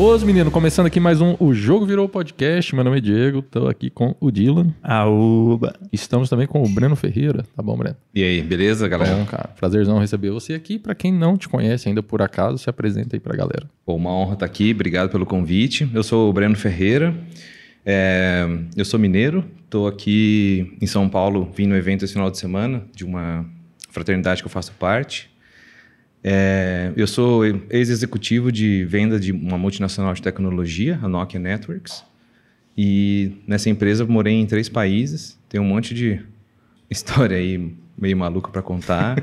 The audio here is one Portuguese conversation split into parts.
Caos, menino, começando aqui mais um O Jogo Virou Podcast. Meu nome é Diego, tô aqui com o Dylan. Aúba. Estamos também com o Breno Ferreira. Tá bom, Breno? E aí, beleza, galera? Bom, cara. Prazerzão receber você aqui. Pra quem não te conhece ainda por acaso, se apresenta aí pra galera. Pô, uma honra estar aqui, obrigado pelo convite. Eu sou o Breno Ferreira, é, eu sou mineiro, tô aqui em São Paulo, vim no evento esse final de semana de uma fraternidade que eu faço parte. É, eu sou ex-executivo de venda de uma multinacional de tecnologia, a Nokia Networks. E nessa empresa morei em três países. Tem um monte de história aí meio maluca para contar.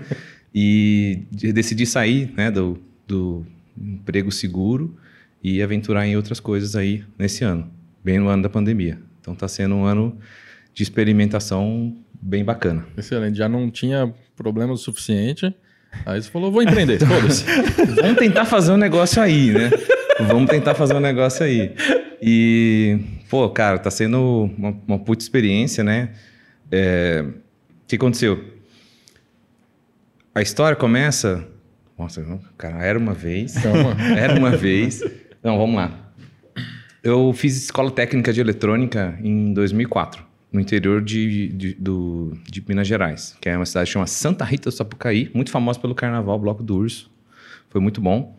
e decidi sair né, do, do emprego seguro e aventurar em outras coisas aí nesse ano, bem no ano da pandemia. Então está sendo um ano de experimentação bem bacana. Excelente. Já não tinha problema o suficiente Aí você falou, vou empreender, foda-se. Vamos tentar fazer um negócio aí, né? Vamos tentar fazer um negócio aí. E, pô, cara, tá sendo uma, uma puta experiência, né? É... O que aconteceu? A história começa. Nossa, cara, era uma vez. Calma. Era uma vez. Não, vamos lá. Eu fiz escola técnica de eletrônica em 2004 no interior de, de, do, de Minas Gerais, que é uma cidade chamada Santa Rita do Sapucaí, muito famosa pelo carnaval, Bloco do Urso. Foi muito bom.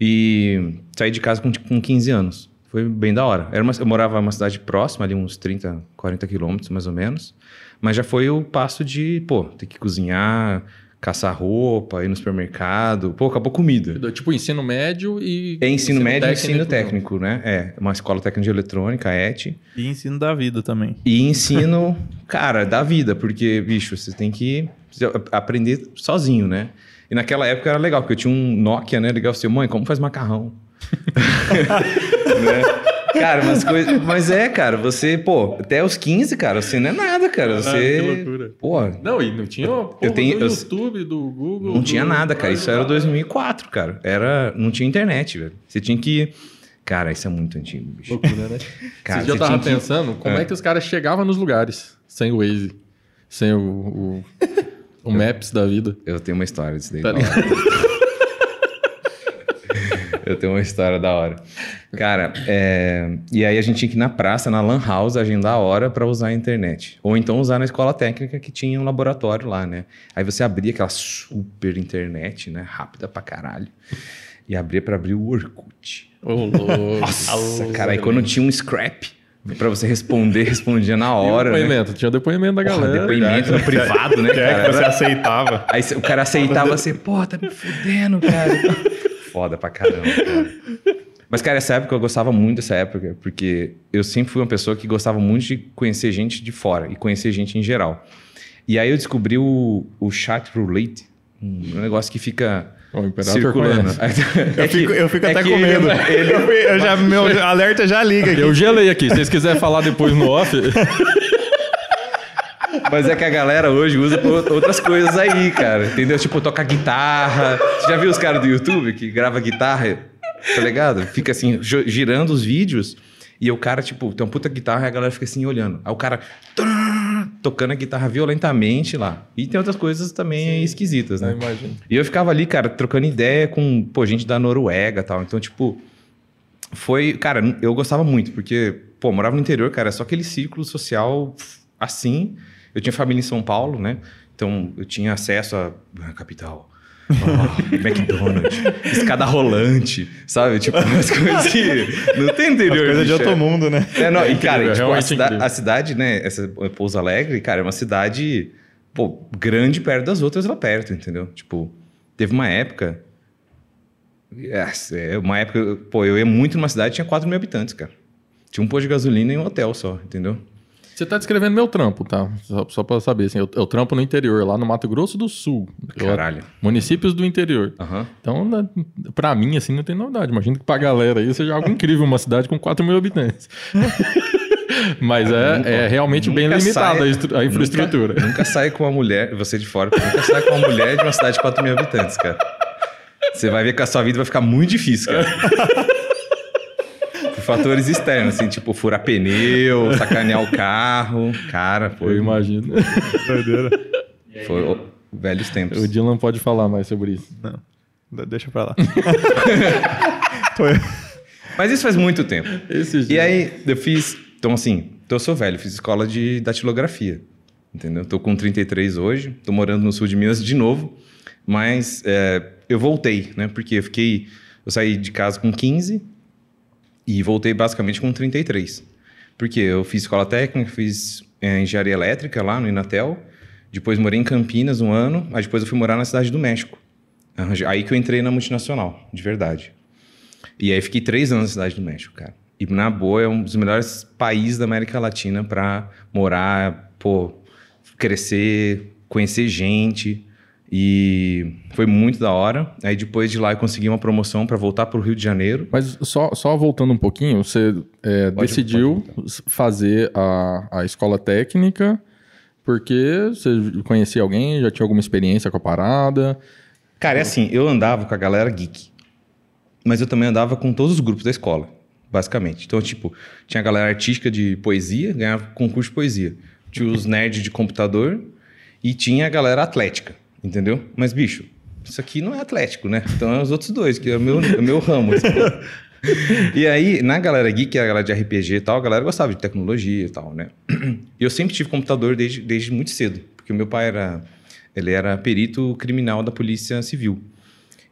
E saí de casa com, com 15 anos. Foi bem da hora. Era uma, eu morava em uma cidade próxima, ali uns 30, 40 quilômetros mais ou menos. Mas já foi o passo de, pô, ter que cozinhar, caçar roupa, ir no supermercado. Pô, acabou comida. Tipo ensino médio e. É ensino, ensino médio e ensino técnico, né? É, uma escola técnica de eletrônica, ET. E ensino da vida também. E ensino, cara, da vida, porque, bicho, você tem que aprender sozinho, né? E naquela época era legal, porque eu tinha um Nokia, né? Legal, assim, mãe, como faz macarrão? né? Cara, umas coisas. Mas é, cara, você, pô, até os 15, cara, você não é nada, cara. Você. Ah, que loucura. Pô. Não, e não tinha porra, eu tenho, do YouTube, do Google. Não do... tinha nada, cara. Isso era 2004, cara. Era, não tinha internet, velho. Você tinha que. Cara, isso é muito antigo, bicho. Loucura, né? Cara, você já tava pensando que... como é. é. que os caras chegavam nos lugares sem o Waze, sem o, o, o Maps da vida. Eu tenho uma história disso daí. Tá Eu tenho uma história da hora. Cara, é... e aí a gente tinha que ir na praça, na Lan House, agendar a hora para usar a internet. Ou então usar na escola técnica que tinha um laboratório lá, né? Aí você abria aquela super internet, né? Rápida pra caralho. E abria para abrir o Orkut. Oh, Nossa, cara, aí quando tinha um scrap, Pra você responder, respondia na hora. E depoimento, né? tinha depoimento da galera. Porra, depoimento no privado, né, cara? Que você aceitava. Aí o cara aceitava assim, pô, tá me fudendo, cara foda pra caramba, cara. Mas, cara, essa época eu gostava muito dessa época, porque eu sempre fui uma pessoa que gostava muito de conhecer gente de fora e conhecer gente em geral. E aí eu descobri o, o chat roulette, um negócio que fica o imperador circulando. eu, fico, eu fico é até com medo. Ele, eu, eu já, meu alerta já liga aqui. Eu gelei aqui. Se vocês quiserem falar depois no off. Mas é que a galera hoje usa outras coisas aí, cara. Entendeu? Tipo, tocar guitarra. Você já viu os caras do YouTube que grava guitarra? Tá ligado? Fica assim, girando os vídeos. E o cara, tipo, tem uma puta guitarra e a galera fica assim olhando. Aí o cara tocando a guitarra violentamente lá. E tem outras coisas também Sim, esquisitas, né? Imagino. E eu ficava ali, cara, trocando ideia com, pô, gente da Noruega e tal. Então, tipo, foi. Cara, eu gostava muito, porque, pô, morava no interior, cara, é só aquele círculo social assim. Eu tinha família em São Paulo, né? Então eu tinha acesso à capital. Oh, McDonald's, escada rolante, sabe? Tipo, umas coisas que não tem interior. Coisa de outro mundo, né? É, não, é e, cara, é tipo, a, cida a, cidade, né? Essa Pouso Alegre, cara, é uma cidade, pô, grande perto das outras lá perto, entendeu? Tipo, teve uma época. É, uma época, pô, eu ia muito numa cidade tinha 4 mil habitantes, cara. Tinha um posto de gasolina e um hotel só, entendeu? Você tá descrevendo meu trampo, tá? Só, só pra saber, assim, eu, eu, trampo no interior, lá no Mato Grosso do Sul. Caralho. Eu, municípios do interior. Uhum. Então, né, pra mim, assim, não tem novidade. Imagina que pra galera aí seja algo incrível, uma cidade com 4 mil habitantes. Mas é, é realmente bem limitada a, infraestrutura. Nunca, nunca sai com uma mulher, você de fora, nunca sai com uma mulher de uma cidade de 4 mil habitantes, cara. Você vai ver que a sua vida vai ficar muito difícil, cara fatores externos, assim, tipo furar pneu, sacanear o carro. Cara, foi. Eu imagino. Doideira. Foi o, velhos tempos. O Dylan pode falar mais sobre isso. Não. Deixa pra lá. Mas isso faz muito tempo. Esse E aí, eu fiz. Então, assim, então eu sou velho, fiz escola de datilografia. Entendeu? Tô com 33 hoje, tô morando no sul de Minas de novo. Mas é, eu voltei, né? Porque eu fiquei. Eu saí de casa com 15 e voltei basicamente com 33. Porque eu fiz escola técnica, fiz é, engenharia elétrica lá no Inatel. Depois morei em Campinas um ano, aí depois eu fui morar na cidade do México. Aí que eu entrei na multinacional, de verdade. E aí fiquei três anos na cidade do México, cara. E na boa é um dos melhores países da América Latina para morar, pô, crescer, conhecer gente. E foi muito da hora. Aí depois de lá eu consegui uma promoção para voltar para o Rio de Janeiro. Mas só, só voltando um pouquinho, você é, Pode- decidiu fazer a, a escola técnica porque você conhecia alguém, já tinha alguma experiência com a parada. Cara, é assim, eu andava com a galera geek. Mas eu também andava com todos os grupos da escola, basicamente. Então, tipo, tinha a galera artística de poesia, ganhava concurso de poesia. Tinha os nerds de computador e tinha a galera atlética, entendeu? Mas, bicho, isso aqui não é atlético, né? Então é os outros dois, que é o meu, é o meu ramo. assim. E aí, na galera geek, a galera de RPG e tal, a galera gostava de tecnologia e tal, né? E eu sempre tive computador desde, desde muito cedo, porque o meu pai era, ele era perito criminal da Polícia Civil.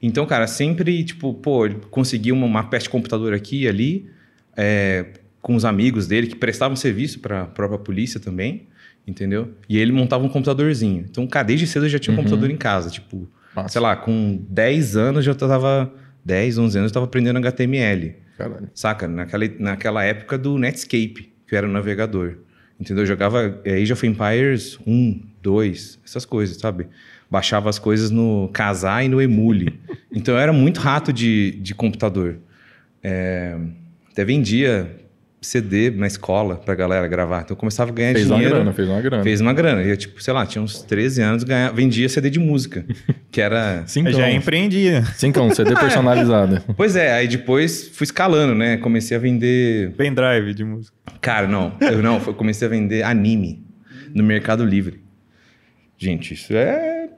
Então, cara, sempre, tipo, pô, ele conseguia uma, uma peça de computador aqui e ali, é, com os amigos dele que prestavam serviço para a própria polícia também, entendeu? E ele montava um computadorzinho. Então, cara, desde cedo eu já tinha um computador em casa, tipo, Massa. sei lá, com 10 anos eu já tava, 10, 11 anos eu tava aprendendo HTML. Caralho. Saca? Naquela, naquela época do Netscape, que era o navegador. Entendeu? Eu jogava é, Age of Empires 1, 2, essas coisas, sabe? Baixava as coisas no Kazaa e no Emule. então eu era muito rato de, de computador. É, até vendia CD na escola pra galera gravar. Então eu começava a ganhar Fez uma dinheiro. grana, fez uma grana. Fez uma grana. Eu, tipo, sei lá, tinha uns 13 anos, ganhava, vendia CD de música. que era Cincão. Já empreendia. Cincão, CD personalizado. Pois é, aí depois fui escalando, né? Comecei a vender. Pendrive de música. Cara, não, eu não, eu comecei a vender anime no Mercado Livre. Gente, isso é.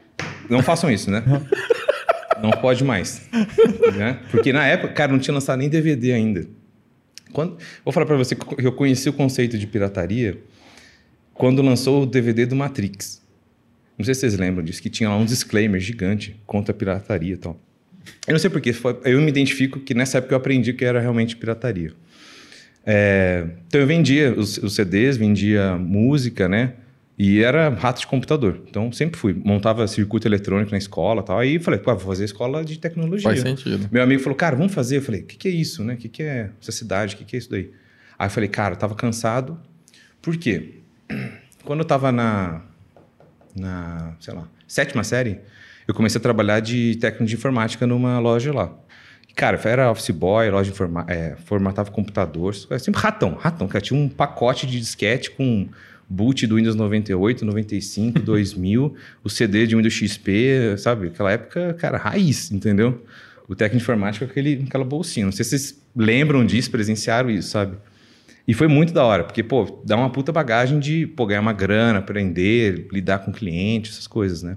Não façam isso, né? Não pode mais. né? Porque na época, cara, não tinha lançado nem DVD ainda. Quando... Vou falar pra você que eu conheci o conceito de pirataria quando lançou o DVD do Matrix. Não sei se vocês lembram disso, que tinha lá um disclaimer gigante contra a pirataria e tal. Eu não sei porquê, eu me identifico que nessa época eu aprendi que era realmente pirataria. É, então eu vendia os, os CDs, vendia música, né? E era rato de computador. Então sempre fui. Montava circuito eletrônico na escola e tal. Aí falei, pô, vou fazer escola de tecnologia. Faz sentido. Meu amigo falou, cara, vamos fazer. Eu falei, o que, que é isso, né? O que, que é essa cidade? O que, que é isso daí? Aí eu falei, cara, eu tava cansado. Por quê? Quando eu tava na, na, sei lá, sétima série, eu comecei a trabalhar de técnico de informática numa loja lá. Cara, era office boy, loja de informa é, formatava computador, era sempre ratão, ratão. Cara, tinha um pacote de disquete com boot do Windows 98, 95, 2000, o CD de Windows XP, sabe? Aquela época, cara, raiz, entendeu? O técnico de informática com aquele, aquela bolsinha. Não sei se vocês lembram disso, presenciaram isso, sabe? E foi muito da hora, porque, pô, dá uma puta bagagem de pô, ganhar uma grana, aprender, lidar com cliente, essas coisas, né?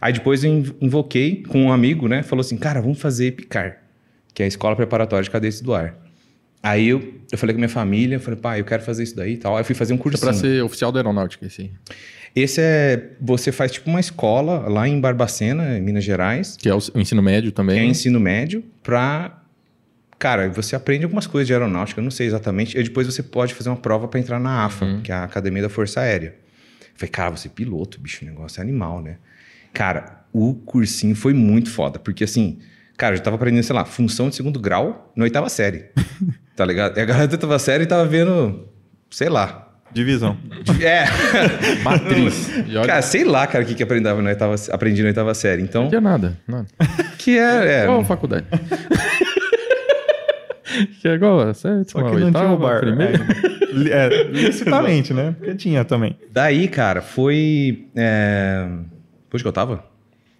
Aí depois eu inv- invoquei com um amigo, né? Falou assim, cara, vamos fazer EPICAR, que é a Escola Preparatória de Cadência do Ar. Aí eu, eu falei com minha família, eu falei, pai, eu quero fazer isso daí e tal. Aí eu fui fazer um É cursinho. pra ser oficial da aeronáutica, esse aí. Esse é, você faz tipo uma escola lá em Barbacena, em Minas Gerais, Que é o ensino médio que também. é ensino médio, pra... Cara, você aprende algumas coisas de aeronáutica, eu não sei exatamente. E depois você pode fazer uma prova para entrar na AFA, que é a Academia da Força Aérea. Eu falei, cara, você é piloto, bicho, o negócio é animal, né? Cara, o cursinho foi muito foda, porque assim, cara, eu já tava aprendendo, sei lá, função de segundo grau na oitava série, tá ligado? E a galera da oitava série tava vendo, sei lá. Divisão. É, Matriz. Cara, sei lá, cara, o que que aprendava na oitava, aprendi na oitava série. Então, não tinha nada. nada. que é, é Qual a faculdade? que é igual a sétima, Só que não tinha o bar. É, é, licitamente, né? Porque tinha também. Daí, cara, foi. É... Onde que eu tava?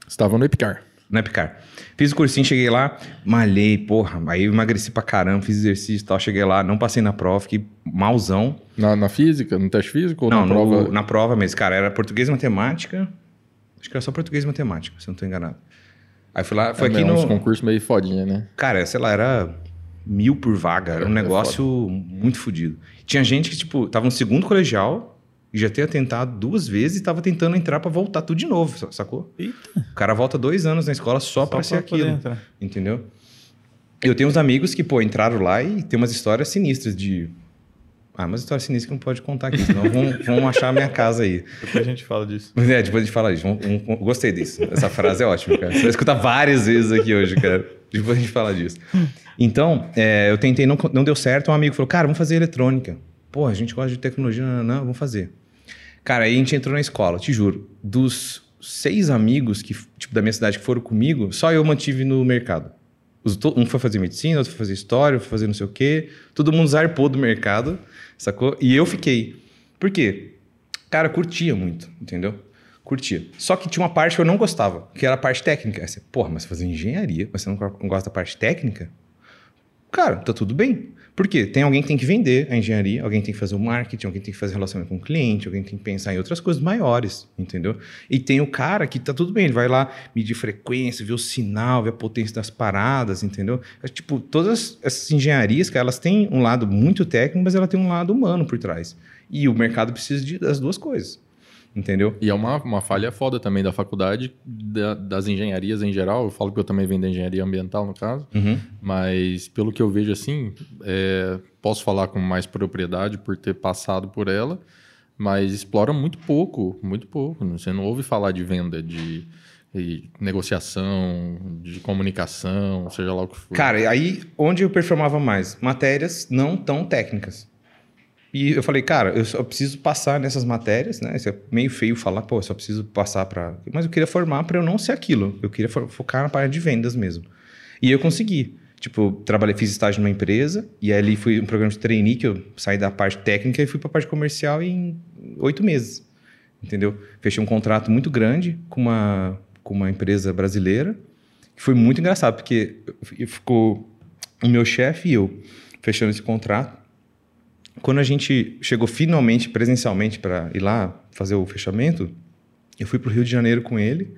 Você tava no Epicar. No Epicar. Fiz o cursinho, cheguei lá, malhei, porra. Aí emagreci pra caramba, fiz exercício e tal. Cheguei lá, não passei na prova, fiquei malzão. Na, na física, no teste físico ou não, na no- prova? na prova mesmo. Cara, era português e matemática. Acho que era só português e matemática, se eu não tô enganado. Aí fui lá, foi É, aqui é uns no. concursos meio fodinha, né? Cara, sei lá, era mil por vaga. Era um É, é negócio muito fodido. Tinha gente que, tipo, tava no segundo colegial e já tinha tentado duas vezes e tava tentando entrar pra voltar tudo de novo, sa- sacou? Eita. O cara volta dois anos na escola só, pra ser poder aquilo. Entendeu? Eu tenho uns amigos que, pô, entraram lá e tem umas histórias sinistras de. Ah, umas histórias sinistras que não pode contar aqui, senão vão, vão achar a minha casa aí. Depois a gente fala disso. Mas é, depois a gente fala disso. Vamos- vamos- gostei disso. Essa frase é ótima, cara. Você vai escutar várias vezes aqui hoje, cara. Depois a gente fala disso. Então, é, eu tentei, não, não deu certo. Um amigo falou, cara, vamos fazer eletrônica. Pô, a gente gosta de tecnologia, não, não, vamos fazer. Cara, aí a gente entrou na escola, te juro. Dos seis amigos que, tipo, da minha cidade que foram comigo, só eu mantive no mercado. Um foi fazer medicina, outro foi fazer história, outro foi fazer não sei o quê. Todo mundo zarpou do mercado, sacou? E eu fiquei. Por quê? Cara, curtia muito, entendeu? Curtia. Só que tinha uma parte que eu não gostava, que era a parte técnica. Aí você, porra, mas fazer engenharia, mas você não gosta da parte técnica? Cara, tá tudo bem. Por quê? Tem alguém que tem que vender a engenharia, alguém tem que fazer o marketing, alguém tem que fazer relacionamento com o cliente, alguém tem que pensar em outras coisas maiores, entendeu? E tem o cara que tá tudo bem, ele vai lá medir frequência, ver o sinal, ver a potência das paradas, entendeu? É, tipo, todas essas engenharias, cara, elas têm um lado muito técnico, mas ela tem um lado humano por trás. E o mercado precisa de- das duas coisas, entendeu? E é uma, uma falha foda também da faculdade, da- das engenharias em geral. Eu falo que eu também venho da engenharia ambiental, no caso. Uhum. Mas pelo que eu vejo assim, é, posso falar com mais propriedade por ter passado por ela, mas explora muito pouco, muito pouco. Você não ouve falar de venda, de, de negociação, de comunicação, seja lá o que for. Cara, aí onde eu performava mais? Matérias não tão técnicas. E eu falei, cara, eu só preciso passar nessas matérias, né? Isso é meio feio falar, pô, eu só preciso passar para. Mas eu queria formar para eu não ser aquilo. Eu queria fo- focar na parte de vendas mesmo. E eu consegui. Tipo, trabalhei, fiz estágio numa empresa, e ali fui um programa de trainee que eu saí da parte técnica e fui para a parte comercial em oito meses. Entendeu? Fechei um contrato muito grande com uma, com uma empresa brasileira, que foi muito engraçado, porque ficou o meu chefe e eu fechando esse contrato. Quando a gente chegou finalmente presencialmente para ir lá fazer o fechamento, eu fui para o Rio de Janeiro com ele.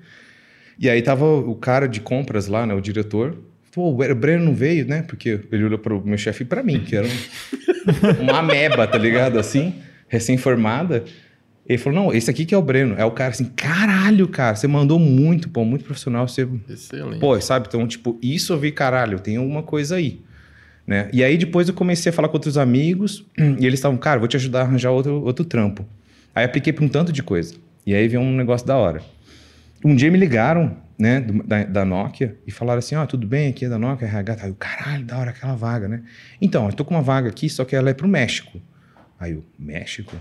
E aí tava o cara de compras lá, né, o diretor. Pô, o Breno não veio, né? Porque ele olhou para o meu chefe e para mim, que era um, uma ameba, tá ligado? Assim, recém-formada. Ele falou: Não, esse aqui que é o Breno. É o cara assim, caralho, cara, você mandou muito, pô, muito profissional. Você Excelente. Pô, sabe? Então, tipo, isso eu vi, caralho, tem alguma coisa aí. Né? E aí depois eu comecei a falar com outros amigos e eles estavam, cara, vou te ajudar a arranjar outro, outro trampo. Aí apliquei para um tanto de coisa. E aí veio um negócio da hora. Um dia me ligaram, né, da, da Nokia e falaram assim: Ó, tudo bem, aqui é da Nokia, RH. Aí eu, caralho, da hora aquela vaga, né? Então, eu tô com uma vaga aqui, só que ela é pro México. Aí eu, México?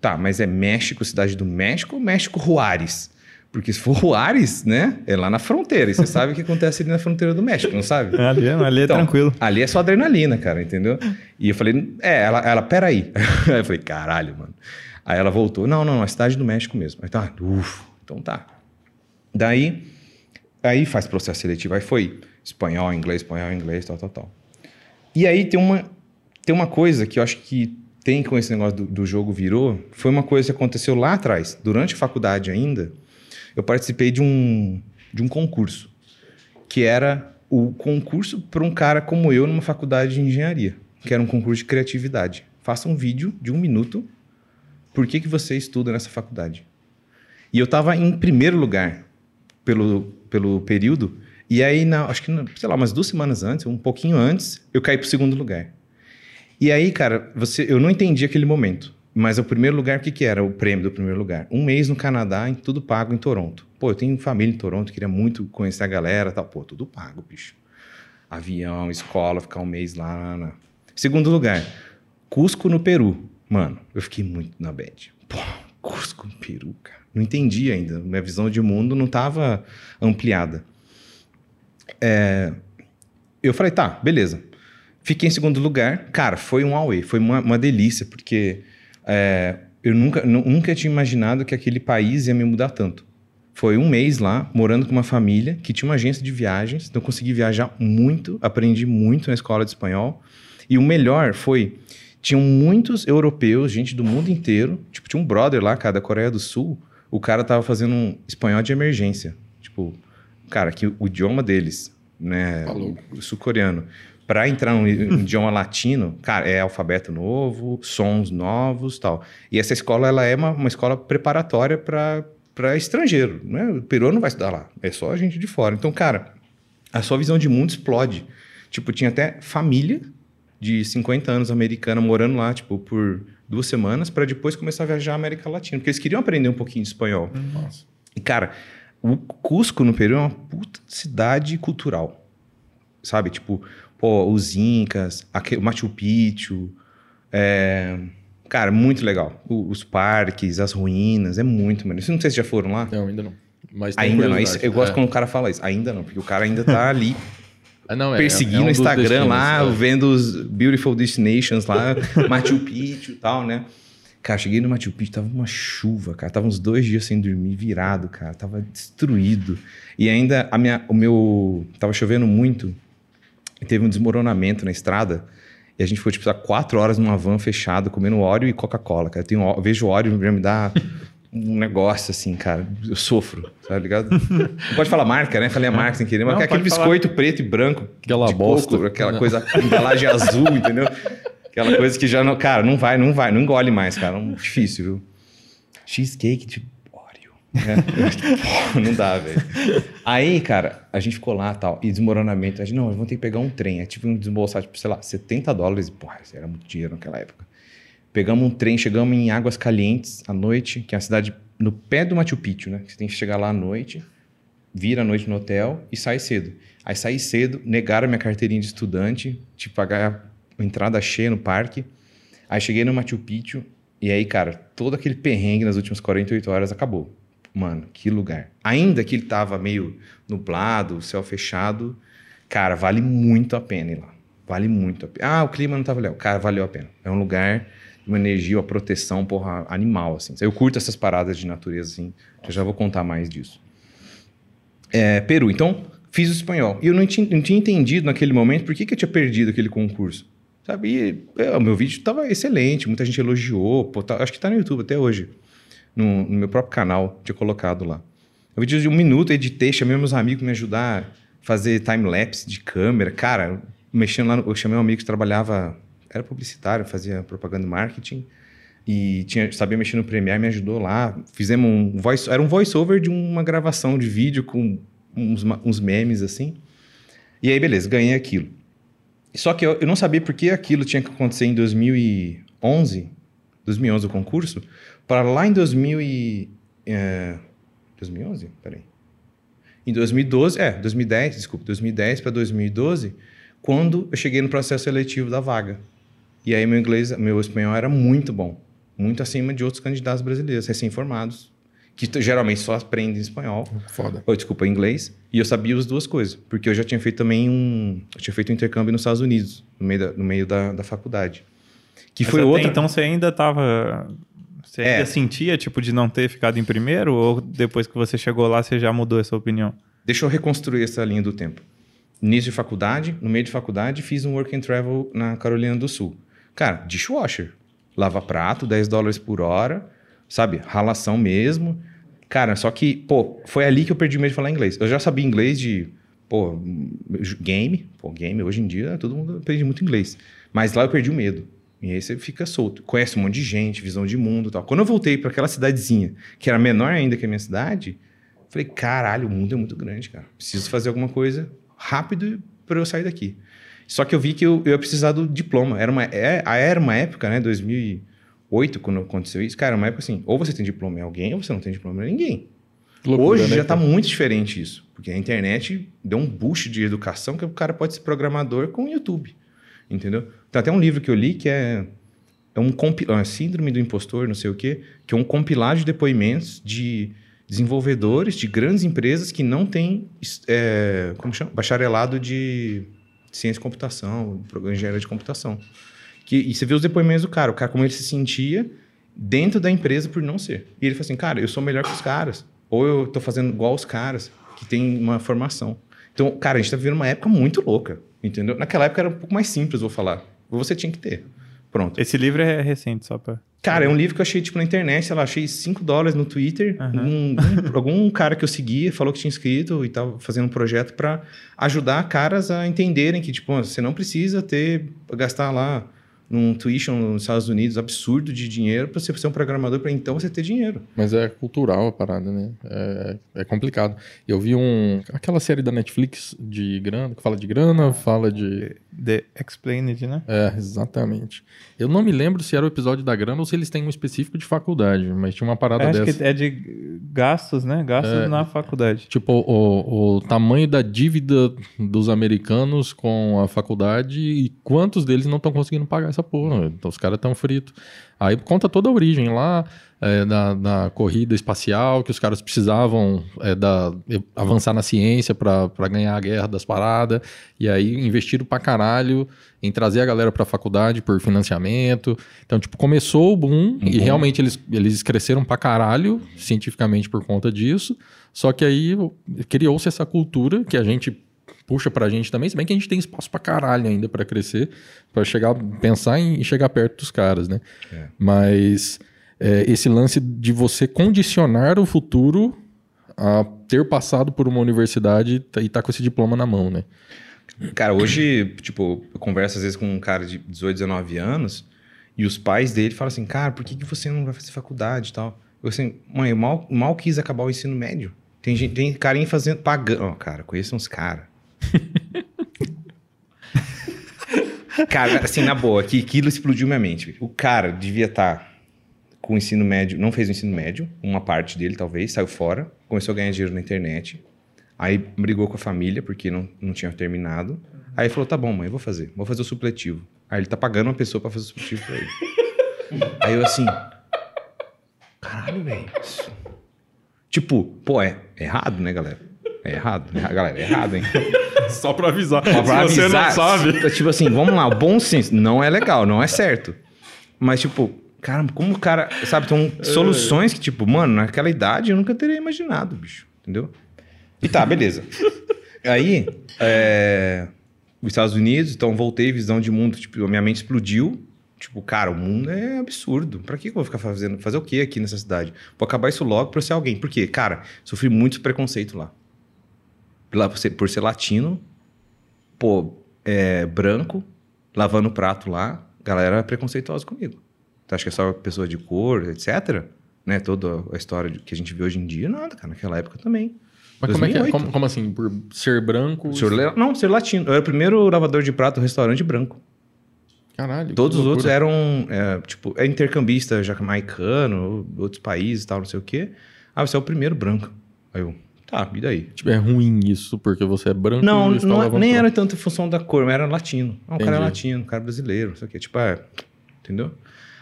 Tá, mas é México, cidade do México ou México Juárez? Porque se for Juárez, né, é lá na fronteira. E você sabe o que acontece ali na fronteira do México, não sabe? Ali, é- ali é Então, tranquilo. Ali é só adrenalina, cara, entendeu? E eu falei, é, ela, ela peraí. Aí eu falei, caralho, mano. Aí ela voltou, não, não, a cidade do México mesmo. Aí tá, ufa, então tá. Daí, aí faz processo seletivo. Aí foi espanhol, inglês, espanhol, inglês, tal, tal, tal. E aí tem uma, tem uma coisa que eu acho que tem com esse negócio do, do jogo virou, foi uma coisa que aconteceu lá atrás, durante a faculdade ainda, eu participei de um, de um concurso, que era o concurso para um cara como eu numa faculdade de engenharia, que era um concurso de criatividade. Faça um vídeo de um minuto, por que, que você estuda nessa faculdade? E eu estava em primeiro lugar pelo, pelo período, e aí, na, acho que, sei lá, umas duas semanas antes, um pouquinho antes, eu caí para o segundo lugar. E aí, cara, você, eu não entendi aquele momento. Mas o primeiro lugar, o que, que era o prêmio do primeiro lugar? Um mês no Canadá, em tudo pago em Toronto. Pô, eu tenho família em Toronto, queria muito conhecer a galera tal. Pô, tudo pago, bicho. Avião, escola, ficar um mês lá. Segundo lugar, Cusco no Peru. Mano, eu fiquei muito na bad. Pô, Cusco no Peru, cara. Não entendi ainda. Minha visão de mundo não estava ampliada. É, Eu falei, tá, beleza. Fiquei em segundo lugar. Cara, foi um away, foi uma, uma delícia, porque é, eu nunca, nu- nunca tinha imaginado que aquele país ia me mudar tanto. Foi um mês lá, morando com uma família que tinha uma agência de viagens, então consegui viajar muito, aprendi muito na escola de espanhol. E o melhor foi, tinham muitos europeus, gente do mundo inteiro, tipo, tinha um brother lá, cara, da Coreia do Sul, o cara tava fazendo um espanhol de emergência. Tipo, cara, que o idioma deles, né, Falou. o sul-coreano, para entrar no idioma latino, cara, é alfabeto novo, sons novos tal. E essa escola, ela é uma, uma escola preparatória para estrangeiro, né? O Peru não vai estudar lá, é só a gente de fora. Então, cara, a sua visão de mundo explode. Tipo, tinha até família de 50 anos americana morando lá, tipo, por duas semanas, para depois começar a viajar à América Latina, porque eles queriam aprender um pouquinho de espanhol. Nossa. E, cara, o Cusco no Peru é uma puta cidade cultural. Sabe? Tipo, pô, os Incas, o Machu Picchu. É... Cara, muito legal. O, os parques, as ruínas, é muito maneiro. Não sei se já foram lá. Não, ainda não. Mas ainda não. Isso, eu gosto é. quando o cara fala isso. Ainda não, porque o cara ainda tá ali ah, não, é, perseguindo é, é um o Instagram lá, é. vendo os Beautiful Destinations lá, Machu Picchu e tal, né? Cara, cheguei no Machu Picchu, tava uma chuva, cara. Tava uns dois dias sem dormir, virado, cara. Tava destruído. E ainda a minha, o meu... Tava chovendo muito. E teve um desmoronamento na estrada. E a gente foi, tipo, quatro horas numa van fechada, comendo óleo e Coca-Cola, cara. Eu, tenho, eu vejo óleo, já me dá um negócio assim, cara. Eu sofro, tá ligado? Não pode falar marca, né? Falei a marca sem querer, mas Não, aquele biscoito falar. preto e branco. Aquela bosta. Coco, aquela Não. coisa, embalagem azul, entendeu? Aquela coisa que já não. Cara, não vai, não vai, não engole mais, cara. É difícil, viu? Cheesecake de é. não dá, velho. Aí, cara, a gente ficou lá tal, e desmoronamento. A gente, não, vamos ter que pegar um trem. É tipo um desembolsar, tipo, sei lá, 70 dólares. Porra, era muito dinheiro naquela época. Pegamos um trem, chegamos em Águas Calientes à noite, que é a cidade no pé do Machu Picchu, né? Você tem que chegar lá à noite, vira à noite no hotel e sai cedo. Aí saí cedo, negaram minha carteirinha de estudante, tipo, pagar entrada cheia no parque. Aí cheguei no Machu Picchu, e aí, cara, todo aquele perrengue nas últimas 48 horas acabou. Mano, que lugar. Ainda que ele tava meio nublado, céu fechado, cara, vale muito a pena ir lá. Vale muito a pena. Ah, o clima não tava legal. Cara, valeu a pena. É um lugar uma energia, uma proteção, porra, animal, assim. Eu curto essas paradas de natureza, assim. Eu já vou contar mais disso. É, Peru. Então, fiz o espanhol. E eu não tinha, não tinha entendido naquele momento por que, que eu tinha perdido aquele concurso. Sabe? E, meu vídeo estava excelente, muita gente elogiou. Pô, tá, acho que está no YouTube até hoje no, no meu próprio canal, tinha colocado lá. É um vídeo de um minuto, editei, chamei meus amigos me ajudar a fazer time-lapse de câmera. Cara, mexendo lá, eu chamei um amigo que trabalhava, era publicitário, fazia propaganda e marketing e tinha, sabia mexer no Premiere, me ajudou lá. Fizemos um voice, era um voice-over de uma gravação de vídeo com uns, uns memes assim. E aí, beleza, ganhei aquilo. Só que eu, eu não sabia por que aquilo tinha que acontecer em 2011, 2011 o concurso, para lá em 2000 e, é, 2011? Peraí. Em 2012, é, 2010, desculpa, 2010 para 2012, quando eu cheguei no processo seletivo da vaga. E aí meu inglês, meu espanhol era muito bom, muito acima de outros candidatos brasileiros, recém-formados, que geralmente só aprendem espanhol. Foda. Ou, desculpa, inglês. E eu sabia as duas coisas, porque eu já tinha feito também um, eu tinha feito um intercâmbio nos Estados Unidos, no meio da, no meio da, da faculdade. Que Mas foi outra. Então você ainda estava você é. sentia, tipo, de não ter ficado em primeiro? Ou depois que você chegou lá, você já mudou essa opinião? Deixa eu reconstruir essa linha do tempo. Início de faculdade, no meio de faculdade, fiz um work and travel na Carolina do Sul. Cara, dishwasher. Lava prato, 10 dólares por hora, sabe? Ralação mesmo. Cara, só que, pô, foi ali que eu perdi medo de falar inglês. Eu já sabia inglês de, pô, game. Pô, game, hoje em dia, todo mundo aprende muito inglês. Mas lá eu perdi o medo. E aí você fica solto. Conhece um monte de gente, visão de mundo tal. Quando eu voltei para aquela cidadezinha, que era menor ainda que a minha cidade, falei, caralho, o mundo é muito grande, cara. Preciso fazer alguma coisa rápido para eu sair daqui. Só que eu vi que eu, eu ia precisar do diploma. Era uma, é, era uma época, né, 2008, quando aconteceu isso. Cara, uma época assim, ou você tem diploma em alguém, ou você não tem diploma em ninguém. Loucura, Hoje né, já está muito diferente isso. Porque a internet deu um boost de educação que o cara pode ser programador com o YouTube. Entendeu? Tem até um livro que eu li que é, é um compilado, síndrome do impostor, não sei o quê, que é um compilado de depoimentos de desenvolvedores de grandes empresas que não têm é, como chama? bacharelado de ciência de computação, engenharia de computação. Que, e você vê os depoimentos do cara, o cara como ele se sentia dentro da empresa por não ser. E ele falou assim, cara, eu sou melhor que os caras. Ou eu estou fazendo igual os caras que têm uma formação. Então, cara, a gente está vivendo uma época muito louca, entendeu? Naquela época era um pouco mais simples, vou falar você tinha que ter. Pronto. Esse livro é recente, só para. Cara, é um livro que eu achei, tipo, na internet, sei lá, achei 5 dólares no Twitter. Uhum. Um, um, algum cara que eu seguia falou que tinha escrito e tava fazendo um projeto para ajudar caras a entenderem que, tipo, você não precisa ter, gastar lá num tuition nos Estados Unidos absurdo de dinheiro para você ser um programador para então você ter dinheiro. Mas é cultural a parada, né? É, é, complicado. Eu vi um aquela série da Netflix de grana, que fala de grana, fala de The Explained, né? É, exatamente. Eu não me lembro se era o episódio da grana ou se eles têm um específico de faculdade, mas tinha uma parada é, acho dessa. que é de gastos, né? Gastos é, na faculdade. Tipo, o, o tamanho da dívida dos americanos com a faculdade e quantos deles não estão conseguindo pagar essa porra. Então os caras estão fritos. Aí conta toda a origem lá é, da, da, corrida espacial, que os caras precisavam é, da, avançar na ciência para ganhar a guerra das paradas, e aí investiram pra caralho em trazer a galera pra faculdade por financiamento. Então, tipo, começou o boom, uhum. e realmente eles, eles cresceram pra caralho cientificamente por conta disso, só que aí criou-se essa cultura que a gente puxa pra gente também, se bem que a gente tem espaço pra caralho ainda para crescer, para chegar, pensar em chegar perto dos caras, né? É. Mas é, esse lance de você condicionar o futuro a ter passado por uma universidade e estar tá com esse diploma na mão, né? Cara, hoje, tipo, eu converso às vezes com um cara de 18, 19 anos e os pais dele falam assim, cara, por que, que você não vai fazer faculdade e tal? Eu assim, mãe, eu mal, mal quis acabar o ensino médio. Tem, gente, tem carinha fazendo, pagando. Oh, cara, conheço uns caras. cara, assim, na boa, que aquilo explodiu minha mente. O cara devia estar tá com o ensino médio, não fez o ensino médio, uma parte dele talvez, saiu fora, começou a ganhar dinheiro na internet. Aí brigou com a família porque não, não tinha terminado. Aí falou: tá bom, mãe, eu vou fazer, vou fazer o supletivo. Aí ele tá pagando uma pessoa para fazer o supletivo pra ele. Aí eu assim. Caralho, velho. Tipo, pô, é errado, né, galera? É errado, né? Galera, é errado, hein? Só pra avisar. Só pra Se avisar, você não sabe. Tipo assim, vamos lá, o bom senso. Não é legal, não é certo. Mas, tipo, Caramba, como o cara. Sabe, são é. soluções que, tipo, mano, naquela idade eu nunca teria imaginado, bicho. Entendeu? E tá, beleza. Aí, é, os Estados Unidos, então voltei, visão de mundo, tipo, a minha mente explodiu. Tipo, cara, o mundo é absurdo. Pra que eu vou ficar fazendo? Fazer o quê aqui nessa cidade? Vou acabar isso logo pra eu ser alguém. Por quê? Cara, sofri muito preconceito lá. Lá por ser, por ser latino, pô, é, branco, lavando prato lá, galera era preconceituosa comigo. Tu acha que é só pessoa de cor, etc? Né? Toda a história que a gente vê hoje em dia, nada, cara. Naquela época também. Mas como, é que é? Como, como, assim? Por ser branco? Ser, não, ser latino. Eu era o primeiro lavador de prato restaurante branco. Caralho. Todos os outros eram, é, tipo, é intercambista jamaicano, outros países e tal, não sei o quê. Ah, você é o primeiro branco. Aí eu, tá, e daí? Tipo, é ruim isso, porque você é branco Não, não é, nem era tanto em função da cor, mas era latino. Ah, o cara é latino, o cara é brasileiro, não sei o quê. Tipo, é, entendeu?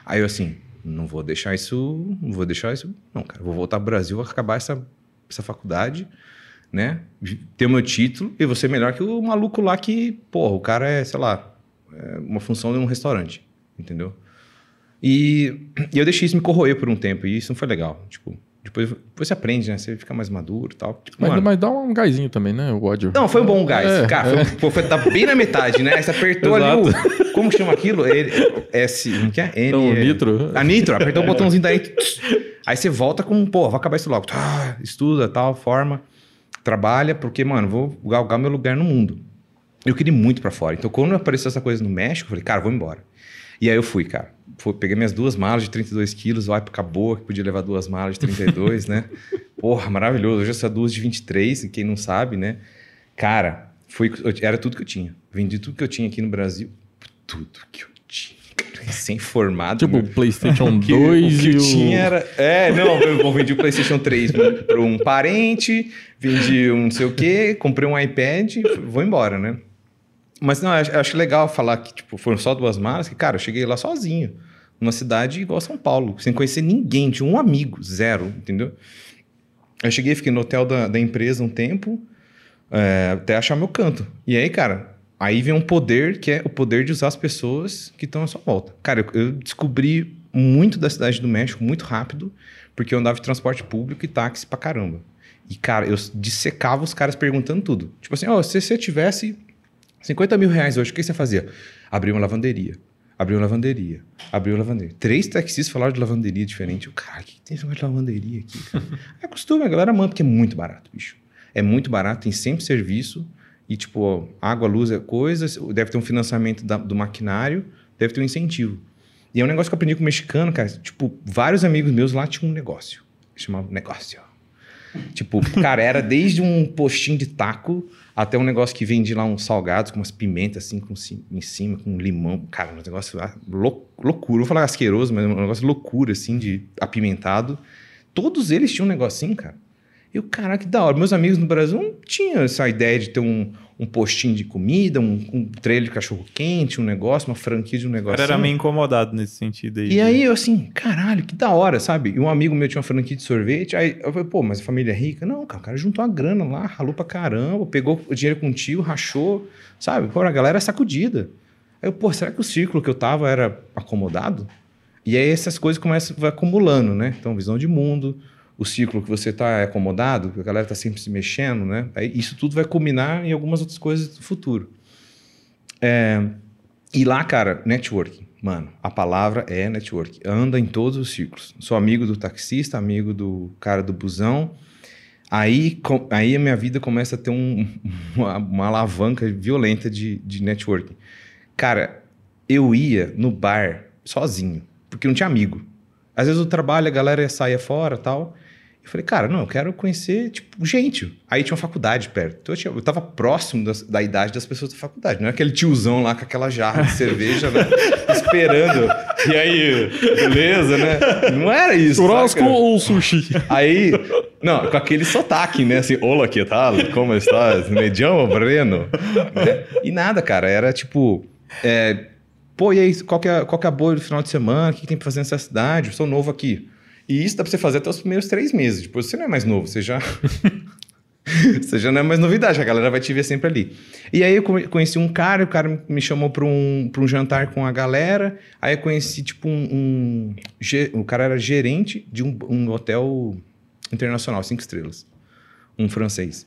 Aí eu assim, não vou deixar isso, não vou deixar isso, não, cara, vou voltar pro Brasil, vou acabar essa, essa faculdade, né? Ter o meu título e vou ser melhor que o maluco lá que, porra, o cara é, sei lá, é uma função de um restaurante, entendeu? E, e eu deixei isso me corroer por um tempo e isso não foi legal, tipo, depois, depois você aprende, né? Você fica mais maduro e tal. Tipo, mas, mano, mas dá um gásinho também, né? O ódio. Não, foi um bom gás. É, cara, é. Foi, foi, tá bem na metade, né? Você apertou ali o. Como chama aquilo? Ele, S. Como que é? N. Então, nitro. A nitro, apertou o botãozinho daí. Aí você volta com, pô, vou acabar isso logo. Ah, estuda, tal, forma, trabalha, porque, mano, vou galgar meu lugar no mundo. Eu queria muito para fora. Então, quando apareceu essa coisa no México, eu falei, cara, vou embora. E aí eu fui, cara. Fui, peguei minhas duas malas de 32 quilos, época boa, que podia levar duas malas de 32, né? Porra, maravilhoso. Hoje essa duas de 23, quem não sabe, né? Cara, foi, era tudo que eu tinha. Vendi tudo que eu tinha aqui no Brasil. Tudo que eu tinha. Sem formado. Tipo, o PlayStation 2 o que, o que eu tinha era. É, não, eu vendi o PlayStation 3 para um parente, vendi um não sei o quê, comprei um iPad, vou embora, né? Mas não, eu acho legal falar que tipo, foram só duas malas, que, cara, eu cheguei lá sozinho. Numa cidade igual São Paulo, sem conhecer ninguém, tinha um amigo, zero, entendeu? Eu cheguei, fiquei no hotel da, da empresa um tempo, é, até achar meu canto. E aí, cara, aí vem um poder que é o poder de usar as pessoas que estão à sua volta. Cara, eu, eu descobri muito da cidade do México muito rápido, porque eu andava de transporte público e táxi pra caramba. E, cara, eu dissecava os caras perguntando tudo. Tipo assim, ó, oh, se você tivesse 50 mil reais hoje, o que você fazia? Abrir uma lavanderia. Abriu lavanderia. Abriu lavanderia. Três taxistas falaram de lavanderia diferente. Eu, cara, o que tem esse negócio de lavanderia aqui, é costume, a galera manda, porque é muito barato, bicho. É muito barato, tem sempre serviço. E, tipo, água, luz é coisa. Deve ter um financiamento da, do maquinário, deve ter um incentivo. E é um negócio que eu aprendi com o mexicano, cara. Tipo, vários amigos meus lá tinham um negócio. Chamava negócio. Tipo, cara, era desde um postinho de taco até um negócio que vende lá uns salgados com umas pimentas assim com, em cima, com limão. Cara, um negócio lou, loucura. Vou falar asqueroso, mas um negócio loucura, assim, de apimentado. Todos eles tinham um negocinho, cara. E o cara, que da hora. Meus amigos no Brasil não tinham essa ideia de ter um, um postinho de comida, um, um trailer de cachorro-quente, um negócio, uma franquia de um negócio. O cara era meio incomodado nesse sentido aí. E aí eu assim, caralho, que da hora, sabe? E um amigo meu tinha uma franquia de sorvete, aí eu falei, pô, mas a família é rica? Não, cara, o cara juntou a grana lá, ralou pra caramba, pegou o dinheiro contigo, rachou, sabe? Pô, a galera é sacudida. Aí eu, pô, será que o círculo que eu tava era acomodado? E aí essas coisas começam vai acumulando, né? Então, visão de mundo, o ciclo que você está acomodado, que a galera está sempre se mexendo, né? Isso tudo vai culminar em algumas outras coisas do futuro. É, e lá, cara, networking. Mano, a palavra é networking. Anda em todos os ciclos. Sou amigo do taxista, amigo do cara do busão. Aí, com, aí a minha vida começa a ter um, uma, uma, alavanca violenta de, de networking. Cara, eu ia no bar sozinho, porque não tinha amigo. Às vezes o trabalho, a galera saia fora tal. Eu falei, cara, não, eu quero conhecer, tipo, gente. Aí tinha uma faculdade perto. Então eu, tinha, eu tava próximo das, da idade das pessoas da faculdade. Não é aquele tiozão lá com aquela jarra de cerveja, né? Esperando. E aí, beleza, né? Não era isso. Churrasco ou sushi? Aí, não, com aquele sotaque, né? Assim, olá, que tal? Como estás? Medião, Breno? Né? E nada, cara. Era tipo. É, Pô, e aí, qual que é, qual que é a boa do final de semana? O que, que tem pra fazer nessa cidade? Eu sou novo aqui. E isso dá pra você fazer até os primeiros três meses. Depois você não é mais novo, você já. você já não é mais novidade, a galera vai te ver sempre ali. E aí eu conheci um cara, o cara me chamou pra um, pra um jantar com a galera. Aí eu conheci, tipo, um. um o cara era gerente de um, um hotel internacional, cinco estrelas. Um francês.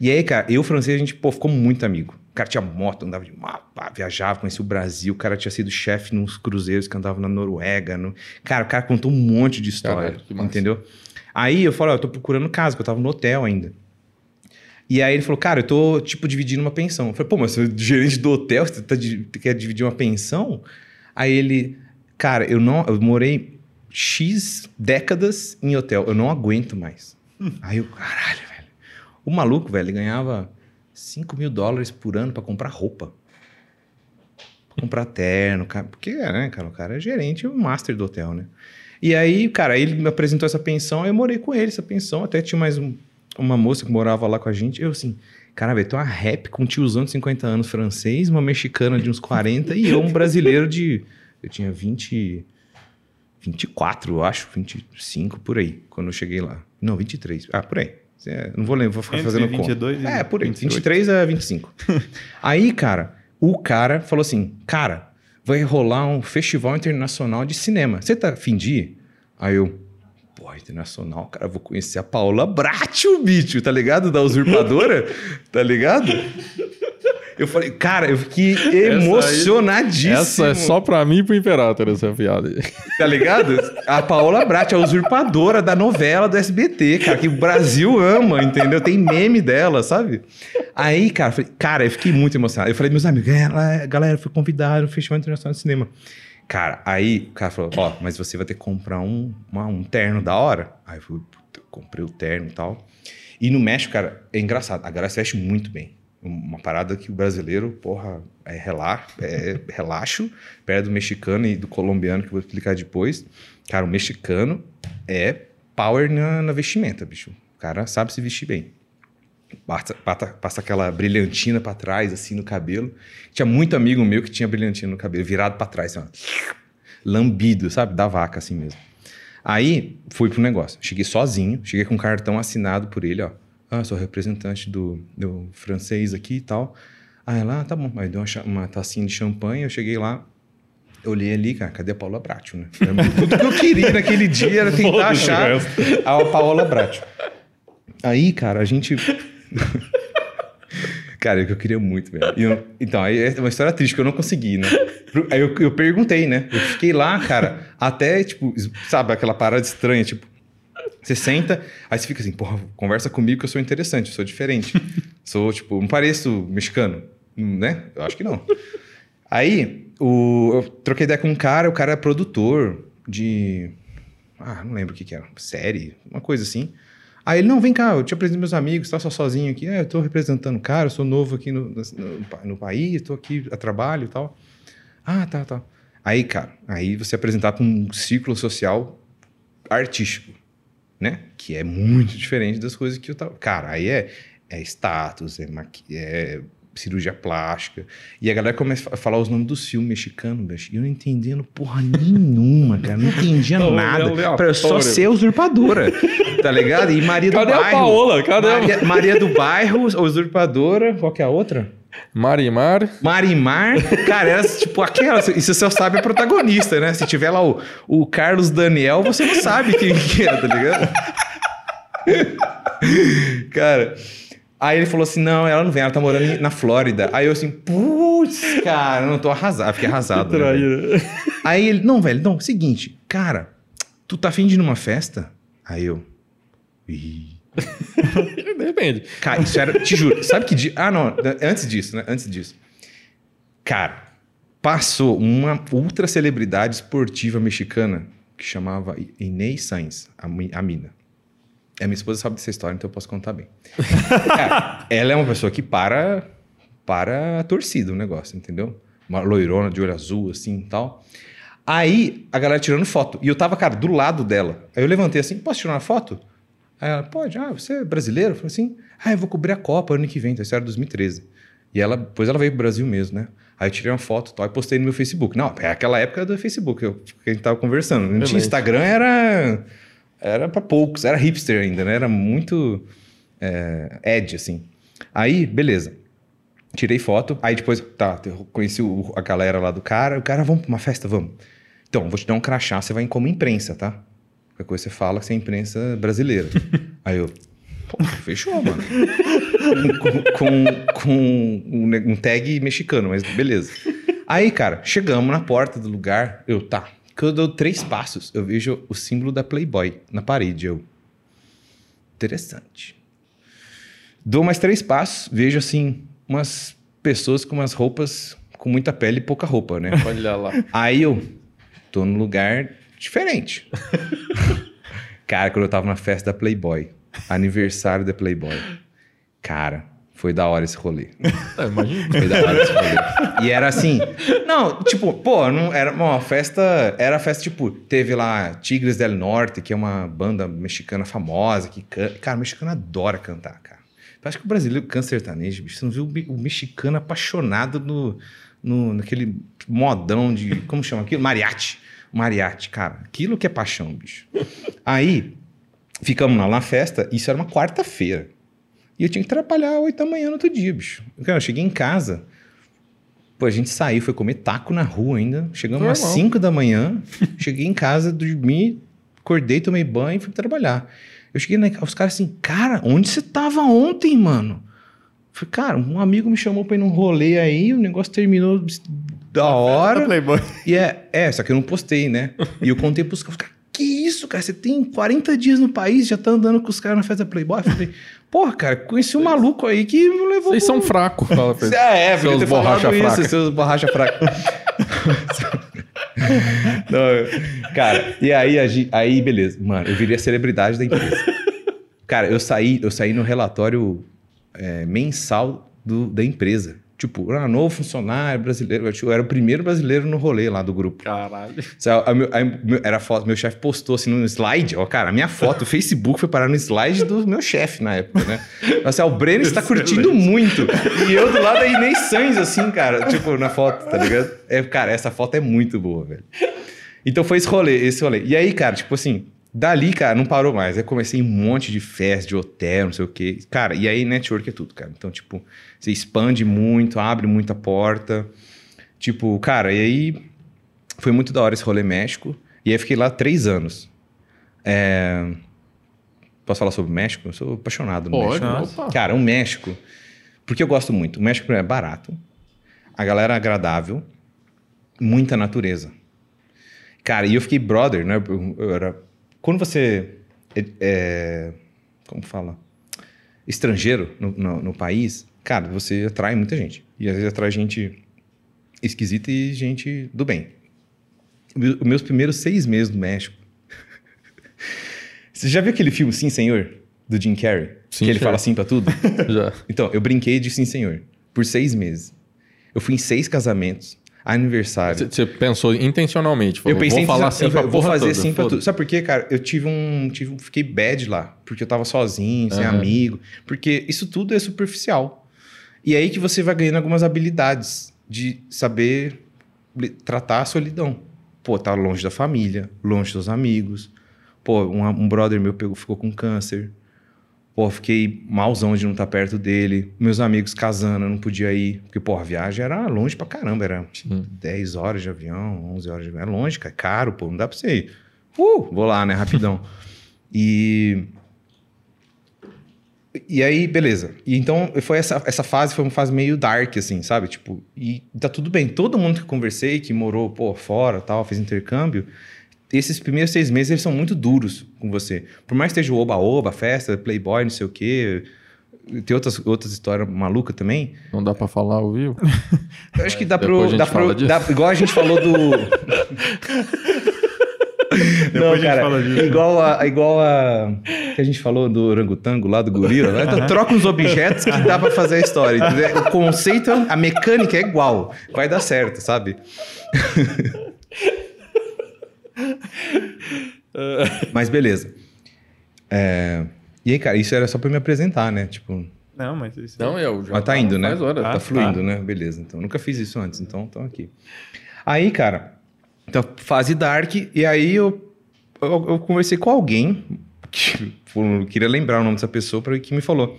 E aí, cara, eu, francês, a gente pô, ficou muito amigo. O cara tinha moto, andava de mapa, viajava, conhecia o Brasil. O cara tinha sido chefe nos cruzeiros que andavam na Noruega. No... Cara, o cara contou um monte de história, entendeu? Aí eu falei, ó, eu tô procurando casa, porque eu tava no hotel ainda. E aí ele falou, cara, eu tô, tipo, dividindo uma pensão. Eu falei, pô, mas você é gerente do hotel, você tá, quer dividir uma pensão? Aí ele, cara, eu não, eu morei X décadas em hotel, eu não aguento mais. Hum. Aí eu, caralho. O maluco, velho, ganhava 5 mil dólares por ano para comprar roupa. Pra comprar terno, cara. Porque, né, cara, o cara é gerente o master do hotel, né? E aí, cara, ele me apresentou essa pensão, eu morei com ele, essa pensão. Até tinha mais um, uma moça que morava lá com a gente. Eu, assim, cara, velho, tem uma rap com um tiozão de 50 anos francês, uma mexicana de uns 40 e eu, um brasileiro de. Eu tinha 20. 24, eu acho, 25 por aí, quando eu cheguei lá. Não, 23. Ah, por aí. É, não vou lembrar, vou ficar fazendo 22 conta. É, por aí, 28. 23 a 25. aí, cara, o cara falou assim: Cara, vai rolar um festival internacional de cinema. Você tá afim de ir? Aí eu, pô, internacional, cara, vou conhecer a Paula Bracho, bicho, tá ligado? Da usurpadora, tá ligado? Eu falei, cara, eu fiquei emocionadíssimo. Essa, é só pra mim e pro Imperator, essa piada aí. Tá ligado? A Paola Brat, a usurpadora da novela do SBT, cara, que o Brasil ama, entendeu? Tem meme dela, sabe? Aí, cara, eu falei, cara, eu fiquei muito emocionado. Eu falei, meus amigos, galera, galera foi convidado no Festival Internacional de Cinema. Cara, aí o cara falou, ó, oh, mas você vai ter que comprar um, uma, um terno da hora. Aí eu falei, comprei o terno e tal. E no México, cara, é engraçado, a galera se veste muito bem uma parada que o brasileiro, porra, é, relaxo, é relaxo perto do mexicano e do colombiano, que eu vou explicar depois. Cara, o mexicano é power na, na vestimenta, bicho. O cara sabe se vestir bem. Passa, passa, passa aquela brilhantina para trás, assim, no cabelo. Tinha muito amigo meu que tinha brilhantina no cabelo, virado para trás, assim, lambido, sabe? Da vaca, assim mesmo. Aí, fui pro negócio. Cheguei sozinho, cheguei com um cartão assinado por ele, ó ah, sou representante do, do francês aqui e tal. Aí ela, ah, tá bom. Aí deu uma, uma tacinha de champanhe, eu cheguei lá, eu olhei ali, cara, cadê a Paola Bratio, né? Tudo que eu queria naquele dia era tentar achar a Paola Bratio. Aí, cara, a gente... cara, é que eu queria muito, velho. Eu... Então, aí é uma história triste, que eu não consegui, né? Aí eu, eu perguntei, né? Eu fiquei lá, cara, até, tipo, sabe, aquela parada estranha, tipo, você senta, aí você fica assim, porra, conversa comigo que eu sou interessante, eu sou diferente. sou, tipo, não pareço mexicano, né? Eu acho que não. Aí, o, eu troquei ideia com um cara, o cara é produtor de. Ah, não lembro o que, que era, série, uma coisa assim. Aí ele, não, vem cá, eu te apresento meus amigos, tá só sozinho aqui. É, eu tô representando o cara, eu sou novo aqui no, no, no país, tô aqui a trabalho e tal. Ah, tá, tá. Aí, cara, aí você apresentar para um ciclo social artístico, né? Que é muito diferente das coisas que eu tava. Cara, aí é, é status, é, maqui... é cirurgia plástica. E a galera começa a falar os nomes dos filmes mexicanos, bicho. E eu não entendendo porra nenhuma, cara. Não entendia não, nada. Pra eu só ser usurpadora. Tá ligado? E Maria do Cadê Bairro. Cadê a Paola? Cadê Maria, Maria do Bairro, usurpadora. Qual que é a outra? Marimar. Marimar, cara, era tipo aquela. E você só sabe a protagonista, né? Se tiver lá o, o Carlos Daniel, você não sabe quem que é, tá ligado? cara. Aí ele falou assim: não, ela não vem, ela tá morando na Flórida. Aí eu assim, putz, cara, eu não tô arrasado. Fiquei arrasado. Né, Aí ele, não, velho, não, seguinte, cara, tu tá afim de ir numa festa? Aí eu. Ih. Depende. Cara, isso era, te juro, sabe que dia. Ah, não, antes disso, né? Antes disso. Cara, passou uma ultra celebridade esportiva mexicana que chamava Inês Sainz, a, a mina. A minha esposa sabe dessa história, então eu posso contar bem. é, ela é uma pessoa que para para a torcida o negócio, entendeu? Uma loirona de olho azul, assim e tal. Aí a galera tirando foto. E eu tava, cara, do lado dela. Aí eu levantei assim: posso tirar uma foto? Aí ela, pode, ah, você é brasileiro? Eu falei assim: ah, eu vou cobrir a Copa ano que vem, então isso era 2013. E ela, depois ela veio pro Brasil mesmo, né? Aí eu tirei uma foto tal, e postei no meu Facebook. Não, é aquela época do Facebook eu, que a gente tava conversando. Não tinha Instagram, era era para poucos, era hipster ainda, né? Era muito é, edge, assim. Aí, beleza. Tirei foto, aí depois, tá, conheci o, a galera lá do cara, o cara, vamos pra uma festa, vamos. Então, vou te dar um crachá, você vai em como imprensa, tá? Qualquer coisa você fala que você é imprensa brasileira. aí eu, Pô, fechou, mano. com, com, com um, tag mexicano, mas beleza. Aí, cara, chegamos na porta do lugar. Eu, tá, quando eu dou três passos, eu vejo o símbolo da Playboy na parede. Eu. Interessante. Dou mais três passos, vejo assim, umas pessoas com umas roupas com muita pele e pouca roupa, né? Olha lá. Aí eu tô num lugar diferente. Cara, quando eu tava na festa da Playboy, aniversário da Playboy. Cara, foi da hora esse rolê. É, imagina. Foi da hora esse rolê. E era assim. Não, tipo, pô, não, era uma festa. Era festa, tipo, teve lá Tigres del Norte, que é uma banda mexicana famosa, que canta. Cara, o mexicano adora cantar, cara. Eu acho que o brasileiro canta sertanejo, bicho. Você não viu o mexicano apaixonado no, no, naquele modão de. Como chama aquilo? Mariachi. Mariachi, cara. Aquilo que é paixão, bicho. Aí, ficamos lá na festa, isso era uma quarta-feira. E eu tinha que trabalhar oito da manhã no outro dia, bicho. Cara, eu cheguei em casa. Pô, a gente saiu, foi comer taco na rua ainda. Chegamos às cinco da manhã. cheguei em casa, dormi, acordei, tomei banho e fui trabalhar. Eu cheguei na os caras assim, cara, onde você tava ontem, mano? Falei, cara, um amigo me chamou pra ir num rolê aí, o negócio terminou da hora. Playboy. E é, é, só que eu não postei, né? E eu contei pros caras, que isso, cara? Você tem 40 dias no país, já tá andando com os caras na festa Playboy? Eu falei, porra, cara, conheci um maluco aí que me levou. Vocês são fracos, fala pra ele. É, é, seus borracha fraca. Isso, seus borracha fraca. Não, cara, e aí, aí, beleza. Mano, eu virei a celebridade da empresa. Cara, eu saí, eu saí no relatório é, mensal do, da empresa. Tipo, ah, novo funcionário brasileiro. Eu era o primeiro brasileiro no rolê lá do grupo. Caralho. A, a, a, era foto, meu chefe postou assim no slide. Ó, cara, a minha foto, o Facebook foi parar no slide do meu chefe na época, né? Ó, o Breno está curtindo muito. E eu do lado da Inês Sainz, assim, cara, tipo, na foto, tá ligado? É, cara, essa foto é muito boa, velho. Então foi esse rolê, esse rolê. E aí, cara, tipo assim, Dali, cara, não parou mais. Aí comecei um monte de festa, de hotel, não sei o quê. Cara, e aí network é tudo, cara. Então, tipo, você expande muito, abre muita porta. Tipo, cara, e aí foi muito da hora esse rolê México. E aí fiquei lá três anos. É... Posso falar sobre o México? Eu sou apaixonado no Pode, México. Opa. Cara, o México. Porque eu gosto muito. O México é barato. A galera é agradável. muita natureza. Cara, e eu fiquei brother, né? Eu, eu era... Quando você é, é, como fala? Estrangeiro no, no, no, país, cara, você atrai muita gente. E às vezes atrai gente esquisita e gente do bem. Os meus primeiros seis meses no México. você já viu aquele filme Sim, Senhor? Do Jim Carrey? Sim, que ele fala sim pra tudo? já. Então, eu brinquei de Sim, Senhor. Por seis meses. Eu fui em seis casamentos aniversário. Você pensou intencionalmente? Falou, eu pensei vou falar assim pra Vou fazer assim pra tudo. Sabe por quê, cara? Eu tive um, tive, fiquei bad lá, porque eu tava sozinho, sem uhum. amigo. Porque isso tudo é superficial. E é aí que você vai ganhando algumas habilidades de saber tratar a solidão. Pô, tá longe da família, longe dos amigos. Pô, um, um brother meu pegou, ficou com câncer. Pô, fiquei malzão de não estar perto dele. Meus amigos casando, eu não podia ir. Porque, pô, a viagem era longe pra caramba. Era Sim. 10 horas de avião, 11 horas de avião. É longe, cara. É caro, pô. Não dá pra você ir. Uh, vou lá, né? Rapidão. e... E aí, beleza. E então, foi essa, essa fase, foi uma fase meio dark, assim, sabe? Tipo, e tá tudo bem. Todo mundo que conversei, que morou, pô, fora, tal, fez intercâmbio esses primeiros seis meses eles são muito duros com você. Por mais que esteja o oba-oba, festa, playboy, não sei o quê. Tem outras, outras histórias malucas também. Não dá para falar ao vivo? Eu acho que dá pro... Dá pro dá, igual a gente falou do... não, cara, igual a, igual a que a gente falou do orangotango lá do gorila, né? Então, troca uns objetos que dá para fazer a história. Entendeu? O conceito, a mecânica é igual, vai dar certo, sabe? mas beleza. É... E aí, cara, isso era só pra me apresentar, né? Tipo. Não, mas isso. Não, eu já. Mas tá indo, né? Hora. Ah, tá fluindo, tá. né? Beleza. Então, nunca fiz isso antes, então estão aqui. Aí, cara, então, fase dark, e aí eu, eu, eu conversei com alguém, que, eu queria lembrar o nome dessa pessoa, pra, que me falou: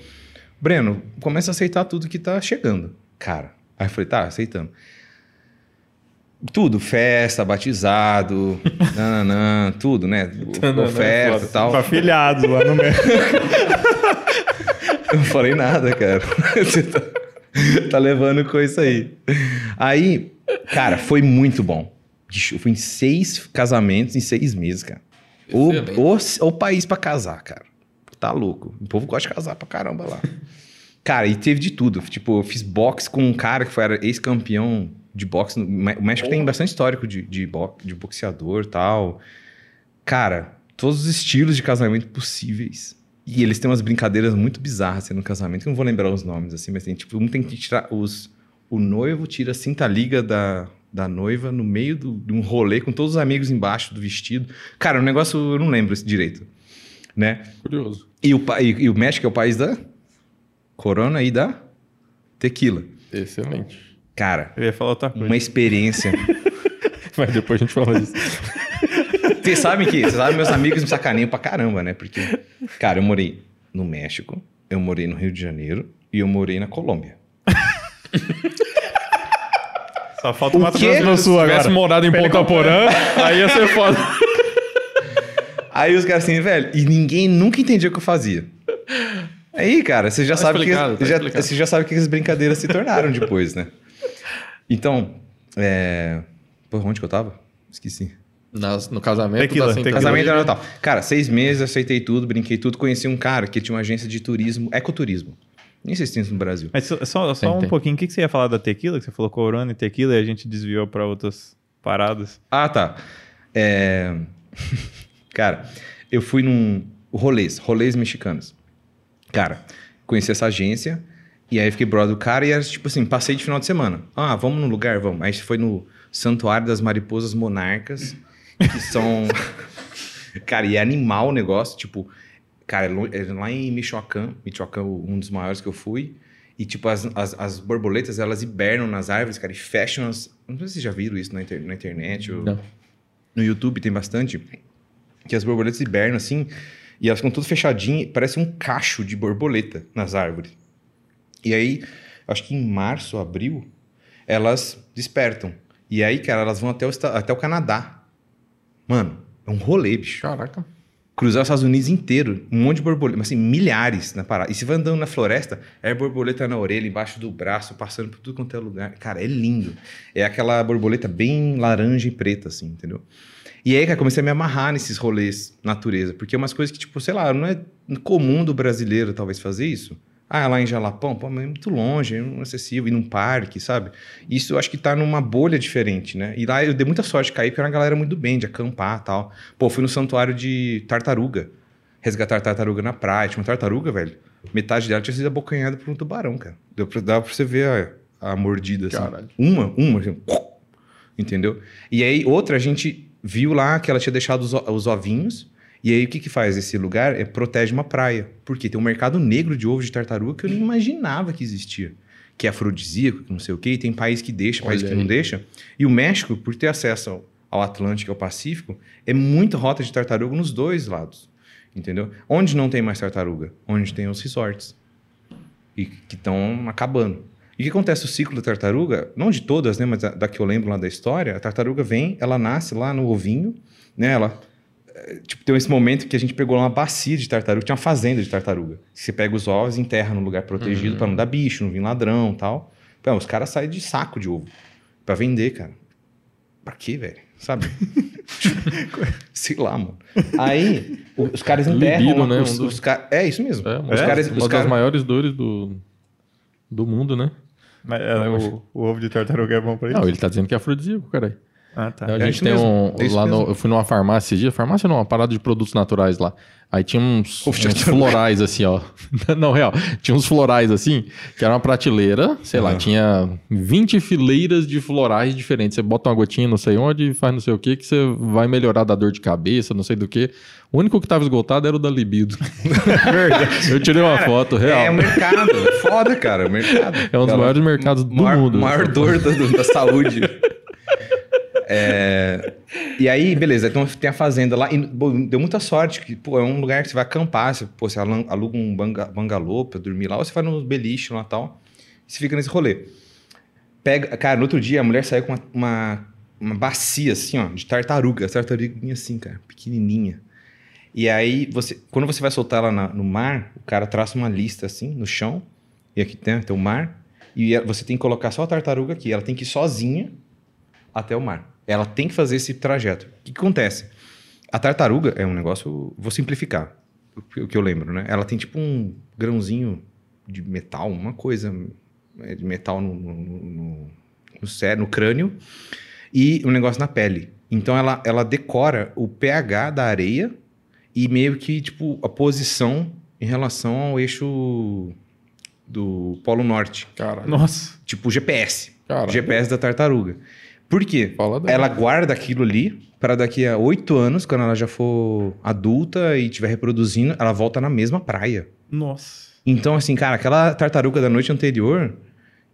Breno, começa a aceitar tudo que tá chegando. Cara. Aí eu falei, tá, aceitando. Tudo, festa, batizado, nananã, tudo, né? Oferta e tal. Afiliados lá no meio. Eu não falei nada, cara. Você tá, tá levando com isso aí. Aí, cara, foi muito bom. Eu fui em seis casamentos em seis meses, cara. O, o, o país para casar, cara. Tá louco. O povo gosta de casar pra caramba lá. Cara, e teve de tudo. Tipo, eu fiz boxe com um cara que foi ex-campeão de boxe. O México oh. tem bastante histórico de, de, bo de boxeador tal. Cara, todos os estilos de casamento possíveis. E eles têm umas brincadeiras muito bizarras assim, no casamento, que eu não vou lembrar os nomes, assim, mas tem, tipo, um tem que tirar os. O noivo tira a cinta-liga da, da noiva no meio do, de um rolê com todos os amigos embaixo do vestido. Cara, o um negócio eu não lembro direito. Né? Curioso. E o, e, e o México é o país da Corona e da Tequila. Excelente. Cara, eu ia falar outra coisa. uma experiência. Mas depois a gente fala isso. Vocês sabem que, vocês sabem, meus amigos me sacaneiam pra caramba, né? Porque, cara, eu morei no México, eu morei no Rio de Janeiro e eu morei na Colômbia. Só falta uma Grosso do Sul agora. Se tivesse morado em Ponta Porã, aí ia ser foda. Aí os caras assim, velho, e ninguém nunca entendia o que eu fazia. Aí, cara, você já tá sabe que tá já, você já sabe que as brincadeiras se tornaram depois, né? Então, é... Pô, onde que eu tava? Esqueci. Nas, no casamento tequila, da Casamento era Natal. Cara, seis meses, aceitei tudo, brinquei tudo. Conheci um cara que tinha uma agência de turismo, ecoturismo. Nem sei se tem isso no Brasil. Mas só, só, só um tem. pouquinho, o que, que você ia falar da tequila? Que você falou corona e tequila e a gente desviou para outras paradas. Ah, tá. É... cara, eu fui num... Rolês, rolês mexicanos. Cara, conheci essa agência e aí fiquei brother do cara e era tipo assim, passei de final de semana. Ah, vamos no lugar? Vamos. Aí foi no Santuário das Mariposas Monarcas, que são... cara, e é animal o negócio, tipo... Cara, é, é lá em Michoacán, Michoacán um dos maiores que eu fui. E, tipo, as, as, as, borboletas, elas hibernam nas árvores, cara, e fecham as... Não sei se vocês já viram isso na, inter, na internet ou... Não. No YouTube tem bastante. Que as borboletas hibernam, assim, e elas ficam tudo fechadinhas, parece um cacho de borboleta nas árvores. E aí, acho que em março, abril, elas despertam. E aí, cara, elas vão até o, até o Canadá. Mano, é um rolê, bicho. Caraca. cruzar os Estados Unidos inteiro, um monte de borboleta, assim, milhares na parada. E você vai andando na floresta, é borboleta na orelha, embaixo do braço, passando por tudo quanto é lugar. Cara, é lindo. É aquela borboleta bem laranja e preta, assim, entendeu? E aí, cara, comecei a me amarrar nesses rolês natureza, porque é umas coisas que, tipo, sei lá, não é comum do brasileiro talvez fazer isso. Ah, lá em Jalapão, pô, mas é muito longe, é inacessível, ir num parque, sabe? Isso eu acho que tá numa bolha diferente, né? E lá eu dei muita sorte de cair, porque era uma galera muito bem, de acampar e tal. Pô, fui no santuário de tartaruga, resgatar tartaruga na praia. Tinha uma tartaruga, velho. Metade dela tinha sido abocanhada por um tubarão, cara. Deu pra, dava pra você ver a, a mordida, assim. Caralho. Uma, uma, assim, entendeu? E aí, outra, a gente viu lá que ela tinha deixado os, os ovinhos e aí o que, que faz esse lugar? É protege uma praia. Porque tem um mercado negro de ovos de tartaruga que eu nem imaginava que existia. Que é afrodisíaco, que não sei o quê, e tem país que deixa, país que não deixa. E o México, por ter acesso ao Atlântico e ao Pacífico, é muita rota de tartaruga nos dois lados. Entendeu? Onde não tem mais tartaruga? Onde tem os resorts. E que estão acabando. E o que acontece? O ciclo da tartaruga, não de todas, né? Mas da, da que eu lembro lá da história, a tartaruga vem, ela nasce lá no ovinho, né? Ela tipo, tem esse momento que a gente pegou uma bacia de tartaruga, tinha uma fazenda de tartaruga. Você pega os ovos e enterra num lugar protegido uhum. para não dar bicho, não vir ladrão tal. Pô, os caras saem de saco de ovo para vender, cara. Pra quê, velho? Sabe? Sei lá, mano. Aí, os caras enterram. Libido, uma, né? os, os car... É isso mesmo. É, os é, caras, uma das maiores dores do, do mundo, né? Mas, é, o, o, ovo de tartaruga é bom pra isso? Não, ele tá dizendo que é afrodisíaco, caralho. Ah, tá. A gente é tem mesmo. um. É lá no, eu fui numa farmácia esse dia, farmácia não, uma parada de produtos naturais lá. Aí tinha uns, uns florais assim, ó. não, real. Tinha uns florais assim, que era uma prateleira, sei lá, tinha 20 fileiras de florais diferentes. Você bota uma gotinha não sei onde, faz não sei o que, que você vai melhorar da dor de cabeça, não sei do que. O único que tava esgotado era o da libido. Verdade. Eu tirei uma cara, foto real. É o mercado. Foda, cara. O mercado. É um dos maiores mercados do maior, mundo. Maior dor da, da saúde. É, e aí, beleza, então tem a fazenda lá. E deu muita sorte, que pô, é um lugar que você vai acampar. Você, pô, você aluga um bangalô pra dormir lá, ou você vai no beliche lá e tal. E você fica nesse rolê. Pega, cara, no outro dia a mulher saiu com uma, uma, uma bacia assim, ó, de tartaruga. Tartaruguinha assim, cara, pequenininha. E aí, você, quando você vai soltar ela na, no mar, o cara traça uma lista assim, no chão. E aqui tem, tem o mar. E você tem que colocar só a tartaruga aqui. Ela tem que ir sozinha até o mar. Ela tem que fazer esse trajeto. O que, que acontece? A tartaruga é um negócio. Vou simplificar o que eu lembro, né? Ela tem tipo um grãozinho de metal, uma coisa é, de metal no, no, no, no, cérebro, no crânio e um negócio na pele. Então ela, ela decora o pH da areia e meio que tipo a posição em relação ao eixo do Polo Norte. Cara. Nossa. Tipo GPS. Caralho. GPS da tartaruga. Por quê? Ela guarda aquilo ali para daqui a oito anos, quando ela já for adulta e estiver reproduzindo, ela volta na mesma praia. Nossa. Então, assim, cara, aquela tartaruga da noite anterior,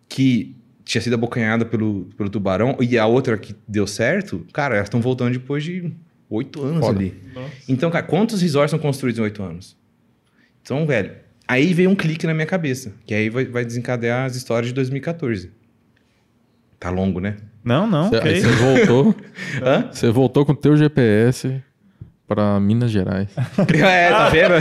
que tinha sido abocanhada pelo, pelo tubarão, e a outra que deu certo, cara, elas estão voltando depois de oito anos Foda. ali. Nossa. Então, cara, quantos resorts são construídos em oito anos? Então, velho, aí veio um clique na minha cabeça, que aí vai, vai desencadear as histórias de 2014. Tá longo, né? Não, não. Você okay. voltou. Hã? Você voltou com o teu GPS para Minas Gerais. é, tá vendo?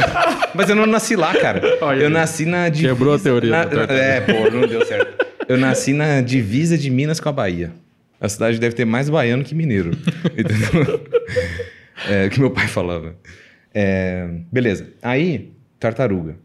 Mas eu não nasci lá, cara. Olha, eu nasci na divisa. Quebrou a teoria. Na, é, pô, não deu certo. Eu nasci na divisa de Minas com a Bahia. A cidade deve ter mais baiano que mineiro. Entendeu? É, que meu pai falava. É, beleza. Aí, tartaruga.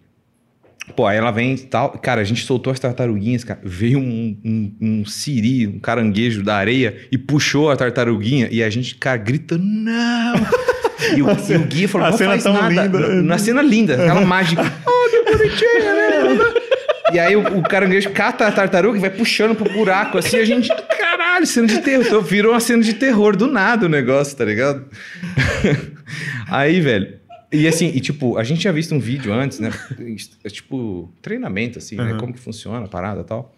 Pô, aí ela vem e tal. Cara, a gente soltou as tartaruguinhas, cara. Veio um, um, um siri, um caranguejo da areia e puxou a tartaruguinha. E a gente, cara, grita, não! E o, e o guia falou, não faz nada. Linda. Na cena linda, aquela mágica. oh, que bonitinha, né? E aí o, o, caranguejo cata a tartaruga e vai puxando pro buraco, assim, a gente... Caralho, cena de terror. Então, virou uma cena de terror do nada o negócio, tá ligado? aí, velho... E assim, e tipo, a gente tinha visto um vídeo antes, né? É tipo, treinamento, assim, uhum. né? Como que funciona a parada e tal.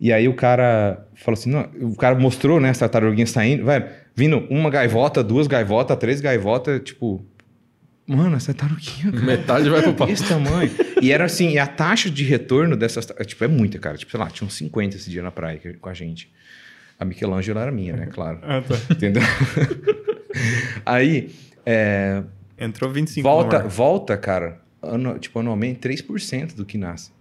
E aí o cara falou assim: não, o cara mostrou, né, as tartaruguinhas saindo, velho, vindo uma gaivota, duas gaivotas, três gaivotas, tipo. Mano, essa tartaruguinha. Cara, Metade vai pro pau. Esse tamanho. E era assim, e a taxa de retorno dessas. Tipo, é muita, cara. Tipo, sei lá, tinha uns 50 esse dia na praia com a gente. A Michelangelo era minha, né? Claro. Ah, tá. Entendeu? aí. É, Entrou 25 Volta, volta, cara, anu, tipo, anualmente 3% do que nasce.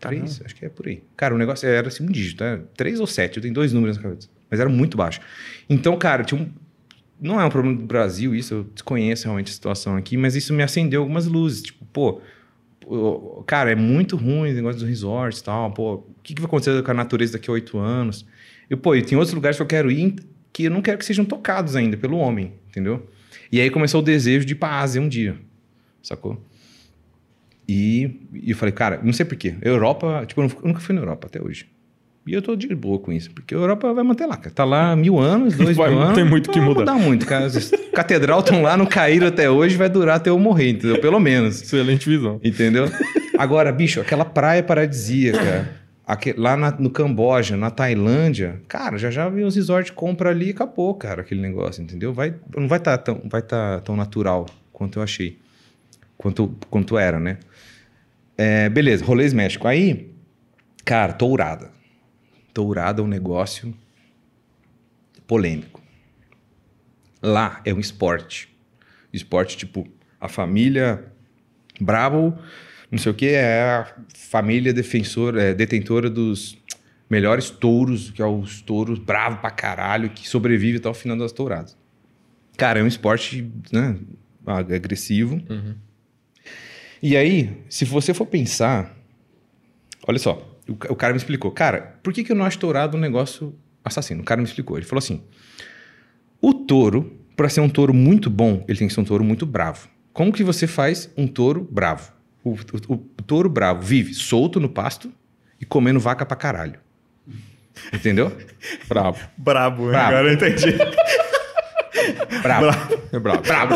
3, Caramba. acho que é por aí. Cara, o negócio era assim um dígito, né? 3 ou 7, eu tenho dois números na cabeça. Mas era muito baixo. Então, cara, tinha um. Não é um problema do Brasil isso, eu desconheço realmente a situação aqui, mas isso me acendeu algumas luzes. Tipo, pô, pô, cara, é muito ruim o negócio dos resorts e tal. Pô, o que, que vai acontecer com a natureza daqui a oito anos? E, pô, e tem outros lugares que eu quero ir que eu não quero que sejam tocados ainda pelo homem, entendeu? E aí começou o desejo de ir pra Ásia um dia, sacou? E, e eu falei, cara, não sei porquê. Europa, tipo, eu nunca- fui na Europa até hoje. E eu tô de boa com isso, porque a Europa vai manter lá, cara. Tá lá mil anos, dois Vai- mil não anos. tem muito que mudar. Não dá muito, cara. As catedral estão lá, não caíram até hoje, vai durar até eu morrer, entendeu? Pelo menos. Excelente visão. Entendeu? Agora, bicho, aquela praia paradisíaca, aque- lá na- no Camboja, na Tailândia, cara, já já vi os resorts, compra ali e acabou, cara, aquele negócio, entendeu? Vai, não vai estar tão, vai tá tão natural quanto eu achei. Quanto, quanto era, né? É, beleza, rolês México. Aí, cara, tourada. Tourada é um negócio polêmico. Lá é um esporte. Esporte tipo, a família Bravo, não sei o que, é a família defensora, é, detentora dos melhores touros, que é os touros bravo pra caralho, que sobrevive até o final das touradas. Cara, é um esporte né, agressivo. Uhum. E aí, se você for pensar, olha só, o, o cara me explicou, cara, por que, que eu não acho tourado um negócio assassino? O cara me explicou, ele falou assim: o touro, para ser um touro muito bom, ele tem que ser um touro muito bravo. Como que você faz um touro bravo? O, o- o touro bravo vive solto no pasto e comendo vaca pra caralho. Entendeu? Bravo. Brabo, Brabo. agora eu entendi. Bravo. É bravo. Bravo.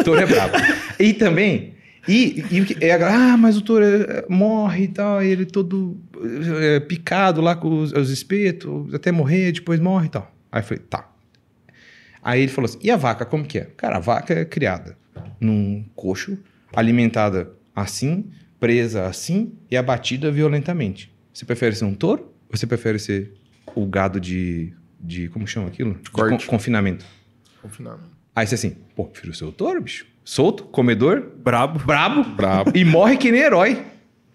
O touro é bravo. E também. E, e é, galera, ah, mas o touro é, morre e tal, e ele todo é, picado lá com os, os espetos, até morrer, depois morre e tal. Aí eu falei, tá. Aí ele falou assim: e a vaca, como que é? Cara, a vaca é criada num coxo, alimentada assim, presa assim e abatida violentamente. Você prefere ser um touro ou você prefere ser o gado de. de como chama aquilo? De corte. con- confinamento. Confinamento. Aí você assim, pô, prefiro ser o touro, bicho. Solto, comedor, Brabo. brabo, Brabo. e morre que nem herói.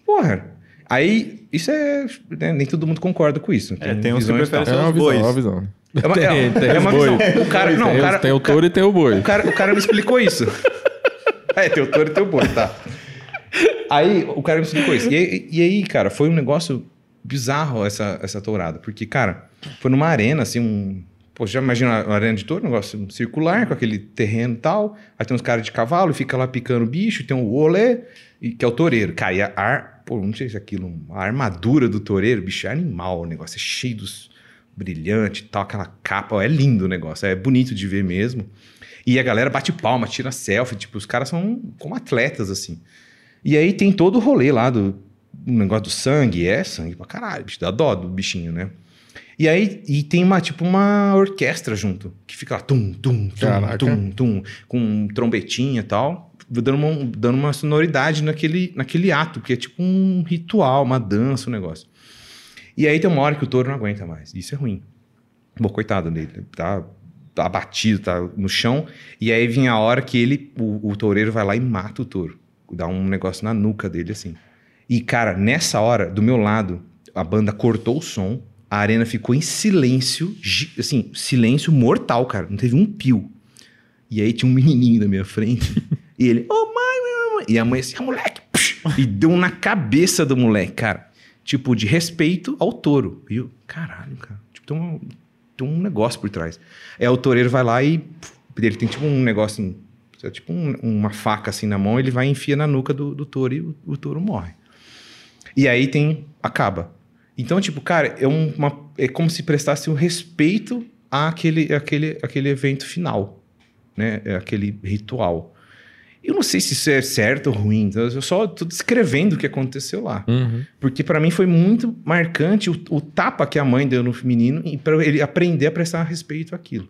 Porra. Aí, isso é. né, nem todo mundo concorda com isso. É, tem uns que visões e preferem tal. É uma os visão, é uma visão. É uma, é, Tem- tem é uma boi. visão. O cara, não, tem, o cara, tem o o cara- touro e tem o boi. o cara, o cara me explicou isso. é, tem o touro e tem o boi, tá. Aí o cara me explicou isso. E, e aí, cara, foi um negócio bizarro essa, essa tourada. Porque, cara, foi numa arena, assim, um. Pô, já imagina uma arena de touro, um negócio circular, com aquele terreno e tal. Aí tem uns caras de cavalo, fica lá picando bicho, tem o olé, que é o toureiro. Cara, e a ar, pô, não sei se aquilo, a armadura do toureiro, bicho, é animal o negócio, é cheio dos brilhante e tal, aquela capa, é lindo o negócio, é bonito de ver mesmo. E a galera bate palma, tira selfie, tipo, os caras são como atletas, assim. E aí tem todo o rolê lá do, negócio do sangue, é sangue pra caralho, bicho, dá dó do bichinho, né? E aí e tem uma, tipo, uma orquestra junto, que fica lá, tum, tum, tum, Caraca. tum, tum, com trombetinha e tal, dando uma, dando uma sonoridade naquele, naquele ato, que é tipo um ritual, uma dança, um negócio. E aí tem uma hora que o touro não aguenta mais. Isso é ruim. Bom, coitado dele. Tá, tá abatido, tá no chão. E aí vinha a hora que ele, o, o toureiro vai lá e mata o touro. Dá um negócio na nuca dele, assim. E, cara, nessa hora, do meu lado, a banda cortou o som. A arena ficou em silêncio. Assim, silêncio mortal, cara. Não teve um pio. E aí tinha um menininho na minha frente. e ele, ô mãe, mãe, mãe. E a mãe assim, ah, moleque. E deu na cabeça do moleque, cara. Tipo, de respeito ao touro. E eu, caralho, cara. Tipo, tem um, tem um negócio por trás. É, o toureiro vai lá e. pff, Ele tem tipo um negócio. assim, é Tipo um- uma faca assim na mão, ele vai e enfia na nuca do, do touro e o, o touro morre. E aí tem. Acaba. Então, tipo, cara, é, um- uma, é como se prestasse um respeito àquele, àquele, àquele evento final, né? É aquele ritual. Eu não sei se isso é certo ou ruim, eu só tô descrevendo o que aconteceu lá. Uhum. Porque pra mim foi muito marcante o, o tapa que a mãe deu no menino e para ele aprender a prestar respeito àquilo.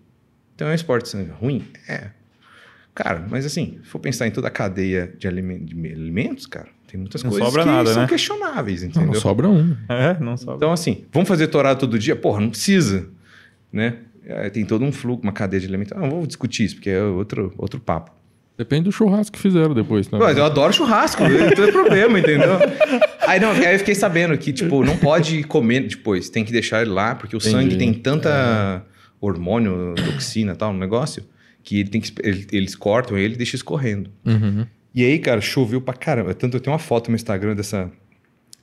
Então é um esporte sangue ruim? É. Cara, mas assim, se for pensar em toda a cadeia de, alimen- de alimentos, cara, tem muitas Não coisas sobra que nada, são né? questionáveis, Não, entendeu? não sobra um. É, não sobra. Então, assim, vamos fazer torado todo dia? Porra, não precisa, né? É, tem todo um fluxo, uma cadeia de alimentos. Ah, não vou discutir isso, porque é outro, outro papo. Depende do churrasco que fizeram depois. Né? Mas eu adoro churrasco, não tem problema, entendeu? Aí não, aí eu fiquei sabendo que, tipo, não pode comer depois, tem que deixar ele lá, porque o Entendi. sangue tem tanta é. hormônio, toxina e tal, no negócio, que ele tem que, ele, eles cortam ele e deixam escorrendo. Uhum. E aí, cara, choveu pra caramba. Tanto eu tenho uma foto no Instagram dessa,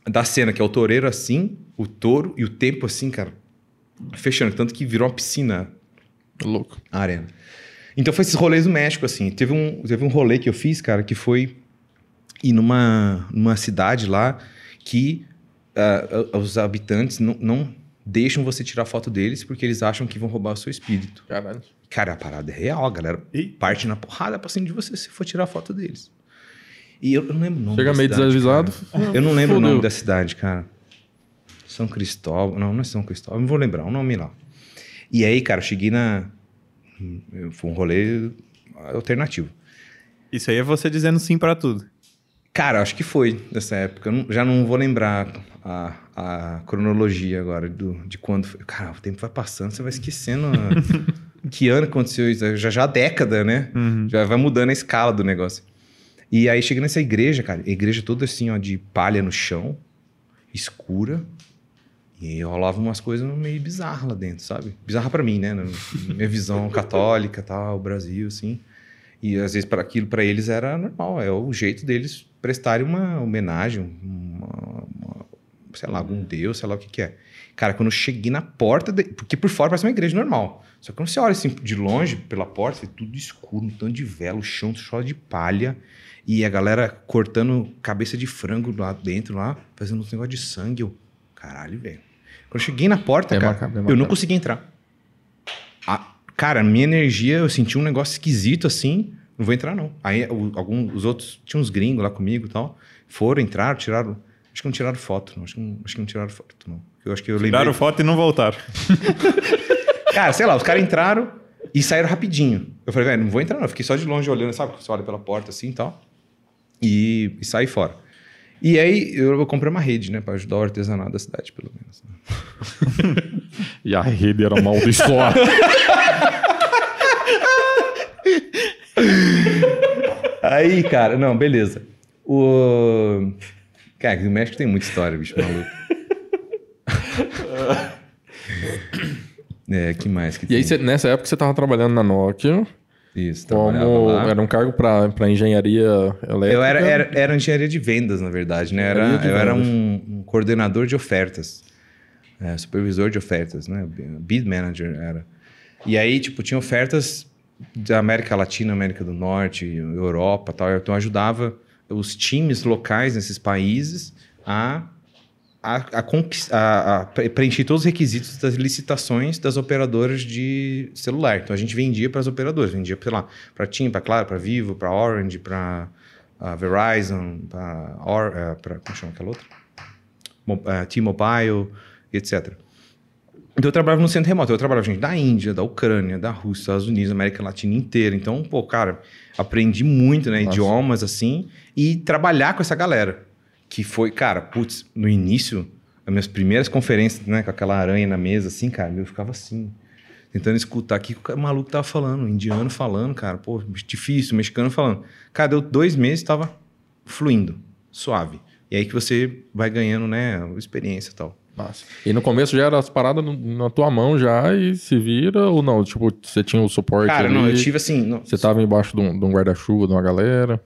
da cena, que é o toureiro assim, o touro e o tempo assim, cara, fechando. Tanto que virou uma piscina. Louco. A arena. Então foi esses rolês do México, assim. Teve um, teve um rolê que eu fiz, cara, que foi ir numa, numa cidade lá que uh, os habitantes não, não deixam você tirar foto deles porque eles acham que vão roubar o seu espírito. Caralho. Cara, a parada é real, a galera e? parte na porrada pra cima de você se for tirar foto deles. E eu, eu não lembro o nome Chega meio cidade, desavisado. Cara. Eu não lembro Fudeu. o nome da cidade, cara. São Cristóvão. Não, não é São Cristóvão. Não vou lembrar o nome lá. E aí, cara, eu cheguei na, foi um rolê alternativo. Isso aí é você dizendo sim para tudo. Cara, acho que foi nessa época. Eu já não vou lembrar a, a cronologia agora do, de quando foi. Cara, o tempo vai passando, você vai esquecendo a... que ano aconteceu isso. Já já a década, né? Uhum. Já vai mudando a escala do negócio. E aí cheguei nessa igreja, cara. A igreja toda assim, ó, de palha no chão, escura. E rolava umas coisas meio bizarras lá dentro, sabe? Bizarra para mim, né? Minha visão católica, tal, Brasil, assim. E às vezes para aquilo para eles era normal, é o jeito deles prestarem uma homenagem, uma, uma, sei lá, algum deus, sei lá o que que é. Cara, quando eu cheguei na porta, de... porque por fora parece uma igreja normal. Só que quando você olha assim de longe pela porta, vê tudo escuro, um tanto de vela, o chão só de palha e a galera cortando cabeça de frango lá dentro lá, fazendo um negócio de sangue. Eu, caralho, velho. Quando eu cheguei na porta, é cara, é eu não consegui entrar. A, cara, minha energia, eu senti um negócio esquisito assim. Não vou entrar, não. Aí o, algum, os outros, tinha uns gringos lá comigo e tal. Foram, entraram, tiraram. Acho que não tiraram foto, não. Acho que não, acho que não tiraram foto, não. Eu acho que eu tiraram lembrei... foto e não voltaram. cara, sei lá, os caras entraram e saíram rapidinho. Eu falei, velho, não vou entrar, não. Eu fiquei só de longe olhando, sabe? Você olha pela porta assim e tal. E, e saí fora. E aí eu comprei uma rede, né? Pra ajudar o artesanato da cidade, pelo menos. e a rede era amaldiçoada. aí, cara, não, beleza. O. Cara, no México tem muita história, bicho maluco. é, que mais que E tem? aí, cê, nessa época você tava trabalhando na Nokia. Isso, Como era um cargo para engenharia elétrica? Eu era, era, era engenharia de vendas, na verdade, né? Era, eu era um, um, coordenador de ofertas, é, supervisor de ofertas, né? Bid manager era. E aí, tipo, tinha ofertas da América Latina, América do Norte, Europa tal. Então, eu ajudava os times locais nesses países a a, a, a, preencher todos os requisitos das licitações das operadoras de celular. Então a gente vendia para as operadoras, vendia, sei lá, para TIM, para Claro, para Vivo, para Orange, para Verizon, para uh, como chama aquela outra? Uh, T-Mobile, etc. Então eu trabalhava no centro remoto. Eu trabalhava gente da Índia, da Ucrânia, da Rússia, Estados Unidos, América Latina inteira. Então, pô, cara, aprendi muito, né? Nossa. Idiomas assim e trabalhar com essa galera que foi, cara, putz, no início, as minhas primeiras conferências, né, com aquela aranha na mesa, assim, cara, eu ficava assim, tentando escutar aqui o que o maluco tava falando, indiano falando, cara, pô, difícil, mexicano falando. Cara, deu dois meses, tava fluindo, suave. E aí que você vai ganhando, né, experiência e tal. Nossa. E no começo já era as paradas na tua mão já e se vira ou não? Tipo, você tinha o suporte Cara, ali, não, eu tive assim... Não, você tava embaixo de um, de um guarda-chuva de uma galera?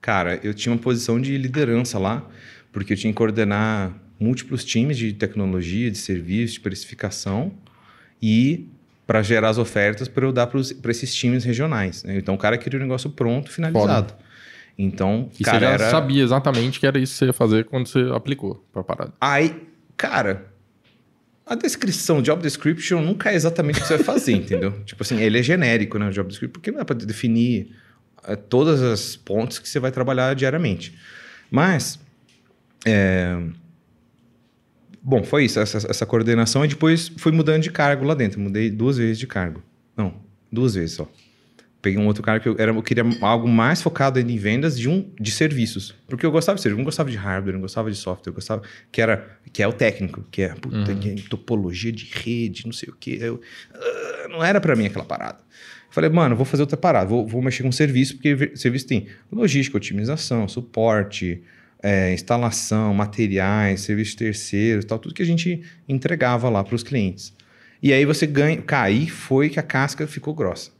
Cara, eu tinha uma posição de liderança lá, porque eu tinha que coordenar múltiplos times de tecnologia, de serviço, de precificação e para gerar as ofertas para eu dar para esses times regionais. Né? Então o cara queria o negócio pronto, finalizado. Foda. Então, e cara, você já era... sabia exatamente que era isso que você ia fazer quando você aplicou para a parada. Aí, cara, a descrição, job description nunca é exatamente o que você vai fazer, entendeu? Tipo assim, ele é genérico, né, o job description, porque não é para definir todas as pontes que você vai trabalhar diariamente. Mas, é... bom, foi isso, essa, essa, coordenação, e depois fui mudando de cargo lá dentro. Mudei duas vezes de cargo. Não, duas vezes só. Peguei um outro cargo que eu, era, eu queria algo mais focado em vendas de um de serviços. Porque eu gostava de serviço, não gostava de hardware, não gostava de software, eu gostava que era que é o técnico, que é, puta, uhum. que é topologia de rede, não sei o quê. Eu, uh, não era para mim aquela parada. Falei, mano, vou fazer outra parada, vou, vou mexer com serviço, porque serviço tem logística, otimização, suporte, é, instalação, materiais, serviços terceiros, tal, tudo que a gente entregava lá para os clientes. E aí você ganha. Cair foi que a casca ficou grossa.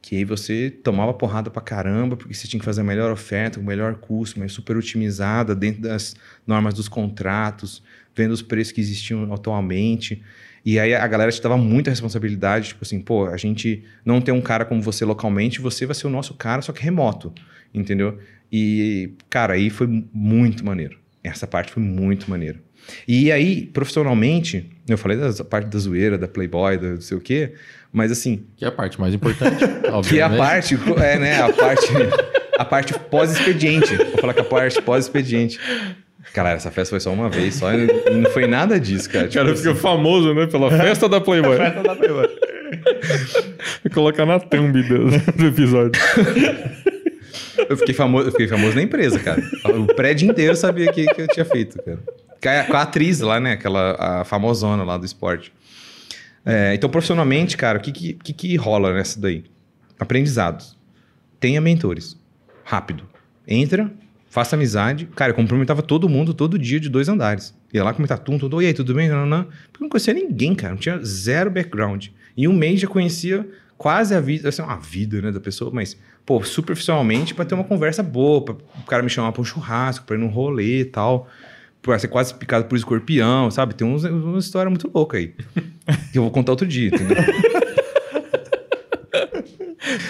Que aí você tomava porrada pra caramba, porque você tinha que fazer a melhor oferta, o melhor custo, mas super otimizada, dentro das normas dos contratos, vendo os preços que existiam atualmente. E aí a galera te dava muita responsabilidade, tipo assim, pô, a gente não tem um cara como você localmente, você vai ser o nosso cara, só que remoto, entendeu? E, cara, aí foi muito maneiro. Essa parte foi muito maneiro. E aí, profissionalmente, eu falei da parte da zoeira, da Playboy, da não sei o quê, mas assim. Que é a parte mais importante. que é a parte, é, né? A parte, a parte pós-expediente. Vou falar que a parte pós-expediente. Cara, essa festa foi só uma vez, só não foi nada disso, cara. O tipo cara assim. ficou famoso, né? Pela festa da Playboy. festa da Playboy. Vou colocar na thumb do, do episódio. Eu fiquei, famoso, eu fiquei famoso na empresa, cara. O prédio inteiro sabia que, que eu tinha feito, cara. Com a atriz lá, né? Aquela a famosona lá do esporte. É, então, profissionalmente, cara, o que, que, que rola nessa daí? Aprendizados. Tenha mentores. Rápido. Entra, faça amizade. Cara, eu cumprimentava todo mundo todo dia de dois andares. Ia lá comentar tudo, tudo. E aí, tudo bem? Não, não. Porque eu não conhecia ninguém, cara. Não tinha zero background. Em um mês já conhecia quase a vida, assim, a vida, né, da pessoa, mas, pô, superficialmente para ter uma conversa boa, para o cara me chamar para um churrasco, para ir num rolê e tal. Pra ser quase picado por escorpião, sabe? Tem uns, uma história muito louca aí. que eu vou contar outro dia, entendeu?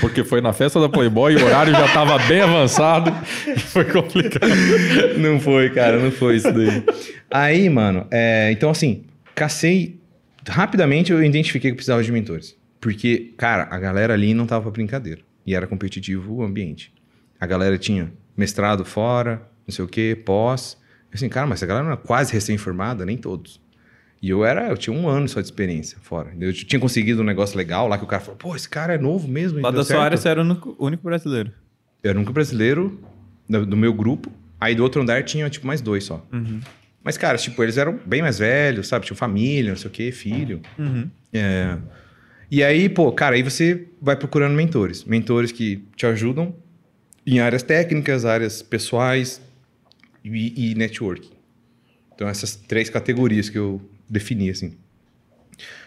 Porque foi na festa da Playboy e o horário já estava bem avançado. Foi complicado. Não foi, cara, não foi isso daí. Aí, mano, é, então assim, cacei. Rapidamente eu identifiquei que eu precisava de mentores. Porque, cara, a galera ali não tava pra brincadeira. E era competitivo o ambiente. A galera tinha mestrado fora, não sei o quê, pós. Assim, cara, mas a galera não era quase recém-formada, nem todos. E eu era, eu tinha um ano só de experiência fora. Eu tinha conseguido um negócio legal lá que o cara falou, pô, esse cara é novo mesmo. Lá da sua área você era o único, brasileiro. Eu era o único brasileiro do, do, meu grupo. Aí do outro andar tinha, tipo, mais dois só. Uhum. Mas, cara, tipo, eles eram bem mais velhos, sabe? Tinham família, não sei o quê, filho. Uhum. É... E aí, pô, cara, aí você vai procurando mentores. Mentores que te ajudam em áreas técnicas, áreas pessoais e, e networking. Então, essas três categorias que eu defini, assim.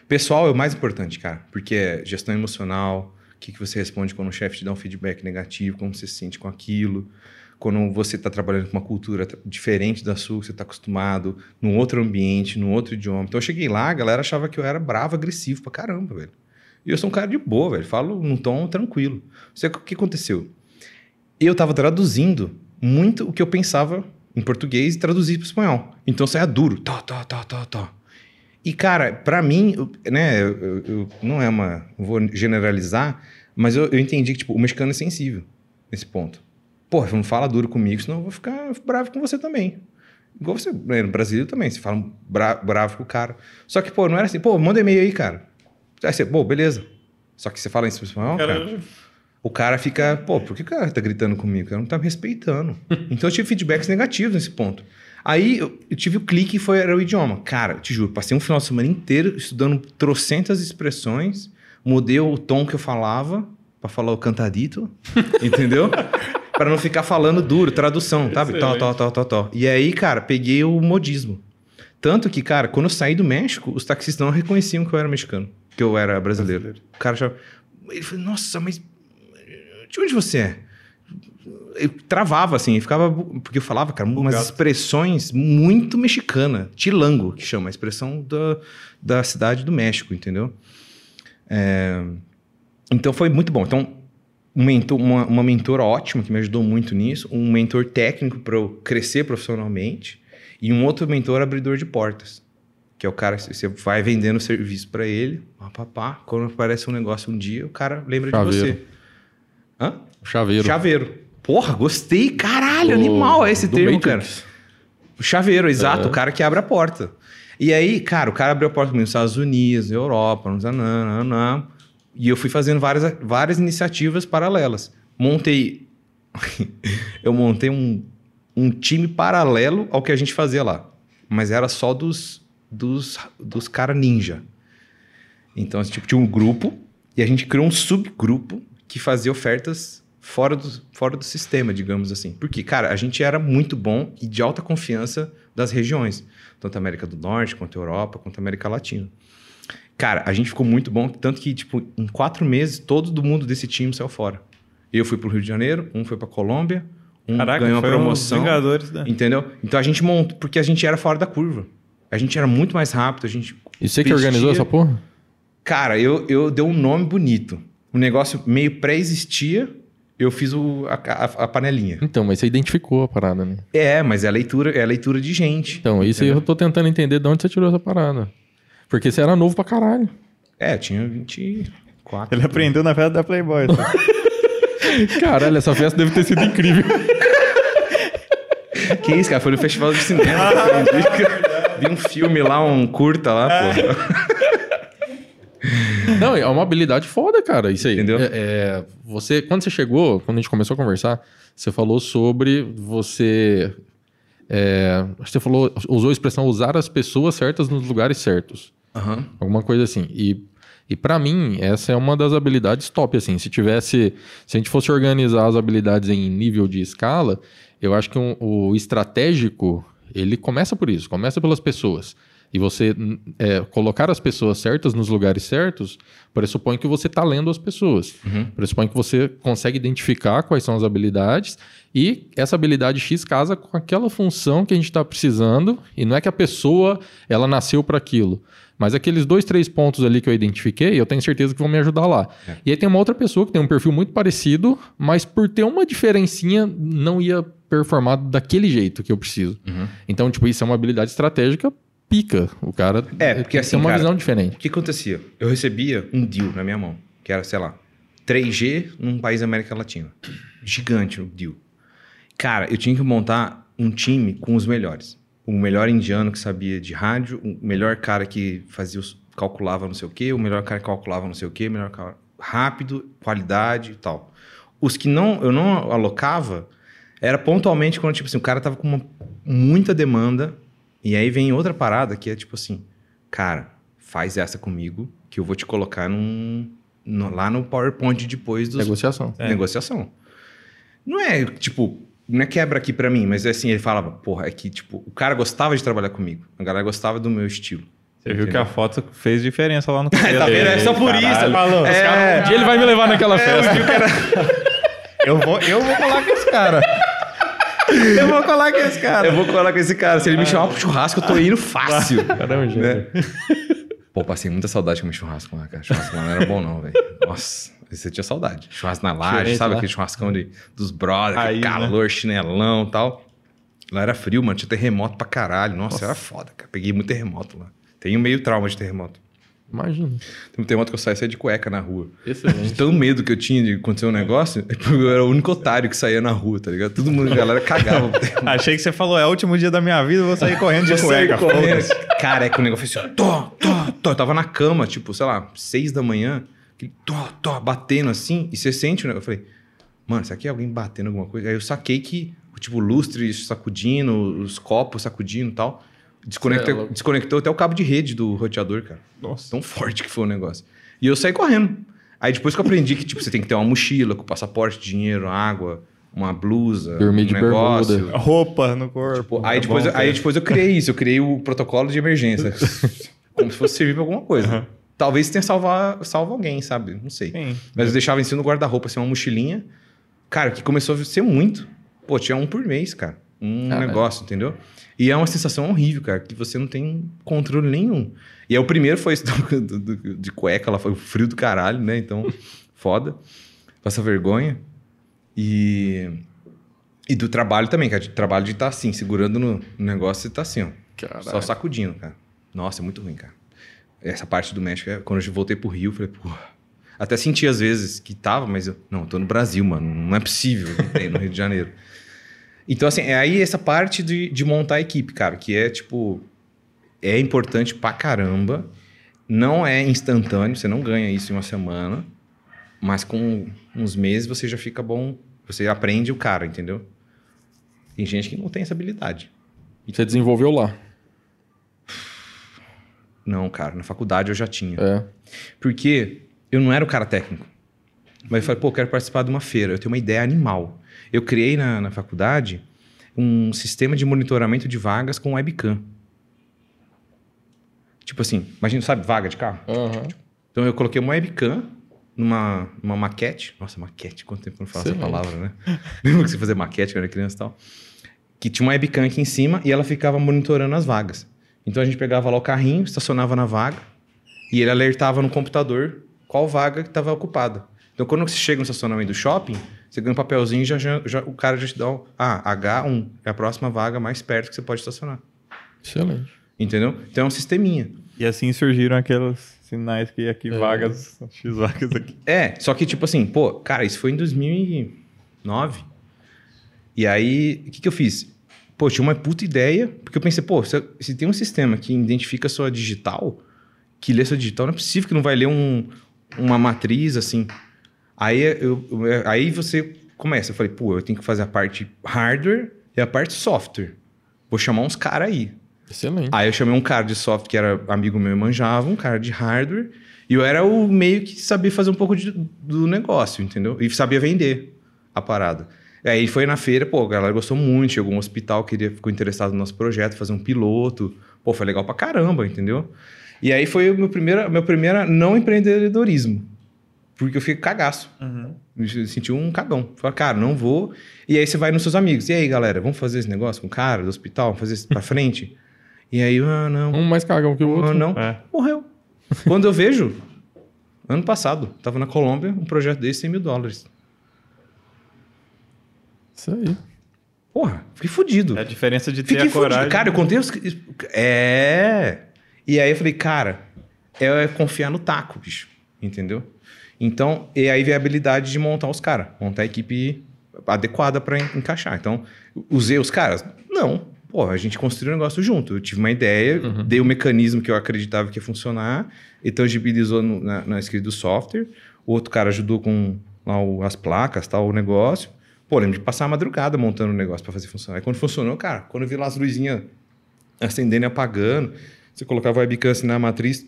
Pessoal é o mais importante, cara, porque é gestão emocional, o que, que você responde quando o chefe te dá um feedback negativo, como você se sente com aquilo, quando você está trabalhando com uma cultura diferente da sua, que você está acostumado, num outro ambiente, num outro idioma. Então eu cheguei lá, a galera achava que eu era bravo, agressivo pra caramba, velho. E eu sou um cara de boa, velho. Falo num tom tranquilo. Sei o que aconteceu. Eu tava traduzindo muito o que eu pensava em português e traduzir para espanhol. Então saia duro. Tó, tó, tó, tó, tó. E, cara, para mim, né, eu, eu, não é uma. Não vou generalizar, mas eu, eu, entendi que tipo, o mexicano é sensível nesse ponto. Pô, não fala duro comigo, senão eu vou ficar bravo com você também. Igual você, né, no Brasil também, você fala bra bravo com o cara. Só que, pô, não era assim, pô, manda e-mail aí, cara. Aí você, pô, beleza. Só que você fala em espanhol, cara, o cara fica, pô, por que o cara tá gritando comigo? O cara não tá me respeitando. então eu tive feedbacks negativos nesse ponto. Aí eu, eu tive o clique e foi era o idioma. Cara, te juro, passei um final de semana inteiro estudando trocentas expressões, mudei o tom que eu falava para falar o cantadito, entendeu? para não ficar falando duro, tradução, sabe? Tal, tal, tal, tal, tal. E aí, cara, peguei o modismo. Tanto que, cara, quando eu saí do México, os taxistas não reconheciam que eu era mexicano que eu era brasileiro. brasileiro. O cara já. Ele falou, nossa, mas de onde você é? Eu travava assim, ficava. Porque eu falava, cara, umas expressões muito mexicana, tilango, que chama, a expressão da, da cidade do México, entendeu? É, então foi muito bom. Então, um mentor, uma, uma mentora ótima que me ajudou muito nisso, um mentor técnico para eu crescer profissionalmente e um outro mentor abridor de portas que é o cara, você vai vendendo serviço para ele, papá, quando aparece um negócio um dia, o cara lembra Chaveiro. de você. Hã? Chaveiro. Chaveiro. Porra, gostei, caralho, o... animal é esse termo, Matrix. cara. O chaveiro, exato, é. o cara que abre a porta. E aí, cara, o cara abriu a porta nos Estados Unidos, Europa, nos anã, e eu fui fazendo várias, várias iniciativas paralelas. Montei, eu montei um, um time paralelo ao que a gente fazia lá, mas era só dos dos, dos caras ninja. Então, tipo, tinha um grupo E a gente criou um subgrupo que fazia ofertas fora do, fora do sistema, digamos assim. Porque, cara, a gente era muito bom e de alta confiança das regiões, tanto América do Norte, quanto Europa, quanto América Latina. Cara, a gente ficou muito bom, tanto que, tipo, em quatro meses, todo mundo desse time saiu fora. Eu fui pro Rio de Janeiro, um foi pra Colômbia, um Caraca, ganhou a foi promoção. Um Vingadores, né? Entendeu? Então a gente montou, porque a gente era fora da curva. A gente era muito mais rápido, a gente. E você que organizou essa porra? Cara, eu, eu dei um nome bonito. O negócio meio pré-existia, eu fiz o, a, a- a panelinha. Então, mas você identificou a parada, né? É, mas é leitura, é leitura de gente. Então, isso aí eu tô tentando entender de onde você tirou essa parada. Porque você era novo pra caralho. É, eu tinha 24. Ele aprendeu na festa da Playboy. tá? Caralho, essa festa deve ter sido incrível. Que isso, cara? Foi no festival de cinema. Vi um filme lá, um curta lá, pô. Não, é uma habilidade foda, cara. Isso aí. Entendeu? É, é, você, quando você chegou, quando a gente começou a conversar, você falou sobre você. é, acho que você falou, usou a expressão usar as pessoas certas nos lugares certos. Aham. Alguma coisa assim. E, e para mim, essa é uma das habilidades top, assim. Se tivesse... Se a gente fosse organizar as habilidades em nível de escala, eu acho que um- o estratégico, ele começa por isso. Começa pelas pessoas. E você n- é, colocar as pessoas certas nos lugares certos pressupõe que você está lendo as pessoas. Pressupõe que você consegue identificar quais são as habilidades e essa habilidade X casa com aquela função que a gente está precisando. E não é que a pessoa ela nasceu para aquilo. Mas aqueles dois, três pontos ali que eu identifiquei, eu tenho certeza que vão me ajudar lá. E aí tem uma outra pessoa que tem um perfil muito parecido, mas por ter uma diferencinha, não ia performar daquele jeito que eu preciso. Então, tipo, isso é uma habilidade estratégica pica. O cara É, tem porque que assim, uma cara, visão diferente. O que acontecia? Eu recebia um deal na minha mão, que era, sei lá, 3G num país da América Latina. Gigante o deal. Cara, eu tinha que montar um time com os melhores. O melhor indiano que sabia de rádio, o melhor cara que fazia os, calculava não sei o quê, o melhor cara que calculava não sei o quê, o melhor cara rápido, qualidade e tal. Os que não eu não alocava era pontualmente quando tipo assim, o cara tava com uma, muita demanda e aí vem outra parada que é tipo assim, cara, faz essa comigo que eu vou te colocar num, no- lá no PowerPoint depois dos Negociação. negociação. Não é, tipo, não é quebra aqui pra mim, mas é assim, ele falava, porra, é que, tipo, o cara gostava de trabalhar comigo. A galera gostava do meu estilo. Você viu que a foto fez diferença lá no cabelo. Tá vendo? É só por isso. Caralho. Falou. É, Um dia ele vai me levar naquela festa. Eu vou, eu vou colar com esse cara. Eu vou colar com esse cara. eu vou colar com esse cara. Se ele me chamar pro churrasco, eu tô indo fácil. Caramba, gente. né? Pô, passei muita saudade com o churrasco lá, cara. Churrasco lá não era bom, não, velho. Nossa, você tinha saudade. Churrasco na laje, sabe? lá. Aquele churrascão de, dos brothers, Aí, né? calor, chinelão e tal. Lá era frio, mano. Tinha terremoto pra caralho. Nossa, era foda, cara. Peguei muito terremoto lá. Tenho meio trauma de terremoto. Imagina. Tem um terremoto que eu saí, saí de cueca na rua. De Excelente. tão medo que eu tinha de acontecer um negócio, eu era o único otário que saía na rua, tá ligado? Todo mundo, a galera cagava. Achei que você falou, é o último dia da minha vida, eu vou sair correndo de cueca. correndo. Cara, é que o negócio fez assim, ó, tó, tó, tó. Eu tava na cama, tipo, sei lá, seis da manhã, aquele tó, tó, batendo assim, e você sente o negócio. Eu falei, mano, isso aqui é alguém batendo alguma coisa? Aí eu saquei que, tipo, o lustre sacudindo, os copos sacudindo e tal. Desconectou, é desconectou até o cabo de rede do roteador, cara. Nossa. Tão forte que foi o negócio. E eu saí correndo. Aí depois que eu aprendi que, tipo, você tem que ter uma mochila com passaporte, dinheiro, água, uma blusa, Dormir um de negócio. bermuda. Roupa no corpo. Tipo, aí, É depois, bom eu, aí depois eu criei isso, eu criei o protocolo de emergência. como se fosse servir pra alguma coisa. Aham. Talvez tenha salvar, salvo alguém, sabe? Não sei. Sim. Mas eu deixava em cima do guarda-roupa, assim, uma mochilinha. Cara, que começou a ser muito. Pô, tinha um por mês, cara. Um Caralho. negócio, entendeu? E é uma sensação horrível, cara, que você não tem controle nenhum. E aí o primeiro foi esse do- do- do- de cueca, lá foi o frio do caralho, né? Então, foda. Passa vergonha. E. E do trabalho também, cara. De trabalho de estar assim, segurando no no negócio e tá assim, ó. Caralho. Só sacudindo, cara. Nossa, é muito ruim, cara. Essa parte do México, é- quando eu voltei pro Rio, eu falei, pô. Até senti às vezes que tava, mas eu, não, tô no Brasil, mano. Não é possível que tem no Rio de Janeiro. Então, assim, é aí essa parte de, de montar a equipe, cara, que é tipo. É importante pra caramba. Não é instantâneo, você não ganha isso em uma semana. Mas com uns meses você já fica bom. Você aprende o cara, entendeu? Tem gente que não tem essa habilidade. Você desenvolveu lá. Não, cara, na faculdade eu já tinha. É. Porque eu não era o cara técnico. Mas eu falei, pô, quero participar de uma feira, eu tenho uma ideia animal. Eu criei na, na faculdade um sistema de monitoramento de vagas com webcam. Tipo assim, imagina, sabe, vaga de carro? Uhum. Então eu coloquei uma webcam numa, numa maquete. Nossa, maquete, quanto tempo eu não falo essa palavra, né? Lembra que você fazia maquete quando era criança e tal? Que tinha uma webcam aqui em cima e ela ficava monitorando as vagas. Então a gente pegava lá o carrinho, estacionava na vaga e ele alertava no computador qual vaga que estava ocupada. Então quando você chega no estacionamento do shopping, você ganha um papelzinho e já, já, já, o cara já te dá um, ah, H1 é a próxima vaga mais perto que você pode estacionar. Excelente. Entendeu? Então é um sisteminha. E assim surgiram aqueles sinais que aqui é. vagas, X vagas aqui. É, só que tipo assim, pô, cara, isso foi em 2009. E aí, o que, que eu fiz? Pô, tinha uma puta ideia, porque eu pensei, pô, se, se tem um sistema que identifica sua digital, que lê sua digital, não é possível que não vai ler um, uma matriz assim. Aí, eu, aí você começa, eu falei, pô, eu tenho que fazer a parte hardware e a parte software. Vou chamar uns caras aí. Excelente. Aí eu chamei um cara de software que era amigo meu e manjava, um cara de hardware. E eu era o meio que sabia fazer um pouco de, do negócio, entendeu? E sabia vender a parada. Aí foi na feira, pô, a galera gostou muito, chegou um hospital que ficou interessado no nosso projeto, fazer um piloto. Pô, foi legal pra caramba, entendeu? E aí foi o meu primeiro, meu primeiro não empreendedorismo. Porque eu fiquei cagaço. Uhum. Senti um cagão. Falei, cara, não vou. E aí você vai nos seus amigos. E aí, galera, vamos fazer esse negócio com o cara do hospital? Vamos fazer isso pra frente? E aí, ah, não. Um mais cagão que o outro. Ah, não. É. Morreu. Quando eu vejo, ano passado, tava na Colômbia, um projeto desse, 100 mil dólares. Isso aí. Porra, fiquei fudido. É a diferença de ter fiquei a coragem. Fudido. Cara, eu contei os... É... E aí eu falei, cara, é confiar no taco, bicho. Entendeu? Então, e aí veio a habilidade de montar os caras. Montar a equipe adequada para encaixar. Então, usei os caras? Não pô, a gente construiu um negócio junto. Eu tive uma ideia, uhum. dei o um mecanismo que eu acreditava que ia funcionar, e tangibilizou no, na, na escrita do software. O outro cara ajudou com lá, o, as placas, tal, o negócio. Pô, lembro de passar a madrugada montando o um negócio para fazer funcionar. Aí quando funcionou, cara, quando eu vi lá as luzinhas acendendo e apagando, você colocava a webcam assim na matriz,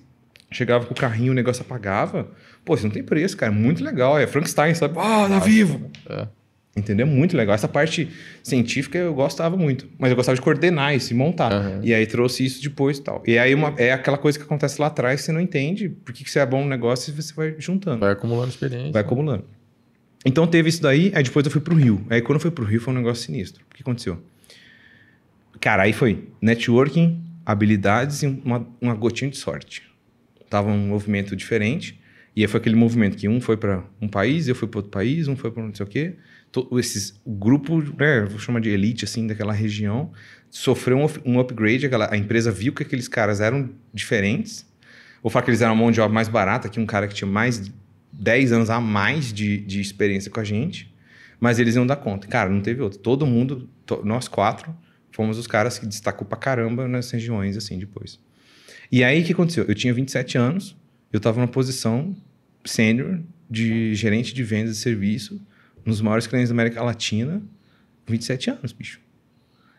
chegava com o carrinho, o negócio apagava. Pô, isso não tem preço, cara. Muito legal. É Frankenstein, sabe? Ah, tá vivo! É. Entendeu? Muito legal. Essa parte científica eu gostava muito. Mas eu gostava de coordenar isso e montar. Uhum. E aí trouxe isso depois e tal. E aí uma, é aquela coisa que acontece lá atrás você não entende por que, que você é bom no negócio e você vai juntando. Vai acumulando experiência. Vai acumulando. Então teve isso daí, aí depois eu fui pro Rio. Aí quando eu fui pro Rio foi um negócio sinistro. O que aconteceu? Cara, aí foi networking, habilidades e uma, uma gotinha de sorte. Tava um movimento diferente. E aí foi aquele movimento que um foi para um país, eu fui para outro país, um foi para não sei o quê esses o grupo, né, vou chamar de elite assim daquela região, sofreu um, um upgrade, aquela, a empresa viu que aqueles caras eram diferentes. Ou falar que eles eram uma mão de obra mais barata que um cara que tinha mais 10 anos a mais de, de experiência com a gente, mas eles iam dar conta. Cara, não teve outro. Todo mundo, to, nós quatro, fomos os caras que destacou pra caramba nas regiões assim depois. E aí o que aconteceu? Eu tinha 27 anos, eu estava numa posição sênior de gerente de vendas de serviço nos maiores clientes da América Latina, 27 anos, bicho.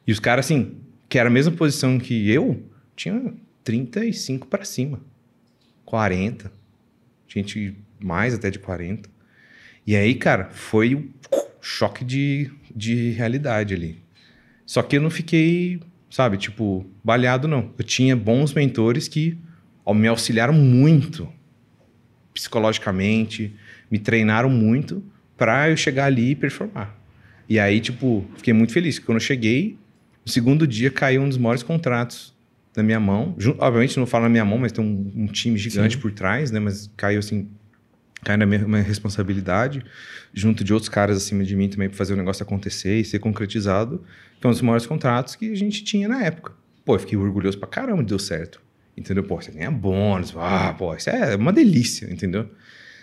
E os caras, assim, que era a mesma posição que eu, tinha 35 para cima. 40. Gente mais até de 40. E aí, cara, foi um choque de, de realidade ali. Só que eu não fiquei, sabe, tipo, baleado, não. Eu tinha bons mentores que me auxiliaram muito psicologicamente, me treinaram muito para eu chegar ali e performar. E aí, tipo, fiquei muito feliz. Quando eu cheguei, no segundo dia caiu um dos maiores contratos na minha mão. Obviamente não falo na minha mão, mas tem um, um time gigante Sim. por trás, né? Mas caiu assim, caiu na minha, minha, responsabilidade, junto de outros caras acima de mim também para fazer o negócio acontecer e ser concretizado. Que é um dos maiores contratos que a gente tinha na época. Pô, eu fiquei orgulhoso pra caramba, deu certo. Entendeu? Pô, você ganha bônus, ah, pô, isso é uma delícia, entendeu?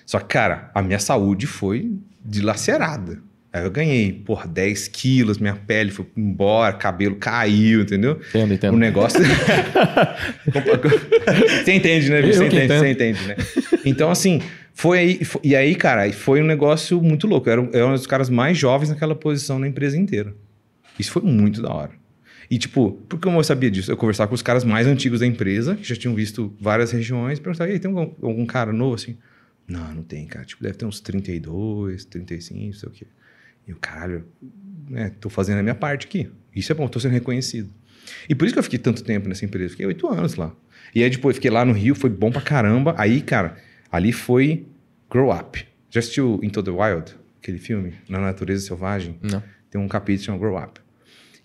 Só que, cara, a minha saúde foi dilacerada. Aí eu ganhei, por 10 quilos, minha pele foi embora, cabelo caiu, entendeu? Entendo, entendo. O negócio. você entende, né? Você entende, você entende, né? Então, assim, foi aí. Foi... E aí, cara, foi um negócio muito louco. Eu era, eu era um dos caras mais jovens naquela posição na empresa inteira. Isso foi muito da hora. E, tipo, por que eu sabia disso? Eu conversava com os caras mais antigos da empresa, que já tinham visto várias regiões, perguntava, e aí, tem algum, algum cara novo assim? Não, não tem, cara. Tipo, deve ter uns 32, 35, não sei o quê. E o caralho, né, tô fazendo a minha parte aqui. Isso é bom, tô sendo reconhecido. E por isso que eu fiquei tanto tempo nessa empresa. Fiquei oito anos lá. E aí depois fiquei lá no Rio, foi bom pra caramba. Aí, cara, ali foi Grow Up. Já assistiu Into the Wild? Aquele filme? Na Natureza Selvagem? Não. Tem um capítulo chamado Grow Up.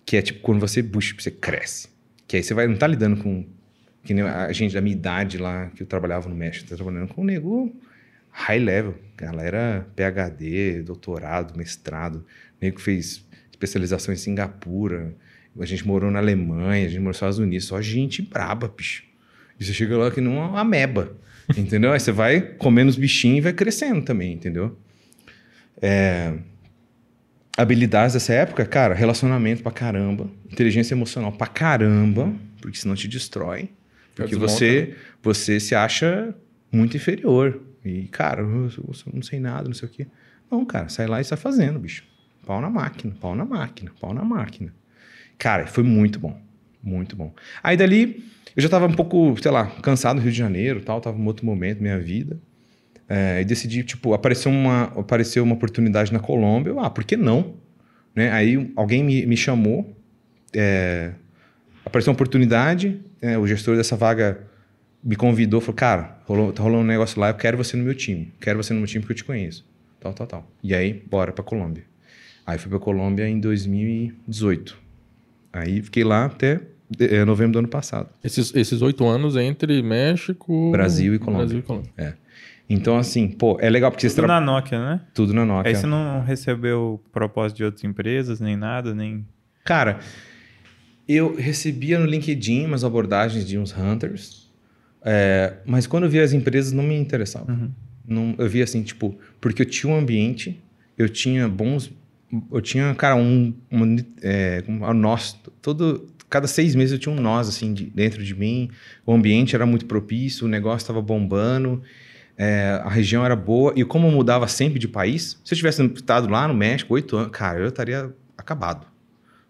Que é tipo quando você busca, você cresce. Que aí você vai, não tá lidando com. Que nem a gente da minha idade lá, que eu trabalhava no México, tá trabalhando com um nego high level. Galera PhD, doutorado, mestrado. Nego que fez especialização em Singapura. A gente morou na Alemanha, a gente morou nos Estados Unidos. Só gente braba, bicho. E você chega lá que nem uma ameba. Entendeu? Aí você vai comendo os bichinhos e vai crescendo também, entendeu? É... Habilidades dessa época, cara, relacionamento pra caramba, inteligência emocional pra caramba, porque senão te destrói. Porque você, você se acha muito inferior. E, cara, eu, eu não sei nada, não sei o quê. Não, cara, sai lá e sai fazendo, bicho. Pau na máquina, pau na máquina, pau na máquina. Cara, foi muito bom. Muito bom. Aí dali, eu já tava um pouco, sei lá, cansado do Rio de Janeiro tal, tava em outro momento da minha vida. É, e decidi, tipo, apareceu uma, apareceu uma oportunidade na Colômbia. Eu, ah, por que não? Né? Aí alguém me, me chamou, é, apareceu uma oportunidade, é, o gestor dessa vaga me convidou, falou, cara, rolou, tá rolando um negócio lá, eu quero você no meu time. Quero você no meu time porque eu te conheço. Tal, tal, tal. E aí, bora pra Colômbia. Aí fui pra Colômbia em 2018. Aí fiquei lá até é, novembro do ano passado. Esses oito anos entre México... Brasil e Colômbia. Brasil e Colômbia. É. Então, assim, pô, é legal porque Tudo você... na Nokia, né? Tudo na Nokia. Aí você não recebeu propósito de outras empresas, nem nada, nem... Cara, eu recebia no LinkedIn umas abordagens de uns hunters, é, mas quando eu via as empresas não me interessava. Uhum. Não, eu via assim, tipo, porque eu tinha um ambiente, eu tinha bons... Eu tinha, cara, um... um é, um nós, todo... Cada seis meses eu tinha um nós, assim, de, dentro de mim. O ambiente era muito propício, o negócio estava bombando... É, a região era boa e como eu mudava sempre de país, se eu tivesse estado lá no México oito anos, cara, eu estaria acabado.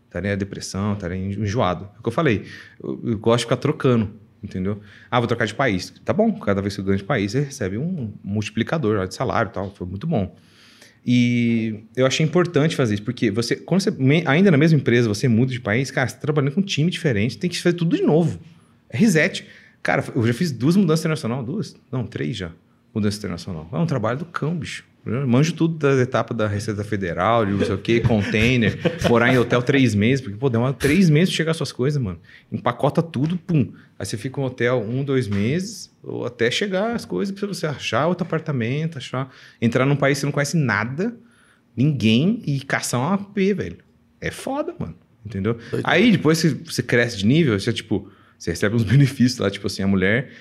Estaria depressão, estaria enjoado. É o que eu falei. Eu, eu, gosto de ficar trocando, entendeu? Ah, vou trocar de país. Tá bom, cada vez que eu ganho de país, você recebe um multiplicador de salário e tal. Foi muito bom. E eu achei importante fazer isso, porque você, quando você, ainda na mesma empresa, você muda de país, cara, você tá trabalhando com um time diferente, tem que fazer tudo de novo. É reset. Cara, eu já fiz duas mudanças internacionais, duas? Não, três já mudança internacional. É um trabalho do cão, bicho. Eu manjo tudo da etapa da Receita Federal, de não sei o quê, container, morar em hotel três meses, porque, pô, demora três meses pra chegar as suas coisas, mano. Empacota tudo, pum. Aí você fica no hotel um, dois meses, ou até chegar as coisas pra você achar outro apartamento, achar. Entrar num país que você não conhece nada, ninguém, e caçar um AP, velho. É foda, mano. Entendeu? Aí depois você, você cresce de nível, você, tipo, você recebe uns benefícios lá, tipo assim, a mulher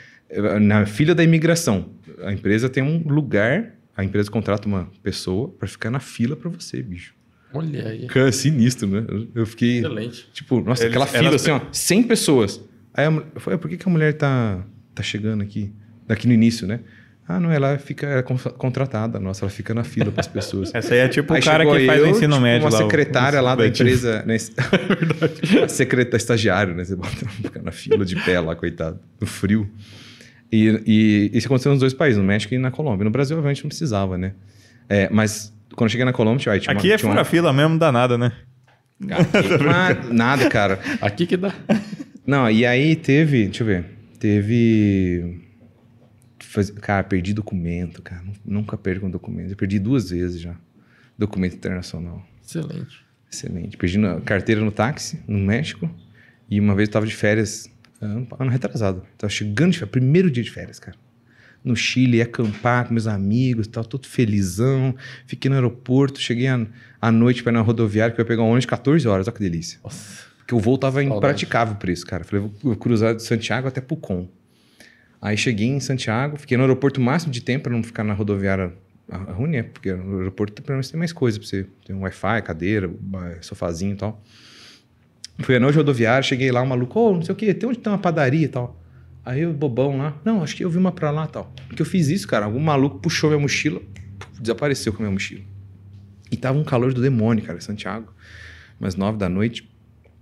na filha da imigração, a empresa tem um lugar, a empresa contrata uma pessoa para ficar na fila para você, bicho. Olha aí. Cara, sinistro, né? Eu fiquei. Excelente. Tipo, nossa, Eles, aquela fila assim, ó, 100 pessoas. Aí eu falei, por que, que a mulher tá, tá chegando aqui? Daqui no início, né? Ah, não, ela fica é contratada, nossa, ela fica na fila para as pessoas. Essa aí é tipo aí o cara que faz eu, o ensino tipo, médio uma lá. Uma secretária lá da empresa, né? é verdade. secretária estagiário, né? Você bota ficar na fila de pé lá, coitado, no frio. E, e isso aconteceu nos dois países, no México e na Colômbia. No Brasil, obviamente, não precisava, né? É, mas quando eu cheguei na Colômbia, tinha, tinha Aqui uma, é fura uma... fila mesmo, dá nada, né? Aqui, nada, cara. Aqui que dá. Não, e aí teve, deixa eu ver, teve... Cara, perdi documento, cara. Nunca perco um documento. Eu perdi duas vezes já. Documento internacional. Excelente. Excelente. Perdi na carteira no táxi, no México. E uma vez eu tava de férias Ano, retrasado. Tava chegando de férias, primeiro dia de férias, cara. No Chile, ia acampar com meus amigos, tava todo felizão. Fiquei no aeroporto, cheguei à noite para ir na rodoviária, que eu ia pegar um ônibus de 14 horas, olha que delícia. Nossa. Porque o voo tava Saudade. impraticável por isso, cara. Falei, vou cruzar de Santiago até Pucon. Aí cheguei em Santiago, fiquei no aeroporto o máximo de tempo para não ficar na rodoviária ruim, é porque no aeroporto pelo menos tem mais coisa para você. Tem um Wi-Fi, cadeira, sofazinho e tal. Fui à noite rodoviária, cheguei lá, o maluco, ô, oh, não sei o quê, tem onde tem uma padaria e tal. Aí o bobão lá, não, acho que eu vi uma pra lá e tal. Porque eu fiz isso, cara. Algum maluco puxou minha mochila, desapareceu com a minha mochila. E tava um calor do demônio, cara, em Santiago. Umas nove da noite.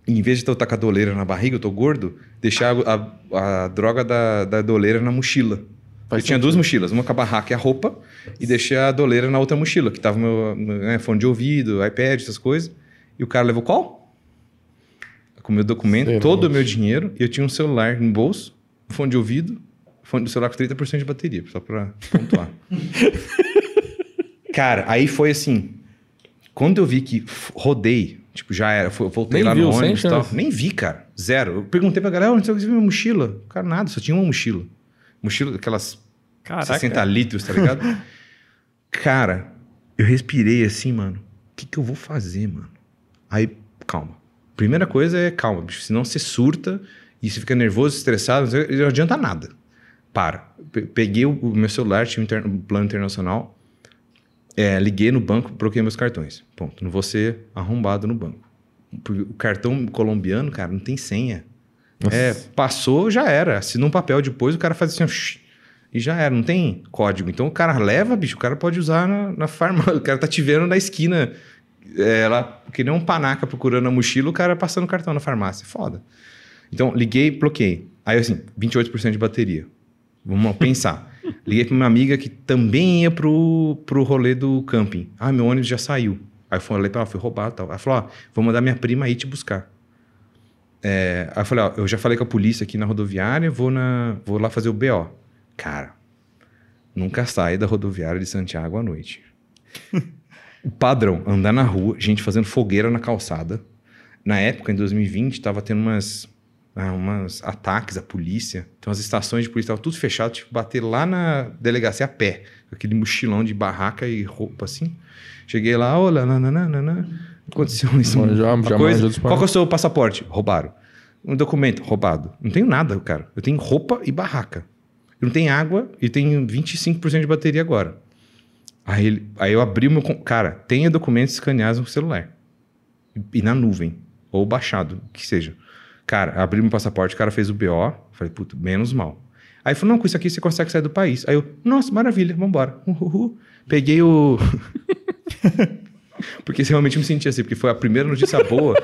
E em vez de eu estar com a doleira na barriga, eu tô gordo, deixar a, a, a droga da, da doleira na mochila. eu tinha duas mochilas, uma com a barraca e a roupa, e deixei a doleira na outra mochila, que tava meu, meu né, fone de ouvido, iPad, essas coisas. E o cara levou qual? Com o meu documento, todo o meu dinheiro, e eu tinha um celular no bolso, fone de ouvido, fone do celular com 30% de bateria, só pra pontuar. cara, aí foi assim. Quando eu vi que rodei, tipo, já era, voltei Nem lá viu, no ônibus e tal. Nem vi, cara. Zero. Eu perguntei pra galera, onde você viu minha mochila? Cara, nada, só tinha uma mochila. Mochila, aquelas Caraca. 60 litros, tá ligado? cara, eu respirei assim, mano. O que, que eu vou fazer, mano? Aí, calma. Primeira coisa é calma, bicho. Senão você surta e você fica nervoso, estressado, não adianta nada. Para. Peguei o meu celular, tinha um, plano internacional, é, liguei no banco, bloqueei meus cartões. Ponto. Não vou ser arrombado no banco. O cartão colombiano, cara, não tem senha. É, passou, já era. Assina um papel depois, o cara faz assim, ó, e já era, não tem código. Então o cara leva, bicho, o cara pode usar na, na farmácia. O cara tá te vendo na esquina, é, lá, que nem um panaca procurando a mochila, o cara passando cartão na farmácia. Foda. Então, liguei, bloqueei. Aí, assim, 28% de bateria. Vamos pensar. Liguei pra uma amiga que também ia pro, pro rolê do camping. Ah, meu ônibus já saiu. Aí eu falei pra ela, foi roubado e tal. Ela falou, ó, vou mandar minha prima aí te buscar. É, aí eu falei, ó, eu já falei com a polícia aqui na rodoviária, vou, na, vou lá fazer o BO. Cara, nunca sai da rodoviária de Santiago à noite. o padrão, andar na rua, gente fazendo fogueira na calçada. Na época, em 2020, tava tendo umas ah, umas ataques à polícia. Então as estações de polícia estavam tudo fechado, tipo, bater lá na delegacia a pé, aquele mochilão de barraca e roupa assim. Cheguei lá, olha, nananana, aconteceu isso. Bom, já, já coisa. Qual que é o seu passaporte? Roubaram. Um documento, roubado. Não tenho nada, cara. Eu tenho roupa e barraca. Eu não tenho água e tenho 25% de bateria agora. Aí, ele, aí eu abri o meu. Cara, tenha documentos escaneados no celular. E, e na nuvem. Ou baixado, que seja. Cara, abri meu passaporte, o cara fez o BO. Falei, puto, menos mal. Aí falou, não, com isso aqui você consegue sair do país. Aí eu, nossa, maravilha, vambora. Uhul. Peguei o... porque realmente me senti assim, porque foi a primeira notícia boa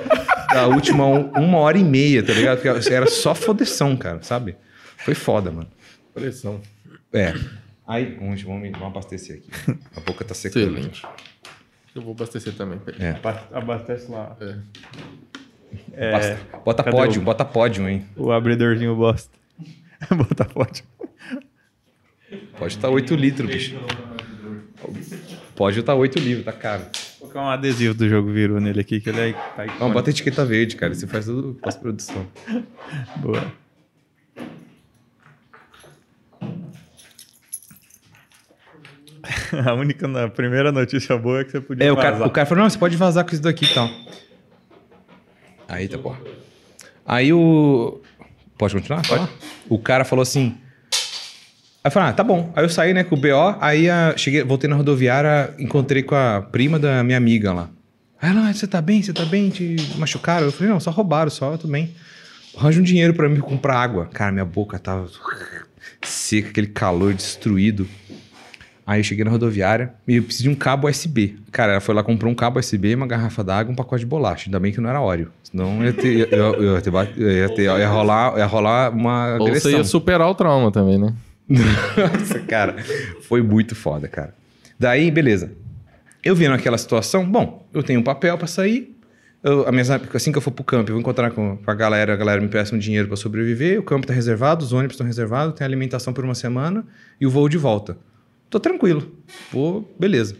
da última uma hora e meia, tá ligado? Porque era só fodeção, cara, sabe? Foi foda, mano. Pressão. É. Aí, vamos, vamos, vamos abastecer aqui. A boca tá secando. Excelente. Eu vou abastecer também. É. Abastece lá. É. É, bota pódio, o... bota pódio, hein? O abridorzinho bosta. bota pódio. Pode estar tá 8 litros, bicho. Pode estar tá 8 litros, tá caro. Vou colocar um adesivo do jogo virou nele aqui, que ele é. Tá Não, bota etiqueta verde, cara. Você faz tudo pós-produção. Boa. A única, a primeira notícia boa é que você podia é, vazar. O cara, o cara falou, não, você pode vazar com isso daqui e tal. Aí tá porra. Aí o. Pode continuar? Pode. O cara falou assim. Aí eu falei, ah, tá bom. Aí eu saí, né, com o BO, aí a... cheguei, voltei na rodoviária, encontrei com a prima da minha amiga lá. Aí ela, ah, você tá bem? Você tá bem? Te machucaram? Eu falei, não, só roubaram, só, eu tô bem. Arranja um dinheiro para mim comprar água. Cara, minha boca tava seca, aquele calor destruído. Aí eu cheguei na rodoviária e eu preciso de um cabo USB. Cara, ela foi lá, comprou um cabo USB, uma garrafa d'água um pacote de bolacha. Ainda bem que não era óleo. Senão ia ter, eu, eu, ia, ter, ia, ter, ia, rolar, ia rolar uma agressão. Ou você ia superar o trauma também, né? Nossa, cara. Foi muito foda, cara. Daí, beleza. Eu vi naquela situação, bom, eu tenho um papel para sair. Eu, a minha, assim que eu for pro campo, eu vou encontrar com, com a galera, a galera me peça um dinheiro para sobreviver, o campo tá reservado, os ônibus estão reservados, tem alimentação por uma semana e o voo de volta tô tranquilo. Vou, beleza.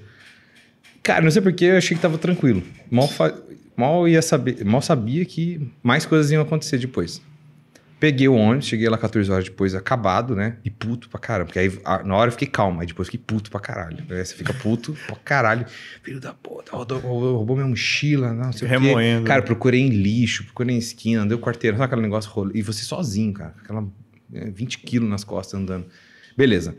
Cara, não sei porque eu achei que tava tranquilo. Mal, fa... mal ia saber, mal sabia que mais coisas iam acontecer depois. Peguei o ônibus, cheguei lá 14 horas depois, acabado, né? E puto pra caramba. Porque aí na hora eu fiquei calmo, aí depois fiquei puto pra caralho. Aí você fica puto pra caralho. Filho da puta, roubou, roubou minha mochila, não sei Remoendo. o quê. Cara, procurei em lixo, procurei em esquina, deu quarteiro, sabe aquele negócio rolê? E você sozinho, cara. Aquela 20 é, quilos nas costas andando. Beleza.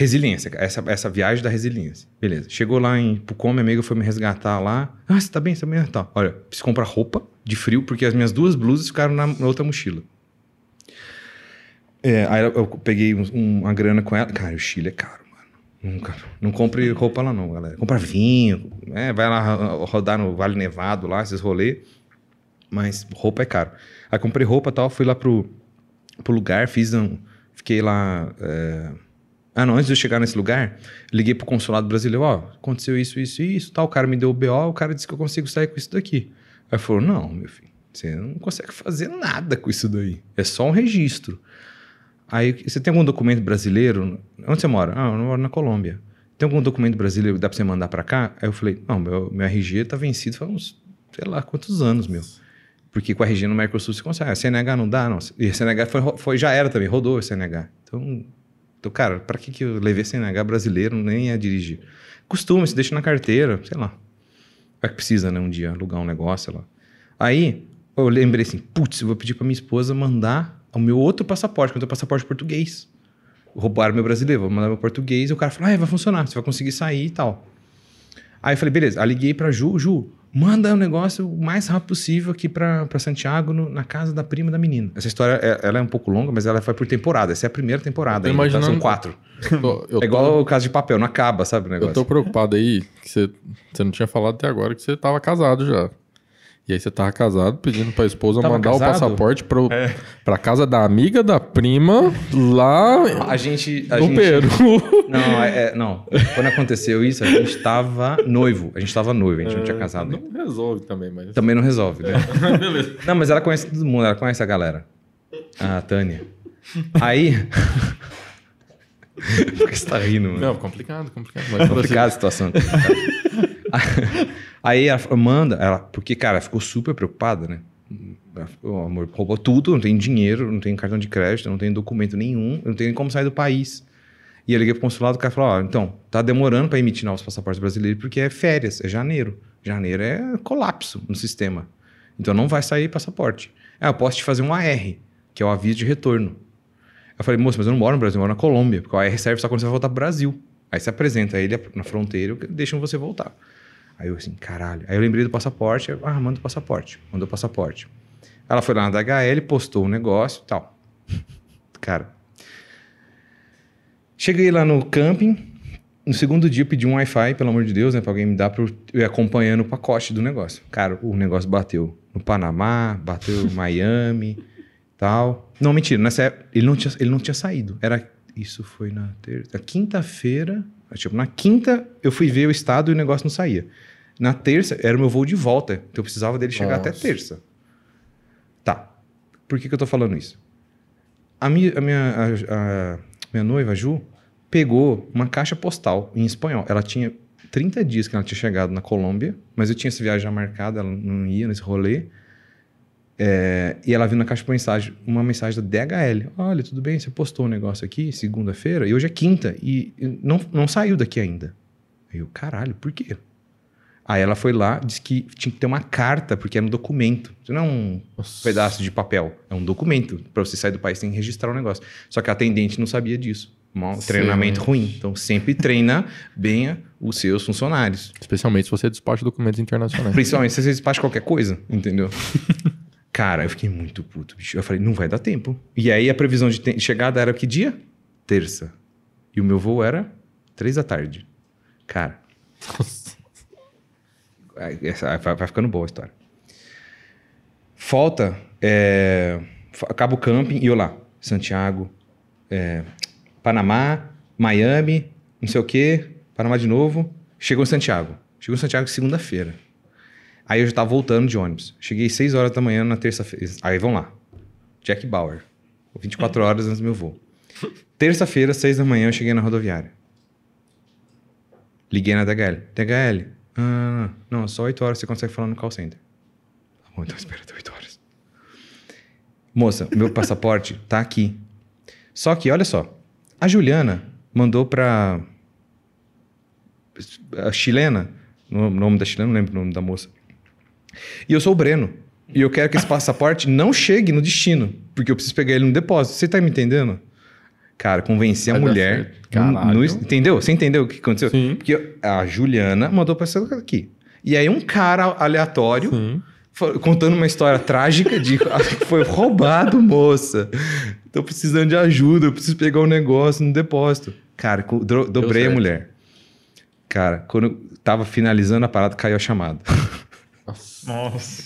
Resiliência, essa, essa viagem da resiliência. Beleza. Chegou lá em Pucom, minha amiga foi me resgatar lá. Ah, você tá bem, você tá bem? Tá. Olha, preciso comprar roupa de frio, porque as minhas duas blusas ficaram na, na outra mochila. É, aí eu, peguei um, uma grana com ela. Cara, o Chile é caro, mano. Nunca. Não compre roupa lá, não, galera. Compra vinho, é, vai lá rodar no Vale Nevado, lá, esses rolês. Mas roupa é caro. Aí comprei roupa e tal, fui lá pro, pro lugar, fiz um. Fiquei lá. É, Ah, não, antes de eu chegar nesse lugar, liguei pro consulado brasileiro, ó, aconteceu isso, isso e isso, tal. O cara me deu o BO, o cara disse que eu consigo sair com isso daqui. Aí falou: não, meu filho, você não consegue fazer nada com isso daí. É só um registro. Aí, você tem algum documento brasileiro? Onde você mora? Ah, eu moro na Colômbia. Tem algum documento brasileiro que dá pra você mandar pra cá? Aí eu falei: não, meu, meu RG tá vencido faz uns, sei lá, quantos anos, meu. Porque com a RG no Mercosul você consegue. A CNH não dá, não. E a CNH foi, foi, já era também, rodou a CNH. Então, então cara, pra que, que eu levei CNH brasileiro nem ia dirigir? Costuma, se deixa na carteira, sei lá. Vai que precisa, né, um dia, alugar um negócio, sei lá. Aí, eu lembrei assim, putz, eu vou pedir pra minha esposa mandar o meu outro passaporte, que eu tenho passaporte português. Roubaram meu brasileiro, vou mandar meu português. E o cara falou, ah, vai funcionar, você vai conseguir sair e tal. Aí eu falei, beleza. Aí liguei pra Ju, Ju, manda o um negócio o mais rápido possível aqui pra, pra Santiago, no, na casa da prima da menina. Essa história, é, ela é um pouco longa, mas ela foi por temporada. Essa é a primeira temporada ainda, tá? São quatro. Eu tô, eu é igual tô... o caso de papel, não acaba, sabe o negócio? Eu tô preocupado aí, que você, você não tinha falado até agora que você tava casado já. E aí você tava casado, pedindo pra esposa tava mandar casado? o passaporte pro, é. pra casa da amiga da prima lá a gente, a no gente, Peru. Não, é, é, não, quando aconteceu isso, a gente tava noivo. A gente tava noivo, a gente é, não tinha casado. Não resolve também, mas... Também não resolve, né? Beleza. Não, mas ela conhece todo mundo, ela conhece a galera. A Tânia. Aí... Por que você tá rindo, mano? Não, complicado, complicado. Mas complicada a situação. Aí ela manda, ela, porque, cara, ficou super preocupada, né? O amor roubou tudo, não tem dinheiro, não tem cartão de crédito, não tem documento nenhum, não tem como sair do país. E eu liguei pro consulado, o cara falou: Ó, então, tá demorando para emitir novos passaportes brasileiros porque é férias, é janeiro. Janeiro é colapso no sistema. Então não vai sair passaporte. Ah, eu posso te fazer um AR, que é o aviso de retorno. Eu falei, moço, mas eu não moro no Brasil, eu moro na Colômbia, porque o AR serve só quando você vai voltar pro Brasil. Aí você apresenta ele na fronteira e deixam você voltar. Aí eu assim, caralho. Aí eu lembrei do passaporte, eu, ah, manda o passaporte. Mandou o passaporte. Ela foi lá na DHL, postou o um negócio e tal. Cara. Cheguei lá no camping. No segundo dia, pedi um Wi-Fi, pelo amor de Deus, né? Pra alguém me dar pra eu ir acompanhando o pacote do negócio. Cara, o negócio bateu no Panamá, bateu em Miami tal. Não, mentira. Nessa época, ele não tinha, ele não tinha saído. Era. Isso foi na terça. Quinta-feira. Tipo, na quinta eu fui ver o estado e o negócio não saía. Na terça era o meu voo de volta, então eu precisava dele chegar Nossa. até terça. Tá. Por que, que eu tô falando isso? A minha, a minha, a, a minha noiva, a Ju, pegou uma caixa postal em espanhol. Ela tinha 30 dias que ela tinha chegado na Colômbia, mas eu tinha essa viagem já marcada, ela não ia nesse rolê. É, e ela viu na caixa de mensagem uma mensagem da DHL. Olha, tudo bem, você postou um negócio aqui segunda-feira e hoje é quinta e não, não saiu daqui ainda. Aí eu, caralho, por quê? Aí ela foi lá, disse que tinha que ter uma carta, porque era um documento. Isso não é um Nossa. pedaço de papel, é um documento. Para você sair do país, tem que registrar o um negócio. Só que a atendente não sabia disso. Um treinamento ruim. Então, sempre treina bem os seus funcionários. Especialmente se você despacha documentos internacionais. Principalmente se você despacha qualquer coisa, entendeu? Cara, eu fiquei muito puto, bicho. Eu falei, não vai dar tempo. E aí a previsão de chegada era que dia? Terça. E o meu voo era três da tarde. Cara. Nossa. Vai, ficando boa a história. Falta. É, acaba o camping e eu lá. Santiago, é, Panamá, Miami, não sei o quê, Panamá de novo. Chegou em Santiago. Chegou em Santiago segunda-feira. Aí eu já tava voltando de ônibus. Cheguei 6 horas da manhã na terça-feira. Aí vamos lá. Jack Bauer. 24 horas antes do meu voo. Terça-feira, 6 da manhã, eu cheguei na rodoviária. Liguei na DHL. DHL, ah, não, só 8 horas você consegue falar no call center. Tá bom, então espera até 8 horas. Moça, meu passaporte tá aqui. Só que, olha só, a Juliana mandou pra a chilena, o nome da chilena, não lembro o nome da moça. E eu sou o Breno. E eu quero que esse passaporte não chegue no destino, porque eu preciso pegar ele no depósito. Você tá me entendendo? Cara, convencer a Vai mulher. No, entendeu? Você entendeu o que aconteceu? Sim. Porque a Juliana mandou pra essa aqui. E aí um cara aleatório foi, contando uma história trágica de foi roubado, moça. Tô precisando de ajuda, eu preciso pegar um negócio no depósito. Cara, do, dobrei a mulher. Cara, quando eu tava finalizando a parada, caiu a chamada. Nossa.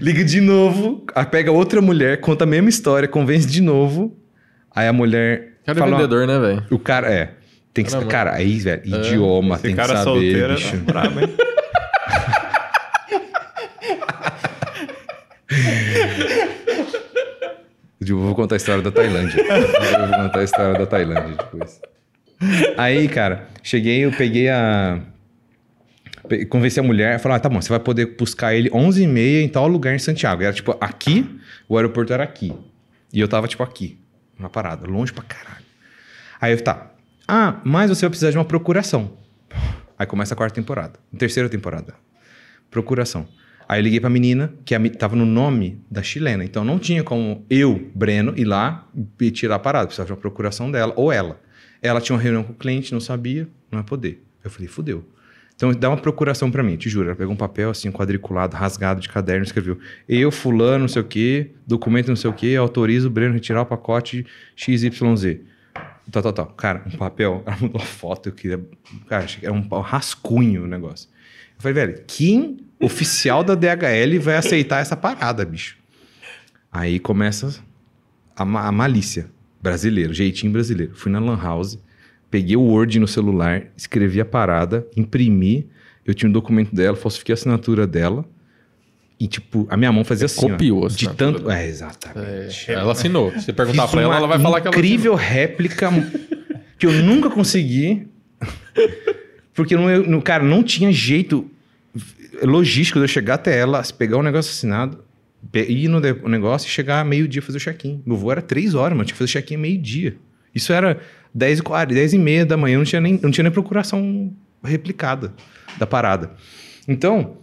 Liga de novo, pega outra mulher, conta a mesma história, convence de novo. Aí a mulher cara é vendedor, né, velho? O cara é. Tem que cara, cara aí, velho, idioma, tem que saber, solteiro, bicho. Brabo, hein? Eu vou contar a história da Tailândia. Eu vou contar a história da Tailândia depois. Aí, cara, cheguei, eu peguei a. Convenci a mulher, falei, ah, tá bom, você vai poder buscar ele 11h30 em tal lugar em Santiago. Era tipo aqui, o aeroporto era aqui. E eu tava tipo aqui, na parada, longe pra caralho. Aí eu, tá. Ah, mas você vai precisar de uma procuração. Aí começa a quarta temporada, terceira temporada. Procuração. Aí eu liguei pra menina, que tava no nome da chilena. Então não tinha como eu, Breno, ir lá e tirar a parada. Precisava de uma procuração dela, ou ela. Ela tinha uma reunião com o cliente, não sabia, não ia poder. Eu falei, fudeu. Então dá uma procuração para mim, te juro. Ela pegou um papel assim, quadriculado, rasgado de caderno, escreveu: Eu, fulano, não sei o quê, documento não sei o quê, autorizo o Breno a retirar o pacote XYZ. Tal, tal, tal. Cara, um papel, ela mandou uma foto, eu queria. Cara, era um rascunho o negócio. Eu falei, velho, quem oficial da DHL vai aceitar essa parada, bicho? Aí começa a, a malícia brasileira, jeitinho brasileiro. Fui na Lan House, peguei o Word no celular, escrevi a parada, imprimi, eu tinha um documento dela, falsifiquei a assinatura dela. E, tipo, a minha mão fazia assim. Copiou ó, De tanto. É, exatamente. É, ela assinou. Se perguntar pra ela, ela vai falar que ela. Incrível réplica que eu nunca consegui. Porque, no, no, cara, não tinha jeito logístico de eu chegar até ela, pegar o negócio assinado, ir no negócio e chegar meio-dia fazer o check-in. Meu voo era três horas, mas tinha que fazer check-in meio-dia. Isso era 10 e 40, 10 e meia da manhã, não tinha nem, não tinha nem procuração replicada da parada. Então,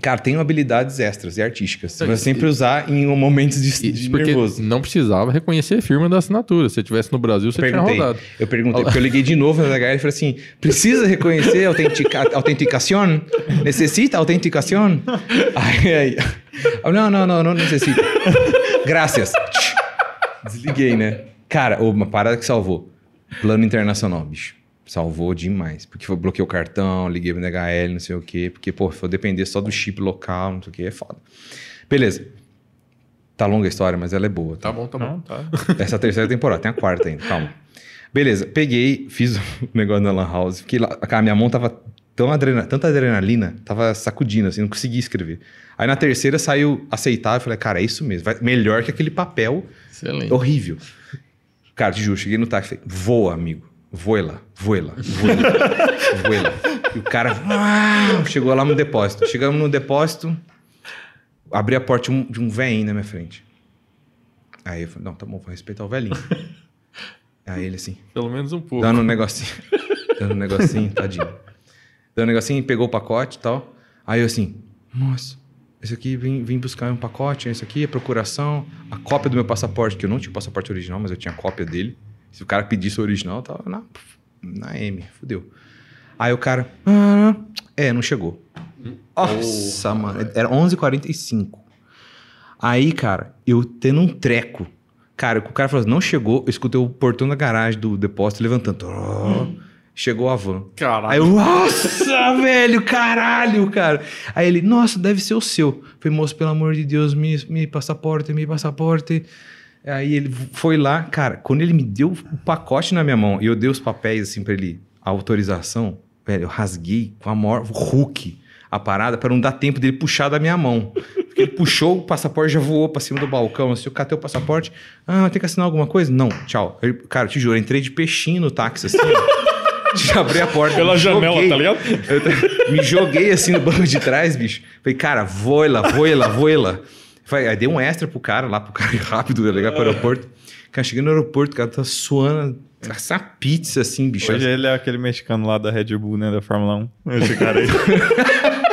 Cara, tenho habilidades extras e artísticas. Você vai sempre usar em momentos de, de nervoso. Não precisava reconhecer a firma da assinatura. Se você estivesse no Brasil, você perguntei, tinha rodado. Eu perguntei, porque eu liguei de novo na DHL e falei assim: precisa reconhecer autentica, autenticação? Necessita autenticação? aí, aí. Não, não, não, não necessita. Graças. Desliguei, né? Cara, uma parada que salvou. Plano internacional, bicho salvou demais. Porque foi, bloqueei o cartão, liguei pro DHL, não sei o quê. Porque, pô, foi depender só do chip local, não sei o quê, é foda. Beleza. Tá longa a história, mas ela é boa. Tá, tá bom, tá bom. Tá. Essa é a terceira temporada, tem a quarta ainda, calma. Beleza, peguei, fiz o negócio na Lan House. Fiquei lá, a minha mão tava tão adrena, tanta adrenalina, tava sacudindo, assim, não conseguia escrever. Aí na terceira saiu aceitável, falei, cara, é isso mesmo. Vai, melhor que aquele papel Excelente. horrível. Cara, te juro, cheguei no táxi e falei, voa, amigo. Voila, voila, voila, voila. E o cara ah, chegou lá no depósito. Chegamos no depósito, abri a porta de um, de um velhinho na minha frente. Aí eu falei, não, tá bom, vou respeitar o velhinho. Aí ele assim. Pelo menos um pouco. Dando um negocinho. dando um negocinho, tadinho. Dando um negocinho, pegou o pacote e tal. Aí eu assim, moço, esse aqui vim, vim buscar um pacote, esse aqui é procuração, a cópia do meu passaporte, que eu não tinha o passaporte original, mas eu tinha a cópia dele. Se o cara pedisse o original, tava na, na M, fudeu. Aí o cara, ah, é, não chegou. Nossa, mano, era 11h45. Aí, cara, eu tendo um treco. Cara, o cara falou assim, não chegou, eu escutei o portão da garagem do depósito levantando. Oh, chegou a van. Caralho. Aí eu, nossa, velho, caralho, cara. Aí ele, nossa, deve ser o seu. Falei, moço, pelo amor de Deus, me, me passaporte, me passaporte. Aí ele foi lá, cara, quando ele me deu o pacote na minha mão e eu dei os papéis assim para ele, a autorização, velho, eu rasguei com a maior Hulk a parada para não dar tempo dele puxar da minha mão. Porque ele puxou, o passaporte já voou para cima do balcão. Assim, eu catei o passaporte. Ah, tem que assinar alguma coisa? Não, tchau. Eu, cara, te juro, eu entrei de peixinho no táxi assim. Abri a porta. Pela janela, joguei, tá ligado? Eu, me joguei assim no banco de trás, bicho. Falei, cara, voila, voila, voila. Aí dei um extra pro cara lá, pro cara ir rápido, ligar pro aeroporto. Cara, cheguei no aeroporto, o cara tá suando. Essa pizza assim, bicho. Hoje ele é aquele mexicano lá da Red Bull, né? Da Fórmula 1. Esse cara aí.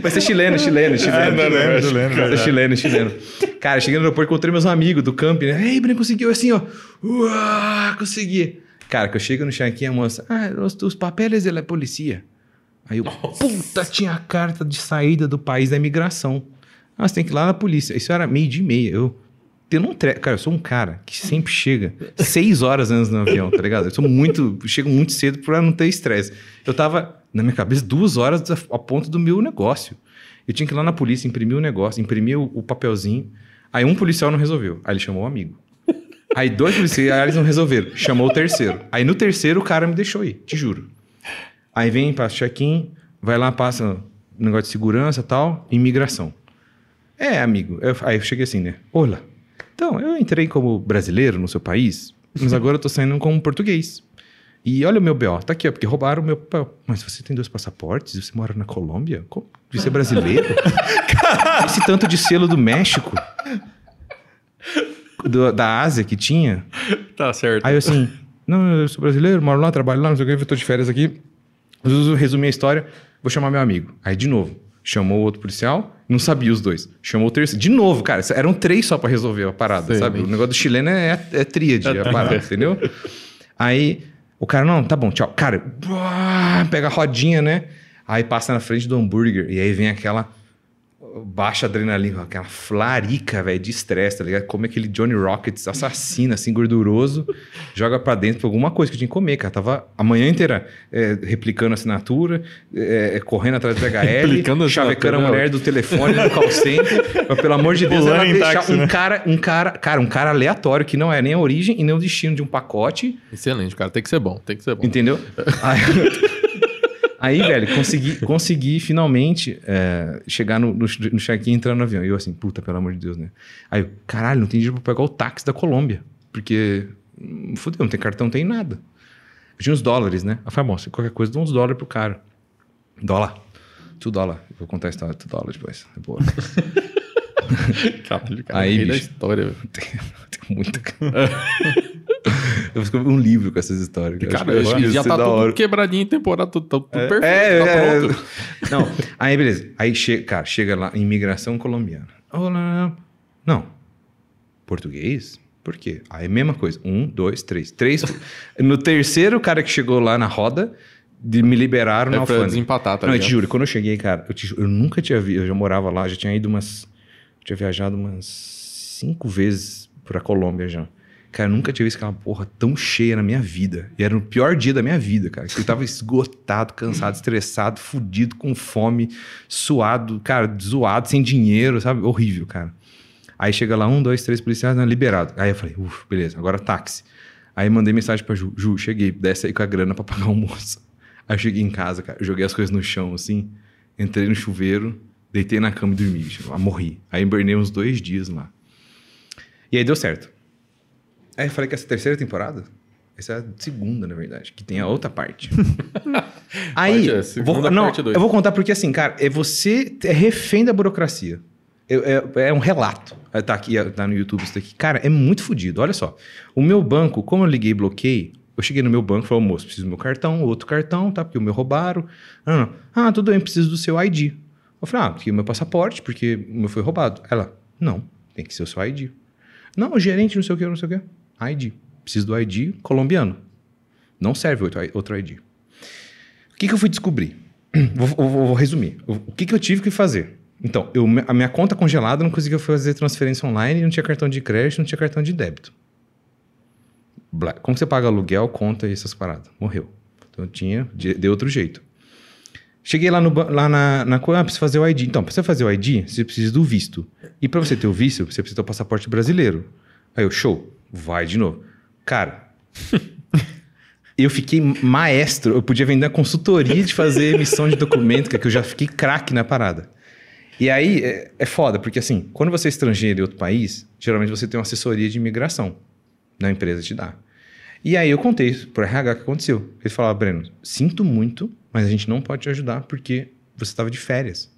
Vai ser chileno, chileno, chileno. É, não, não, é, chileno, ser chileno, chileno. Cara, cheguei no aeroporto, encontrei meus amigos do camping, né? Ei, Breno, conseguiu assim, ó. Uau, consegui. Cara, que eu chego no check-in, a moça, ah, os, os papéis, ele é polícia. Aí eu, Nossa. puta, tinha a carta de saída do país da imigração. Ah, você tem que ir lá na polícia. Isso era meio de meia. Eu tendo um tre... Cara, eu sou um cara que sempre chega seis horas antes no avião, tá ligado? Eu sou muito. Eu chego muito cedo pra não ter estresse. Eu tava, na minha cabeça, duas horas a ponto do meu negócio. Eu tinha que ir lá na polícia, imprimir o negócio, imprimir o, o papelzinho. Aí um policial não resolveu. Aí ele chamou um amigo. Aí dois policiais não resolveram. Chamou o terceiro. Aí no terceiro o cara me deixou ir, te juro. Aí vem, passa check-in, vai lá, passa negócio de segurança tal, imigração. É, amigo. Eu, aí eu cheguei assim, né? Olá. Então, eu entrei como brasileiro no seu país, mas agora eu tô saindo como português. E olha o meu BO, tá aqui, ó, porque roubaram o meu papel. Mas você tem dois passaportes? Você mora na Colômbia? Como? Você é brasileiro? Esse tanto de selo do México, do- da Ásia que tinha. Tá certo. Aí eu assim, não, eu sou brasileiro, moro lá, trabalho lá, não sei o que, eu tô de férias aqui. Resumi a história, vou chamar meu amigo. Aí de novo, chamou o outro policial, não sabia os dois. Chamou o terceiro, de novo, cara, eram três só pra resolver a parada, Sim. sabe? O negócio do chileno é, é tríade, a parada, entendeu? Aí o cara, não, tá bom, tchau. Cara, pega a rodinha, né? Aí passa na frente do hambúrguer e aí vem aquela baixa adrenalina, aquela flarica, velho, de estresse, tá ligado? Come aquele Johnny Rockets assassino, assim, gorduroso, joga pra dentro pra alguma coisa que eu tinha que comer, cara. Tava a manhã inteira é, replicando a assinatura, é, correndo atrás do HL, Replicando a chavecando a assinatura, mulher do telefone no call center, mas pelo amor de Deus, ela deixar táxi, um né? cara, um cara, cara, um cara aleatório que não é nem a origem e nem o destino de um pacote, Excelente, cara. Tem que ser bom, tem que ser bom. Entendeu? Aí, aí, velho, consegui, consegui finalmente é, chegar no, no, no check-in e entrar no avião. E eu assim, puta, pelo amor de Deus, né? Aí, eu, caralho, não tem dinheiro pra pegar o táxi da Colômbia. Porque, hum, fudeu, não tem cartão, não tem nada. Eu tinha uns dólares, né? A famosa, qualquer coisa, dá uns dólares pro cara. Dólar. Tu dólar. Eu vou contar a história do dólar depois. É boa. Caralho, cara. Aí, rei da bicho. história. velho. tem, tem muita. eu um livro com essas histórias. Eu acho Cara, que- eu acho que já tá tudo quebradinho em temporada, tudo, tudo perfeito, É, tá é, pronto. é. Não, aí beleza. Aí chega, cara, chega lá, imigração colombiana. Olá. Não. Português? Por quê? Aí mesma coisa. Um, dois, três. Três. no terceiro cara que chegou lá na roda, de, me liberaram na É pra alfândega. desempatar, tá Não, eu te juro, quando eu cheguei, cara, eu, te juro, eu nunca tinha visto, eu já morava lá, já tinha ido umas. Tinha viajado umas cinco vezes pra Colômbia já. Cara, eu nunca tinha visto aquela porra tão cheia na minha vida. E era o pior dia da minha vida, cara. Eu tava esgotado, cansado, estressado, fudido, com fome, suado, cara, zoado, sem dinheiro, sabe? Horrível, cara. Aí chega lá, um, dois, três policiais, não, liberado. Aí eu falei, uff, beleza, agora táxi. Aí mandei mensagem pra Ju, Ju, cheguei, desce aí com a grana pra pagar o almoço. Aí eu cheguei em casa, cara, joguei as coisas no chão, assim, entrei no chuveiro, deitei na cama e dormi, morri. Aí invernei uns dois dias lá. E aí deu certo. Aí eu falei que essa terceira temporada, essa é a segunda, na verdade, que tem a outra parte. aí, Parte é, vou, não, parte eu vou contar porque assim, cara, é você é refém da burocracia. Eu- é, é um relato. É, Tá aqui, tá no YouTube isso daqui. Cara, é muito fodido. Olha só. O meu banco, como eu liguei e bloqueei, eu cheguei no meu banco e falei, moço, preciso do meu cartão, outro cartão, tá? Porque o meu roubaram. Não, não. Ah, tudo bem, preciso do seu ID. Eu falei, ah, porque o meu passaporte, porque o meu foi roubado. Ela, não, tem que ser o seu ID. Não, o gerente, não sei o que, não sei o que. ID. Preciso do ID colombiano. Não serve outro, ID. O que, que eu fui descobrir? Vou, vou- vou resumir. O que, que eu tive que fazer? Então, eu, a minha conta congelada não conseguia fazer transferência online, não tinha cartão de crédito, não tinha cartão de débito. Como você paga aluguel, conta e essas paradas? Morreu. Então eu tinha de, de outro jeito. Cheguei lá, no, lá na, na ah, precisa fazer o ID. Então, para você fazer o ID, você precisa do visto. E para você ter o visto, você precisa ter o passaporte brasileiro. Aí eu, show, vai de novo. Cara, eu fiquei maestro. Eu podia vender a consultoria de fazer emissão de documento, que eu já fiquei craque na parada. E aí é, é foda, porque assim, quando você é estrangeiro em outro país, geralmente você tem uma assessoria de imigração na empresa te dá. E aí eu contei pro RH que aconteceu. Ele falou, Breno, sinto muito, mas a gente não pode te ajudar porque você estava de férias.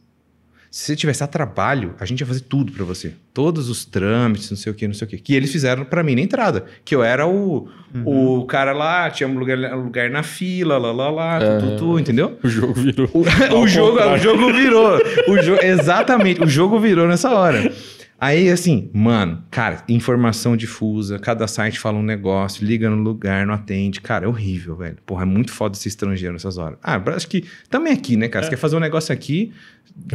Se você tivesse a trabalho, a gente ia fazer tudo para você. Todos os trâmites, não sei o que, não sei o que. Que eles fizeram para mim na entrada. Que eu era o, o cara lá, tinha um lugar, lugar na fila, lá, lá, lá, tu, tu, tu, entendeu? O jogo virou. O, o jogo, o jogo virou. O jo exatamente, o jogo virou nessa hora. Aí, assim, mano, cara, informação difusa, cada site fala um negócio, liga no lugar, não atende. Cara, é horrível, velho. Porra, é muito foda ser estrangeiro nessas horas. Ah, acho que também aqui, né, cara? Você quer fazer um negócio aqui.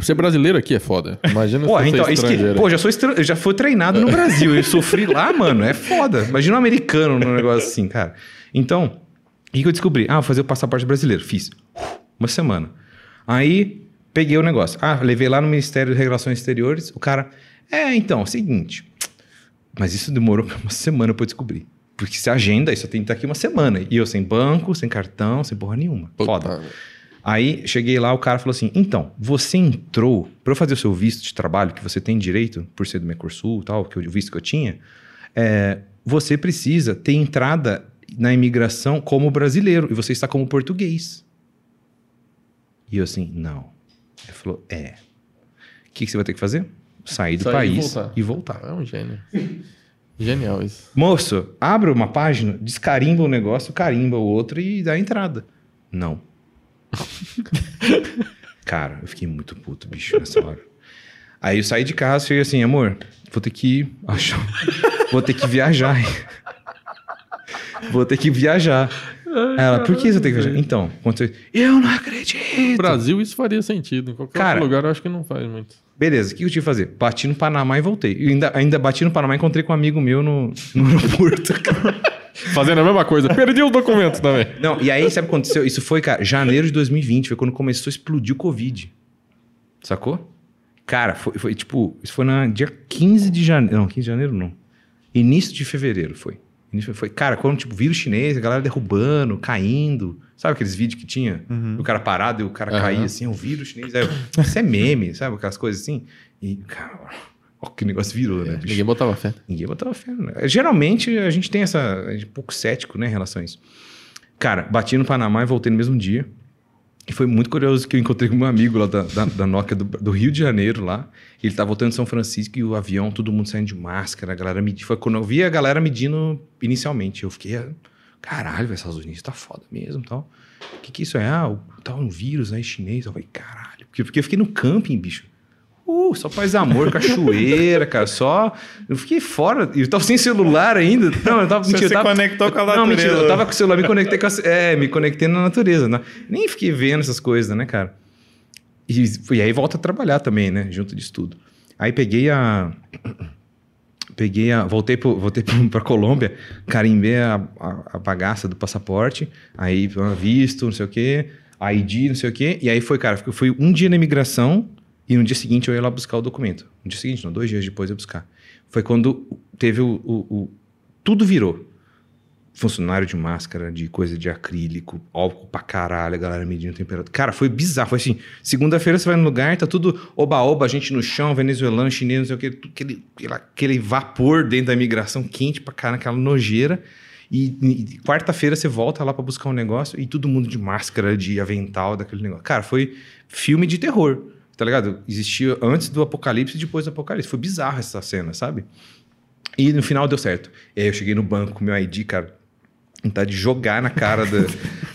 Ser brasileiro aqui é foda. Imagina Pô, se então, você é isso que, estrangeiro. pô, já, sou já fui treinado no Brasil. Eu sofri lá, mano. É foda. Imagina um americano num negócio assim, cara. Então, o que que eu descobri? Ah, vou fazer o passaporte brasileiro. Fiz. Uma semana. Aí, peguei o negócio. Ah, levei lá no Ministério de Relações Exteriores. O cara, é, então, é o seguinte. Mas isso demorou uma semana pra eu descobrir. Porque se agenda, isso tem que estar aqui uma semana. E eu sem banco, sem cartão, sem porra nenhuma. Foda. Aí cheguei lá, o cara falou assim: então, você entrou para eu fazer o seu visto de trabalho, que você tem direito, por ser do Mercosul e tal, que o visto que eu tinha, é, você precisa ter entrada na imigração como brasileiro e você está como português. E eu assim, não. Ele falou, é. O que, que você vai ter que fazer? Sair do Sair país e voltar. e voltar. É um gênio. Genial isso. Moço, abre uma página, descarimba o um negócio, carimba o outro e dá a entrada. Não. Cara, eu fiquei muito puto, bicho, nessa hora. Aí eu saí de casa e falei assim, amor, vou ter que. Acho, vou ter que viajar. vou ter que viajar. Ai, ela, por que você tem que viajar? Então, aconteceu. Eu não acredito. No Brasil, isso faria sentido. Em qualquer Cara, lugar, eu acho que não faz muito. Beleza, o que eu tive que fazer? Bati no Panamá e voltei. Eu ainda, ainda bati no Panamá e encontrei com um amigo meu no, no aeroporto. Fazendo a mesma coisa. Perdi os documentos também. Não, e aí, sabe o que aconteceu? Isso foi, cara, janeiro de 2020, foi quando começou a explodir o Covid. Sacou? Cara, foi, foi tipo, isso foi no dia 15 de janeiro. Não, 15 de janeiro não. Início de fevereiro foi. Foi, cara, quando, tipo, vírus chinês, a galera derrubando, caindo. Sabe aqueles vídeos que tinha? Uhum. O cara parado e o cara uhum. caía assim, o vírus chinês. Aí, isso é meme, sabe? Aquelas coisas assim. E, cara, ó, que negócio virou, né? É, ninguém botava fé. Ninguém botava fé, né? Geralmente, a gente tem essa... A gente é um pouco cético, né, em relação a isso. Cara, bati no Panamá e voltei no mesmo dia. E foi muito curioso que eu encontrei com um amigo lá da, da, da Nokia do, do, Rio de Janeiro lá. Ele tava voltando de São Francisco e o avião, todo mundo saindo de máscara, a galera medindo. Foi quando eu vi a galera medindo inicialmente. Eu fiquei, caralho, Estados Unidos tá foda mesmo tal. O que que isso é? Ah, tá um vírus aí chinês. Eu falei, caralho. Porque, porque eu fiquei no camping, bicho. Uh, só paz amor, cachoeira, cara. Só. Eu fiquei fora. Eu tava sem celular ainda. Não, eu tava. Você mentira, se tava, conectou com a natureza. Não, mentira. Eu tava com o celular, me conectei com a, É, me conectei na natureza. Né? Nem fiquei vendo essas coisas, né, cara? E, e aí volta a trabalhar também, né? Junto disso tudo. Aí peguei a. Peguei a. Voltei, pro, voltei pra Colômbia, carimbei a, a, a bagaça do passaporte, aí visto, não sei o quê, ID, não sei o quê. E aí foi, cara, foi um dia na imigração e no dia seguinte eu ia lá buscar o documento. No dia seguinte, não, dois dias depois eu ia buscar. Foi quando teve o, o, o tudo virou. Funcionário de máscara, de coisa de acrílico, álcool pra caralho, a galera medindo temperatura. Cara, foi bizarro. Foi assim: segunda-feira você vai no lugar, tá tudo oba-oba, gente no chão, venezuelano, chinês, não sei o que, aquele, aquele vapor dentro da imigração quente pra caralho, aquela nojeira. E, e quarta-feira você volta lá para buscar um negócio e todo mundo de máscara, de avental, daquele negócio. Cara, foi filme de terror. Tá ligado? Existia antes do apocalipse e depois do apocalipse. Foi bizarro essa cena, sabe? E no final deu certo. E aí eu cheguei no banco com meu ID, cara. Vontade de jogar na cara do,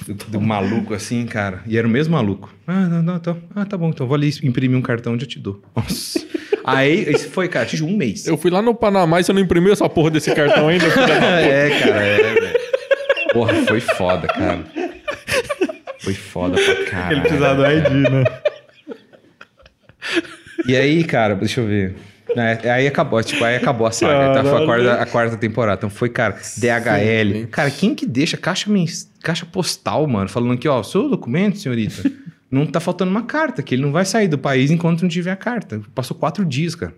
do, do, maluco assim, cara. E era o mesmo maluco. Ah, não, não, então. Ah, tá bom, então vou ali imprimir um cartão e eu te dou. Nossa. Aí, esse foi, cara, tive um mês. Eu fui lá no Panamá e você não imprimiu essa porra desse cartão ainda? é, cara, é, velho. Porra, foi foda, cara. Foi foda pra caralho. Ele precisava do ID, né? E aí, cara, deixa eu ver. É, aí acabou, tipo, aí acabou a saga. Tá, foi a quarta, a quarta temporada. Então foi, cara, DHL. Sim, cara, quem que deixa caixa, caixa postal, mano, falando que, ó, seu documento, senhorita, não tá faltando uma carta, que ele não vai sair do país enquanto não tiver a carta. Passou quatro dias, cara.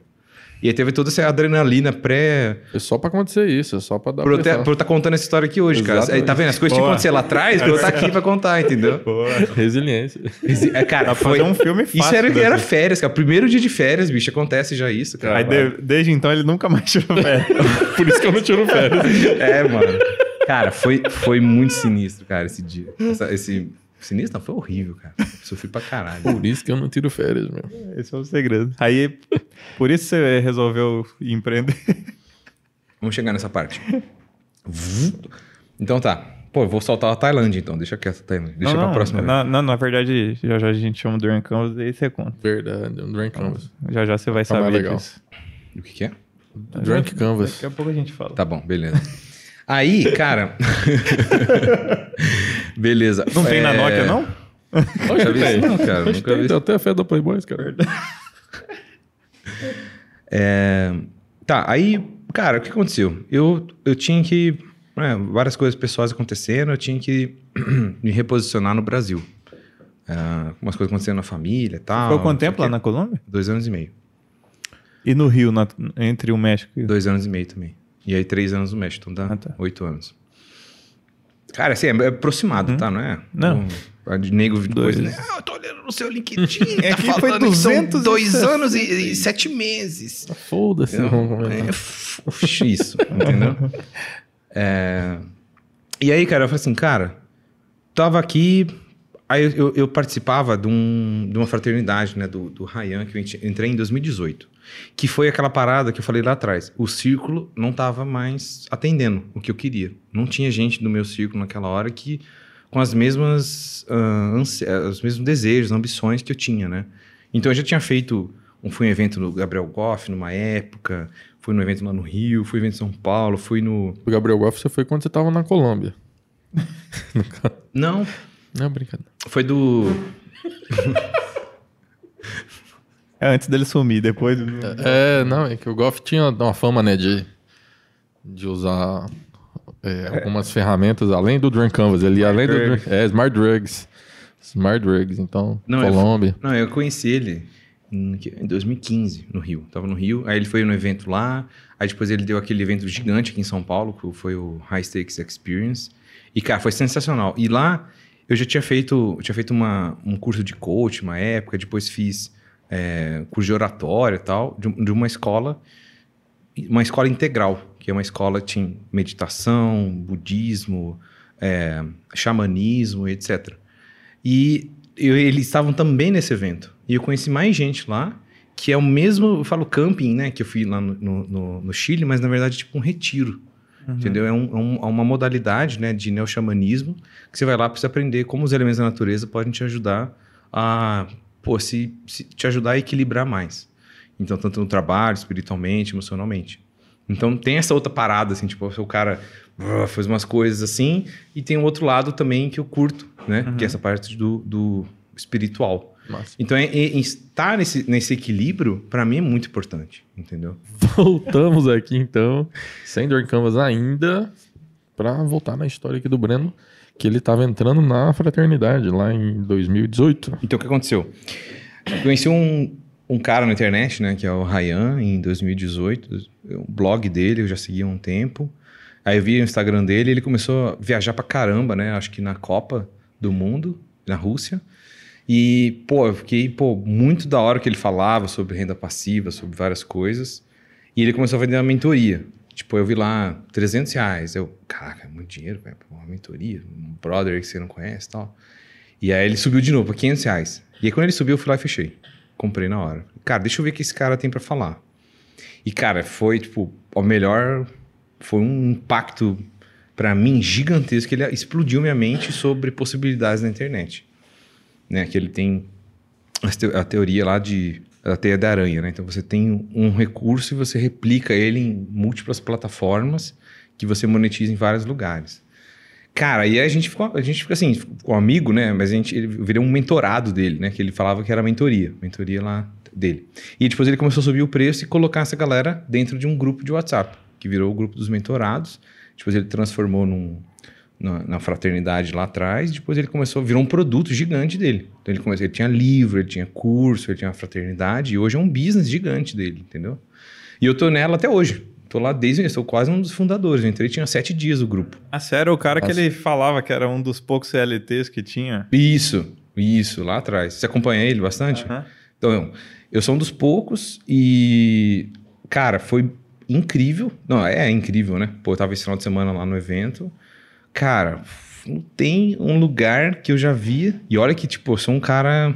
E aí teve toda essa adrenalina pré. É só pra acontecer isso, é só pra dar. Por eu estar tá contando essa história aqui hoje, Exatamente. cara. Aí, tá vendo? As coisas tinham que acontecer lá atrás, pra eu estar tá aqui pra contar, entendeu? Boa. Resiliência. Resi... É, cara, foi um filme fácil. Isso era, era férias, cara. Primeiro dia de férias, bicho, acontece já isso, cara. Aí de, desde então ele nunca mais tirou férias. Por isso que eu não tiro férias. é, mano. Cara, foi, foi muito sinistro, cara, esse dia. Essa, esse Sinistro não, foi horrível, cara. Sofri pra caralho. Por isso que eu não tiro férias, meu. Esse é o segredo. Aí, por isso você resolveu empreender. Vamos chegar nessa parte. Então tá. Pô, eu vou soltar a Tailândia então. Deixa quieto a Tailândia. Deixa não, pra próxima não, vez. Não, na verdade, já já a gente chama o Duran Canvas e aí você conta. Verdade, um Duran Canvas. Já já você vai tá saber legal. disso. O que, que é? Drunk Canvas. Daqui a pouco a gente fala. Tá bom, beleza. Aí, cara. Beleza. Não é... tem na é, Nokia, não? Poxa, vi isso, não, cara. Nunca tem, vi. Tem até a fé da Playboys, cara. é... Tá, aí, cara, o que aconteceu? Eu, eu tinha que. É, várias coisas pessoais acontecendo, eu tinha que me reposicionar no Brasil. Uh, umas coisas acontecendo na família e tal. Ficou quanto tempo lá na Colômbia? Dois anos e meio. E no Rio, na, entre o México e... Dois anos e meio também. E aí três anos no México, então dá ah, tá. oito anos. Cara, assim, é aproximado, hum? tá? Não é? Não. Um, de nego dois. Né? Ah, eu tô olhando no seu LinkedIn. é tá que foi 200 dois anos e, e, sete meses. Foda-se. É, isso, entendeu? É... E aí, cara, eu falei assim, cara, tava aqui Aí eu, eu participava de, um, de, uma fraternidade, né, do, do Ryan, que eu entrei em 2018. Que foi aquela parada que eu falei lá atrás. O círculo não estava mais atendendo o que eu queria. Não tinha gente do meu círculo naquela hora que com as mesmas uh, os mesmos desejos, ambições que eu tinha, né? Então eu já tinha feito um fui um evento no Gabriel Goff numa época, fui no evento lá no Rio, fui no evento em São Paulo, fui no O Gabriel Goff você foi quando você estava na Colômbia. não, não, brincadeira. Foi do. é antes dele sumir, depois. É, é, não, é que o Golf tinha uma fama, né, de, de usar é, algumas é. ferramentas além do Drunk Canvas, ali, além drugs. do. É, Smart Drugs. Smart Drugs, então, não, Colômbia. Eu, não, eu conheci ele em 2015, no Rio. Tava no Rio, aí ele foi no evento lá, aí depois ele deu aquele evento gigante aqui em São Paulo, que foi o High Stakes Experience. E, cara, foi sensacional. E lá eu já tinha feito, tinha feito uma, um curso de coach uma época, depois fiz é, curso de oratória e tal, de, de, uma escola, uma escola integral, que é uma escola que tinha meditação, budismo, é, xamanismo, etc. E eu, eles estavam também nesse evento. E eu conheci mais gente lá, que é o mesmo, eu falo camping, né, que eu fui lá no, no, no Chile, mas na verdade tipo um retiro. Uhum. Entendeu? É, um, é, um, é, uma modalidade né, de neo-xamanismo que você vai lá para aprender como os elementos da natureza podem te ajudar a pô, se, se te ajudar a equilibrar mais. Então, tanto no trabalho, espiritualmente, emocionalmente. Então, tem essa outra parada, assim, tipo, o cara uh, faz umas coisas assim, e tem um outro lado também que eu curto, né? Uhum. Que é essa parte do, do espiritual. Massa. Então, é, é, estar nesse, nesse equilíbrio, para mim, é muito importante, entendeu? Voltamos aqui, então, sem Dor Canvas ainda, para voltar na história aqui do Breno, que ele estava entrando na fraternidade lá em 2018. Então, o que aconteceu? Eu conheci um, um cara na internet, né, que é o Ryan, em 2018, o blog dele, eu já seguia há um tempo. Aí eu vi o Instagram dele, ele começou a viajar pra caramba, né? Acho que na Copa do Mundo, na Rússia. E, pô, eu fiquei, pô, muito da hora que ele falava sobre renda passiva, sobre várias coisas. E ele começou a vender uma mentoria. Tipo, eu vi lá 300 reais. Eu, caraca, é muito dinheiro, velho, uma mentoria, um brother que você não conhece e tal. E aí ele subiu de novo para 500 reais. E aí quando ele subiu, eu fui lá e fechei. Comprei na hora. Cara, deixa eu ver o que esse cara tem para falar. E, cara, foi, tipo, o melhor... Foi um impacto para mim gigantesco. Ele explodiu minha mente sobre possibilidades na internet né? Que ele tem a teoria lá de a teia da aranha, né? Então você tem um recurso e você replica ele em múltiplas plataformas que você monetiza em vários lugares. Cara, e a gente ficou, a gente fica assim, ficou amigo, né? Mas a gente ele virou um mentorado dele, né? Que ele falava que era mentoria, mentoria lá dele. E depois ele começou a subir o preço e colocar essa galera dentro de um grupo de WhatsApp, que virou o grupo dos mentorados. Depois ele transformou num, na, na, fraternidade lá atrás, depois ele começou, virou um produto gigante dele. Então ele começou, ele tinha livro, ele tinha curso, ele tinha uma fraternidade, e hoje é um business gigante dele, entendeu? E eu tô nela até hoje. Tô lá desde eu sou quase um dos fundadores. Eu entrei, tinha sete dias o grupo. Ah, sério? O cara Nossa. que ele falava que era um dos poucos CLTs que tinha? Isso, isso, lá atrás. Você acompanha ele bastante? Uhum. Então, eu sou um dos poucos e, cara, foi incrível. Não, é incrível, né? Pô, eu tava esse final de semana lá no evento. Cara, não tem um lugar que eu já vi. E olha que, tipo, eu sou um cara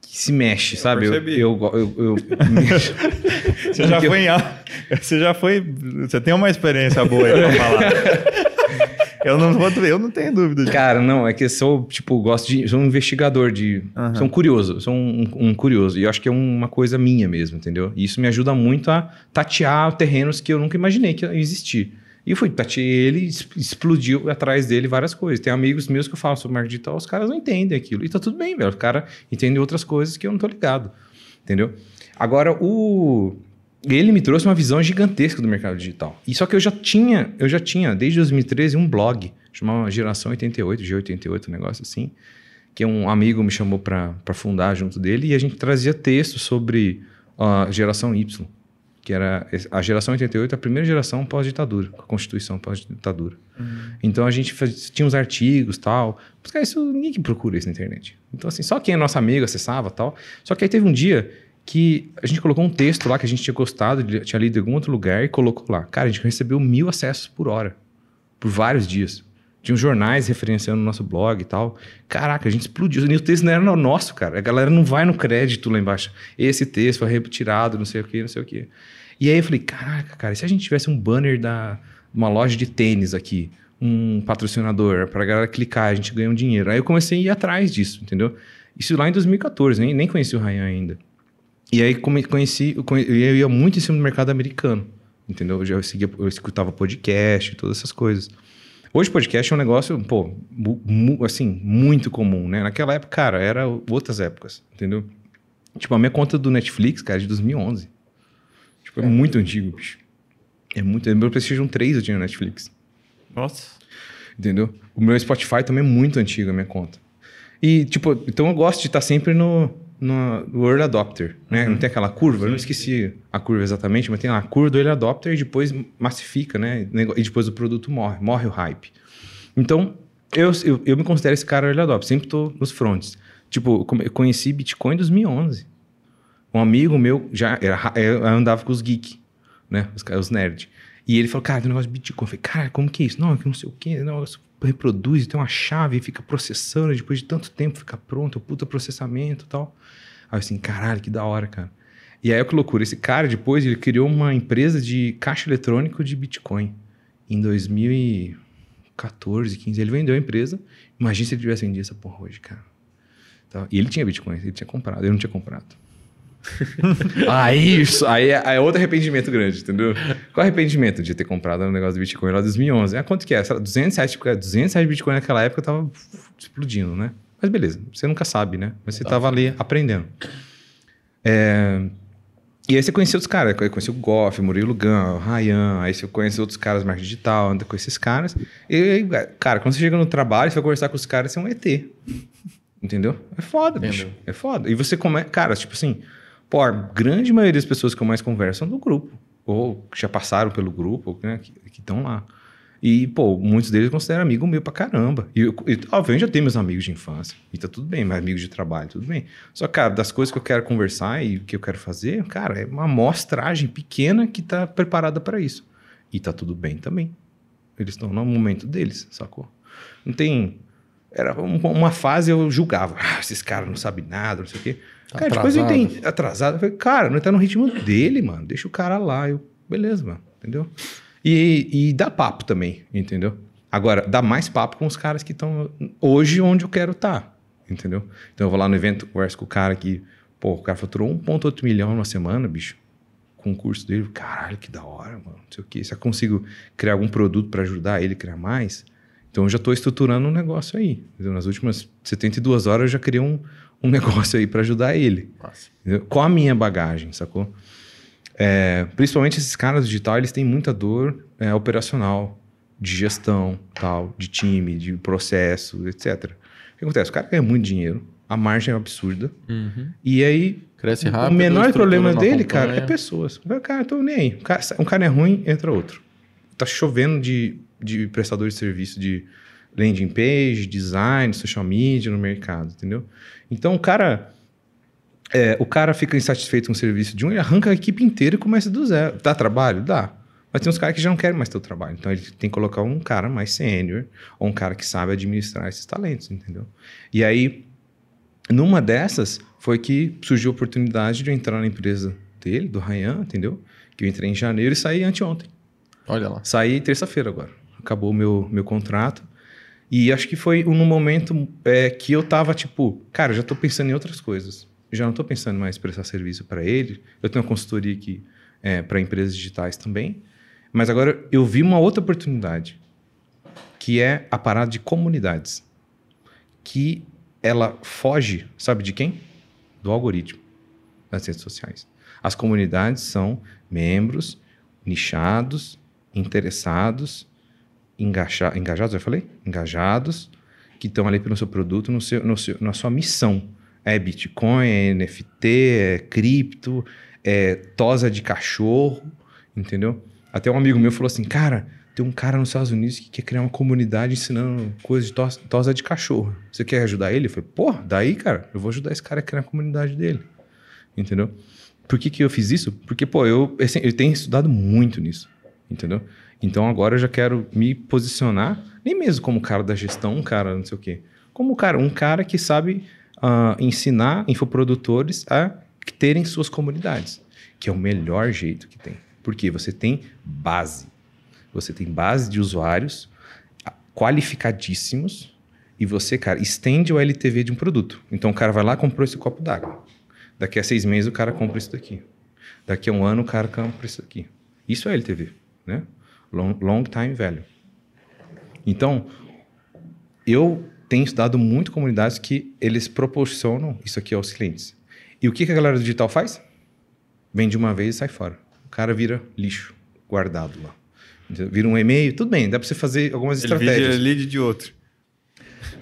que se mexe, sabe? Eu, eu, eu, eu Você já foi em... Você já foi. Você tem uma experiência boa aí pra falar. Eu não, vou, eu não tenho dúvida. Disso. Cara, não, é que eu sou, tipo, gosto de. Sou um investigador de. Uhum. Sou um curioso, sou um, um, curioso. E eu acho que é uma coisa minha mesmo, entendeu? E isso me ajuda muito a tatear terrenos que eu nunca imaginei que existir. E fui, ele, explodiu atrás dele várias coisas. Tem amigos meus que eu falo sobre marketing digital, os caras não entendem aquilo. E tá tudo bem, velho. O cara entende outras coisas que eu não tô ligado. Entendeu? Agora, o ele me trouxe uma visão gigantesca do mercado digital. E só que eu já tinha, eu já tinha desde 2013 um blog, chamava Geração 88, G88, um negócio assim, que um amigo me chamou para fundar junto dele e a gente trazia textos sobre a geração Y, que era a geração 88, a primeira geração pós-ditadura, a Constituição pós-ditadura. Uhum. Então a gente faz, tinha uns artigos tal. Mas, cara, isso ninguém procura isso na internet. Então, assim, só quem é nosso amigo acessava tal. Só que aí teve um dia que a gente colocou um texto lá que a gente tinha gostado, tinha lido em algum outro lugar e colocou lá. Cara, a gente recebeu mil acessos por hora, por vários dias. Tinha jornais referenciando o nosso blog e tal. Caraca, a gente explodiu. E o texto não era nosso, cara. A galera não vai no crédito lá embaixo. Esse texto foi retirado, não sei o que, não sei o que. E aí eu falei, caraca, cara, e se a gente tivesse um banner da uma loja de tênis aqui, um patrocinador, pra galera clicar, a gente ganha um dinheiro. Aí eu comecei a ir atrás disso, entendeu? Isso lá em 2014, nem, nem conheci o Ryan ainda. E aí conheci, eu ia muito em cima do mercado americano, entendeu? Eu já seguia, eu escutava podcast, todas essas coisas. Hoje podcast é um negócio, pô, mu, assim, muito comum, né? Naquela época, cara, era outras épocas, entendeu? Tipo, a minha conta do Netflix, cara, é de 2011. Tipo, é, é muito antigo, bicho. É muito... Meu PlayStation 3 eu tinha no Netflix. Nossa. Entendeu? O meu Spotify também é muito antigo, a minha conta. E, tipo, então eu gosto de estar sempre no, no Early Adopter, né? Uhum. Não tem aquela curva, eu não esqueci a curva exatamente, mas tem lá a curva do Early Adopter e depois massifica, né? E depois o produto morre, morre o hype. Então, eu, eu, eu me considero esse cara Early Adopter, sempre tô nos fronts. Tipo, eu conheci Bitcoin em 2011. Um amigo meu já era, eu andava com os geeks, né? Os, os nerds. E ele falou, cara, tem um negócio de Bitcoin. Eu falei, cara, como que é isso? Não, que não sei o quê. Não, reproduz, tem uma chave, fica processando, depois de tanto tempo fica pronto, o puta processamento e tal. Aí assim, caralho, que da hora, cara. E aí, que loucura, esse cara depois, ele criou uma empresa de caixa eletrônico de Bitcoin. Em 2014, 15, ele vendeu a empresa. Imagina se ele tivesse vendido essa porra hoje, cara. Então, e ele tinha Bitcoin, ele tinha comprado, eu não tinha comprado. Aí, isso, aí é, é, outro arrependimento grande, entendeu? Qual arrependimento de ter comprado um negócio de Bitcoin lá em 2011? Ah, quanto que é? 200 reais, 200 reais de Bitcoin naquela época tava explodindo, né? Mas beleza, você nunca sabe, né? Mas você tá. tava ali aprendendo. É... E aí você conheceu outros caras, conheceu o Goff, Murilo Gun, o Ryan, aí você conhece outros caras marketing digital, anda com esses caras. E aí, cara, quando você chega no trabalho, você vai conversar com os caras, você é um ET. Entendeu? É foda, Entendeu. bicho. É foda. E você começa. Cara, tipo assim, Pô, a grande maioria das pessoas que eu mais converso são do grupo. Ou que já passaram pelo grupo, né, que estão lá. E, pô, muitos deles eu considero amigo meu pra caramba. E, eu, e obviamente, já tenho meus amigos de infância. E tá tudo bem, meus amigos de trabalho, tudo bem. Só, cara, das coisas que eu quero conversar e que eu quero fazer, cara, é uma amostragem pequena que tá preparada para isso. E tá tudo bem também. Eles estão no momento deles, sacou? Não tem. Era uma fase eu julgava. Ah, esses caras não sabem nada, não sei o quê. Tá cara, atrasado. depois eu entendi. Atrasado. Eu falei, cara, não tá no ritmo dele, mano. Deixa o cara lá. Eu, beleza, mano. Entendeu? E, e dá papo também, entendeu? Agora, dá mais papo com os caras que estão hoje onde eu quero estar. Tá, entendeu? Então eu vou lá no evento, converso com o cara que, pô, o cara faturou 1,8 milhão numa semana, bicho. Com o curso dele. Caralho, que da hora, mano. Não sei o quê. Se eu consigo criar algum produto para ajudar ele a criar mais, então eu já estou estruturando um negócio aí. Nas últimas 72 horas eu já criei um, um negócio aí para ajudar ele. Com a minha bagagem, sacou? É, principalmente esses caras digital, eles têm muita dor é, operacional, de gestão, tal, de time, de processo, etc. O que acontece? O cara ganha muito dinheiro, a margem é absurda, uhum. e aí Cresce rápido, o menor problema dele, cara, é pessoas. Cara, tô nem aí. Um cara, um cara é ruim, entra outro. Tá chovendo de, de prestador de serviço de landing page, design, social media no mercado, entendeu? Então o cara. É, o cara fica insatisfeito com o serviço de um, ele arranca a equipe inteira e começa do zero. Dá trabalho? Dá. Mas tem uns caras que já não querem mais ter o trabalho. Então ele tem que colocar um cara mais sênior, ou um cara que sabe administrar esses talentos, entendeu? E aí, numa dessas, foi que surgiu a oportunidade de eu entrar na empresa dele, do Ryan, entendeu? Que eu entrei em janeiro e saí anteontem. Olha lá. Saí terça-feira agora. Acabou o meu, meu contrato. E acho que foi num momento é, que eu tava tipo, cara, já tô pensando em outras coisas. Já não tô pensando mais em prestar serviço para ele. Eu tenho uma consultoria aqui é, para empresas digitais também. Mas agora eu vi uma outra oportunidade, que é a parada de comunidades. Que ela foge, sabe de quem? Do algoritmo das redes sociais. As comunidades são membros nichados, interessados engaja, engajados, eu falei? Engajados, que estão ali pelo seu produto, no seu, no seu, na sua missão. É Bitcoin, é NFT, é cripto, é, tosa de cachorro, entendeu? Até um amigo meu falou assim, cara, tem um cara nos Estados Unidos que quer criar uma comunidade ensinando coisas de tosa, tosa de cachorro. Você quer ajudar ele? Eu falei, pô, daí, cara, eu vou ajudar esse cara a criar a comunidade dele. Entendeu? Por que, que eu fiz isso? Porque, pô, eu, eu tenho estudado muito nisso. Entendeu? Então agora eu já quero me posicionar, nem mesmo como cara da gestão, um cara não sei o quê. Como cara, um cara que sabe uh, ensinar infoprodutores a terem suas comunidades, que é o melhor jeito que tem. Porque você tem base. Você tem base de usuários qualificadíssimos e você, cara, estende o LTV de um produto. Então o cara vai lá comprou esse copo d'água. Daqui a seis meses o cara compra isso daqui. Daqui a um ano o cara compra isso daqui. Isso é LTV, né? Long, long time value. Então, eu tenho estudado muito comunidades que eles proporcionam isso aqui aos clientes. E o que, que a galera do digital faz? Vende uma vez e sai fora. O cara vira lixo guardado lá. Vira um e-mail, tudo bem, dá para você fazer algumas ele estratégias. Ele lead de outro.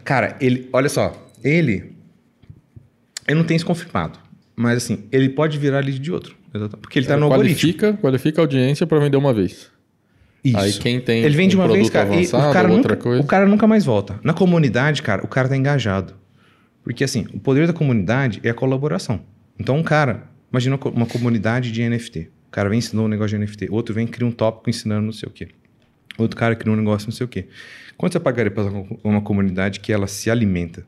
Cara, ele, olha só, ele, eu não tenho isso confirmado, mas assim, ele pode virar lead de outro, porque ele está no qualifica, algoritmo. Qualifica a audiência para vender uma vez. Isso. Aí quem tem ele vende um uma vez, cara, avançado, o cara nunca, coisa... o cara nunca mais volta. Na comunidade, cara, o cara tá engajado. Porque assim, o poder da comunidade é a colaboração. Então, um cara, imagina uma comunidade de NFT. O cara vem ensinou um negócio de NFT. Outro vem cria um tópico ensinando não sei o quê. Outro cara cria um negócio não sei o quê. Quanto você pagaria para uma comunidade que ela se alimenta?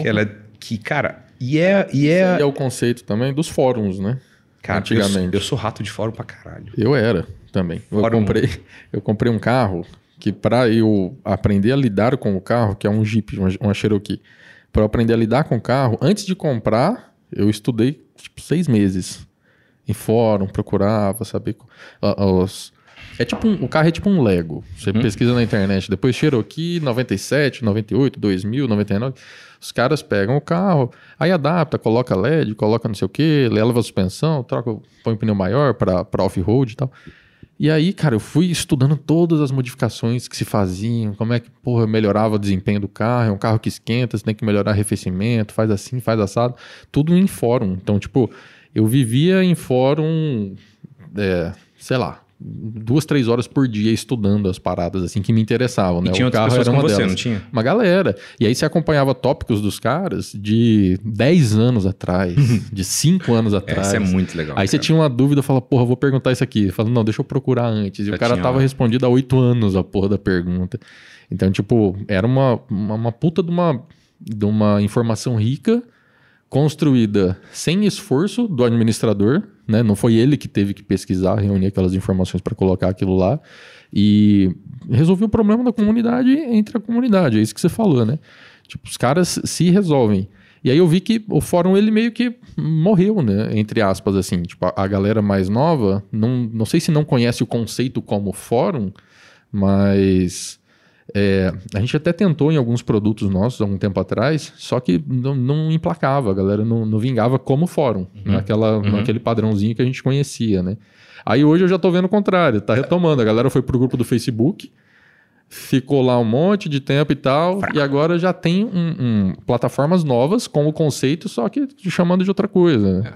Que ela que, cara, e é e é, é o conceito também dos fóruns, né? Cara, Antigamente. Eu, eu, sou rato de fórum pra caralho. Eu era também. Eu comprei, eu comprei um carro que para eu aprender a lidar com o carro, que é um Jeep, uma, uma Cherokee, para eu aprender a lidar com o carro, antes de comprar, eu estudei tipo seis meses em fórum, procurava saber os. É tipo um, o carro é tipo um Lego. Você uhum. pesquisa na internet, depois Cherokee 97, 98, 2000, 99. Os caras pegam o carro, aí adapta, coloca LED, coloca não sei o que, leva a suspensão, troca, põe um pneu maior para off-road e tal. E aí, cara, eu fui estudando todas as modificações que se faziam, como é que, porra, melhorava o desempenho do carro, é um carro que esquenta, você tem que melhorar arrefecimento, faz assim, faz assado, tudo em fórum. Então, tipo, eu vivia em fórum, é, sei lá, duas, três horas por dia estudando as paradas assim que me interessavam, né? E tinha o carro era uma você, delas. não tinha? Uma galera. E aí você acompanhava tópicos dos caras de 10 anos atrás, de 5 anos atrás. Isso é muito legal. Aí cara. você tinha uma dúvida, fala, porra, vou perguntar isso aqui. Falando, não, deixa eu procurar antes. E Já o cara tinha, tava respondido há 8 anos a porra da pergunta. Então, tipo, era uma, uma, uma puta de uma, de uma informação rica construída sem esforço do administrador, né? Não foi ele que teve que pesquisar, reunir aquelas informações para colocar aquilo lá e resolver o problema da comunidade entre a comunidade. É isso que você falou, né? Tipo, os caras se resolvem. E aí eu vi que o fórum ele meio que morreu, né? Entre aspas, assim. Tipo, a galera mais nova, não, não sei se não conhece o conceito como fórum, mas é, a gente até tentou em alguns produtos nossos há um tempo atrás, só que não, não emplacava, a galera não, não vingava como fórum, uhum. naquela, uhum. naquele padrãozinho que a gente conhecia, né? Aí hoje eu já estou vendo o contrário, tá retomando. A galera foi pro grupo do Facebook, ficou lá um monte de tempo e tal, Fraco. e agora já tem um, um, plataformas novas com o conceito, só que chamando de outra coisa. Né?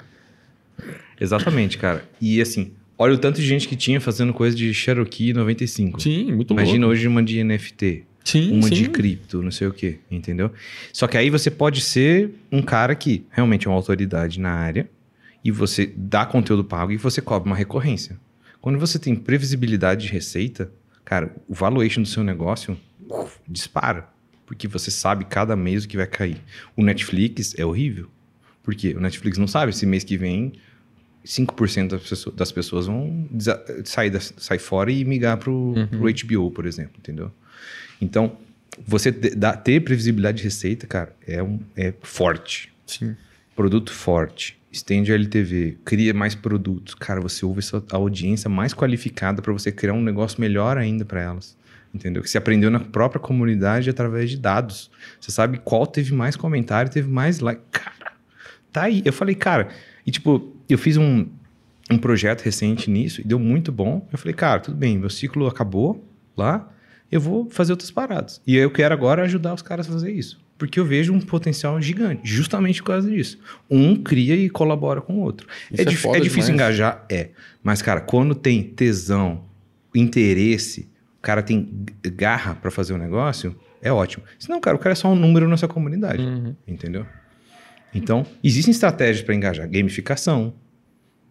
É. Exatamente, cara. E assim, Olha o tanto de gente que tinha fazendo coisa de Cherokee 95. Sim, muito Imagina louco. hoje uma de NFT. Sim, uma sim. de cripto, não sei o quê, entendeu? Só que aí você pode ser um cara que realmente é uma autoridade na área e você dá conteúdo pago e você cobra uma recorrência. Quando você tem previsibilidade de receita, cara, o valuation do seu negócio uf, dispara, porque você sabe cada mês o que vai cair. O Netflix é horrível, porque o Netflix não sabe se mês que vem 5% das pessoas, vão sair, da, sair fora e migrar para o uhum. HBO, por exemplo, entendeu? Então, você ter previsibilidade de receita, cara, é, um, é forte. Sim. Produto forte. Estende a LTV, cria mais produtos. Cara, você ouve a audiência mais qualificada para você criar um negócio melhor ainda para elas. Entendeu? Que você aprendeu na própria comunidade através de dados. Você sabe qual teve mais comentário, teve mais like. Cara, tá aí. Eu falei, cara, e tipo, eu fiz um, um projeto recente nisso e deu muito bom. Eu falei, cara, tudo bem, meu ciclo acabou lá, eu vou fazer outras paradas. E eu quero agora ajudar os caras a fazer isso. porque eu vejo um potencial gigante, justamente por causa disso. Um cria e colabora com o outro. É, é dif- é difícil demais. engajar? É. Mas, cara, quando tem tesão, interesse, o cara tem garra pra fazer o negócio, é ótimo. Senão, cara, o cara é só um número nessa comunidade. Uhum. Entendeu? Então, existem estratégias para engajar. Gamificação.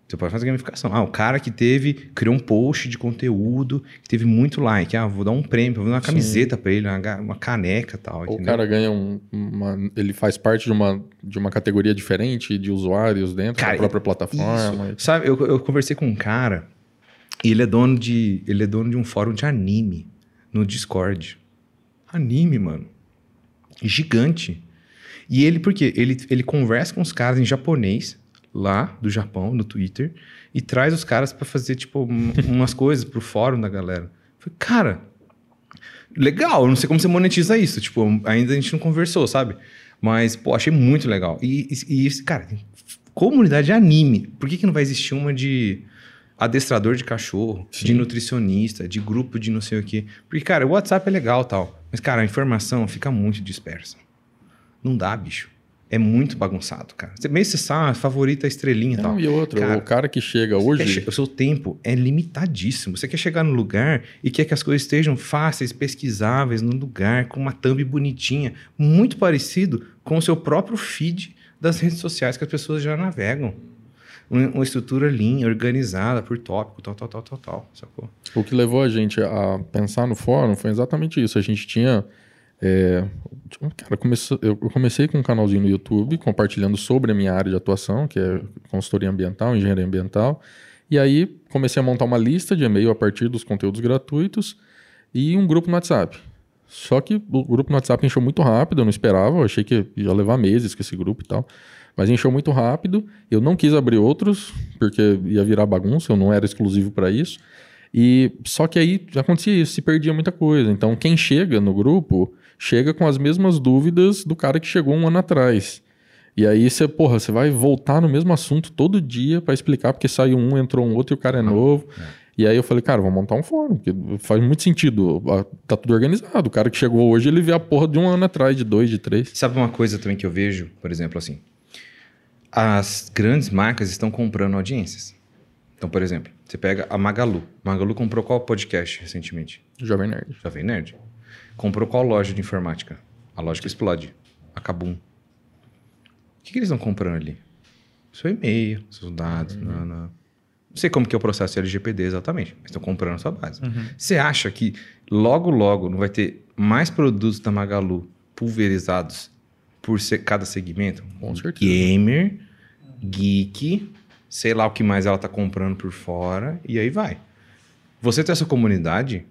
Você pode fazer gamificação. Ah, o cara que teve, criou um post de conteúdo, que teve muito like. Ah, vou dar um prêmio, vou dar uma Sim. camiseta para ele, uma, caneca e tal. Ou o cara ganha um, uma. Ele faz parte de uma, de uma categoria diferente de usuários dentro Cara, da própria plataforma. Isso. Sabe, eu, eu conversei com um cara e ele é dono de. Ele é dono de um fórum de anime no Discord. Anime, mano. Gigante. E ele, por quê? Ele, ele conversa com os caras em japonês, lá do Japão, no Twitter, e traz os caras pra fazer, tipo, um- umas coisas pro fórum da galera. Eu Falei, cara, legal, eu não sei como você monetiza isso. Tipo, ainda a gente não conversou, sabe? Mas, pô, achei muito legal. E, e, e isso, cara, comunidade de anime. Por que, que não vai existir uma de adestrador de cachorro, de Sim. nutricionista, de grupo de não sei o quê? Porque, cara, o WhatsApp é legal tal. Mas, cara, a informação fica muito dispersa. Não dá, bicho. É muito bagunçado, cara. Você mesmo você sabe, favorita a estrelinha e tal. Não, e outra, Cara, o cara que chega hoje. che- O seu tempo é limitadíssimo. Você quer chegar no lugar e quer que as coisas estejam fáceis, pesquisáveis, no lugar, com uma thumb bonitinha, muito parecido com o seu próprio feed das redes sociais que as pessoas já navegam. Uma, uma estrutura linha, organizada por tópico, tal, tal, tal, tal, tal. Sacou? O que levou a gente a pensar no fórum foi exatamente isso. A gente tinha. É, cara, eu eu comecei com um canalzinho no YouTube compartilhando sobre a minha área de atuação, que é consultoria ambiental, engenharia ambiental. E aí comecei a montar uma lista de e-mail a partir dos conteúdos gratuitos e um grupo no WhatsApp. Só que o grupo no WhatsApp encheu muito rápido, eu não esperava, eu achei que ia levar meses com esse grupo e tal. Mas encheu muito rápido, eu não quis abrir outros, porque ia virar bagunça, eu não era exclusivo para isso. E só que aí acontecia isso, se perdia muita coisa. Então quem chega no grupo chega com as mesmas dúvidas do cara que chegou um ano atrás. E aí você, porra, você vai voltar no mesmo assunto todo dia para explicar porque saiu um, entrou um outro e o cara é novo. E aí eu falei, cara, vamos montar um fórum, porque faz muito sentido. ah, Tá tudo organizado. O cara que chegou hoje, ele vê a porra de um ano atrás, de dois, de três. Sabe uma coisa também que eu vejo, por exemplo, assim? As grandes marcas estão comprando audiências. Então, por exemplo, você pega a Magalu. Magalu comprou qual podcast recentemente? Jovem Nerd. Jovem Nerd. Comprou qual loja de informática? A loja que explode. A Kabum. O que, que eles estão comprando ali? Seu e-mail, seus dados. na- na- Não sei como que é o processo LGPD exatamente, mas estão comprando a sua base. Você acha que logo, logo não vai ter mais produtos da Magalu pulverizados por se- cada segmento? Com certeza. Gamer, geek, sei lá o que mais ela tá comprando por fora, e aí vai. Você tem essa comunidade,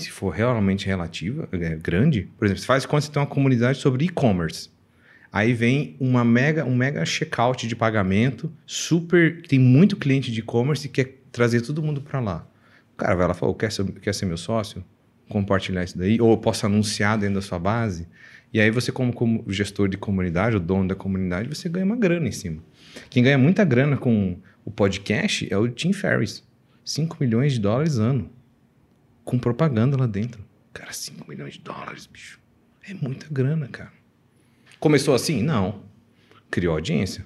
se for realmente relativa, é, grande, por exemplo, você faz quando você tem uma comunidade sobre e-commerce. Aí vem uma mega, um mega checkout de pagamento, super. Tem muito cliente de e-commerce e quer trazer todo mundo para lá. O cara vai lá e fala: "Ô, quer ser, quer ser meu sócio? Compartilhar isso daí? Ou eu posso anunciar dentro da sua base? E aí você, como, como gestor de comunidade, o dono da comunidade, você ganha uma grana em cima. Quem ganha muita grana com o podcast é o Tim Ferriss. 5 milhões de dólares ano. Com propaganda lá dentro. Cara, 5 milhões de dólares, bicho. É muita grana, cara. Começou assim? Não. Criou audiência.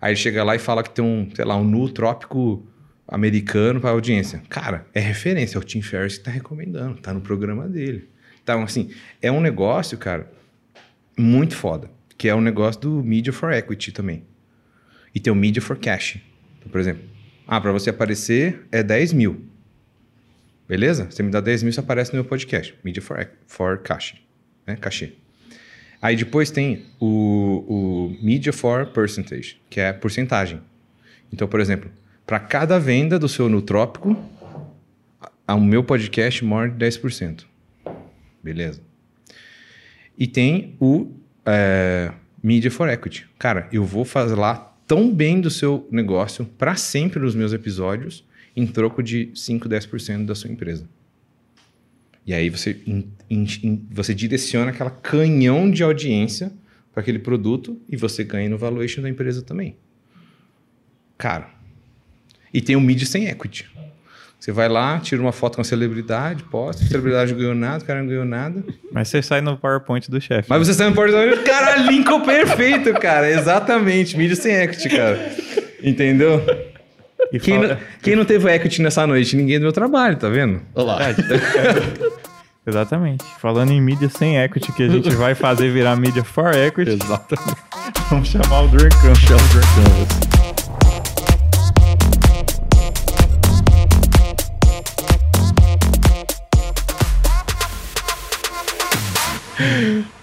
Aí ele chega lá e fala que tem um, sei lá, um nu trópico americano para audiência. Cara, é referência, é o Tim Ferriss que tá recomendando, tá no programa dele. Então, assim, é um negócio, cara, muito foda, que é um negócio do Media for Equity também. E tem o Media for Cash. Então, por exemplo, ah, para você aparecer é 10 mil. Beleza? Você me dá 10 mil, você aparece no meu podcast. Media for, for Cash. Né? Cachê. Aí depois tem o, o Media for Percentage, que é porcentagem. Então, por exemplo, para cada venda do seu Nutrópico, o meu podcast morde 10%. Beleza. E tem o é, Media for Equity. Cara, eu vou lá tão bem do seu negócio para sempre nos meus episódios em troco de 5, 10% da sua empresa. E aí você, in- in- in- você direciona aquela canhão de audiência para aquele produto e você ganha no valuation da empresa também. Cara, e tem o mid sem equity. Você vai lá, tira uma foto com a celebridade, posta, a celebridade não ganhou nada, o cara não ganhou nada. Mas você sai no PowerPoint do chefe. Mas você sai no PowerPoint, cara, linkou perfeito, cara. Exatamente, mídia sem equity, cara. Entendeu? Quem, fala... não, quem não teve equity nessa noite? Ninguém do meu trabalho, tá vendo? Olá. Exatamente. Falando em mídia sem equity, que a gente vai fazer virar mídia for equity. Exatamente. Vamos chamar o Durkan. Chama o Durkan.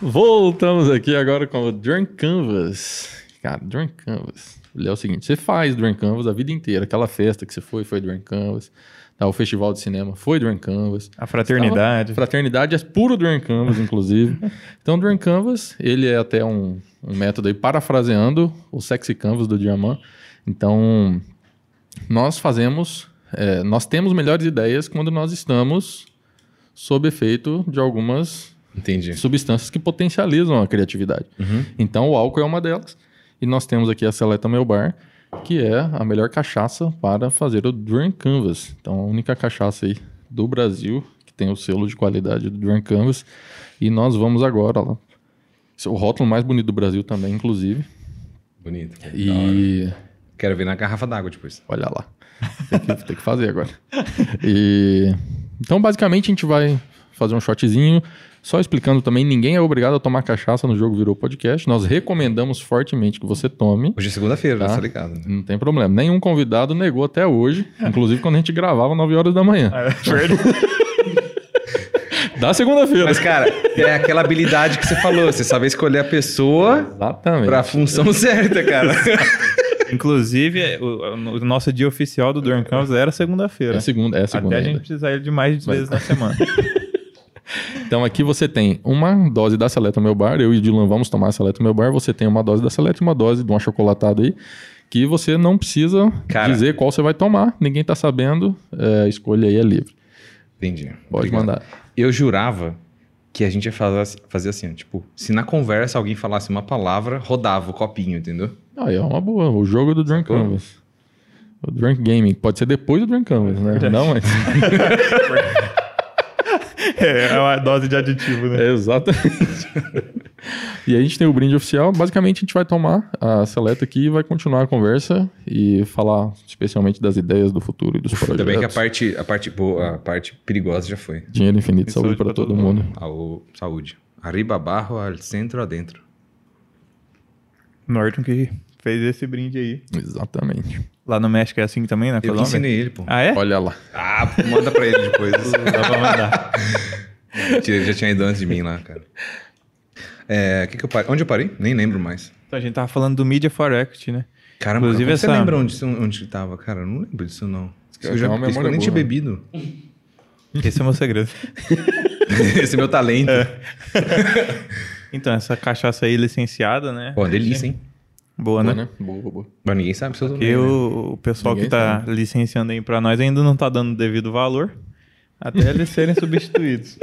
Voltamos aqui agora com o Drunk Canvas. Cara, Drunk Canvas. Ele é o seguinte: você faz Drunk Canvas a vida inteira. Aquela festa que você foi, foi Drunk Canvas. Tá, o festival de cinema foi Drunk Canvas. A fraternidade. fraternidade é puro Drunk Canvas, inclusive. então, Drunk Canvas, ele é até um, um método aí, parafraseando o Sexy Canvas do Diamant. Então, nós fazemos, é, nós temos melhores ideias quando nós estamos sob efeito de algumas Entendi. substâncias que potencializam a criatividade. Uhum. Então, o álcool é uma delas. E nós temos aqui a Seleta Meu Bar, que é a melhor cachaça para fazer o Drink Canvas. Então, a única cachaça aí do Brasil que tem o selo de qualidade do Drink Canvas. E nós vamos agora lá. Esse é o rótulo mais bonito do Brasil também, inclusive. Bonito. E... Quero ver na garrafa d'água depois. Olha lá. Tem que, tem que fazer agora. E... Então, basicamente, a gente vai fazer um shotzinho. Só explicando também, ninguém é obrigado a tomar cachaça no jogo Virou Podcast. Nós recomendamos fortemente que você tome. Hoje é segunda-feira, tá? tá ligado? Né? Não tem problema. Nenhum convidado negou até hoje, inclusive quando a gente gravava 9 horas da manhã. É verdade. da segunda-feira. Mas, cara, é aquela habilidade que você falou. Você sabe escolher a pessoa Exatamente. pra função certa, cara. Inclusive, o, o, nosso dia oficial do Durham Campus era segunda-feira. É segunda, é segunda. Até ainda. a gente precisar ir de mais de vezes na semana. Então aqui você tem uma dose da Seleta Meu Bar, eu e o Dylan vamos tomar a Seleta Meu Bar, você tem uma dose da Seleta e uma dose de uma chocolatada aí, que você não precisa Cara, dizer qual você vai tomar, ninguém tá sabendo, é, a escolha aí é livre. Entendi. Pode Obrigado. mandar. Eu jurava que a gente ia fazer, fazer assim, tipo, se na conversa alguém falasse uma palavra, rodava o copinho, entendeu? Ah, é uma boa, o jogo do Drunk Canvas. O Drunk Gaming, pode ser depois do Drunk Canvas, né? Não, mas... É, é uma dose de aditivo, né? É, exatamente. e aí a gente tem o brinde oficial. Basicamente, a gente vai tomar a seleta aqui e vai continuar a conversa e falar especialmente das ideias do futuro e dos projetos. Também que a parte, a parte boa, a parte perigosa já foi. Dinheiro infinito, saúde, saúde para todo, todo, mundo. mundo. saúde. Arriba, barro, al centro, adentro. Norton que fez esse brinde aí. Exatamente. Lá no México é assim também, na Colômbia? Eu ensinei ele, pô. Ah, é? Olha lá. Ah, manda pra ele depois. Dá pra mandar. Ele já tinha ido antes de mim lá, cara. É, que que eu parei? Onde eu parei? Nem lembro mais. Então, a gente tava falando do Media for Equity, né? Caramba, Inclusive, essa... você lembra onde, onde tava? Cara, eu não lembro disso, não. Eu, já, eu nem tinha bebido. Esse é o meu segredo. Esse é meu talento. É. então, essa cachaça aí licenciada, né? Pô, delícia, hein? Boa, boa né? né? Boa, boa, boa. Mas ninguém sabe se eu Porque o, o pessoal ninguém que tá sabe. licenciando aí pra nós ainda não tá dando devido valor até eles serem substituídos.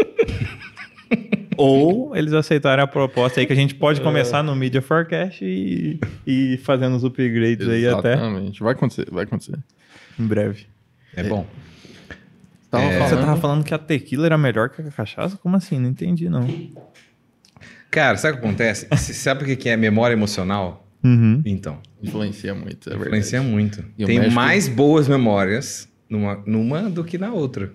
Ou eles aceitarem a proposta aí que a gente pode é. começar no Media Forecast e, e fazendo os upgrades aí até. Exatamente. Vai acontecer, vai acontecer. Em breve. É, é. bom. Tava é... Você tava falando que a tequila era melhor que a cachaça? Como assim? Não entendi, não. Cara, sabe o que acontece? sabe o que é memória emocional? Uhum. Então. Influencia muito, é Influencia muito. Tem México... mais boas memórias numa, numa do que na outra.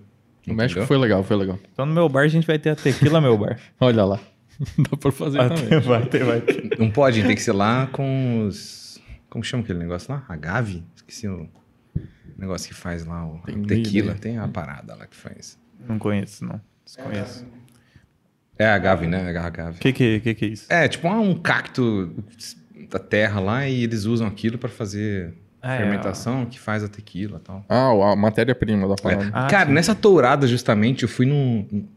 O México foi legal, foi legal. Então no meu bar a gente vai ter a tequila meu bar. Olha lá. Dá pra fazer Até também. Vai ter, vai ter. Não pode, tem que ser lá com os... Como chama aquele negócio lá? Agave? Esqueci o negócio que faz lá o tem tequila. Tem a parada lá que faz. Não conheço, não. Desconheço. É agave, né? Agave. O que, que, que, que é isso? É, tipo um cacto da terra lá e eles usam aquilo para fazer é, fermentação é, que faz a tequila e tal. Ah, a matéria-prima da parada. É. Ah, cara, sim. nessa tourada, justamente, eu fui num.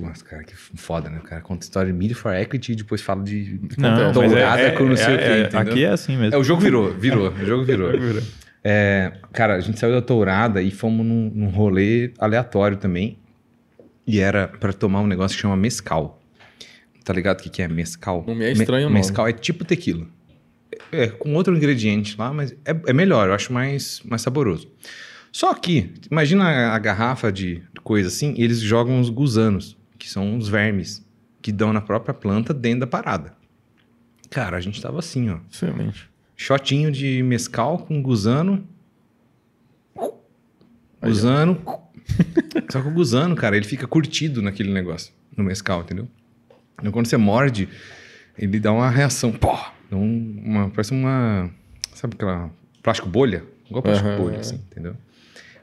Nossa, cara, que foda, né? O cara conta história de Media for Equity e depois fala de não, tourada é, com não sei o é, quê. Aqui é assim mesmo. É, o jogo virou, virou. o jogo virou. É, cara, a gente saiu da tourada e fomos num, num rolê aleatório também. E era para tomar um negócio que chama mescal. Tá ligado o que, que é mescal? Não me é estranho, Me, Mescal é tipo tequila. É, com outro ingrediente lá, mas é, é melhor, eu acho mais, mais saboroso. Só que, imagina a, a garrafa de coisa assim, eles jogam os gusanos, que são os vermes, que dão na própria planta dentro da parada. Cara, a gente tava assim, ó. Excelente. Shotinho de mescal com gusano. Gusano. Só que o gusano, cara, ele fica curtido naquele negócio, no mescal, entendeu? Então quando você morde, ele dá uma reação. Pô! Um- uma, parece uma. Sabe aquela. Plástico bolha? Igual plástico Aham. bolha, assim, entendeu?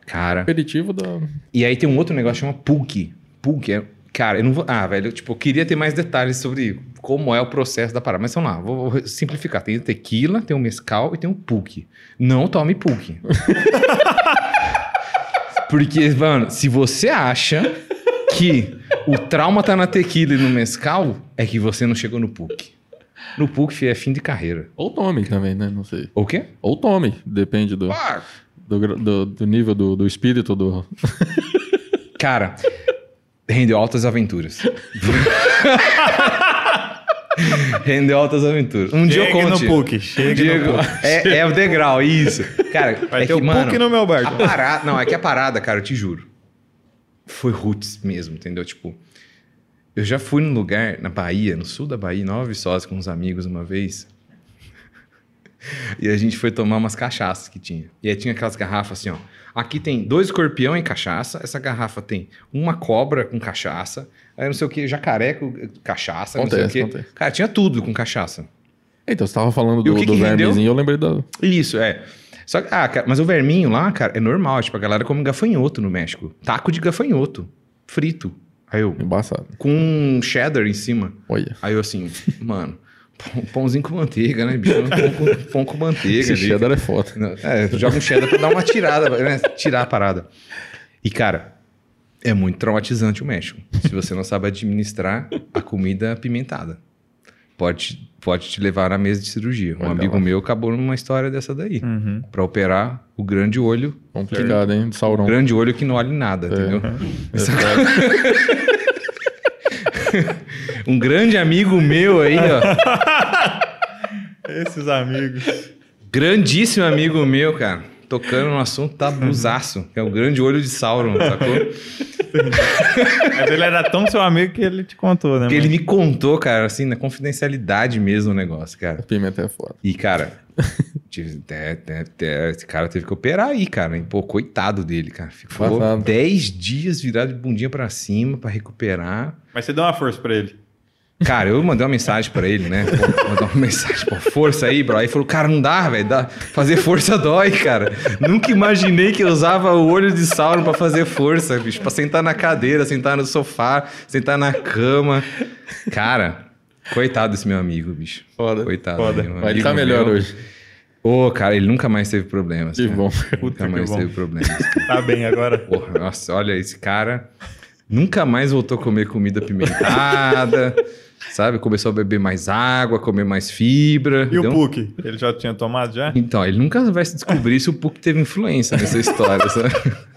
Cara. Aperitivo da. E aí tem um outro negócio que chama PUC. PUC é. Cara, eu não vou. Ah, velho, eu, tipo, eu queria ter mais detalhes sobre como é o processo da parada. Mas vamos lá, vou, vou simplificar. Tem o tequila, tem o mescal e tem o PUC. Não tome PUC. Porque, mano, se você acha que o trauma tá na tequila e no mescal, é que você não chegou no PUC. No PUC é fim de carreira. Ou tome também, né? Não sei. O quê? Ou tome, depende do, do, gra- do, do nível do, do espírito do. Cara, rendeu altas aventuras. rendeu altas aventuras. Um dia eu Chegue no. PUC, chegue Diego, no PUC. é, é o degrau, isso. Cara, Vai é ter que, o mano, PUC no meu barco. A parada, não, é que a parada, cara, eu te juro. Foi roots mesmo, entendeu? Tipo, eu já fui num lugar na Bahia, no sul da Bahia, nove sós com uns amigos uma vez. E a gente foi tomar umas cachaças que tinha. E aí tinha aquelas garrafas assim, ó. Aqui tem dois escorpião em cachaça. Essa garrafa tem uma cobra com cachaça. Aí não sei o que, jacaré com cachaça. não Acontece, sei o que. acontece. Cara, tinha tudo com cachaça. Então, você tava falando do, que do que vermezinho, eu lembrei da. Isso, é. Só que, ah, cara, mas o verminho lá, cara, é normal. Tipo, a galera come gafanhoto no México. Taco de gafanhoto. Frito. Aí eu, Embaçado. com cheddar em cima. Olha. Aí eu assim, mano, pão- pãozinho com manteiga, né, bicho? Pão com, pão com manteiga. Esse ali. cheddar é foda. É, joga um cheddar pra dar uma tirada, né? Tirar a parada. E, cara, é muito traumatizante o México. Se você não sabe administrar a comida apimentada. Pode, pode te levar na mesa de cirurgia. Um Olha amigo lá. meu acabou numa história dessa daí. Uhum. Pra operar o grande olho. Complicado, hein? De Sauron. O grande olho que não olha em nada, entendeu? É. Um grande amigo meu aí, ó. Esses amigos. grandíssimo amigo meu, cara. Tocando no assunto tabuzaço, que é o grande olho de Sauron, sacou? Mas ele era tão seu amigo que ele te contou, né? Porque ele me contou, cara, assim, na confidencialidade mesmo o negócio, cara. Pimenta é foda. E, cara, tive- esse cara teve que operar aí, cara. E, pô, coitado dele, cara. Ficou Passado. 10 dias virado de bundinha pra cima pra recuperar. Mas você deu uma força pra ele. Cara, eu mandei uma mensagem pra ele, né? Pô, mandei uma mensagem, pô, força aí, bro. Aí ele falou, cara, não dá, velho. dá- Fazer força dói, cara. Nunca imaginei que eu usava o olho de Sauron pra fazer força, bicho. Pra sentar na cadeira, sentar no sofá, sentar na cama. Cara, coitado desse meu amigo, bicho. Foda. Coitado. Foda. meu Mas ele tá melhor meu. hoje. Ô, cara, ele nunca mais teve problemas. Que cara. bom. Nunca Puta, que mais bom. teve problemas. Tá bem agora. Porra, nossa, olha, esse cara nunca mais voltou a comer comida apimentada, sabe? Começou a beber mais água, comer mais fibra. E o um- PUC? Ele já tinha tomado já? Então, ele nunca vai se descobrir se o Puck teve influência nessa história, sabe?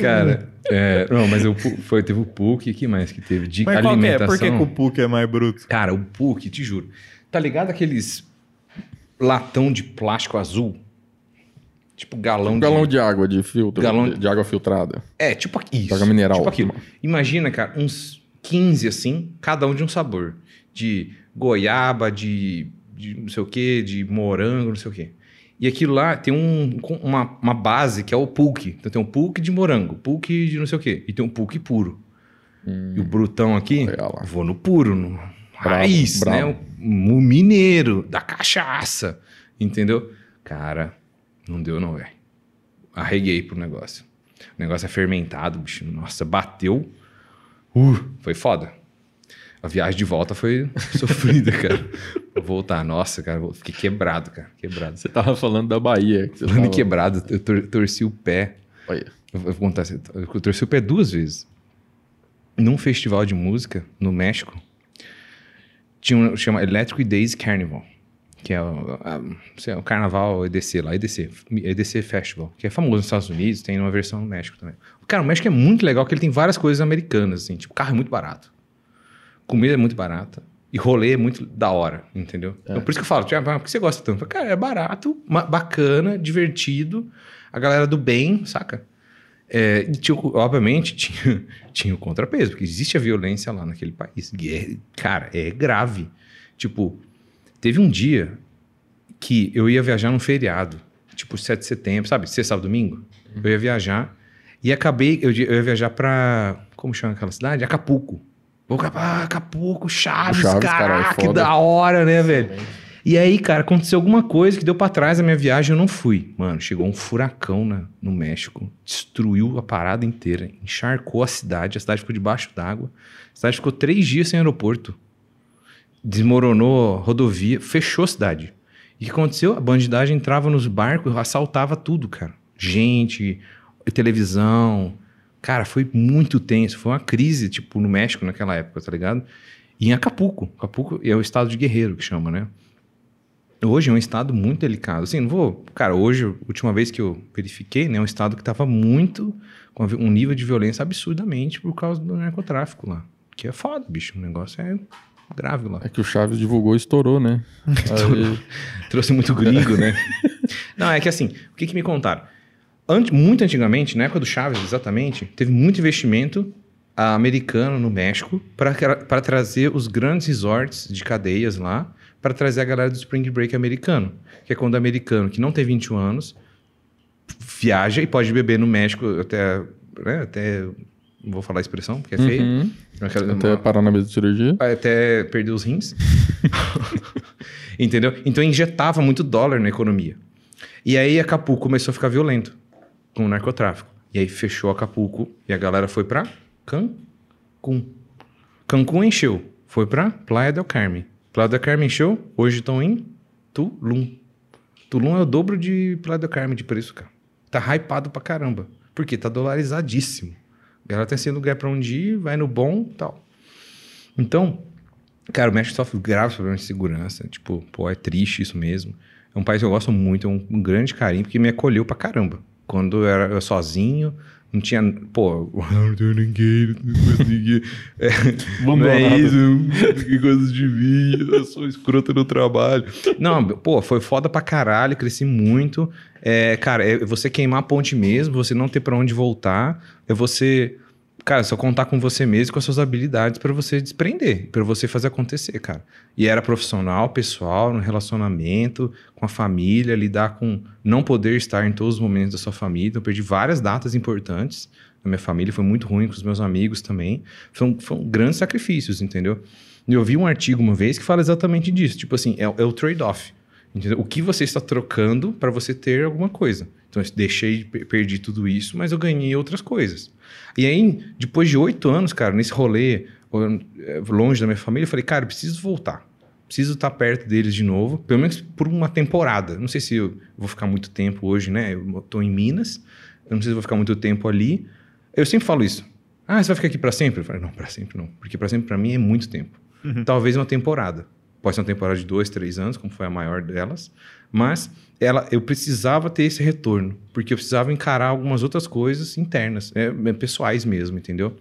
Cara, é, não, mas o Puck, foi, teve o Puck, o que mais que teve? De Mas qual que é? alimentação. Por que, que o PUC é mais bruto? Cara, o Puck, te juro. Tá ligado aqueles latão de plástico azul? Tipo galão Um de... galão de água de filtro, Galão- de, de água filtrada. É, tipo isso. Água mineral. Tipo aquilo. Imagina, cara, uns 15 assim, cada um de um sabor. De goiaba, de, de não sei o quê, de morango, não sei o quê. E aquilo lá tem um, uma, uma base que é o pulque. Então tem um pulque de morango, pulque de não sei o quê. E tem um pulque puro. E o brutão aqui, vou no puro, no raiz, bravo. né? O, o mineiro, da cachaça. Entendeu? Cara, não deu não, velho. Arreguei pro negócio. O negócio é fermentado, bicho. Nossa, bateu. Uh, foi foda. A viagem de volta foi sofrida, cara. Voltar. Nossa, cara, fiquei quebrado, cara. Quebrado. Você tava falando da Bahia. que Falando tava- quebrado, eu tor- torci o pé. Olha. Eu vou contar. assim, Eu torci o pé duas vezes. Num festival de música no México, tinha um chama Electric Days Carnival, que é o, a- sei, o carnaval EDC lá, EDC, EDC Festival, que é famoso nos Estados Unidos, tem uma versão no México também. Cara, o México é muito legal, porque ele tem várias coisas americanas, assim, tipo, carro é muito barato, comida é muito barata, E rolê é muito da hora, entendeu? É. Então, por isso que eu falo, Tiago, por que você gosta tanto? Cara, é barato, bacana, divertido, a galera do bem, saca? É, e tinha, obviamente tinha, tinha o contrapeso, porque existe a violência lá naquele país. É, cara, é grave. Tipo, teve um dia que eu ia viajar num feriado, tipo 7 de setembro, sabe? Sexta, sábado, domingo. Uhum. Eu ia viajar e acabei, eu, eu ia viajar pra, como chama aquela cidade? Acapulco. Ah, Acapulco, Chaves, Chaves caraca, cara, que da hora, né, velho? E aí, cara, aconteceu alguma coisa que deu para trás a minha viagem eu não fui. Mano, chegou um furacão na, no México, destruiu a parada inteira, encharcou a cidade, a cidade ficou debaixo d'água. A cidade ficou três dias sem aeroporto. Desmoronou rodovia, fechou a cidade. E o que aconteceu? A bandidagem entrava nos barcos, assaltava tudo, cara. Gente, televisão. Cara, foi muito tenso. Foi uma crise, tipo, no México naquela época, tá ligado? E em Acapulco. Acapulco é o estado de guerreiro que chama, né? Hoje é um estado muito delicado. Assim, não vou. Cara, hoje, última vez que eu verifiquei, né, é um estado que estava muito. com um nível de violência absurdamente por causa do narcotráfico lá. Que é foda, bicho. O negócio é grave lá. É que o Chaves divulgou e estourou, né? Aí... Trouxe muito gringo, né? não, é que assim, o que, que me contaram? Ant, muito antigamente, na época do Chaves, exatamente, teve muito investimento americano no México para trazer os grandes resorts de cadeias lá para trazer a galera do Spring Break americano, que é quando o americano que não tem 21 anos viaja e pode beber no México até, né, até não vou falar a expressão, porque é feio. Uhum. Até uma, parar na mesa de cirurgia. Até perder os rins. Entendeu? Então injetava muito dólar na economia. E aí Acapulco começou a ficar violento com o narcotráfico. E aí fechou Acapulco e a galera foi para Cancún. Cancún encheu. Foi para Playa del Carmen. Playa del Carmen encheu. Hoje estão em Tulum. Tulum é o dobro de Playa del Carmen de preço, cara. Tá hypado pra caramba. Porque tá dolarizadíssimo. Ela tem sido lugar para onde ir, vai no bom tal. Então, cara, o México sofre graves problemas de segurança. Tipo, pô, é triste isso mesmo. É um país que eu gosto muito, é um, um grande carinho, porque me acolheu pra caramba. Quando eu era eu sozinho, não tinha. Pô, não tenho ninguém, não ninguém. É, não é isso, que coisa de mim, eu sou escrota no trabalho. Não, pô, foi foda pra caralho, cresci muito. É, cara, é você queimar a ponte mesmo, você não ter para onde voltar, é você cara, só contar com você mesmo, com as suas habilidades para você desprender, para você fazer acontecer, cara. E era profissional, pessoal, no relacionamento, com a família, lidar com não poder estar em todos os momentos da sua família. Então, eu perdi várias datas importantes na minha família, foi muito ruim com os meus amigos também. Foram, foram grandes sacrifícios, entendeu? E eu vi um artigo uma vez que fala exatamente disso, tipo assim, é, é o trade-off. O que você está trocando para você ter alguma coisa. Então, eu deixei, perdi tudo isso, mas eu ganhei outras coisas. E aí, depois de oito anos, cara, nesse rolê, eh, longe da minha família, eu falei, cara, eu preciso voltar. Preciso estar perto deles de novo, pelo menos por uma temporada. Não sei se eu vou ficar muito tempo hoje, né? Eu tô em Minas, eu não sei se vou ficar muito tempo ali. Eu sempre falo isso. Ah, você vai ficar aqui para sempre? Eu falei, não, para sempre não. Porque para sempre para mim é muito tempo. Uhum. Talvez uma temporada. Pode ser uma temporada de dois, três anos, como foi a maior delas. Mas ela, eu precisava ter esse retorno, porque eu precisava encarar algumas outras coisas internas, é, é pessoais mesmo, entendeu?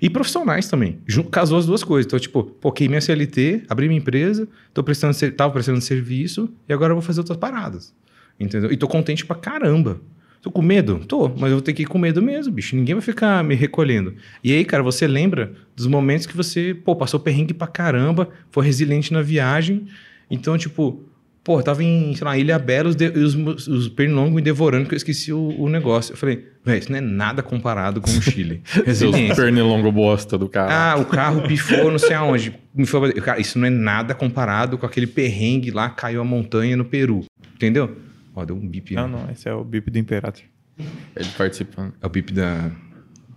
E profissionais também. Casou as duas coisas. Então, tipo, pô, queimei a CLT, abri minha empresa, tô prestando, prestando serviço e agora eu vou fazer outras paradas. Entendeu? E tô contente pra caramba. Tô com medo? Tô, mas eu vou ter que ir com medo mesmo, bicho. Ninguém vai ficar me recolhendo. E aí, cara, você lembra dos momentos que você, pô, passou perrengue pra caramba, foi resiliente na viagem. Então, tipo, Pô, eu tava em, sei lá, Ilha Bela e os, os pernilongos me devorando que eu esqueci o, o negócio. Eu falei, velho, isso não é nada comparado com o Chile. Resiliência. pernilongo bosta do carro. Ah, o carro pifou não sei aonde. Cara, isso não é nada comparado com aquele perrengue lá, caiu a montanha no Peru. Entendeu? Ó, deu um bip. Não, não, esse é o bip do Imperator. Ele participando. É o bip da...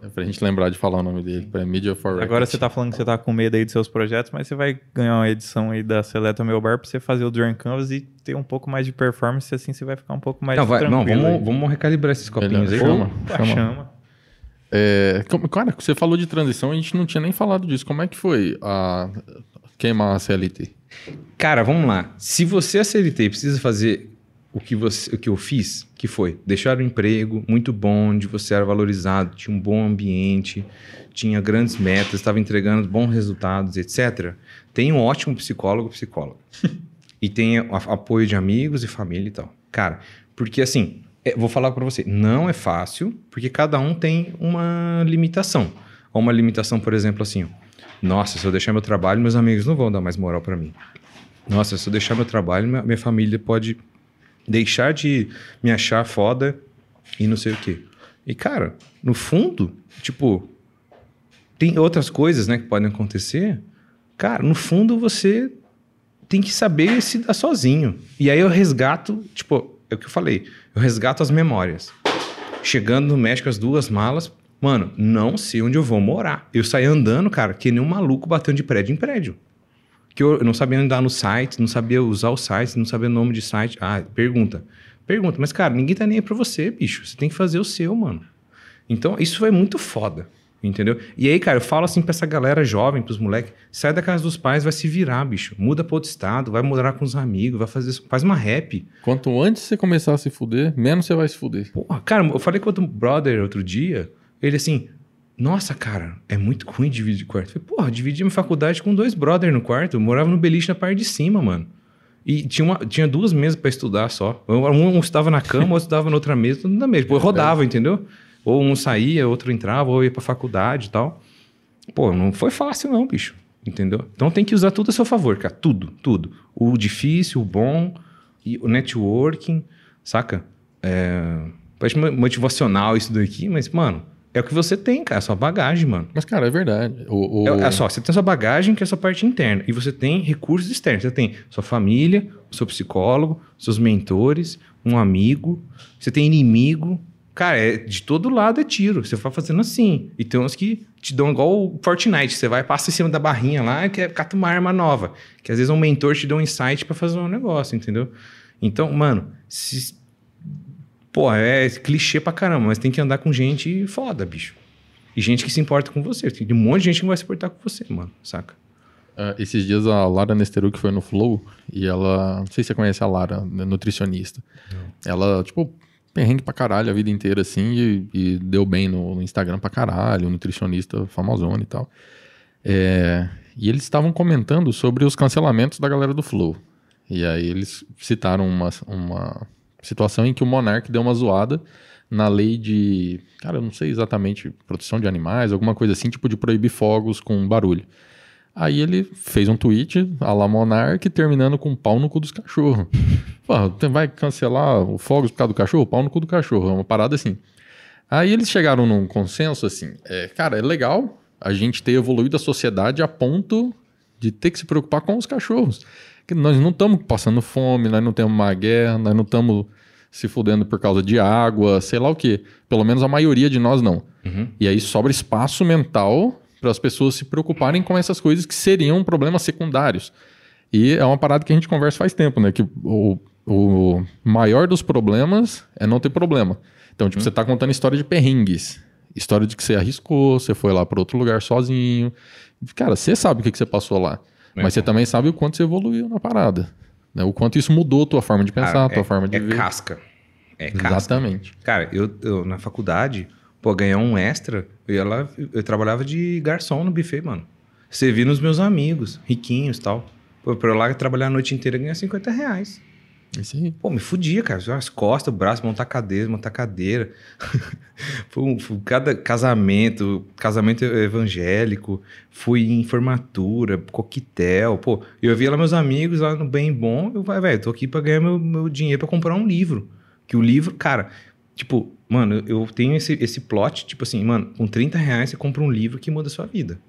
É pra gente lembrar de falar o nome dele, pra Media for Record. Agora você tá falando que você tá com medo aí dos seus projetos, mas você vai ganhar uma edição aí da Seleta Meu Bar pra você fazer o Dream Canvas e ter um pouco mais de performance, assim você vai ficar um pouco mais não, vai, não vamos, vamos recalibrar esses copinhos aí. Chama, chama. chama. É, cara, você falou de transição, a gente não tinha nem falado disso. Como é que foi a queimar a CLT? Cara, vamos lá. Se você, a CLT, precisa fazer o que, você, o que eu fiz, que foi deixar o emprego muito bom, onde você era valorizado, tinha um bom ambiente, tinha grandes metas, estava entregando bons resultados, etc. Tem um ótimo psicólogo, psicóloga. e tem apoio de amigos e família e tal. Cara, porque assim, é, vou falar para você, não é fácil, porque cada um tem uma limitação. Uma limitação, por exemplo, assim, ó, nossa, se eu deixar meu trabalho, meus amigos não vão dar mais moral para mim. Nossa, se eu deixar meu trabalho, minha, minha família pode deixar de me achar foda e não sei o quê. E, cara, no fundo, tipo, tem outras coisas, né, que podem acontecer. Cara, no fundo você tem que saber se dar sozinho. E aí eu resgato, tipo, é o que eu falei, eu resgato as memórias. Chegando no México, as duas malas, mano, não sei onde eu vou morar. Eu saí andando, cara, que nem um maluco batendo de prédio em prédio que eu não sabia andar no site, não sabia usar o site, não sabia o nome de site. Ah, pergunta. Pergunta, mas cara, ninguém tá nem aí pra você, bicho. Você tem que fazer o seu, mano. Então, isso foi muito foda, entendeu? E aí, cara, eu falo assim pra essa galera jovem, pros moleques, sai da casa dos pais, vai se virar, bicho. Muda pra outro estado, vai morar com os amigos, vai fazer, faz uma rap. Quanto antes você começar a se fuder, menos você vai se fuder. Porra, cara, eu falei com outro brother outro dia, ele assim, nossa, cara, é muito ruim dividir quarto. Falei, porra, dividi minha faculdade com dois brothers no quarto. Eu morava no beliche na parte de cima, mano. E tinha, uma, tinha duas mesas para estudar só. Um, um estava na cama, outro estava na outra mesa, tudo na mesa. Pô, eu rodava, entendeu? Ou um saía, outro entrava, ou ia pra faculdade e tal. Pô, não foi fácil não, bicho. Entendeu? Então tem que usar tudo a seu favor, cara. Tudo, tudo. O difícil, o bom, e o networking, saca? É... Parece motivacional isso daqui, mas, mano, é o que você tem, cara, a sua bagagem, mano. Mas, cara, é verdade. O, o... É, é, só, você tem a sua bagagem, que é a sua parte interna. E você tem recursos externos. Você tem sua família, o seu psicólogo, seus mentores, um amigo. Você tem inimigo. Cara, é, de todo lado é tiro. Você vai fazendo assim. E tem uns que te dão igual o Fortnite. Você vai, passa em cima da barrinha lá, que é cata uma arma nova. Que às vezes um mentor te dá um insight para fazer um negócio, entendeu? Então, mano, se Pô, é clichê pra caramba, mas tem que andar com gente foda, bicho. E gente que se importa com você. Tem um monte de gente que não vai se importar com você, mano, saca? Uh, esses dias a Lara Nesteru, que foi no Flow, e ela. Não sei se você conhece a Lara, né, nutricionista. Não. Ela, tipo, perrengue pra caralho a vida inteira, assim, e, e deu bem no, no, Instagram pra caralho, nutricionista famosona e tal. É, e eles estavam comentando sobre os cancelamentos da galera do Flow. E aí eles citaram uma, uma situação em que o Monark deu uma zoada na lei de, cara, eu não sei exatamente, proteção de animais, alguma coisa assim, tipo de proibir fogos com barulho. Aí ele fez um tweet a la Monark terminando com pau no cu dos cachorros. Vai cancelar o fogos por causa do cachorro? Pau no cu do cachorro, é uma parada assim. Aí eles chegaram num consenso assim, é, cara, é legal a gente ter evoluído a sociedade a ponto de ter que se preocupar com os cachorros que nós não estamos passando fome, nós não temos uma guerra, nós não estamos se fudendo por causa de água, sei lá o quê. Pelo menos a maioria de nós não. Uhum. E aí sobra espaço mental para as pessoas se preocuparem com essas coisas que seriam problemas secundários. E é uma parada que a gente conversa faz tempo, né? Que o, o maior dos problemas é não ter problema. Então, tipo, uhum. você está contando história de perrengues. História de que você arriscou, você foi lá para outro lugar sozinho. Cara, você sabe o que, que você passou lá. É. Mas você também sabe o quanto você evoluiu na parada. Né? O quanto isso mudou a tua forma de pensar, a tua é, forma de é ver. Casca. É casca. Exatamente. Cara, eu, eu na faculdade, pô, ganhar um extra, eu ia lá, eu trabalhava de garçom no buffet, mano. Servi nos meus amigos, riquinhos e tal. Pô, pra eu lá trabalhar a noite inteira ganhar 50 reais. Isso aí. Pô, me fudia, cara. As costas, o braço, montar cadeira, montar cadeira. foi, foi cada casamento, casamento evangélico, fui em formatura, coquetel. Pô, eu via lá meus amigos lá no Bem Bom. Eu falei, velho, tô aqui pra ganhar meu, meu dinheiro pra comprar um livro. Que o livro, cara, tipo, mano, eu tenho esse, esse plot, tipo assim, mano, com 30 reais você compra um livro que muda a sua vida.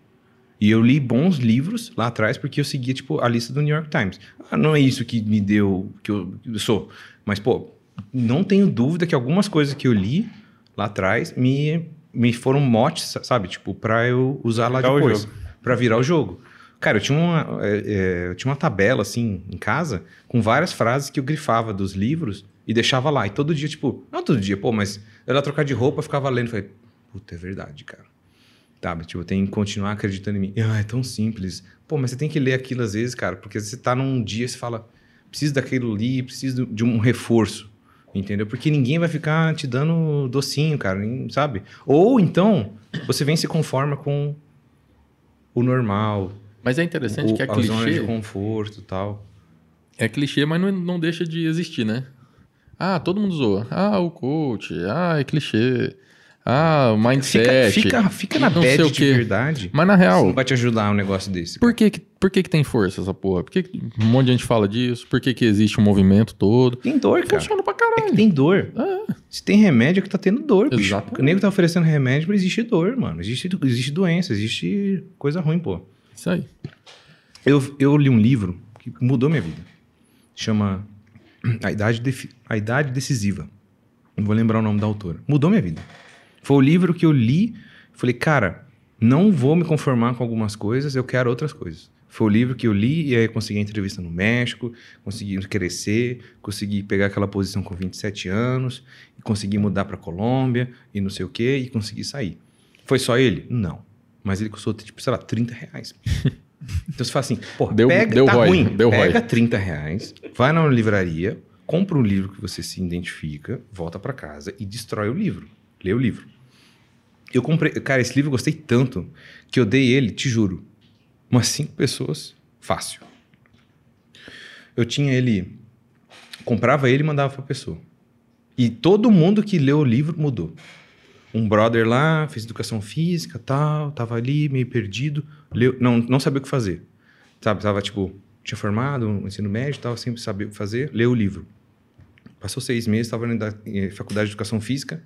E eu li bons livros lá atrás porque eu seguia, tipo, a lista do New York Times. Ah, não é isso que me deu, que eu, eu sou. Mas, pô, não tenho dúvida que algumas coisas que eu li lá atrás me, me foram motes, sabe? Tipo, pra eu usar lá virar depois. para virar o jogo. Cara, eu tinha, uma, é, é, eu tinha uma tabela, assim, em casa, com várias frases que eu grifava dos livros e deixava lá. E todo dia, tipo, não todo dia, pô, mas eu ia trocar de roupa, ficava lendo. Falei, puta, é verdade, cara. Tá, mas, tipo, tenho que continuar acreditando em mim. Ah, é tão simples. Pô, mas você tem que ler aquilo às vezes, cara, porque você tá num dia e você fala, preciso daquilo ali, preciso de um reforço. Entendeu? Porque ninguém vai ficar te dando docinho, cara, sabe? Ou então, você vem se conforma com o normal. Mas é interessante o, que é a clichê. zona de conforto e tal. É clichê, mas não, não deixa de existir, né? Ah, todo mundo zoa. Ah, o coach. Ah, é clichê. Ah, o mindset. Fica, fica, fica na bad de verdade. Mas na real, Não vai te ajudar um negócio desse. por que, por que, que tem força essa porra? Por que, que um monte de gente fala disso? Por que, que existe um movimento todo? Tem dor, cara. Funciona pra É caralho. que tem dor. Se tem remédio, é que tá tendo dor, bicho. Exatamente. O nego tá oferecendo remédio, mas existe dor, mano. Existe, existe doença, existe coisa ruim, pô. Isso aí. Eu, eu li um livro que mudou minha vida. Chama A Idade, Defi- A Idade Decisiva. Não vou lembrar o nome da autora. Mudou minha vida. Foi o livro que eu li. Falei, cara, não vou me conformar com algumas coisas, eu quero outras coisas. Foi o livro que eu li e aí consegui a entrevista no México, consegui crescer, consegui pegar aquela posição com 27 anos, consegui mudar para Colômbia e não sei o quê, e consegui sair. Foi só ele? Não. Mas ele custou, tipo, sei lá, 30 reais. Então você fala assim, pô, Deu- pega, deu tá ruim, deu pega 30 reais, vai na livraria, compra um livro que você se identifica, volta para casa e destrói o livro. Lê o livro. Eu comprei, cara, esse livro eu gostei tanto que eu dei ele, te juro, umas cinco pessoas, fácil. Eu tinha ele, comprava ele e mandava pra pessoa. E todo mundo que leu o livro mudou. Um brother lá, fez educação física, tal, tava ali meio perdido, leu, não, não sabia o que fazer. Sabe, tava tipo, tinha formado um ensino médio, tal, sempre sabia o que fazer, leu o livro. Passou seis meses, estava na em faculdade de educação física.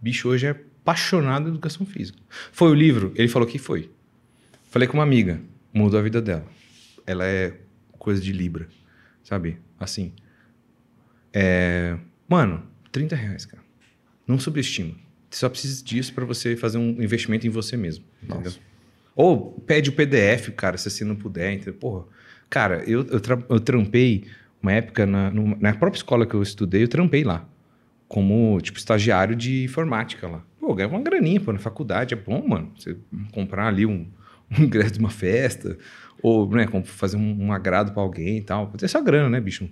Bicho hoje é apaixonado em educação física. Foi o livro? Ele falou que foi. Falei com uma amiga, mudou a vida dela. Ela é coisa de Libra, sabe? Assim. É... Mano, 30 reais, cara. Não subestima. Você só precisa disso para você fazer um investimento em você mesmo. Entendeu? Nossa. Ou pede o PDF, cara, se você não puder. Entendeu? Porra, cara, eu, eu, tra- eu trampei uma época na, numa- na própria escola que eu estudei, eu trampei lá. Como, tipo, estagiário de informática lá. Pô, ganhava uma graninha, pô, na faculdade. É bom, mano. Você comprar ali um, um ingresso de uma festa. Ou, né, fazer um, um agrado pra alguém e tal. Ter só grana, né, bicho?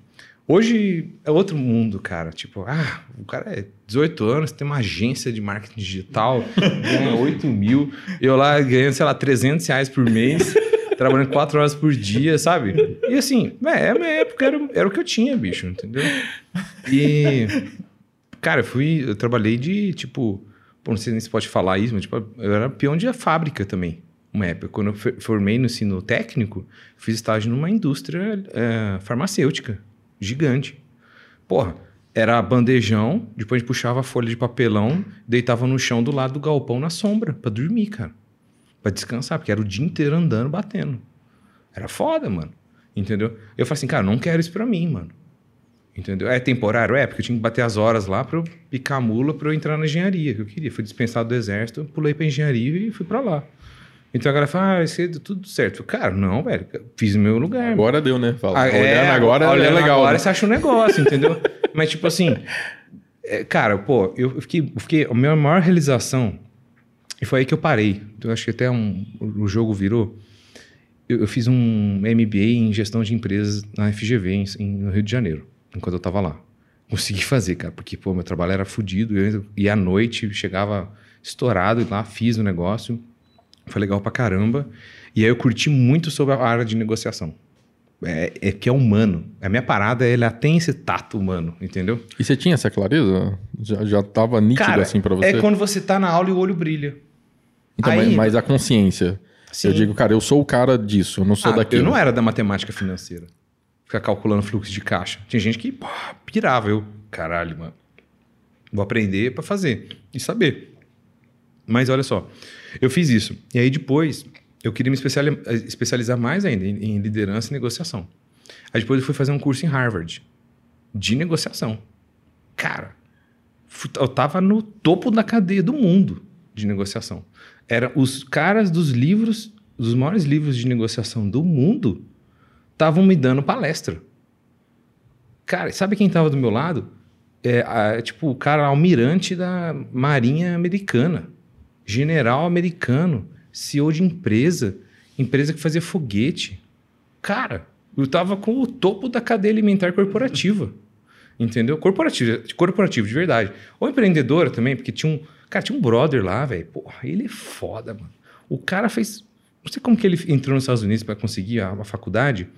Hoje é outro mundo, cara. Tipo, ah, o cara é 18 anos, tem uma agência de marketing digital, ganha 8 mil. Eu lá ganhando, sei lá, 300 reais por mês, trabalhando 4 horas por dia, sabe? E assim, é, a minha época era, era o que eu tinha, bicho, entendeu? E, cara, eu fui, eu trabalhei de, tipo, não sei nem se pode falar isso, mas tipo, eu era peão de fábrica também. Uma época, quando eu formei no ensino técnico, fiz estágio numa indústria eh, farmacêutica gigante. Porra, era bandejão, depois a gente puxava a folha de papelão, deitava no chão do lado do galpão na sombra, pra dormir, cara. Pra descansar, porque era o dia inteiro andando, batendo. Era foda, mano. Entendeu? Eu falei assim, cara, não quero isso pra mim, mano. Entendeu? É temporário? É, porque eu tinha que bater as horas lá pra eu picar a mula pra eu entrar na engenharia, que eu queria. Fui dispensado do exército, pulei pra engenharia e fui pra lá. Então a galera fala, ah, isso é tudo certo. Eu Cara, não, velho, fiz o meu lugar. mano. Agora deu, né? Fala, Ah, olhando é, agora olhando é legal. Agora né? você acha um negócio, entendeu? Mas, tipo assim, é, cara, pô, eu fiquei, fiquei. A minha maior realização, e foi aí que eu parei. Eu acho que até um, o jogo virou. Eu, eu fiz um MBA em gestão de empresas na FGV, em, em- no Rio de Janeiro, enquanto eu tava lá. Consegui fazer, cara, porque, pô, meu trabalho era fodido. Eu ia à noite, chegava estourado e lá, fiz o negócio. Foi legal pra caramba. E aí eu curti muito sobre a área de negociação. É, é que é humano. A minha parada, ela tem esse tato humano, entendeu? E você tinha essa clareza? Já, já tava nítido assim pra você? é quando você tá na aula e o olho brilha. Então, aí- mas, mas a consciência. Sim. Eu digo, cara, eu sou o cara disso, eu não sou Ah, daquilo. Eu não era da matemática financeira. Ficar calculando fluxo de caixa. Tinha gente que pô, pirava. Eu, caralho, mano. Vou aprender pra fazer e saber. Mas olha só, eu fiz isso. E aí depois, eu queria me especiali- especializar mais ainda em, liderança e negociação. Aí depois eu fui fazer um curso em Harvard de negociação. Cara, eu tava no topo da cadeia do mundo de negociação. Eram os caras dos livros, dos maiores livros de negociação do mundo, estavam me dando palestra. Cara, sabe quem tava do meu lado? É, a- tipo, o cara almirante da Marinha Americana, general americano, CEO de empresa, empresa que fazia foguete. Cara, Eu tava com o topo da cadeia alimentar corporativa. Entendeu? Corporativo, corporativo, de verdade. Ou empreendedora também, porque tinha um. Cara, tinha um brother lá, velho. Porra, ele é foda, mano. O cara fez. Não sei como que ele entrou nos Estados Unidos para conseguir a, a, faculdade.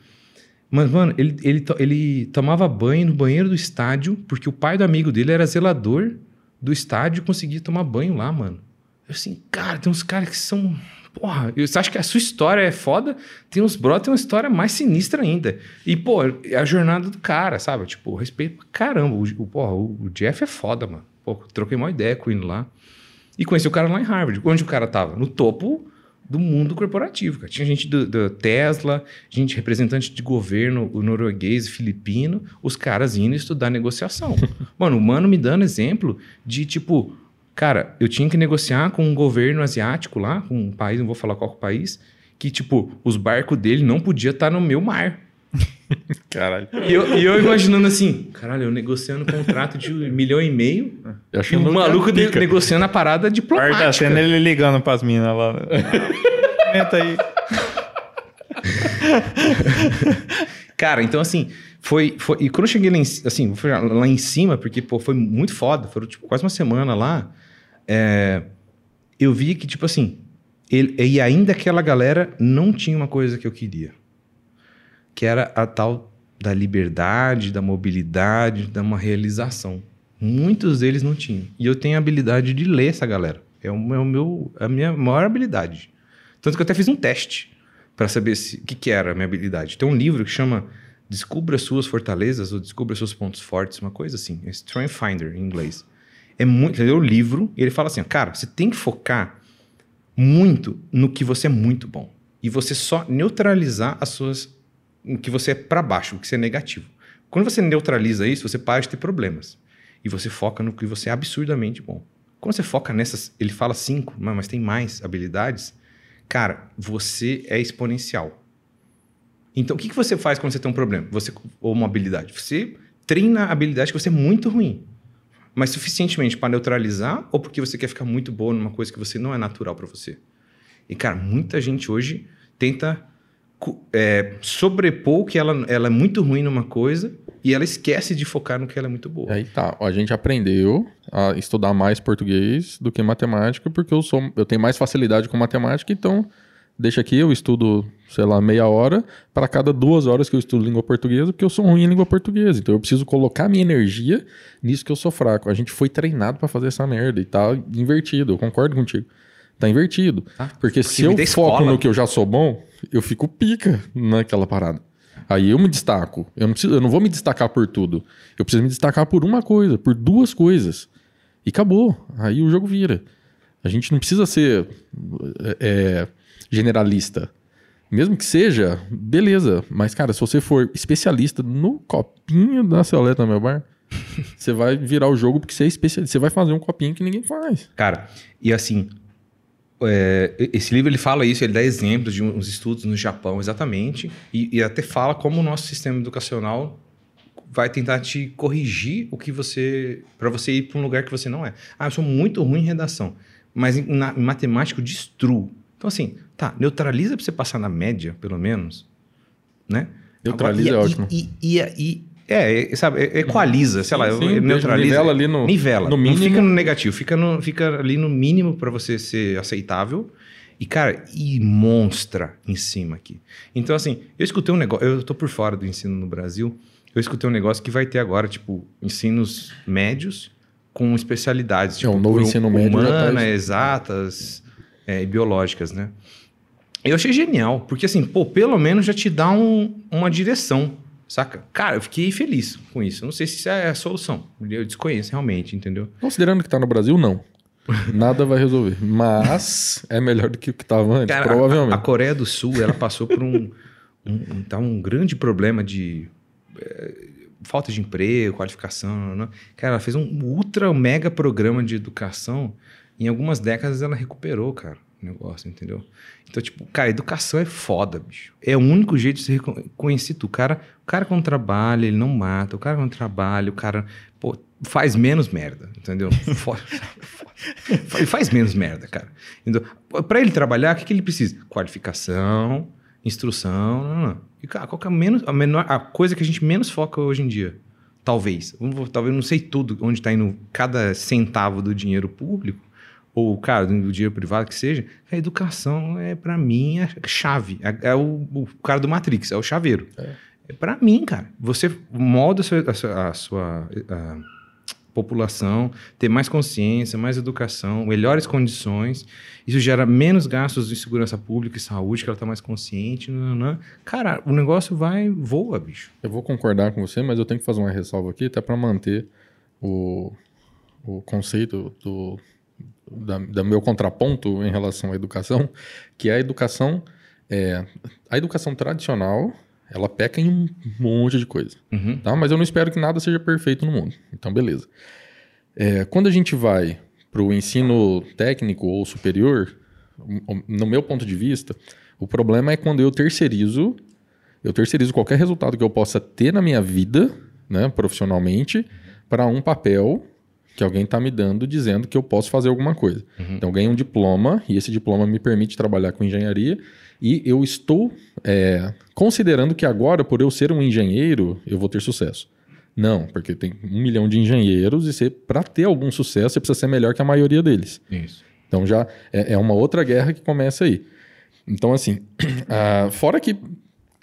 Mas, mano, ele, ele, ele tomava banho no banheiro do estádio, porque o pai do amigo dele era zelador do estádio e conseguia tomar banho lá, mano. Eu assim, cara, tem uns caras que são Porra, você acha que a sua história é foda? Tem uns brothers tem uma história mais sinistra ainda. E, pô, é a jornada do cara, sabe? Tipo, respeito pra caramba. O, o, porra, o Jeff é foda, mano. Pô, troquei uma ideia com ele lá. E conheci o cara lá em Harvard. Onde o cara tava? No topo do mundo corporativo. Cara. Tinha gente do, do, Tesla, gente representante de governo o norueguês filipino, os caras indo estudar negociação. mano, o mano me dando exemplo de tipo Cara, eu tinha que negociar com um governo asiático lá, com um país, não vou falar qual é país, que, tipo, os barcos dele não podiam estar no meu mar. Caralho. E eu, e eu, imaginando assim, caralho, eu negociando um contrato de um milhão e meio e o maluco de, negociando a parada diplomática. Quarta cena ele ligando pras minas lá. Comenta aí. Cara, então assim, foi, foi... E quando eu cheguei lá em, assim, lá em cima, porque pô, foi muito foda, foram tipo, quase uma semana lá é, eu vi que, tipo assim, ele, e ainda aquela galera não tinha uma coisa que eu queria, que era a tal da liberdade, da mobilidade, da uma realização. Muitos deles não tinham. E eu tenho a habilidade de ler essa galera. É o, é o meu, a minha maior habilidade. Tanto que eu até fiz um teste para saber o que, que era a minha habilidade. Tem um livro que chama Descubra Suas Fortalezas ou Descubra Seus Pontos Fortes, uma coisa assim. É Strength Finder em inglês. É muito. Ele o livro e ele fala assim: cara, você tem que focar muito no que você é muito bom. E você só neutralizar as suas. O que você é para baixo, o que você é negativo. Quando você neutraliza isso, você para de ter problemas. E você foca no que você é absurdamente bom. Quando você foca nessas. Ele fala cinco, mas tem mais habilidades. Cara, você é exponencial. Então, o que, você faz quando você tem um problema? Você, ou uma habilidade? Você treina a habilidade que você é muito ruim mas suficientemente para neutralizar ou porque você quer ficar muito boa numa coisa que você não é natural para você? E, cara, muita gente hoje tenta é, sobrepor que ela, ela é muito ruim numa coisa e ela esquece de focar no que ela é muito boa. Aí tá, a gente aprendeu a estudar mais português do que matemática porque eu, sou, eu tenho mais facilidade com matemática, então deixa aqui, eu estudo, sei lá, meia hora para cada duas horas que eu estudo língua portuguesa, porque eu sou ruim em língua portuguesa. Então eu preciso colocar minha energia nisso que eu sou fraco. A gente foi treinado para fazer essa merda e tá invertido, eu concordo contigo. Tá invertido. Ah, porque, porque se eu foco no que eu já sou bom, eu fico pica naquela parada. Aí eu me destaco. Eu não, preciso, eu não vou me destacar por tudo. Eu preciso me destacar por uma coisa, por duas coisas. E acabou. Aí o jogo vira. A gente não precisa ser é, generalista. Mesmo que seja, beleza. Mas, cara, se você for especialista no copinho da Celeta, meu bar, você vai virar o jogo porque você é especialista. Você vai fazer um copinho que ninguém faz. Cara, e assim, é, esse livro ele fala isso, ele dá exemplos de uns estudos no Japão, exatamente, e, e até fala como o nosso sistema educacional vai tentar te corrigir o que você. para você ir para um lugar que você não é. Ah, eu sou muito ruim em redação, mas em, na, em matemática eu destruo. Então, assim, Tá, neutraliza para você passar na média, pelo menos, né? Neutraliza Agora, é ótimo. E, e, e, é, sabe, equaliza, sei lá, sim, neutraliza. Nivela ali no, nivela. no mínimo. Não fica no negativo, fica, no, fica ali no mínimo para você ser aceitável. E, cara, e monstra em cima aqui. Então, assim, eu escutei um negócio, eu tô por fora do ensino no Brasil, eu escutei um negócio que vai ter agora, tipo, ensinos médios com especialidades. Tipo, é, um novo ensino médio. Humanas, tá exatas é, e biológicas, né? Eu achei genial, porque assim, pô, pelo menos já te dá um, uma direção, saca? Cara, eu fiquei feliz com isso. não sei se isso é a solução. Eu desconheço realmente, entendeu? Considerando que tá no Brasil, não. Nada vai resolver. Mas é melhor do que o que estava antes, Cara, provavelmente. A, a, Coreia do Sul, ela passou por um, um, tá um grande problema de é, falta de emprego, qualificação. Né? Cara, ela fez um ultra mega programa de educação. Em algumas décadas ela recuperou, cara negócio, entendeu? Então, tipo, cara, educação é foda, bicho. É o único jeito de reconhecer tu. O cara, o cara quando trabalha, ele não mata. O cara quando trabalha, o cara, pô, faz menos merda, entendeu? ele faz menos merda, cara. Então, para ele trabalhar, o que, que ele precisa? Qualificação, instrução, não, não. E, cara, qual é a, menos, a, menor, a coisa que a gente menos foca hoje em dia? Talvez. Talvez não sei tudo onde está indo cada centavo do dinheiro público, ou, cara, do dinheiro privado que seja. A educação é, para mim, a chave. É, é o, o, cara do Matrix, é o chaveiro. É, é para mim, cara. Você molda a sua, a sua, a sua a população, ter mais consciência, mais educação, melhores condições. Isso gera menos gastos de segurança pública e saúde, que ela está mais consciente. Não, não. Cara, o negócio vai, voa, bicho. Eu vou concordar com você, mas eu tenho que fazer uma ressalva aqui, até para manter o, o conceito do, da, da, meu contraponto em relação à educação, que é a educação, é, a educação tradicional, ela peca em um monte de coisa, uhum. tá? Mas eu não espero que nada seja perfeito no mundo. Então, beleza. É, quando a gente vai para o ensino técnico ou superior, no meu ponto de vista, o problema é quando eu terceirizo, eu terceirizo qualquer resultado que eu possa ter na minha vida, né, profissionalmente, para um papel que alguém está me dando dizendo que eu posso fazer alguma coisa. Uhum. Então, eu ganho um diploma e esse diploma me permite trabalhar com engenharia e eu estou é, considerando que agora, por eu ser um engenheiro, eu vou ter sucesso. Não, porque tem um milhão de engenheiros e para ter algum sucesso você precisa ser melhor que a maioria deles. Isso. Então já é, é uma outra guerra que começa aí. Então assim, uh, fora que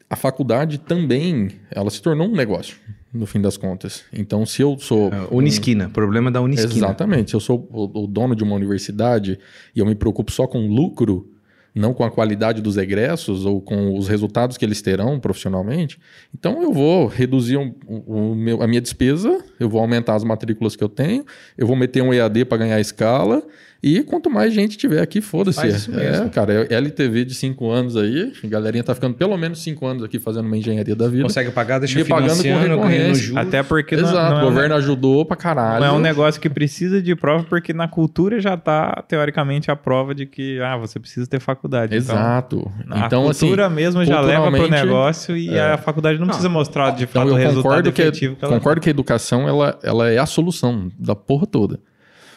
a faculdade também ela se tornou um negócio no fim das contas. Então, se eu sou. É, Unisquina, um... problema da Unisquina. Exatamente. Se eu sou o, o, dono de uma universidade e eu me preocupo só com lucro, não com a qualidade dos egressos ou com os resultados que eles terão profissionalmente, então eu vou reduzir um, um, meu, a minha despesa, eu vou aumentar as matrículas que eu tenho, eu vou meter um EAD para ganhar escala e quanto mais gente tiver aqui, foda-se. É, cara, é LTV de 5 anos aí, a galerinha tá ficando pelo menos 5 anos aqui fazendo uma engenharia da vida. Consegue pagar, deixa e pagando com recorrência. Até porque Exato, não, não é o governo um... ajudou pra caralho. Não é um negócio que precisa de prova, porque na cultura já tá, teoricamente, a prova de que ah, você precisa ter faculdade. Então, Exato. Então, então a assim, cultura assim, mesmo já leva pro negócio e é. a faculdade não, não, precisa mostrar de então fato o resultado que, efetivo. Que concordo que a educação ela, ela é a solução da porra toda.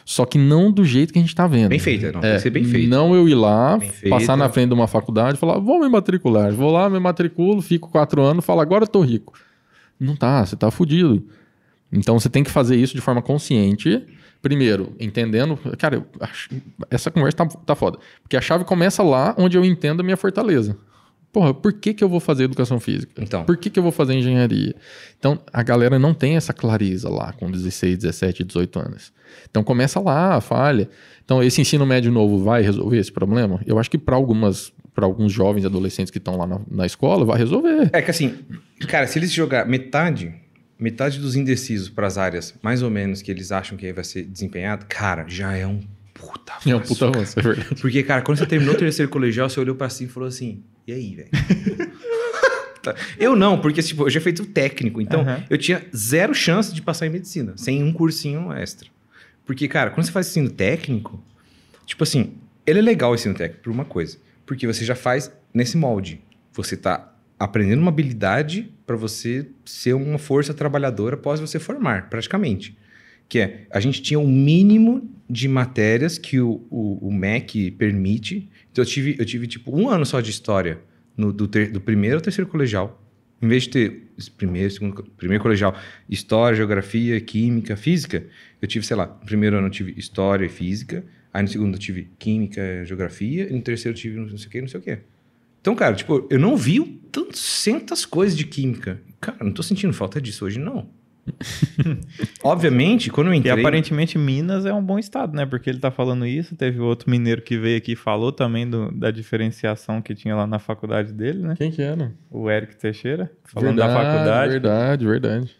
Só que não do jeito que a gente está vendo. Bem feita, não. É, tem que ser bem feita. Não eu ir lá, passar na frente de uma faculdade e falar, vou me matricular. Vou lá, me matriculo, fico quatro anos, falo, agora eu tô rico. Não tá, você tá fudido. Então você tem que fazer isso de forma consciente. Primeiro, entendendo. Cara, acho, essa conversa tá, tá foda. Porque a chave começa lá onde eu entendo a minha fortaleza. Porra, por que, que eu vou fazer educação física? Então. Por que, que eu vou fazer engenharia? Então, a galera não tem essa clareza lá com 16, 17, 18 anos. Então, começa lá, a falha. Então, esse ensino médio novo vai resolver esse problema? Eu acho que para algumas para alguns jovens adolescentes que estão lá na, na, escola, vai resolver. É que assim, cara, se eles jogar metade, metade dos indecisos para as áreas, mais ou menos, que eles acham que vai ser desempenhado, cara, já é um puta É um puta avanço, é verdade. Porque, cara, quando você terminou o terceiro colegial, você olhou para cima e falou assim: e aí, velho? eu não, porque tipo, eu já feito técnico, então uhum. eu tinha zero chance de passar em medicina, sem um cursinho extra. Porque, cara, quando você faz ensino técnico, tipo assim, ele é legal o ensino técnico por uma coisa, porque você já faz nesse molde. Você tá aprendendo uma habilidade para você ser uma força trabalhadora após você formar, praticamente. Que é, a gente tinha o um mínimo de matérias que o, o, o MEC permite. Então eu tive, eu tive tipo um ano só de história no, do, ter, do primeiro ao terceiro colegial. Em vez de ter primeiro, segundo, primeiro colegial, história, geografia, química, física, eu tive, sei lá, no primeiro ano eu tive história e física, aí no segundo eu tive química, geografia, e no terceiro eu tive não sei o que, não sei o que. Então, cara, tipo, eu não vi tantas coisas de química. Cara, não tô sentindo falta disso hoje, não. Obviamente, quando eu entrei... E aparentemente Minas é um bom estado, né? Porque ele tá falando isso, teve outro mineiro que veio aqui e falou também do, da diferenciação que tinha lá na faculdade dele, né? Quem que era? O Eric Teixeira, falando verdade, da faculdade. Verdade, verdade.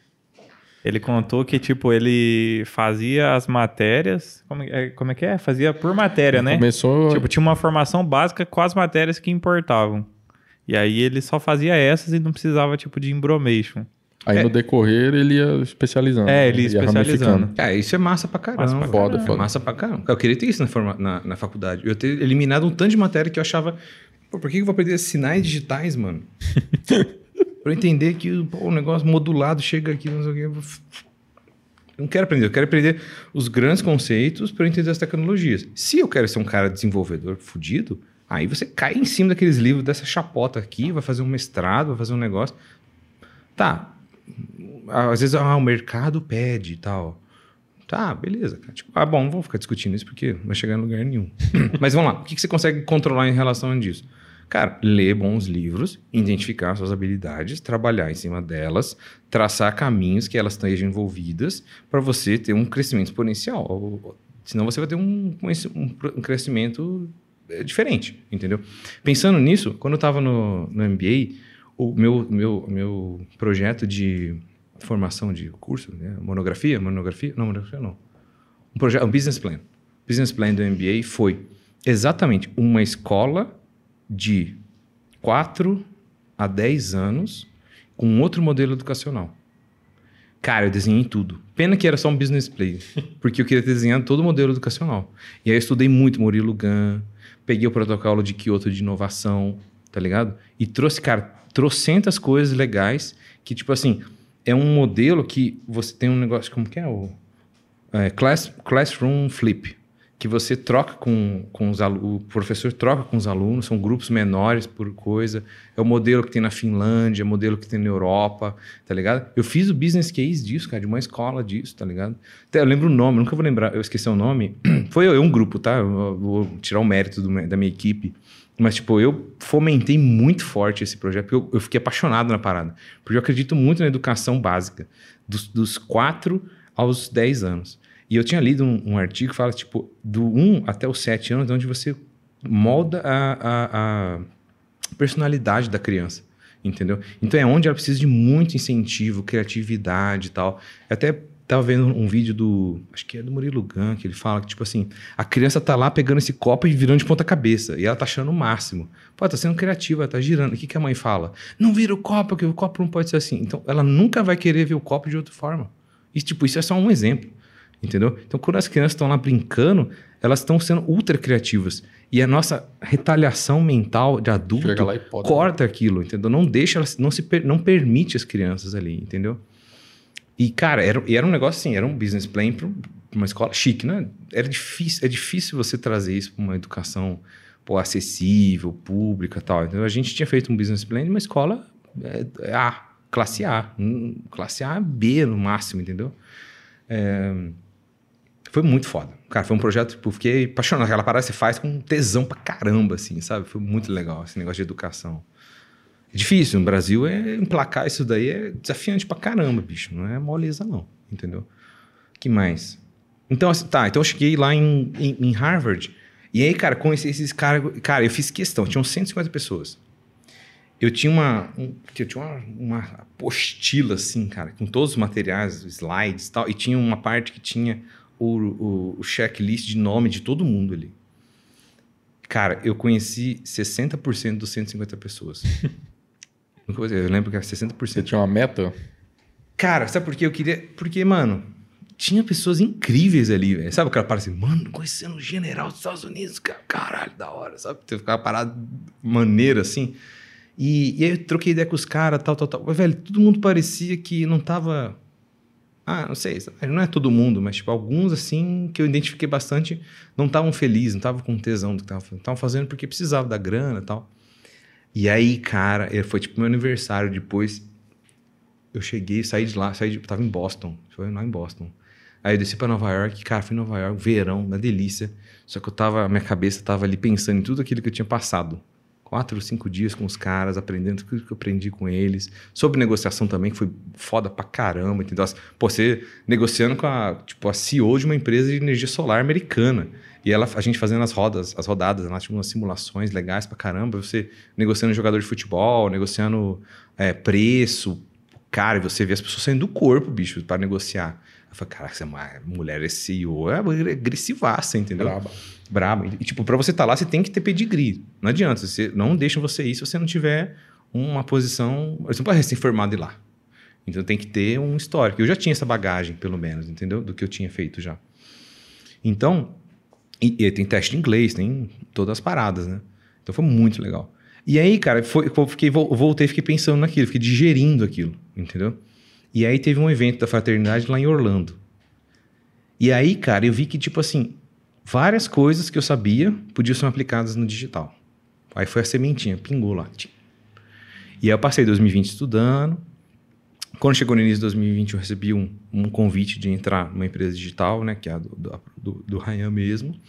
Ele contou que, tipo, ele fazia as matérias. Como é, como é que é? Fazia por matéria, né? Começou. Tipo, tinha uma formação básica com as matérias que importavam. E aí ele só fazia essas e não precisava, tipo, de embromation. Aí é. no decorrer ele ia especializando. É, ele ia especializando. É, isso é massa pra caramba. Massa pra foda, caramba. foda. Massa pra caramba. Eu queria ter isso na, forma, na, na faculdade. Eu ter eliminado um tanto de matéria que eu achava. Pô, por que eu vou aprender sinais digitais, mano? pra eu entender que pô, o negócio modulado chega aqui, não sei o quê. Eu não quero aprender, eu quero aprender os grandes conceitos para eu entender as tecnologias. Se eu quero ser um cara desenvolvedor fudido, Aí você cai em cima daqueles livros, dessa chapota aqui, vai fazer um mestrado, vai fazer um negócio. Tá. Às vezes, ah, o mercado pede e tal. Tá, beleza. Cara. Tipo, ah, bom, não vou ficar discutindo isso porque não vai chegar em lugar nenhum. Mas vamos lá, o que você consegue controlar em relação a disso? Cara, ler bons livros, identificar suas habilidades, trabalhar em cima delas, traçar caminhos que elas estejam envolvidas para você ter um crescimento exponencial. Senão você vai ter um, um crescimento é, diferente, entendeu? Pensando nisso, quando eu estava no, no MBA, o meu, meu, meu projeto de formação de curso, né? monografia, monografia, não, monografia não. Um projeto, um business plan. Business plan do MBA foi exatamente uma escola de 4 a 10 anos com outro modelo educacional. Cara, eu desenhei tudo. Pena que era só um business play, porque eu queria ter desenhado todo o modelo educacional. E aí eu estudei muito Murilo Gun, peguei o protocolo de Kyoto de inovação, tá ligado? E trouxe, cara, trocentas coisas legais que, tipo assim, é um modelo que você tem um negócio, como que é? O é, class, Classroom Flip, que você troca com, com os alunos, o professor troca com os alunos, são grupos menores por coisa. É o modelo que tem na Finlândia, é o modelo que tem na Europa, tá ligado? Eu fiz o business case disso, cara, de uma escola disso, tá ligado? Até eu lembro o nome, nunca vou lembrar, eu esqueci o nome. Foi eu, um grupo, tá? Eu vou tirar o mérito do, da minha equipe. Mas, tipo, eu fomentei muito forte esse projeto, porque eu, eu fiquei apaixonado na parada. Porque eu acredito muito na educação básica, dos, dos 4 aos 10 anos. E eu tinha lido um, um, artigo que fala, tipo, do 1 até os 7 anos, onde você molda a, a, a personalidade da criança entendeu? Então é onde ela precisa de muito incentivo, criatividade e tal. Até Tava vendo um vídeo do. Acho que é do Murilo Gun, que ele fala que, tipo assim, a criança tá lá pegando esse copo e virando de ponta cabeça. E ela tá achando o máximo. Pô, tá sendo criativa, tá girando. O que, que a mãe fala? Não vira o copo, porque o copo não pode ser assim. Então, ela nunca vai querer ver o copo de outra forma. E, tipo, isso é só um exemplo. Entendeu? Então, quando as crianças estão lá brincando, elas estão sendo ultra criativas. E a nossa retaliação mental de adulto corta aquilo, entendeu? Não deixa, elas, não, se, não permite as crianças ali, entendeu? E, cara, era, era um negócio assim, era um business plan para uma escola chique, né? Era difícil, é difícil você trazer isso para uma educação pô, acessível, pública tal. Então, a gente tinha feito um business plan de uma escola é, é A, classe A. Um, classe A, B no máximo, entendeu? É, foi muito foda. Cara, foi um projeto, tipo, fiquei apaixonado. Aquela parada você faz com tesão pra caramba, assim, sabe? Foi muito legal esse negócio de educação. Difícil. No Brasil, é emplacar isso daí é desafiante pra caramba, bicho. Não é moleza, não. Entendeu? que mais? Então, assim, tá. Então, eu cheguei lá em, em, em Harvard. E aí, cara, com esses caras... Cara, eu fiz questão. Tinham 150 pessoas. Eu tinha uma, um, eu tinha uma, uma apostila, assim, cara, com todos os materiais, slides e tal. E tinha uma parte que tinha o, o, o checklist de nome de todo mundo ali. Cara, eu conheci 60% dos 150 pessoas. Eu lembro que era 60%. Você tinha uma meta? Cara, sabe por quê? Eu queria. Porque, mano, tinha pessoas incríveis ali, velho. Sabe aquela parada assim, mano, conhecendo o general dos Estados Unidos, cara, caralho, da hora, sabe? Teve uma parada maneira assim. E, e aí eu troquei ideia com os caras, tal, tal, tal. Mas, velho, todo mundo parecia que não tava. Ah, não sei, não é todo mundo, mas tipo, alguns assim que eu identifiquei bastante não estavam felizes, não estavam com tesão do que estavam fazendo. Estavam fazendo porque precisavam da grana e tal. E aí, cara, foi tipo meu aniversário. Depois eu cheguei, saí de lá, saí de, tava em Boston. Foi lá em Boston. Aí eu desci para Nova York, cara, fui em Nova York, verão, uma delícia. Só que eu tava, minha cabeça tava ali pensando em tudo aquilo que eu tinha passado. Quatro, cinco dias com os caras, aprendendo tudo que eu aprendi com eles. Sobre negociação também, que foi foda pra caramba, entendeu? Pô, você negociando com a, tipo, a CEO de uma empresa de energia solar americana. E ela, a gente fazendo as rodas, as rodadas, lá tinha umas simulações legais pra caramba. Você negociando jogador de futebol, negociando é, preço. Cara, e você vê as pessoas saindo do corpo, bicho, para negociar. Eu falei, caraca, essa mulher, esse CEO é agressivaça, entendeu? Braba. Braba. E, tipo, pra você estar tá lá, você tem que ter pedigree. Não adianta. Você, não deixa você ir se você não tiver uma posição... Você não pode recém-formado ir lá. Então tem que ter um histórico. Eu já tinha essa bagagem, pelo menos, entendeu? Do que eu tinha feito já. Então, e, e, tem teste de inglês, tem todas as paradas, né? Então foi muito legal. E aí, cara, foi, eu fiquei, voltei fiquei pensando naquilo, fiquei digerindo aquilo, entendeu? E aí teve um evento da fraternidade lá em Orlando. E aí, cara, eu vi que, tipo assim, várias coisas que eu sabia podiam ser aplicadas no digital. Aí foi a sementinha, pingou lá. E aí eu passei 2020 estudando. Quando chegou no início de 2020, eu recebi um, um convite de entrar numa empresa digital, né? Que é a do, do, do, do Ryan mesmo.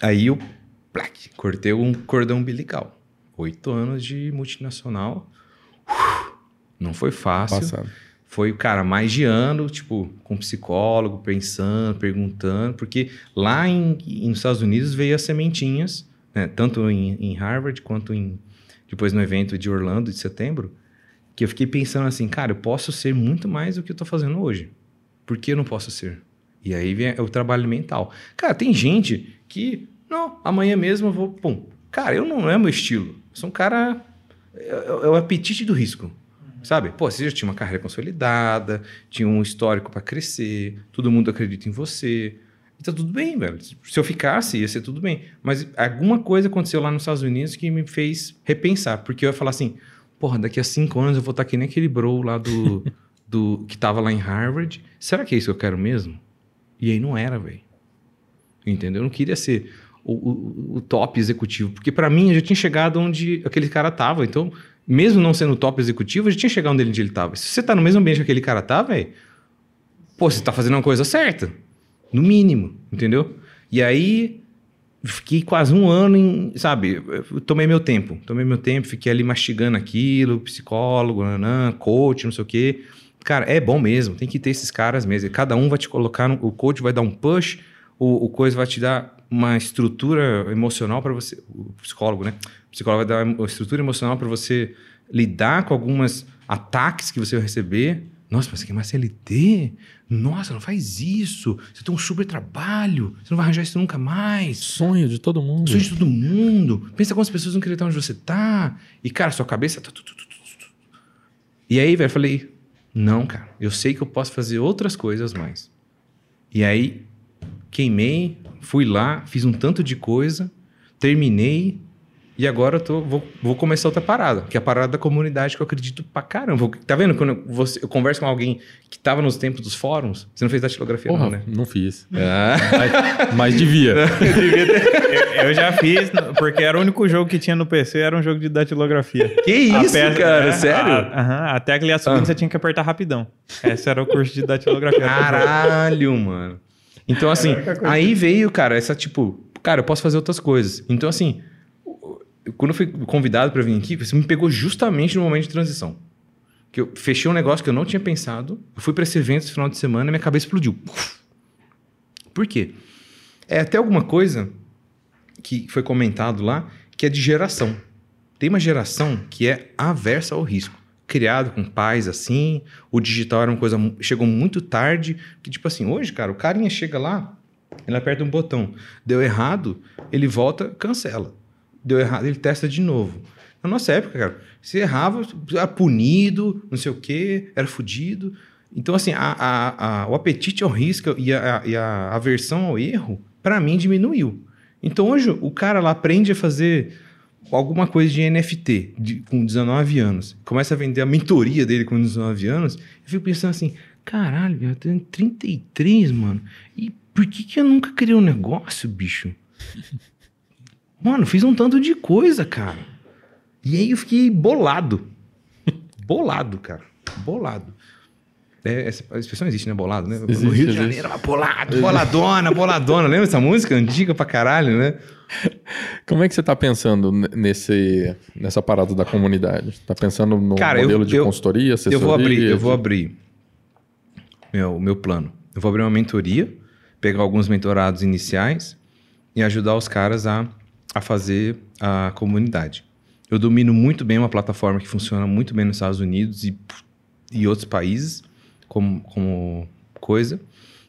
Aí eu plac, cortei um cordão umbilical. Oito anos de multinacional. Não foi fácil. Passado. Foi, cara, mais de ano, tipo, com psicólogo, pensando, perguntando, porque lá em, em, nos Estados Unidos veio as sementinhas, né, tanto em, em Harvard quanto em, depois no evento de Orlando de setembro, que eu fiquei pensando assim, cara, eu posso ser muito mais do que eu tô fazendo hoje. Por que eu não posso ser? E aí vem o trabalho mental. Cara, tem gente que, não, amanhã mesmo eu vou, pum. Cara, eu não é meu estilo. Eu sou um cara. É, o apetite do risco. Sabe? Pô, você já tinha uma carreira consolidada, tinha um histórico para crescer, todo mundo acredita em você. E tá tudo bem, velho. Se eu ficasse, ia ser tudo bem. Mas alguma coisa aconteceu lá nos Estados Unidos que me fez repensar. Porque eu ia falar assim, porra, daqui a cinco anos eu vou estar tá aqui nem aquele bro lá do, do que tava lá em Harvard. Será que é isso que eu quero mesmo? E aí não era, velho. Entendeu? Eu não queria ser o, o, o top executivo. Porque para mim eu já tinha chegado onde aquele cara tava. Então mesmo não sendo top executivo, já tinha chegado onde ele estava. Se você tá no mesmo ambiente que aquele cara tá, velho, pô, você tá fazendo uma coisa certa. No mínimo, entendeu? E aí, fiquei quase um ano em, sabe, tomei meu tempo. Tomei meu tempo, fiquei ali mastigando aquilo, psicólogo, nanã, coach, não sei o quê. Cara, é bom mesmo, tem que ter esses caras mesmo. Cada um vai te colocar, no, o coach vai dar um push, o, o coisa vai te dar uma estrutura emocional para você, o psicólogo, né? O psicólogo vai dar uma estrutura emocional para você lidar com alguns ataques que você vai receber. Nossa, mas você quer mais CLT? Nossa, não faz isso. Você tem um super trabalho. Você não vai arranjar isso nunca mais. Sonho de todo mundo. Sonho de todo mundo. Pensa quantas pessoas não querem estar onde você tá. E, cara, sua cabeça tá... E aí, velho, eu falei... Não, cara. Eu sei que eu posso fazer outras coisas mais. E aí, queimei. Fui lá, fiz um tanto de coisa. Terminei e agora eu tô, vou, vou começar outra parada, que é a parada da comunidade que eu acredito pra caramba. Tá vendo? Quando eu, você, eu converso com alguém que tava nos tempos dos fóruns, você não fez datilografia, Porra, não, né? Não fiz. Ah. Mas, mas, devia. eu, devia ter... eu, já fiz, porque era o único jogo que tinha no PC, era um jogo de datilografia. Que isso, peça, cara? É, Sério? A, a, até a tecla subir ah. você tinha que apertar rapidão. Esse era o curso de datilografia. Caralho, mano. Então, assim, aí veio, cara, essa tipo, cara, eu posso fazer outras coisas. Então, assim quando eu fui convidado para vir aqui, você me pegou justamente no momento de transição. Que eu fechei um negócio que eu não tinha pensado, eu fui para esse evento esse final de semana e minha cabeça explodiu. Por quê? É até alguma coisa que foi comentado lá que é de geração. Tem uma geração que é aversa ao risco. Criado com pais assim, o digital era uma coisa. Chegou muito tarde. Que, tipo assim, hoje, cara, o carinha chega lá, ele aperta um botão. Deu errado, ele volta, cancela deu errado, ele testa de novo. Na nossa época, cara, se errava, era punido, não sei o quê, era fudido. Então, assim, a, a, a, o apetite ao risco e a, e a aversão ao erro, para mim, diminuiu. Então, hoje, o cara lá aprende a fazer alguma coisa de NFT de, com 19 anos, começa a vender a mentoria dele com 19 anos, eu fico pensando assim, caralho, eu tenho 33, mano, e por que, que eu nunca criei um negócio, bicho? Mano, fiz um tanto de coisa, cara. E aí eu fiquei bolado. bolado, cara. Bolado. É, essa expressão existe, né? Bolado, né? Existe, no Rio de Janeiro, existe. bolado, boladona, boladona. Lembra essa música? Antiga pra caralho, né? Como é que você tá pensando nesse, nessa parada da comunidade? Tá pensando no Cara, modelo eu, de eu, consultoria, assessoria? Eu vou abrir, eu vou abrir meu, meu plano. Eu vou abrir uma mentoria, pegar alguns mentorados iniciais e ajudar os caras a a fazer a comunidade. Eu domino muito bem uma plataforma que funciona muito bem nos Estados Unidos e, e outros países, como, como coisa,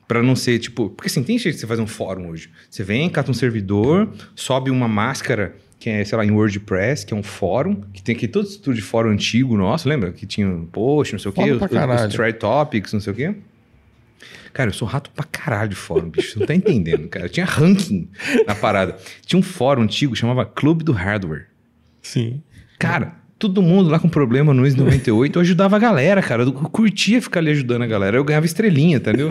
para não ser tipo. Porque assim, tem jeito de você fazer um fórum hoje. Você vem, cata um servidor, sobe uma máscara que é, sei lá, em WordPress, que é um fórum, que tem aqui todo estudo de fórum antigo nosso, lembra? Que tinha um post, não sei o quê, os, os, os topics, não sei o quê. Cara, eu sou rato pra caralho de fórum, bicho. Você não tá entendendo, cara. Tinha ranking na parada. Tinha um fórum antigo, chamava Clube do Hardware. Sim. Cara, todo mundo lá com problema no Windows 98, eu ajudava a galera, cara. Eu curtia ficar ali ajudando a galera. Eu ganhava estrelinha, entendeu?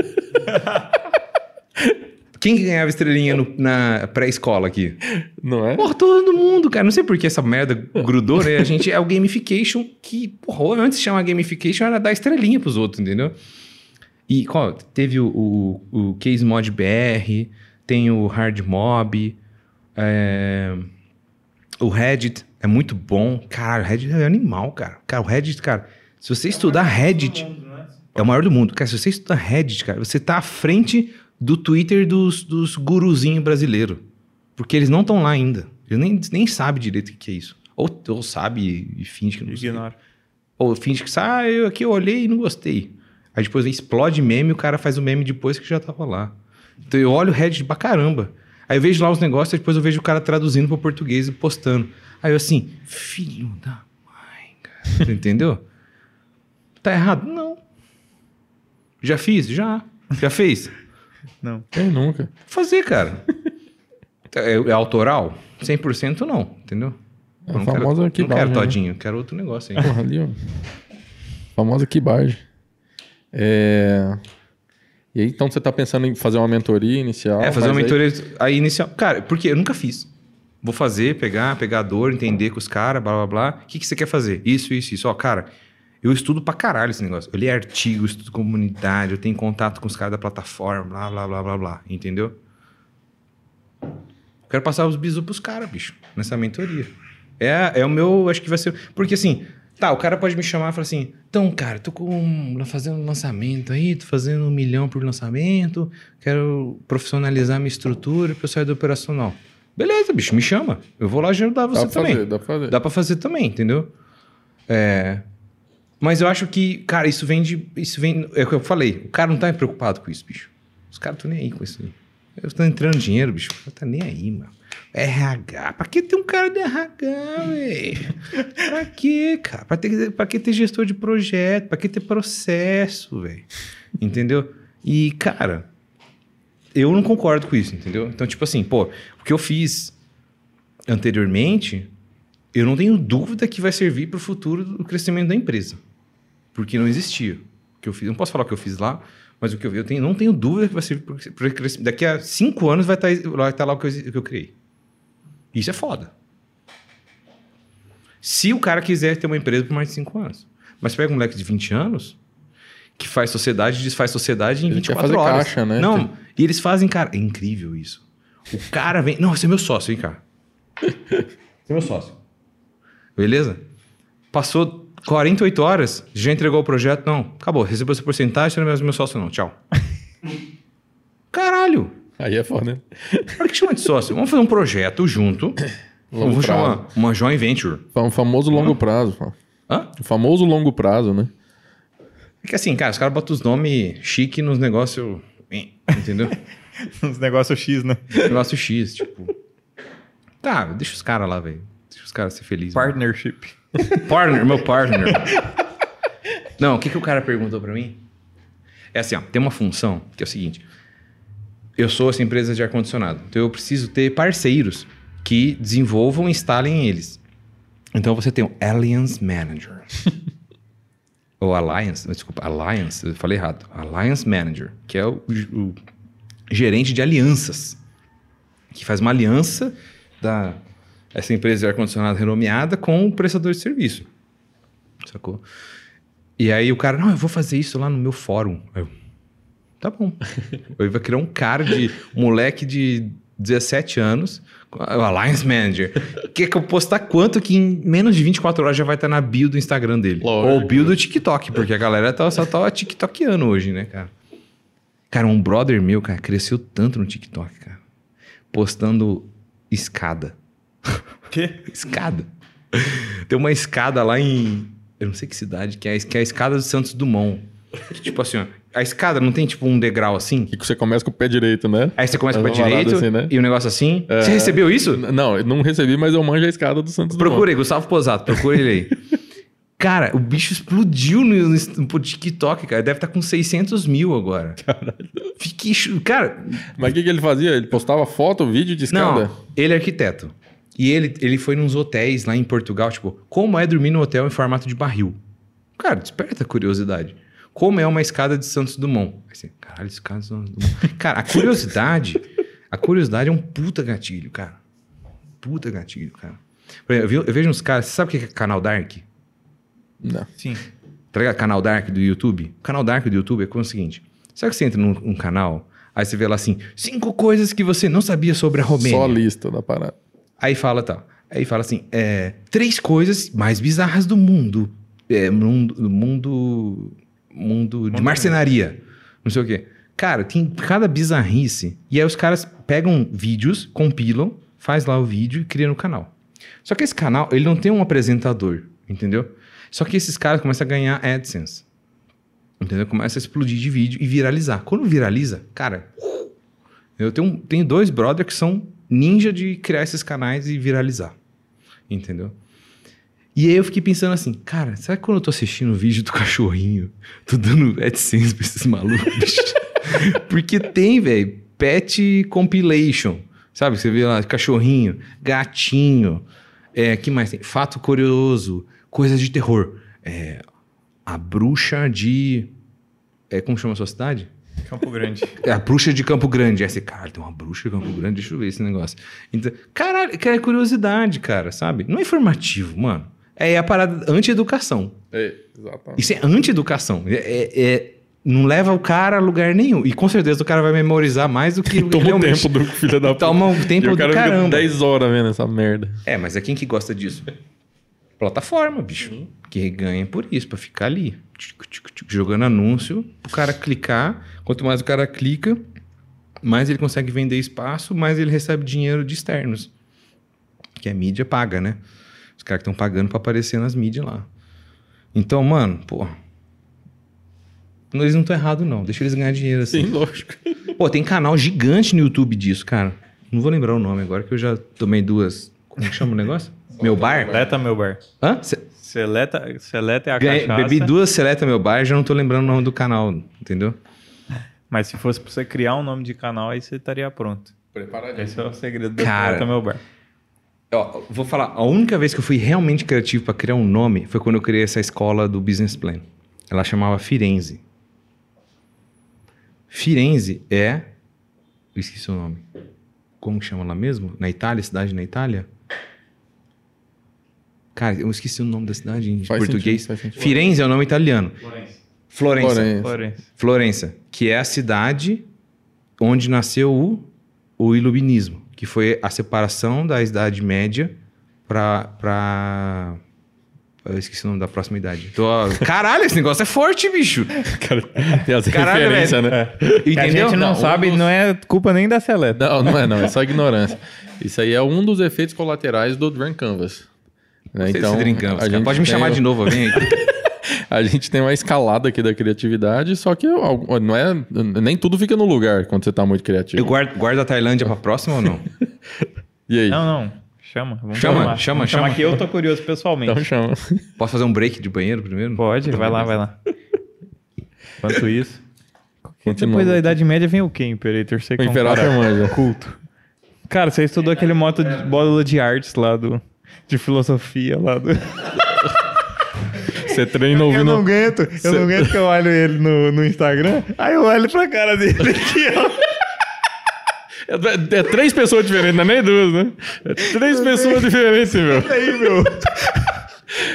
Quem que ganhava estrelinha no- na pré-escola aqui? Não é? Porra, todo mundo, cara. Não sei por que essa merda grudou, né? A gente é o gamification que, porra, antes de chamar gamification era dar estrelinha pros outros, entendeu? E qual? Teve o, o, o Case Mod BR, tem o Hard Mob, é, o Reddit é muito bom. Caralho, o Reddit é animal, cara. Cara, o Reddit, cara, se você estudar Reddit, é o maior do mundo. Cara, se você estudar Reddit, cara, você tá à frente do Twitter dos, dos guruzinhos brasileiros. Porque eles não estão lá ainda. Eles nem, nem sabem direito o que é isso. Ou, ou sabe e finge que não sabe. Ignora. Ou finge que sabe, ah, eu aqui eu olhei e não gostei. Aí depois explode meme e o cara faz o meme depois que já tava lá. Então eu olho o Reddit pra caramba. Aí eu vejo lá os negócios, depois eu vejo o cara traduzindo pro português e postando. Aí eu assim, filho da mãe, cara. Você entendeu? Tá errado? Não. Já fiz? Já. Já fez? Não. Quem nunca? fazer, cara. é, é autoral? 100% não, entendeu? É não famosa quero, que não quero né? todinho, quero outro negócio aí. Porra, ali, ó. Famosa Kibage. É... E aí, então você tá pensando em fazer uma mentoria inicial? É, fazer uma aí- mentoria aí inicial. Cara, porque eu nunca fiz. Vou fazer, pegar, pegar a dor, entender com os caras, blá blá blá. O que, que você quer fazer? Isso, isso, isso. Ó, cara, eu estudo pra caralho esse negócio. Eu li artigo, estudo comunidade, eu tenho contato com os caras da plataforma, blá blá blá blá blá. Entendeu? Quero passar os bisu pros caras, bicho, nessa mentoria. É, é o meu, acho que vai ser. Porque assim, tá, o cara pode me chamar e falar assim: então, cara, tô com, fazendo um lançamento aí, tô fazendo um milhão por lançamento, quero profissionalizar minha estrutura pra eu sair do operacional. Beleza, bicho, me chama. Eu vou lá ajudar Dá você pra também. fazer, dá pra fazer. Dá pra fazer também, entendeu? É. Mas eu acho que, cara, isso vem de. Isso vem. É o que eu falei. O cara não tá preocupado com isso, bicho. Os caras estão nem aí com isso aí. Eu tô entrando dinheiro, bicho. Não tá nem aí, mano. RH. Pra que ter um cara de RH, velho? pra quê, cara? Pra, ter, pra que ter gestor de projeto? Pra que ter processo, velho? Entendeu? E, cara, eu não concordo com isso, entendeu? Então, tipo assim, pô, o que eu fiz anteriormente, eu não tenho dúvida que vai servir para o futuro do crescimento da empresa. Porque não existia. O que eu fiz, não posso falar o que eu fiz lá, mas o que eu, eu tenho, não tenho dúvida que vai servir para o crescimento. Daqui a cinco anos vai estar, vai estar lá o que eu, que eu criei. Isso é foda. Se o cara quiser ter uma empresa por mais de cinco anos. Mas pega um moleque de 20 anos que faz sociedade, desfaz sociedade em Ele quer 24 fazer horas. caixa, né? Não, e eles fazem, cara, é incrível isso. O cara vem, não, você é meu sócio, hein, cara. Você é meu sócio. Beleza? Passou 48 horas, já entregou o projeto? Não, acabou. Recebeu sua porcentagem, você não é mais meu sócio, não. Tchau. Caralho! Aí é foda, né? Pra que chama de sócio? Vamos fazer um projeto junto. Longo Vamos prazo. chamar uma joint venture. O famoso longo prazo. Hã? O famoso longo prazo, né? É que assim, cara, os caras botam os nomes chique nos negócios. Entendeu? Uns negócios X, né? negócio X, tipo. Tá, deixa os caras lá, velho. Deixa os caras ser felizes. Partnership. Partner, meu partner. Não, o que, que o cara perguntou pra mim? É assim, ó, tem uma função que é o seguinte. Eu sou essa empresa de ar-condicionado, então eu preciso ter parceiros que desenvolvam e instalem eles. Então você tem o Alliance Manager. Ou Alliance, desculpa, Alliance, eu falei errado. Alliance Manager, que é o, o gerente de alianças. Que faz uma aliança da essa empresa de ar-condicionado renomeada com o prestador de serviço. Sacou? E aí o cara, não, eu vou fazer isso lá no meu fórum. Eu, tá bom. Eu vai criar um cara de moleque de 17 anos, o Alliance Manager. Quer que eu postar quanto que em menos de 24 horas já vai estar na bio do Instagram dele? Lógico. Ou bio do TikTok, porque a galera tá, só tá TikTokando hoje, né, cara? Cara, um brother meu, cara, cresceu tanto no TikTok, cara. Postando escada. Quê? Escada. Tem uma escada lá em. Eu não sei que cidade, que é, a- que é a escada do Santos Dumont. Que, tipo assim, ó, a escada não tem tipo um degrau assim? E que você começa com o pé direito, né? Aí você começa É com o pé direito assim, né? e o negócio assim. Você recebeu isso? Não, eu não recebi, mas eu manjo a escada do Santos Dumont. Procurei, Gustavo Posato, procura ele aí. Cara, o bicho explodiu no, no, TikTok, cara. Deve estar com 600 mil agora. Caralho. Fiquei. Cara, Mas o que, que ele fazia? Ele postava foto, vídeo de escada? Não, ele é arquiteto. E ele, ele foi nos hotéis lá em Portugal, tipo, como é dormir no hotel em formato de barril? Cara, desperta a curiosidade. Como é uma escada de Santos Dumont? Aí você, caralho, escada de Santos Dumont. Cara, a curiosidade A curiosidade é um puta gatilho, cara. Puta gatilho, cara. Por exemplo, eu, vi- eu vejo uns caras. Você sabe o que é canal Dark? Não. Sim. Tá ligado? Canal Dark do YouTube. O canal Dark do YouTube é como o seguinte: sabe que você entra num, num canal, aí você vê lá assim, cinco coisas que você não sabia sobre a Romênia. Só a lista da parada. Aí fala tal. Aí fala assim: é, três coisas mais bizarras do mundo. É, mundo, mundo, mundo de marcenaria. Não sei o quê. Cara, tem cada bizarrice. E aí os caras pegam vídeos, compilam, faz lá o vídeo e cria no canal. Só que esse canal, ele não tem um apresentador, entendeu? Só que esses caras começam a ganhar AdSense. Entendeu? Começa a explodir de vídeo e viralizar. Quando viraliza, cara, eu tenho, tenho dois brothers que são ninja de criar esses canais e viralizar. Entendeu? E aí eu fiquei pensando assim, cara, será que quando eu tô assistindo o vídeo do cachorrinho, tô dando AdSense pra esses malucos? Porque tem, velho, pet compilation. Sabe? Você vê lá, cachorrinho, gatinho, é, que mais tem? Fato curioso, coisas de terror. É, a bruxa de... É, como chama a sua cidade? Campo Grande. É a bruxa de Campo Grande. Você, cara, tem uma bruxa de Campo Grande, deixa eu ver esse negócio. Então, caralho, que é curiosidade, cara, sabe? Não é informativo, mano. É a parada anti-educação. É, exatamente. Isso é anti-educação. É, é- é- não leva o cara a lugar nenhum. E com certeza o cara vai memorizar mais do que Toma o realmente- tempo do filho da puta. Toma o tempo e o do cara caramba. fica 10 horas vendo essa merda. É, mas é quem que gosta disso? Plataforma, bicho. Que ganha por isso, pra ficar ali. Tchic, tchic, tchic, Jogando anúncio, o cara clicar. Quanto mais o cara clica, mais ele consegue vender espaço, mais ele recebe dinheiro de externos. Que a mídia paga, né? Os caras que estão pagando pra aparecer nas mídias lá. Então, mano, pô. Eles não estão errados, não. Deixa eles ganhar dinheiro assim. Sim, lógico. Pô, tem canal gigante no YouTube disso, cara. Não vou lembrar o nome agora, que eu já tomei duas. Como que chama o negócio? Meu bar? Seleta meu bar. Hã? Seleta, seleta é a ganhei- cachaça. bebi duas seleta meu bar, já não tô lembrando o nome do canal, entendeu? Mas se fosse pra você criar um nome de canal, aí você estaria pronto. Preparadinho. Esse é o segredo do Cara. Seleta meu bar. Ó, vou falar, a única vez que eu fui realmente criativo pra criar um nome foi quando eu criei essa escola do Business Plan. Ela chamava Firenze. Firenze é. Eu esqueci o nome. Como que chama lá mesmo? Na Itália? Cidade na Itália? Cara, eu esqueci o nome da cidade em Faz português. sentido. Firenze é o nome italiano. Florença. Florença. Florença. Florença, que é a cidade onde nasceu o, o iluminismo, que foi a separação da Idade Média para pra... Eu esqueci o nome da próxima idade. Tô... Caralho, esse negócio é forte, bicho. Tem as Caralho, velho. né? Que a Entendeu? gente não, Não, sabe, um dos- não é culpa nem da Seleta. Não, não é não, é só ignorância. Isso aí é um dos efeitos colaterais do Drunk Canvas. Né? Então, brincamos, a gente Pode me chamar o- de novo, vem aí. A gente tem uma escalada aqui da criatividade, só que não é, nem tudo fica no lugar quando você tá muito criativo. Eu guardo, guardo a Tailândia pra próxima ou não? E aí? Não, não. Chama. Vamos Chama, chamar. chama, Vamos chamar chama. que eu tô curioso pessoalmente. Então chama. Posso fazer um break de banheiro primeiro? Pode, vai lá, vai lá. Enquanto isso. Continua. Depois da Idade Média vem o quê, Imperator? Você O Imperator manja. culto. Cara, você estudou aquele moto de bódula de artes lá do. De filosofia lá do. Você treina Eu ouvindo. não aguento, eu não aguento que eu olho ele no, no Instagram. Aí eu olho pra cara dele aqui, ó. É, é três pessoas diferentes, não é nem duas, né? É três pessoas diferentes, meu. Aí, meu.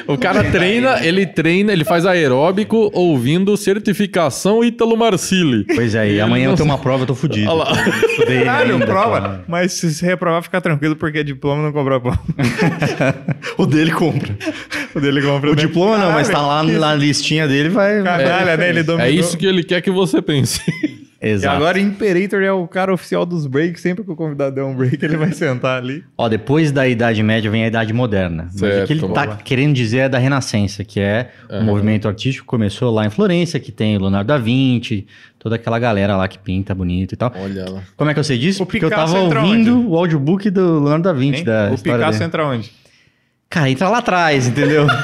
O cara treina, ele treina, ele faz aeróbico ouvindo certificação Ítalo Marcili. Pois é, e amanhã eu tenho uma prova, eu tô fudido. Olha lá. Caralho, ainda, prova. cara. Mas se você reprovar, fica tranquilo, porque diploma não cobra pão. O dele compra. O dele compra. O né? diploma não, mas tá lá na listinha dele, vai. Caralho, né? Ele dominou. É isso que ele quer que você pense. E Exato. agora Imperator é o cara oficial dos breaks. Sempre que o convidado der um break, ele vai sentar ali. Ó, depois da Idade Média vem a Idade Moderna. Mas Certo. o que ele tá Boa. querendo dizer é da Renascença, que é o movimento artístico que começou lá em Florença, que tem Leonardo da Vinci, toda aquela galera lá que pinta bonito e tal. Olha lá. Como é que eu sei disso? O Porque eu Picasso tava entra ouvindo o audiobook do Leonardo da Vinci, Hein? da o Picasso dele. entra onde? Cara, entra lá atrás, entendeu?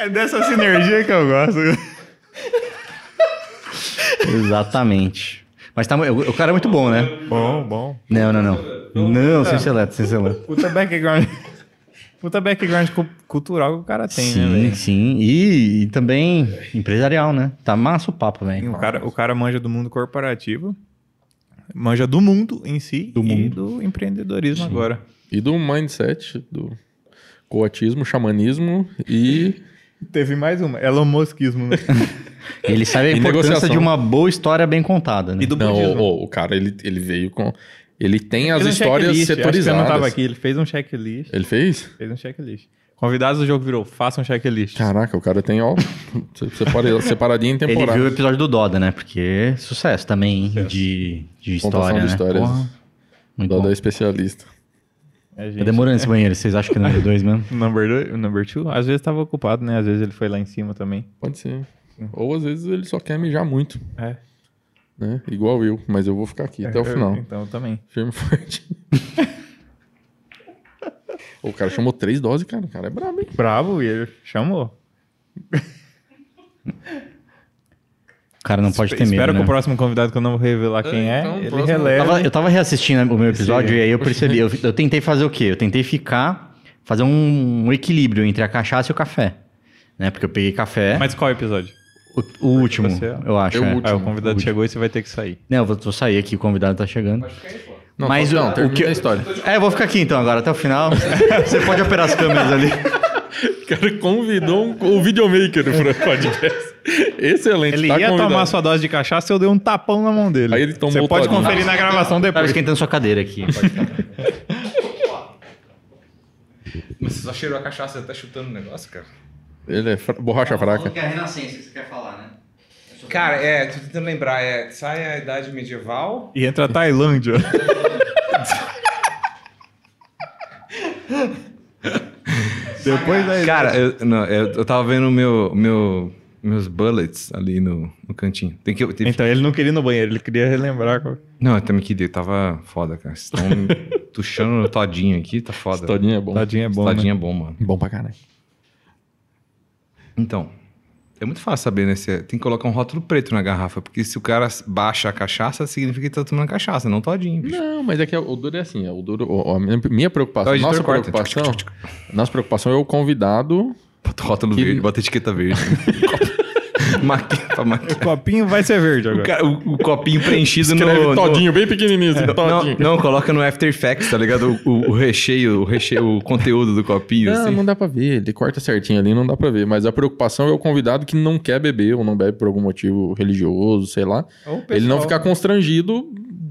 É dessa sinergia que eu gosto. Exatamente. Mas tá, o, o cara é muito bom, né? Bom, bom. Não, não, não. Não, sem seleta, sem seleta. Puta background. Puta background cu- cultural que o cara tem, né, sim, sim. E, e também empresarial, né? Tá massa o papo, velho. O cara, o cara manja do mundo corporativo. Manja do mundo em si Do e mundo. do empreendedorismo agora. E do mindset, do coatismo, xamanismo e Teve mais uma, Elon Muskismo, né? Ele sabe a E importância negociação. de uma boa história bem contada, né? E do Não, o, o cara, ele, ele veio com. Ele tem as um histórias checklist, acho que setorizadas. Não tava aqui, ele fez um checklist. Ele fez? Fez um checklist. Convidados do jogo virou, faça um checklist. Caraca, o cara tem, ó. separa- Separadinho em Ele temporada. viu o episódio do Doda, né? Porque sucesso também hein, de, de Contação história, de né? histórias. Porra, muito Da, bom. da especialista. É, gente, Tá demorando esse banheiro, vocês acham que é número 2 mesmo? Number, dois- number two, às vezes tava ocupado, né? Às vezes ele foi lá em cima também. Pode ser. Ou às vezes ele só quer mijar muito, É. né? Igual eu, mas eu vou ficar aqui até o Eu- final. Então também. Firme e forte. o cara chamou três doses, cara. O cara é brabo, hein? Bravo, e ele chamou. O cara não pode ter medo, Espero né? que o próximo convidado, que eu não vou revelar quem é, então, o ele próximo- Eu tava, eu tava reassistindo o meu episódio e aí eu percebi. Eu, eu tentei fazer o quê? Eu tentei ficar. Fazer um, um equilíbrio entre a cachaça e o café. Né? Porque eu peguei café. Mas qual episódio? o, o último, Você- eu acho. É o é. último. Ah, o convidado chegou e você vai ter que sair. Não, eu vou, vou sair aqui, o convidado tá chegando. Não, Mas não, o- o que- a história. É, eu vou ficar aqui então agora, até o final. Você pode operar as câmeras ali. O cara convidou um, o videomaker pro podcast. Excelente, Ele tá ia convidado. tomar sua dose de cachaça e eu dei um tapão na mão dele. Aí ele tomou Você o pode todinho. conferir na gravação Tava depois. esquentando sua cadeira aqui. pode ficar. Mas você só cheirou a cachaça e tá chutando o negócio, cara? Ele é fra- borracha fraca. que é a renascença, você quer falar, né? Cara, é, tô tentando lembrar, é, sai a idade medieval. E entra a Tailândia. Depois da Cara, eu, não, eu, eu tava vendo meu, meu, meus bullets ali no, no cantinho. Tem que, tem, Então ele não queria ir no banheiro, ele queria relembrar. qual- Não, eu também queria, tava foda, cara. Vocês estão tuchando o todinho aqui, tá foda. Todinho é bom. Tadinho é bom. Todinho né? é bom, mano. Bom pra caralho. Então, é muito fácil saber, né? Você tem que colocar um rótulo preto na garrafa, porque se o cara baixa a cachaça, significa que tá tomando cachaça, não todinho, bicho. Não, mas é que o duro é assim, o duro, a minha, minha preocupação, editor nossa corta. preocupação, nossa preocupação é o convidado Bota o rótulo Que- verde, bota a etiqueta verde. Maquiar. O copinho vai ser verde O, agora. cara- o- o copinho preenchido escreve no... no- todinho, bem pequenininho, Não, todinho. não, coloca no After Effects, tá ligado? O, o- o recheio, o recheio, o conteúdo do copinho, Não, assim. não dá pra ver, ele corta certinho ali, não dá pra ver. Mas a preocupação é o convidado que não quer beber ou não bebe por algum motivo religioso, sei lá. Ou o Ele não ficar constrangido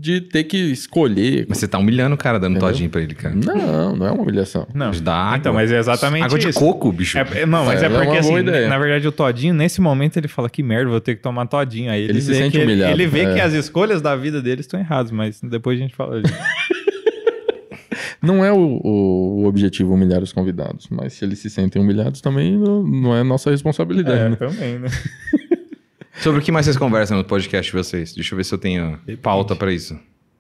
de ter que escolher. Mas você tá humilhando o cara, dando Entendeu? todinho pra ele, cara. Não, não é uma humilhação. Não. Dá água. Então, mas é exatamente Água de isso. coco, bicho. É, é- não, mas É, é, é porque assim, ideia. na verdade o Todinho, nesse momento, ele fala que merda, vou ter que tomar Todinho. Aí ele, Ele se vê sente que ele- humilhado, Ele, vê é. que as escolhas da vida dele estão erradas, mas depois a gente fala disso. Não é o, o- o objetivo humilhar os convidados, mas se eles se sentem humilhados também não, não é nossa responsabilidade. é, né? também, né? Sobre o que mais vocês conversam no podcast de vocês? Deixa eu ver se eu tenho pauta pra isso.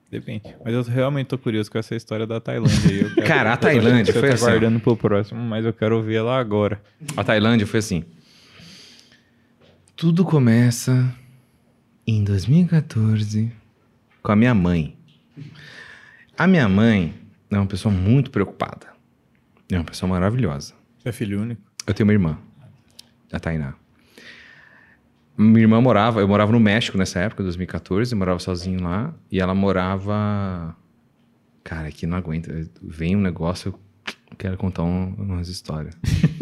Depende. Mas eu realmente tô curioso com essa história da Tailândia. Eu quero- Cara, a eu tô- Tailândia foi assim, ó. guardando pro próximo, mas eu quero ouvir ela agora. A Tailândia foi assim. Tudo começa em 2014 com a minha mãe. A minha mãe é uma pessoa muito preocupada. É uma pessoa maravilhosa. Você é filho único? Eu tenho uma irmã, a Tainá. Minha irmã morava, eu morava no México nessa época, 2014, eu morava sozinho lá, e ela morava. Cara, aqui não aguenta. Vem um negócio, eu quero contar um- umas histórias.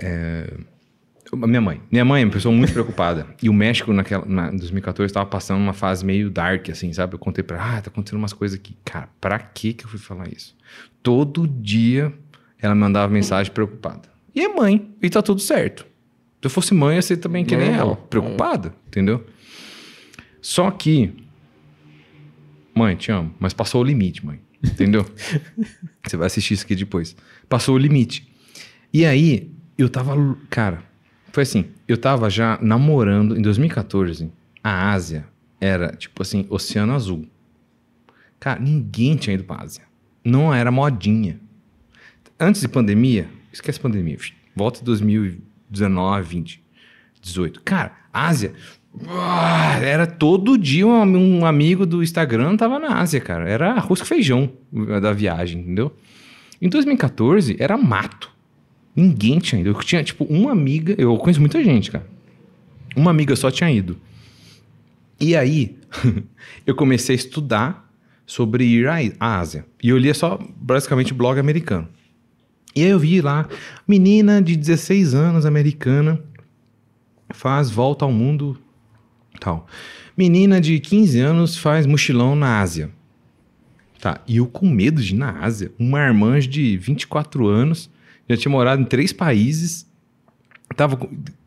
É, Minha mãe. Minha mãe é uma pessoa muito preocupada. E o México, naquela, na, em 2014, estava passando uma fase meio dark, assim, sabe? Eu contei pra ela, ah, tá acontecendo umas coisas aqui. Cara, pra que que eu fui falar isso? Todo dia ela me mandava mensagem preocupada. E é mãe, e tá tudo certo. Se eu fosse mãe, ia ser também que nem ela, preocupada, entendeu? Só que, mãe, te amo, mas passou o limite, mãe, entendeu? Você vai assistir isso aqui depois. Passou o limite. E aí, eu tava. Cara, foi assim. Eu tava já namorando em 2014. A Ásia era, tipo assim, Oceano Azul. Cara, ninguém tinha ido pra Ásia. Não era modinha. Antes de pandemia, esquece pandemia. Volta em 2019, 20, 18. Cara, Ásia. ah, Era todo dia um, um amigo do Instagram tava na Ásia, cara. Era arroz com feijão da viagem, entendeu? Em 2014, era mato. Ninguém tinha ido. Eu tinha, tipo, uma amiga. Eu conheço muita gente, cara. Uma amiga só tinha ido. E aí, eu comecei a estudar sobre ir à Ásia. E eu lia só, basicamente, blog americano. E aí eu vi lá, menina de 16 anos, americana, faz volta ao mundo, tal. Menina de 15 anos faz mochilão na Ásia. Tá, e eu com medo de ir na Ásia, uma irmã de 24 anos, já tinha morado em três países, tava,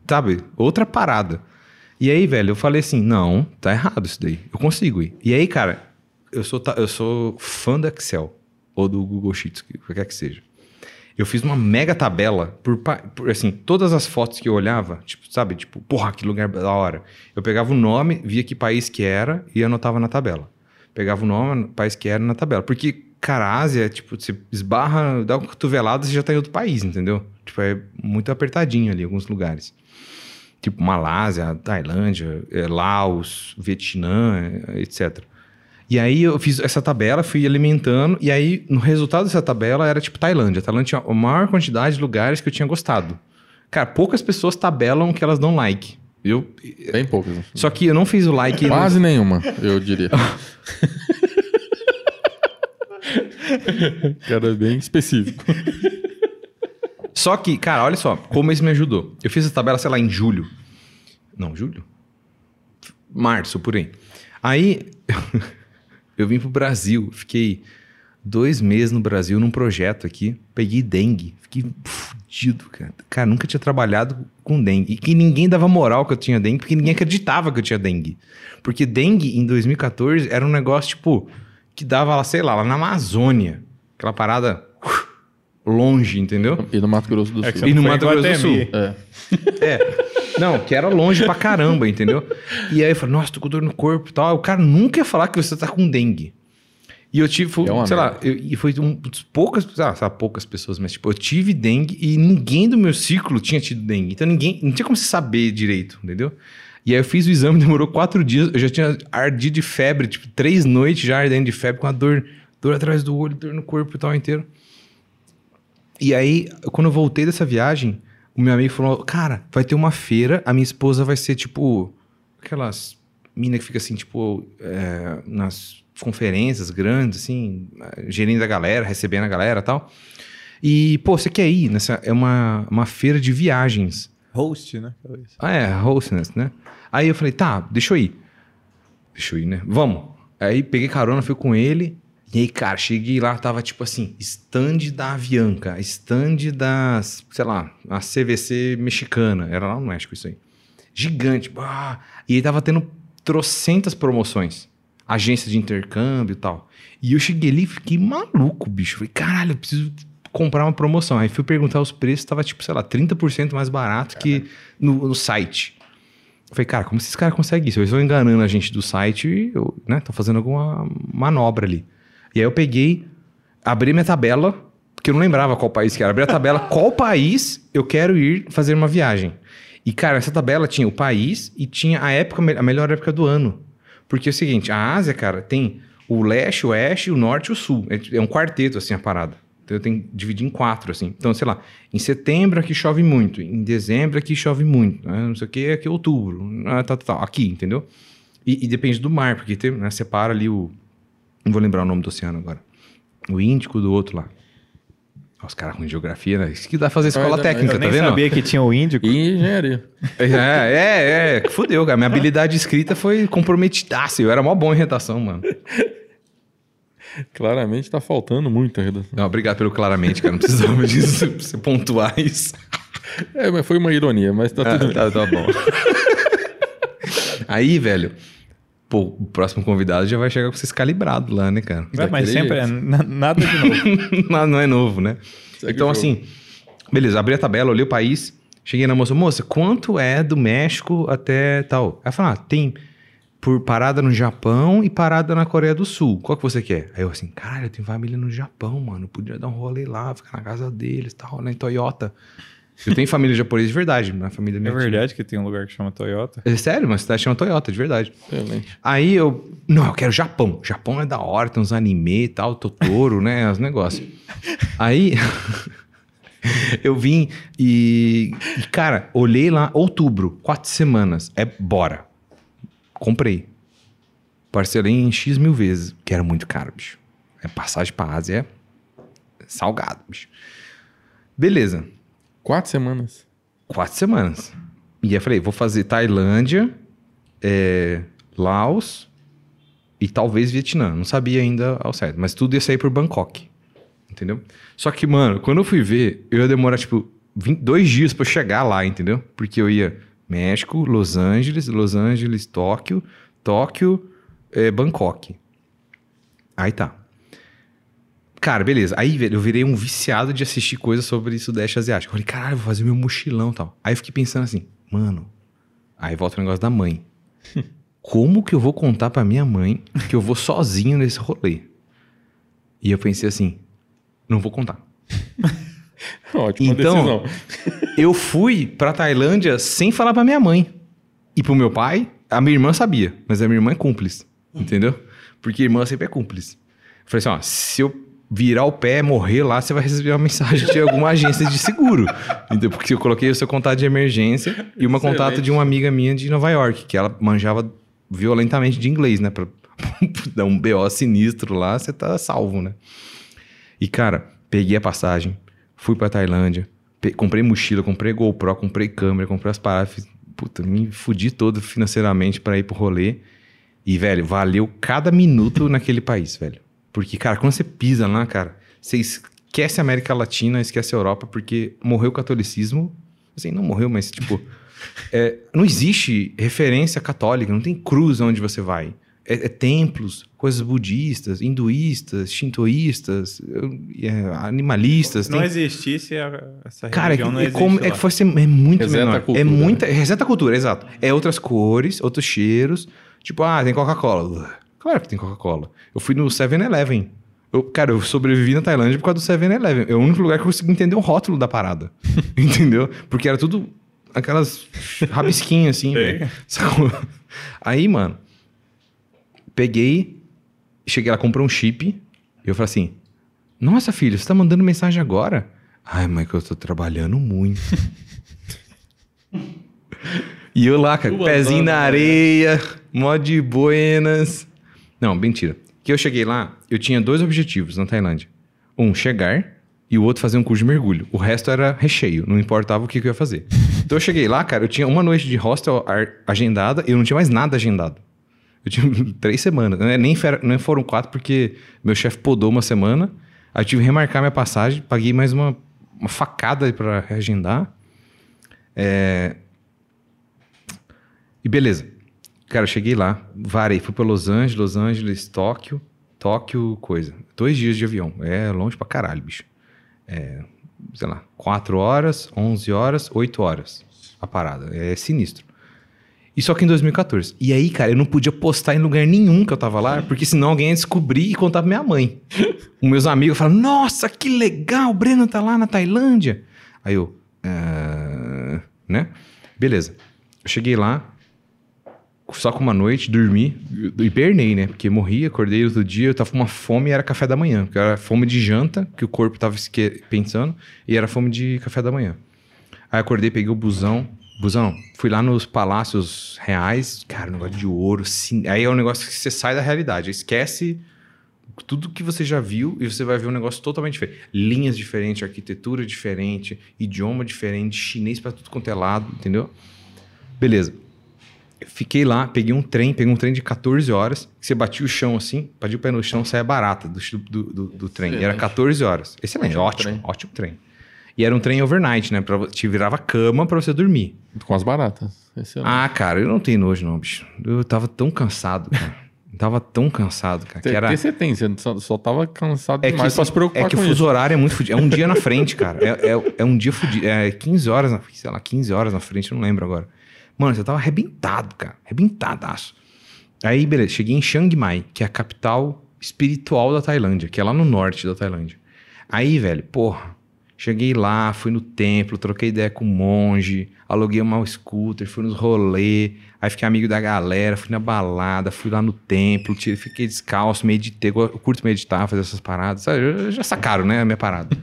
sabe, outra parada. E aí, velho, eu falei assim, não, tá errado isso daí, eu consigo ir. E aí, cara, eu sou, eu sou fã do Excel, ou do Google Sheets, o que quer que seja. Eu fiz uma mega tabela por, por, assim, todas as fotos que eu olhava, tipo, sabe, tipo, porra, que lugar da hora. Eu pegava o nome, via que país que era e anotava na tabela. Pegava o nome, país que era na tabela. Porque, cara, a Ásia, tipo, você esbarra, dá uma cotovelada, você já tá em outro país, entendeu? Tipo, é muito apertadinho ali alguns lugares. Tipo, Malásia, Tailândia, é, Laos, Vietnã, etc. E aí eu fiz essa tabela, fui alimentando, e aí no resultado dessa tabela era tipo Tailândia. A Tailândia tinha a maior quantidade de lugares que eu tinha gostado. Cara, poucas pessoas tabelam que elas dão like. Eu, Bem poucas. Só que eu não fiz o like. Quase nenhuma, eu diria. cara, é bem específico. Só que, cara, olha só, como isso me ajudou. Eu fiz essa tabela, sei lá, em julho. Não, julho? Março, por aí. Aí. Eu vim pro Brasil, fiquei dois meses no Brasil num projeto aqui, peguei dengue, fiquei fudido, cara. Cara, nunca tinha trabalhado com dengue. E que ninguém dava moral que eu tinha dengue, porque ninguém acreditava que eu tinha dengue. Porque dengue em 2014 era um negócio, tipo, que dava lá, sei lá, lá na Amazônia. Aquela parada longe, entendeu? E no Mato Grosso do é Sul. E no Mato Grosso do Sul. É. é. Não, que era longe pra caramba, entendeu? E aí eu falei, nossa, tô com dor no corpo e tal. O cara nunca ia falar que você tá com dengue. E eu tive, foi, é sei lá, eu, e foi um poucas, sei lá, poucas pessoas, mas tipo, eu tive dengue e ninguém do meu círculo tinha tido dengue. Então ninguém, não tinha como você saber direito, entendeu? E aí eu fiz o exame, demorou quatro dias, eu já tinha ardido de febre, tipo, três noites já ardendo de febre, com a dor, dor atrás do olho, dor no corpo e tal inteiro. E aí, quando eu voltei dessa viagem, o meu amigo falou: Cara, vai ter uma feira, a minha esposa vai ser tipo. Aquelas mina que fica assim, tipo, é, nas conferências grandes, assim, gerindo a galera, recebendo a galera e tal. E, pô, você quer ir nessa. É uma, uma feira de viagens. Host, né? Ah, é, hostness, né? Aí eu falei, tá, deixa eu ir. Deixa eu ir, né? Vamos. Aí peguei carona, fui com ele. E aí, cara, cheguei lá, tava tipo assim, stand da Avianca, stand das, sei lá, a CVC mexicana. Era lá no México isso aí. Gigante. Bah! E aí tava tendo trocentas promoções. Agência de intercâmbio e tal. E eu cheguei ali e fiquei maluco, bicho. Falei, caralho, eu preciso comprar uma promoção. Aí fui perguntar os preços, tava tipo, sei lá, 30% mais barato que no, no site. Eu falei, cara, como esses caras conseguem isso? Eles estão enganando a gente do site e eu, né, tô fazendo alguma manobra ali. E aí eu peguei, abri minha tabela, porque eu não lembrava qual país que era. Abri a tabela, qual país eu quero ir fazer uma viagem. E, cara, essa tabela tinha o país e tinha a época, a melhor época do ano. Porque é o seguinte, a Ásia, cara, tem o leste, o oeste, o norte e o sul. É, é um quarteto, assim, a parada. Então eu tenho que dividir em quatro, assim. Então, sei lá, em setembro aqui chove muito, em dezembro aqui chove muito, né? não sei o que, aqui é outubro, tá, tá, tá, aqui, entendeu? E, e, depende do mar, porque tem, né, separa ali o, não vou lembrar o nome do oceano agora. O Índico do outro lá. Os caras com geografia, né? Isso que dá pra fazer escola eu, técnica, eu tá vendo? Eu sabia que tinha o Índico. E engenharia. É, é, é. Fudeu, cara. Minha habilidade escrita foi comprometidaça. Eu era mó bom em redação, mano. Claramente tá faltando muito a redação. Não, obrigado pelo claramente, cara. Não precisava disso pra você pontuar isso. É, mas foi uma ironia, mas tá tudo ah, tá, tá bom. Aí, velho, pô, o próximo convidado já vai chegar com vocês calibrado lá, né, cara? Mas sempre é nada de novo. nada não é novo, né? Segue então, assim, beleza, abri a tabela, olhei o país, cheguei na moça, moça, quanto é do México até tal? Ela falou, ah, tem por parada no Japão e parada na Coreia do Sul. Qual que você quer? Aí eu assim, caralho, eu tenho família no Japão, mano. Podia dar um rolê lá, ficar na casa deles, tal, né, em Toyota. Eu tenho família japonesa de verdade, minha família minha É verdade que tem um lugar que chama Toyota? É sério, uma cidade chama Toyota, de verdade. Realmente. Aí eu. Não, eu quero Japão. Japão é da hora, tem uns anime e tal, Totoro, né? Os negócios. Aí. eu vim e, e, cara, olhei lá, outubro, quatro semanas. É, bora. Comprei. Parcelei em X mil vezes, que era muito caro, bicho. É passagem pra Ásia é salgado, bicho. Beleza. Quatro semanas? Quatro semanas. E eu falei, vou fazer Tailândia, é, Laos e talvez Vietnã. Não sabia ainda ao certo, mas tudo ia sair por Bangkok. Entendeu? Só que, mano, quando eu fui ver, eu ia demorar, tipo, 20, dois dias para chegar lá, entendeu? Porque eu ia México, Los Angeles, Los Angeles, Tóquio, Tóquio, é, Bangkok. Aí tá. Cara, beleza. Aí, velho, eu virei um viciado de assistir coisas sobre Sudeste Asiático. Eu falei, caralho, vou fazer meu mochilão e tal. Aí eu fiquei pensando assim, mano. Aí volta o negócio da mãe. Como que eu vou contar pra minha mãe que eu vou sozinho nesse rolê? E eu pensei assim, não vou contar. Ótima então, decisão. eu fui pra Tailândia sem falar pra minha mãe. E pro meu pai, a minha irmã sabia, mas a minha irmã é cúmplice, entendeu? Porque irmã sempre é cúmplice. Eu falei assim, ó, se eu virar o pé, morrer lá, você vai receber uma mensagem de alguma agência de seguro. Entendeu? Porque eu coloquei o seu contato de emergência e uma Excelente. contato de uma amiga minha de Nova York, que ela manjava violentamente de inglês, né? Pra dar um BO sinistro lá, você tá salvo, né? E, cara, peguei a passagem, fui pra Tailândia, comprei mochila, comprei GoPro, comprei câmera, comprei as paradas. Puta, me fudi todo financeiramente para ir pro rolê. E, velho, valeu cada minuto naquele país, velho. Porque, cara, quando você pisa lá, cara, você esquece a América Latina, esquece a Europa, porque morreu o catolicismo. Assim, não morreu, mas, tipo, é, não existe referência católica, não tem cruz onde você vai. É, é templos, coisas budistas, hinduístas, shintoístas, é, animalistas. Não tem... existisse essa Cara, religião, é, não é, como, é, foi ser, é muito Reseta menor. a cultura, é muita, né? reseta a cultura, exato. É outras cores, outros cheiros. Tipo, ah, tem Coca-Cola. Claro que tem Coca-Cola. Eu fui no 7-Eleven. Eu, cara, eu sobrevivi na Tailândia por causa do 7-Eleven. É o único lugar que eu consegui entender o rótulo da parada. Entendeu? Porque era tudo aquelas rabisquinhas assim. velho. Aí, mano, peguei, cheguei lá, comprei um chip. E eu falei assim: Nossa, filho, você tá mandando mensagem agora? Ai, mãe, que eu tô trabalhando muito. e eu lá, cara, pezinho na areia, mó de buenas. Não, mentira. Que eu cheguei lá, eu tinha dois objetivos na Tailândia. Um, chegar, e o outro fazer um curso de mergulho. O resto era recheio, não importava o que, que eu ia fazer. Então eu cheguei lá, cara, eu tinha uma noite de hostel agendada e eu não tinha mais nada agendado. Eu tinha três semanas, né? nem, nem foram quatro porque meu chefe podou uma semana. Aí eu tive que remarcar minha passagem, paguei mais uma, uma facada para reagendar. É... E beleza. Cara, eu cheguei lá, varei, fui para Los Angeles, Los Angeles, Tóquio, Tóquio, coisa. Dois dias de avião. É longe pra caralho, bicho. É, sei lá, 4 horas, 11 horas, 8 horas a parada. É sinistro. E só que em 2014. E aí, cara, eu não podia postar em lugar nenhum que eu tava lá, porque senão alguém ia descobrir e contar pra minha mãe. Os meus amigos falaram, nossa, que legal, o Breno tá lá na Tailândia. Aí eu, "Ah", né? Beleza. Eu cheguei lá, só com uma noite, dormi, hibernei, né? Porque morri, acordei outro dia, eu tava com uma fome e era café da manhã. Porque era fome de janta, que o corpo tava pensando, e era fome de café da manhã. Aí acordei, peguei o busão. Busão, fui lá nos palácios reais, cara, negócio de ouro. Sim, aí é um negócio que você sai da realidade, esquece tudo que você já viu e você vai ver um negócio totalmente diferente. Linhas diferentes, arquitetura diferente, idioma diferente, chinês pra tudo quanto é lado, entendeu? Beleza. Fiquei lá, peguei um trem, peguei um trem de 14 horas, que você batia o chão assim, batia o pé no chão, saia barata do, do, do, do trem. E era Excelente. 14 horas. Excelente, Ótimo ótimo, trem. ótimo trem. E era um trem overnight, né? Pra, te virava cama pra você dormir. Com as baratas. Excelente. Ah, cara, eu não tenho nojo, não, bicho. Eu tava tão cansado, cara. Tava tão cansado, cara. Que Tem- era... tem você tem, você só, só tava cansado É que, demais pra se preocupar é que o fuso horário é muito fudido. É um dia na frente, cara. É, é, é um dia fudido. É 15 horas, na, sei lá, 15 horas na frente, eu não lembro agora. Mano, você tava arrebentado, cara. Arrebentadaço. Aí, beleza. Cheguei em Chiang Mai, que é a capital espiritual da Tailândia, que é lá no norte da Tailândia. Aí, velho, porra. Cheguei lá, fui no templo, troquei ideia com o monge, aluguei uma scooter, fui nos rolê, aí fiquei amigo da galera, fui na balada, fui lá no templo, fiquei descalço, meditei, eu curto meditar, fazer essas paradas, sabe? Já sacaram, né, a minha parada.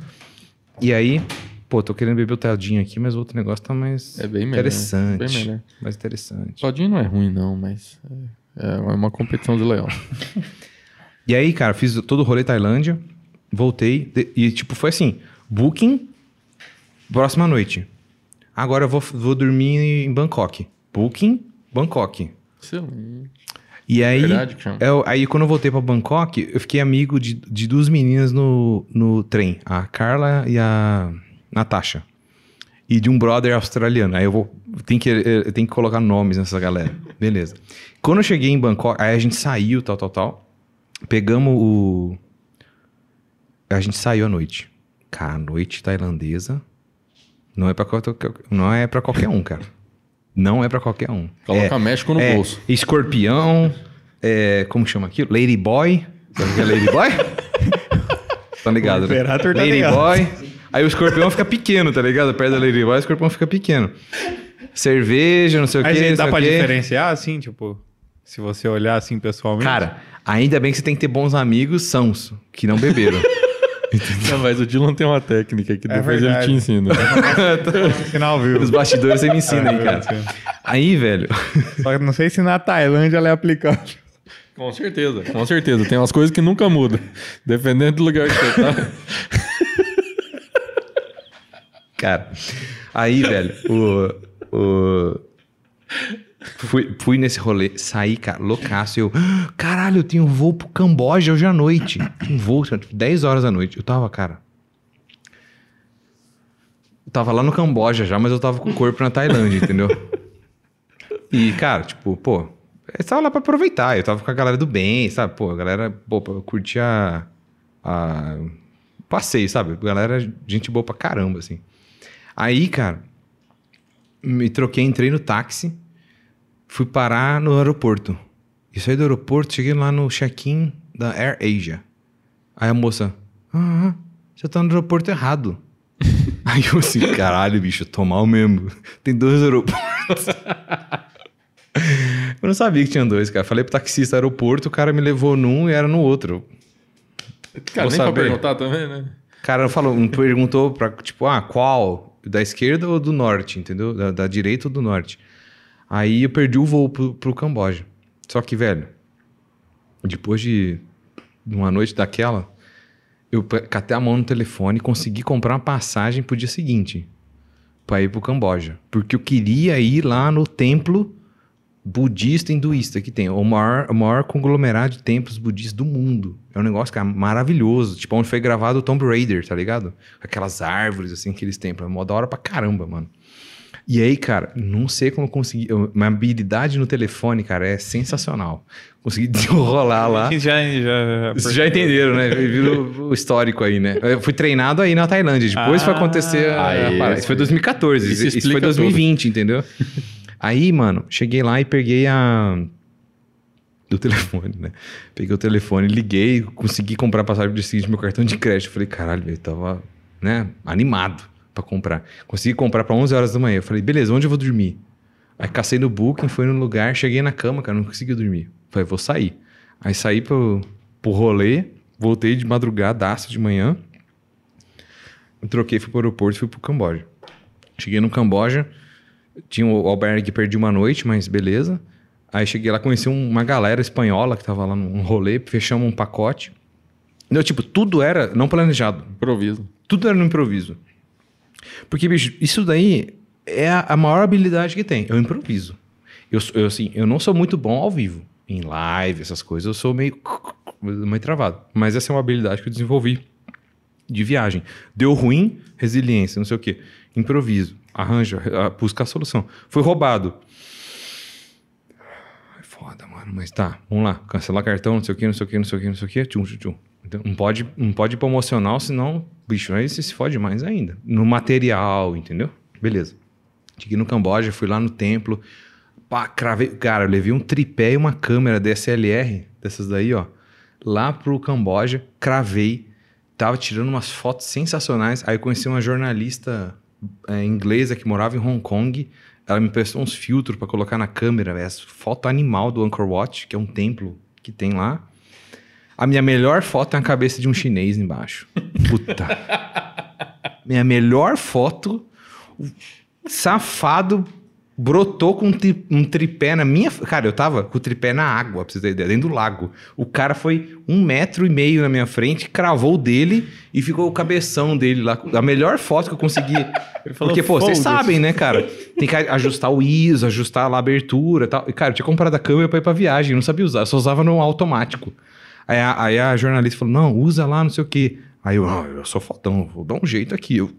E aí, pô, tô querendo beber o todinho aqui, mas o outro negócio tá mais É bem melhor. interessante. Bem melhor. Mais interessante. Todinho não é ruim, não, mas é, é uma competição desleal. E aí, cara, fiz todo o rolê Tailândia, voltei, e tipo, foi assim: booking, próxima noite. Agora eu vou, vou dormir em Bangkok. Booking, Bangkok. Excelente. E aí, Verdade eu- aí quando eu voltei pra Bangkok, eu fiquei amigo de, de duas meninas no, no trem, a Carla e a Natasha. E de um brother australiano. Aí eu vou. Tem que, eu tenho que colocar nomes nessa galera. Beleza. Quando eu cheguei em Bangkok, aí a gente saiu, tal, tal, tal. Pegamos o. A gente saiu à noite. Cara, a noite tailandesa não é pra, qualquer- não é pra qualquer um, cara. Não é pra qualquer um. Coloca é, México no é, bolso. Escorpião, é, como chama aquilo? Ladyboy. Sabe o que é Ladyboy? tá ligado, O né? Tá ligado. Ladyboy. Aí o escorpião fica pequeno, tá ligado? Perto da Ladyboy, o escorpião fica pequeno. Cerveja, não sei o Aí quê. não dá pra quê. diferenciar, assim, tipo, se você olhar assim pessoalmente. Cara, ainda bem que você tem que ter bons amigos sãos, que não beberam. Não, mas o Dylan tem uma técnica que É depois ele te ensina. sinal viu. Os bastidores você me ensina aí, cara. Aí, velho. Só que não sei se na Tailândia ela é aplicável. Com certeza, com certeza. Tem umas coisas que nunca mudam. Dependendo do lugar que você tá. Cara, aí, velho, o. o... Fui, fui nesse rolê, saí, cara, loucaço. Eu, "Ah, caralho, eu tenho um voo pro Camboja hoje à noite. Um voo, tipo, 10 horas da noite. Eu tava, cara. Eu tava lá no Camboja já, mas eu tava com o corpo na Tailândia, entendeu? E, cara, tipo, pô, eu tava lá pra aproveitar. Eu tava com a galera do bem, sabe? Pô, a galera, pô, eu curti a. a passeio, sabe? Galera, gente boa pra caramba, assim. Aí, cara, me troquei, entrei no táxi, fui parar no aeroporto. E saí do aeroporto, cheguei lá no check-in da Air Asia. Aí a moça, ah, você tá no aeroporto errado. Aí eu assim, caralho, bicho, tô mal mesmo. Tem dois aeroportos. eu não sabia que tinha dois, cara. Falei pro taxista aeroporto, o cara me levou num e era no outro. Cara, Vou nem pra saber. perguntar também, né? O cara falou, me perguntou pra, tipo, ah, qual? Da esquerda ou do norte, entendeu? Da, da direita ou do norte. Aí eu perdi o voo pro, pro Camboja. Só que, velho, depois de uma noite daquela, eu catei a mão no telefone e consegui comprar uma passagem pro dia seguinte. Pra ir pro Camboja. Porque eu queria ir lá no templo budista hinduísta que tem. O maior, o maior conglomerado de templos budistas do mundo. É um negócio, cara, maravilhoso. Tipo, onde foi gravado o Tomb Raider, tá ligado? Aquelas árvores, assim, aqueles templos. É mó da hora pra caramba, mano. E aí, cara, não sei como eu consegui. eu- minha habilidade no telefone, cara, é sensacional. Consegui desenrolar lá. Já, já, Vocês já entenderam, né? Viram o histórico aí, né? Eu fui treinado aí na Tailândia. Depois foi acontecer a, aí, a. Isso foi 2014. Isso Isso, foi 2020, entendeu? aí, mano, cheguei lá e peguei a. Do telefone, né? Peguei o telefone, liguei, consegui comprar passagem do seguinte, meu cartão de crédito. Falei, caralho, velho, tava, né, animado pra comprar. Consegui comprar pra 11 horas da manhã. Eu falei, beleza, onde eu vou dormir? Aí cacei no Booking, fui no lugar, cheguei na cama, cara, não consegui dormir. Falei, vou sair. Aí saí pro, pro rolê, voltei de madrugadaço de manhã, troquei, fui pro aeroporto fui pro Camboja. Cheguei no Camboja, tinha o albergue, perdi uma noite, mas beleza. Aí cheguei lá, conheci um- uma galera espanhola que tava lá num rolê, fechamos um pacote. Não, tipo, tudo era não planejado. Improviso. Tudo era no improviso. Porque, bicho, isso daí é a, a maior habilidade que tem. Eu improviso. Eu, eu, assim, eu não sou muito bom ao vivo. Em live, essas coisas, eu sou meio, meio travado. Mas essa é uma habilidade que eu desenvolvi de viagem. Deu ruim, resiliência, não sei o quê. Improviso. Arranja, busca a solução. Foi roubado. É foda, mano. Mas tá, vamos lá. Cancelar cartão, não sei o quê, não sei o quê, não sei o quê, não sei o quê. Tchum, tchum, tchum. Então, não pode, não pode ir promocional, senão, bicho, aí você se fode mais ainda. No material, entendeu? Beleza. Cheguei no Camboja, fui lá no templo. Pá, cravei. Cara, eu levei um tripé e uma câmera DSLR, dessas daí, ó. Lá pro Camboja, cravei. Tava tirando umas fotos sensacionais. Aí eu conheci uma jornalista é, inglesa que morava em Hong Kong. Ela me prestou uns filtros pra colocar na câmera. Essa foto animal do Angkor Wat, que é um templo que tem lá. A minha melhor foto é a cabeça de um chinês embaixo. Puta. minha melhor foto, safado brotou com um, tri- um tripé na minha. Cara, eu tava com o tripé na água, pra você ter ideia, dentro do lago. O cara foi um metro e meio na minha frente, cravou o dele e ficou o cabeção dele lá. A melhor foto que eu consegui. falou, Porque, pô, vocês sabem, né, cara? Tem que ajustar o ISO, ajustar lá a abertura e tal. E, cara, eu tinha comprado a câmera pra ir pra viagem, não sabia usar, eu só usava no automático. Aí a, aí a jornalista falou: não, usa lá, não sei o quê. Aí eu, ah, eu sou fotão, vou dar um jeito aqui. Eu,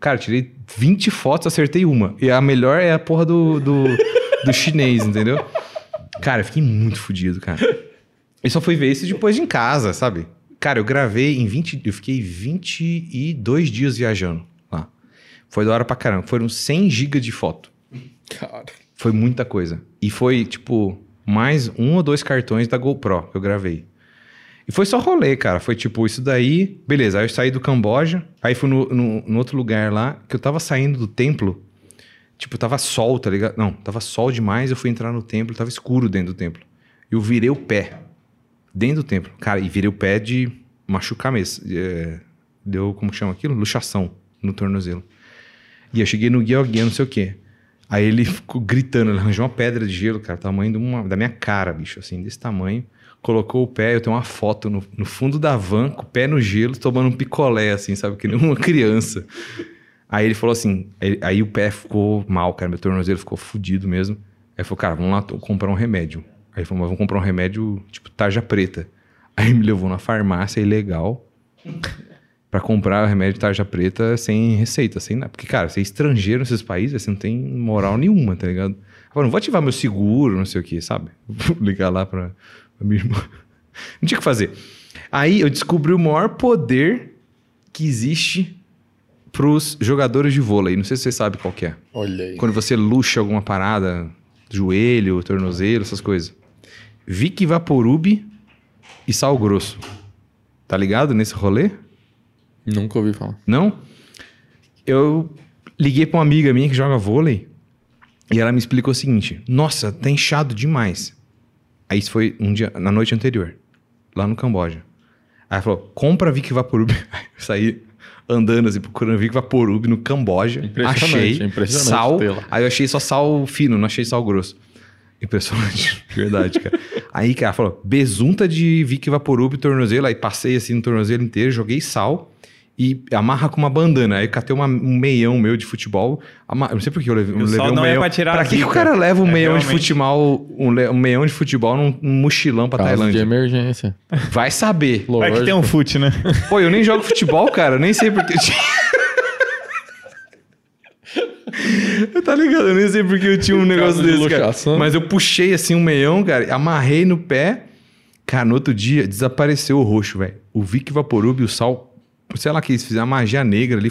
cara, tirei 20 fotos, acertei uma. E a melhor é a porra do, do, do chinês, entendeu? Cara, eu fiquei muito fodido, cara. Eu só fui ver isso depois de em casa, sabe? Cara, eu gravei em 20. Eu fiquei 22 dias viajando lá. Foi da hora pra caramba. Foram 100 GB de foto. Cara. Foi muita coisa. E foi, tipo, mais um ou dois cartões da GoPro que eu gravei. E foi só rolê, cara. Foi tipo, isso daí. Beleza, aí eu saí do Camboja. Aí fui no, no, no outro lugar lá, que eu tava saindo do templo. Tipo, tava sol, tá ligado? Não, tava sol demais. Eu fui entrar no templo, tava escuro dentro do templo. Eu virei o pé. Dentro do templo. Cara, e virei o pé de machucar mesmo. É, deu, como chama aquilo? Luxação no tornozelo. E eu cheguei no guia, guia, não sei o quê. Aí ele ficou gritando, ele arranjou uma pedra de gelo, cara, tamanho uma- da minha cara, bicho, assim, desse tamanho. Colocou o pé, eu tenho uma foto no, no fundo da van, com o pé no gelo, tomando um picolé, assim, sabe? Que nem uma criança. Aí ele falou assim, aí, aí o pé ficou mal, cara, meu tornozelo ficou fudido mesmo. Aí ele falou, cara, vamos lá comprar um remédio. Aí ele falou, mas vamos comprar um remédio, tipo, tarja preta. Aí me levou na farmácia ilegal pra comprar o remédio tarja preta sem receita, sem nada. Porque, cara, você é estrangeiro nesses países, você não tem moral nenhuma, tá ligado? Agora, não vou ativar meu seguro, não sei o que, sabe? Vou ligar lá pra, pra minha irmã. Não tinha o que fazer. Aí eu descobri o maior poder que existe pros jogadores de vôlei. Não sei se você sabe qual que é. Olha aí. Quando você luxa alguma parada, joelho, tornozelo, essas coisas. Vic Vaporub e sal grosso. Tá ligado nesse rolê? Nunca ouvi falar. Não? Eu liguei pra uma amiga minha que joga vôlei e ela me explicou o seguinte: Nossa, tá inchado demais. Aí isso foi um dia, na noite anterior, lá no Camboja. Aí ela falou: Compra Vic Vaporub. Aí eu saí andando assim, procurando Vic Vaporub no Camboja. Impressionante, achei impressionante sal. Aí eu achei só sal fino, não achei sal grosso. Impressionante, de verdade, cara. Aí, cara, falou, besunta de Vic Vaporub tornozelo. Aí passei assim no tornozelo inteiro, joguei sal e amarra com uma bandana. Aí catei uma- um meião meu de futebol. Eu não sei por que eu levei, eu levei um não é meião. pra tirar Pra que, que o cara leva um É meião de futebol, um, le- um meião de futebol num, num mochilão pra Caso de Tailândia? emergência. Vai saber. Vai que Lógico. tem um fute, né? Pô, eu nem jogo futebol, cara. Eu nem sei porque. tá ligado? Eu nem sei porque eu tinha um negócio de desse, cara. Mas eu puxei assim um meião, cara, amarrei no pé. Cara, no outro dia desapareceu o roxo, velho. O Vic Vaporub e o sal, sei lá que eles fizeram magia negra ali,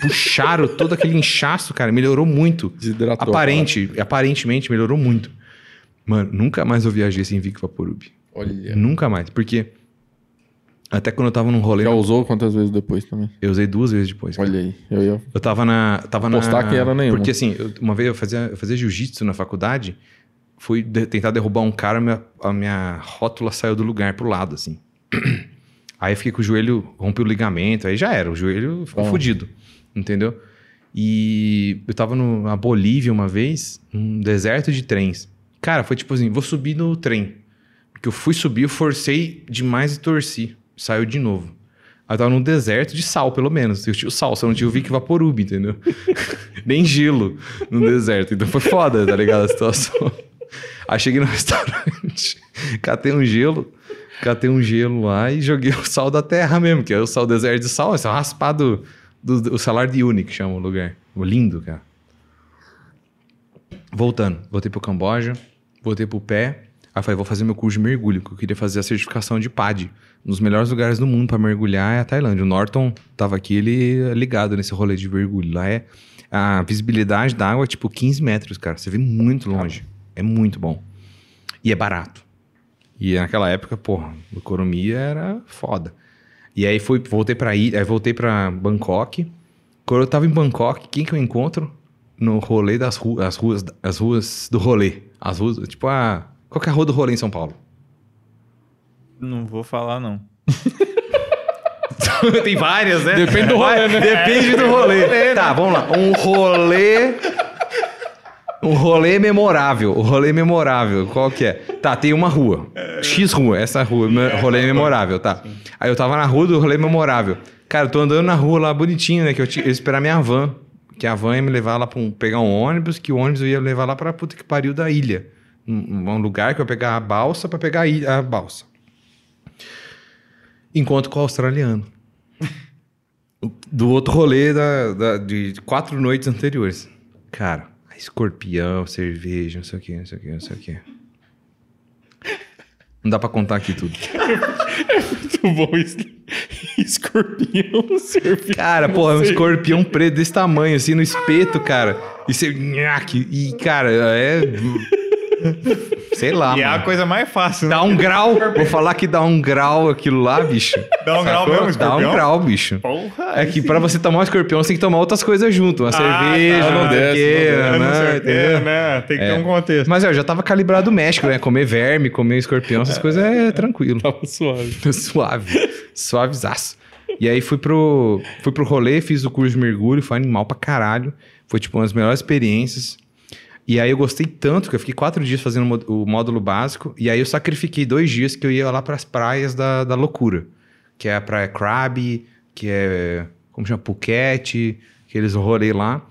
puxaram todo aquele inchaço, cara. Melhorou muito. Desidratou. Aparente, aparentemente melhorou muito. Mano, nunca mais eu viajei sem Vic Vaporub. Olha. Nunca mais. Porque até quando eu tava num rolê, Já usou quantas vezes depois também? eu usei duas vezes depois. cara. Olha aí. Eu ia... Eu tava na. Tava Apostar na... que era nenhuma. Porque assim, eu- uma vez eu fazia, eu fazia jiu-jitsu na faculdade, fui de- tentar derrubar um cara, minha, a minha rótula saiu do lugar pro lado, assim. Aí fiquei com o joelho, rompi o ligamento, aí já era, o joelho ficou Bom. fudido, entendeu? E eu tava no- na Bolívia uma vez, num deserto de trens. Cara, foi tipo assim, vou subir no trem. Porque eu fui subir, eu forcei demais e torci. Saiu de novo. Aí eu tava num deserto de sal, pelo menos. Eu tinha o sal, só não tinha o Vic Vaporub, entendeu? Nem gelo no deserto. Então foi foda, tá ligado? A situação. Aí cheguei no restaurante, catei um gelo, catei um gelo lá e joguei o sal da terra mesmo, que é o sal deserto de sal, é raspado do, do o salário de Uni, que chama o lugar. Lindo, cara. Voltando, voltei pro Camboja, voltei pro pé. Aí falei, vou fazer meu curso de mergulho, porque eu queria fazer a certificação de PAD. Um dos melhores lugares do mundo para mergulhar é a Tailândia. O Norton tava aqui, ele é ligado nesse rolê de mergulho. Lá é a visibilidade da água é tipo 15 metros, cara. Você vê muito longe. É muito bom. E é barato. E naquela época, porra, a economia era foda. E aí fui, voltei para aí, aí voltei para Bangkok. Quando eu tava em Bangkok, quem que eu encontro no rolê das ruas, as ruas, as ruas do rolê, as ruas, tipo a qual que é a rua do rolê em São Paulo? Não vou falar, não. Tem várias, né? Depende do rolê, né? Depende do rolê. Tá, vamos lá. Um rolê. Um rolê memorável. O rolê memorável. Qual que é? Tá, tem uma rua. X rua. Essa rua, me- rolê memorável, tá. Aí eu tava na rua do rolê memorável. Cara, eu tô andando na rua lá bonitinho, né? Que eu, tinha, eu ia esperar minha van. Que a van ia me levar lá pra um, pegar um ônibus, que o ônibus eu ia levar lá pra puta que pariu da ilha. Um, um lugar que eu ia pegar a balsa pra pegar a, ilha, a balsa. Encontro com o australiano. Do outro rolê da, da- de quatro noites anteriores. Cara, escorpião, cerveja, não sei o que, não sei o que, não sei o que. Não dá pra contar aqui tudo. Muito bom isso. Escorpião, serviço. Cara, porra, um escorpião preto desse tamanho, assim, no espeto, cara. E você. E, cara, é. Sei lá. E é a mano. coisa mais fácil, né? Dá um grau. Vou falar que dá um grau aquilo lá, bicho. Dá um grau mesmo, Dá um escorpião? grau, bicho. Porra, É que pra você tomar um escorpião, você tem que tomar outras coisas junto. Uma cerveja, tá. não Não sei o desce, quê, não não né, sei, entendeu? é, né? Tem que ter um contexto. Mas ó, eu já tava calibrado o México, né? Comer verme, comer escorpião, essas coisas é tranquilo. Tava suave. Suave. Suavezaço. E aí fui pro, fui pro rolê, fiz o curso de mergulho, foi animal pra caralho. Foi tipo uma das melhores experiências. E aí eu gostei tanto que eu fiquei quatro dias fazendo o módulo básico. E aí eu sacrifiquei dois dias que eu ia lá pras praias da, da loucura. Que é a praia Crabbe, que é. Como chama? Phuket, aqueles rolê lá.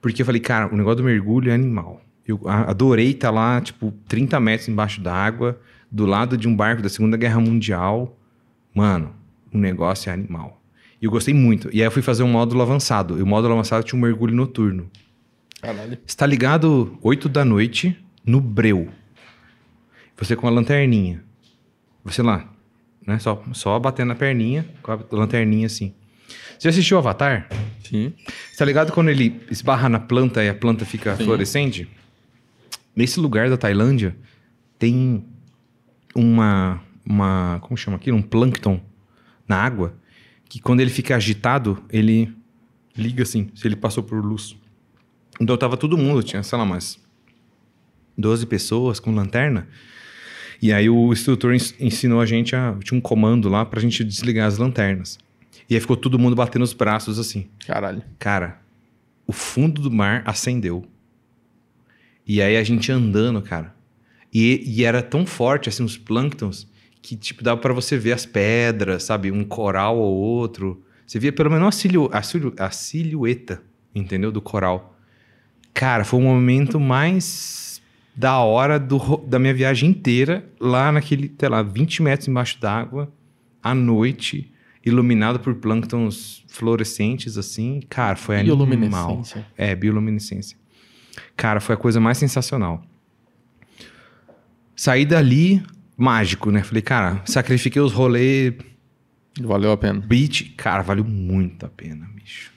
Porque eu falei, cara, o negócio do mergulho é animal. Eu adorei estar lá, tipo, 30 metros embaixo d'água, do lado de um barco da Segunda Guerra Mundial. Mano, o negócio é animal. E eu gostei muito. E aí eu fui fazer um módulo avançado. E o módulo avançado tinha um mergulho noturno. Caralho. Está ligado 8 da noite no breu. Você com a lanterninha. Você lá, né? Só, só batendo na perninha, com a lanterninha assim. Você já assistiu Avatar? Sim. Você tá ligado quando ele esbarra na planta e a planta fica fluorescente? Nesse lugar da Tailândia tem uma, uma. Como chama aquilo? Um plâncton na água. Que quando ele fica agitado, ele liga assim, se ele passou por luz. Então tava todo mundo, tinha, sei lá, umas 12 pessoas com lanterna. E aí o instrutor ens- ensinou a gente a. Tinha um comando lá pra gente desligar as lanternas. E aí ficou todo mundo batendo os braços assim. Caralho. Cara, o fundo do mar acendeu. E aí a gente andando, cara. E, e era tão forte, assim, os plânctons, que, tipo, dava pra você ver as pedras, sabe? Um coral ou outro. Você via pelo menos a, silu, a, silu, a silhueta, entendeu? Do coral. Cara, foi o momento mais da hora do, da minha viagem inteira, lá naquele, sei lá, 20 metros embaixo d'água, à noite, iluminado por plânctons fluorescentes, assim. Cara, foi animal. Bioluminescência. É, bioluminescência. Cara, foi a coisa mais sensacional. Saí dali, mágico, né? Falei, cara, sacrifiquei os rolês Valeu a pena. beach. Cara, valeu muito a pena, bicho.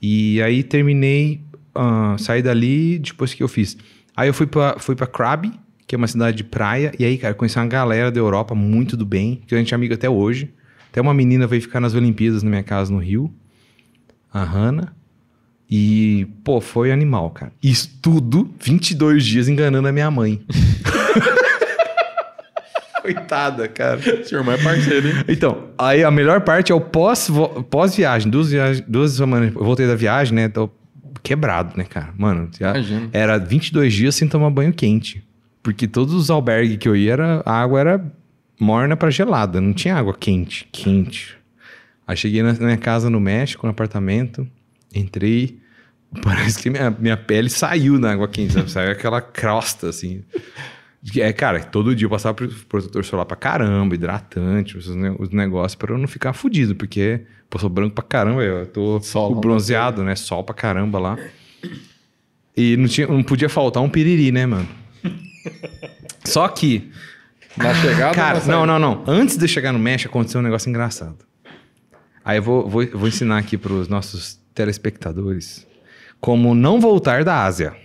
E aí terminei, ah, saí dali depois que eu fiz. Aí eu fui pra, fui pra Krabi, que é uma cidade de praia. E aí, cara, conheci uma galera da Europa muito do bem, que a gente é amigo até hoje. Até uma menina veio ficar nas Olimpíadas na minha casa no Rio. A Hannah. E, pô, foi animal, cara. Isso tudo, 22 dias enganando a minha mãe. Coitada, cara. Seu irmão é parceiro, hein? Então, aí a melhor parte é o pós, pós-viagem. Duas, viagens, duas semanas. Eu voltei da viagem, né? Tô quebrado, né, cara? Mano, já Imagino. era 22 dias sem tomar banho quente. Porque todos os albergues que eu ia, era, a água era morna pra gelada. Não tinha água quente, quente. Aí cheguei na, na minha casa no México, no apartamento. Entrei. Parece que minha, minha pele saiu na água quente, sabe? Saiu aquela crosta, assim. É, cara, todo dia eu passava protetor solar pra caramba, hidratante, os, ne- os negócios pra eu não ficar fudido, porque, pô, sou branco pra caramba, eu tô Sol, bronzeado, né? Sol pra caramba lá. E não, tinha, não podia faltar um piriri, né, mano? Só que, Na chegada cara, não, não, não. Antes de eu chegar no México, aconteceu um negócio engraçado. Aí eu vou, vou, vou ensinar aqui pros nossos telespectadores como não voltar da Ásia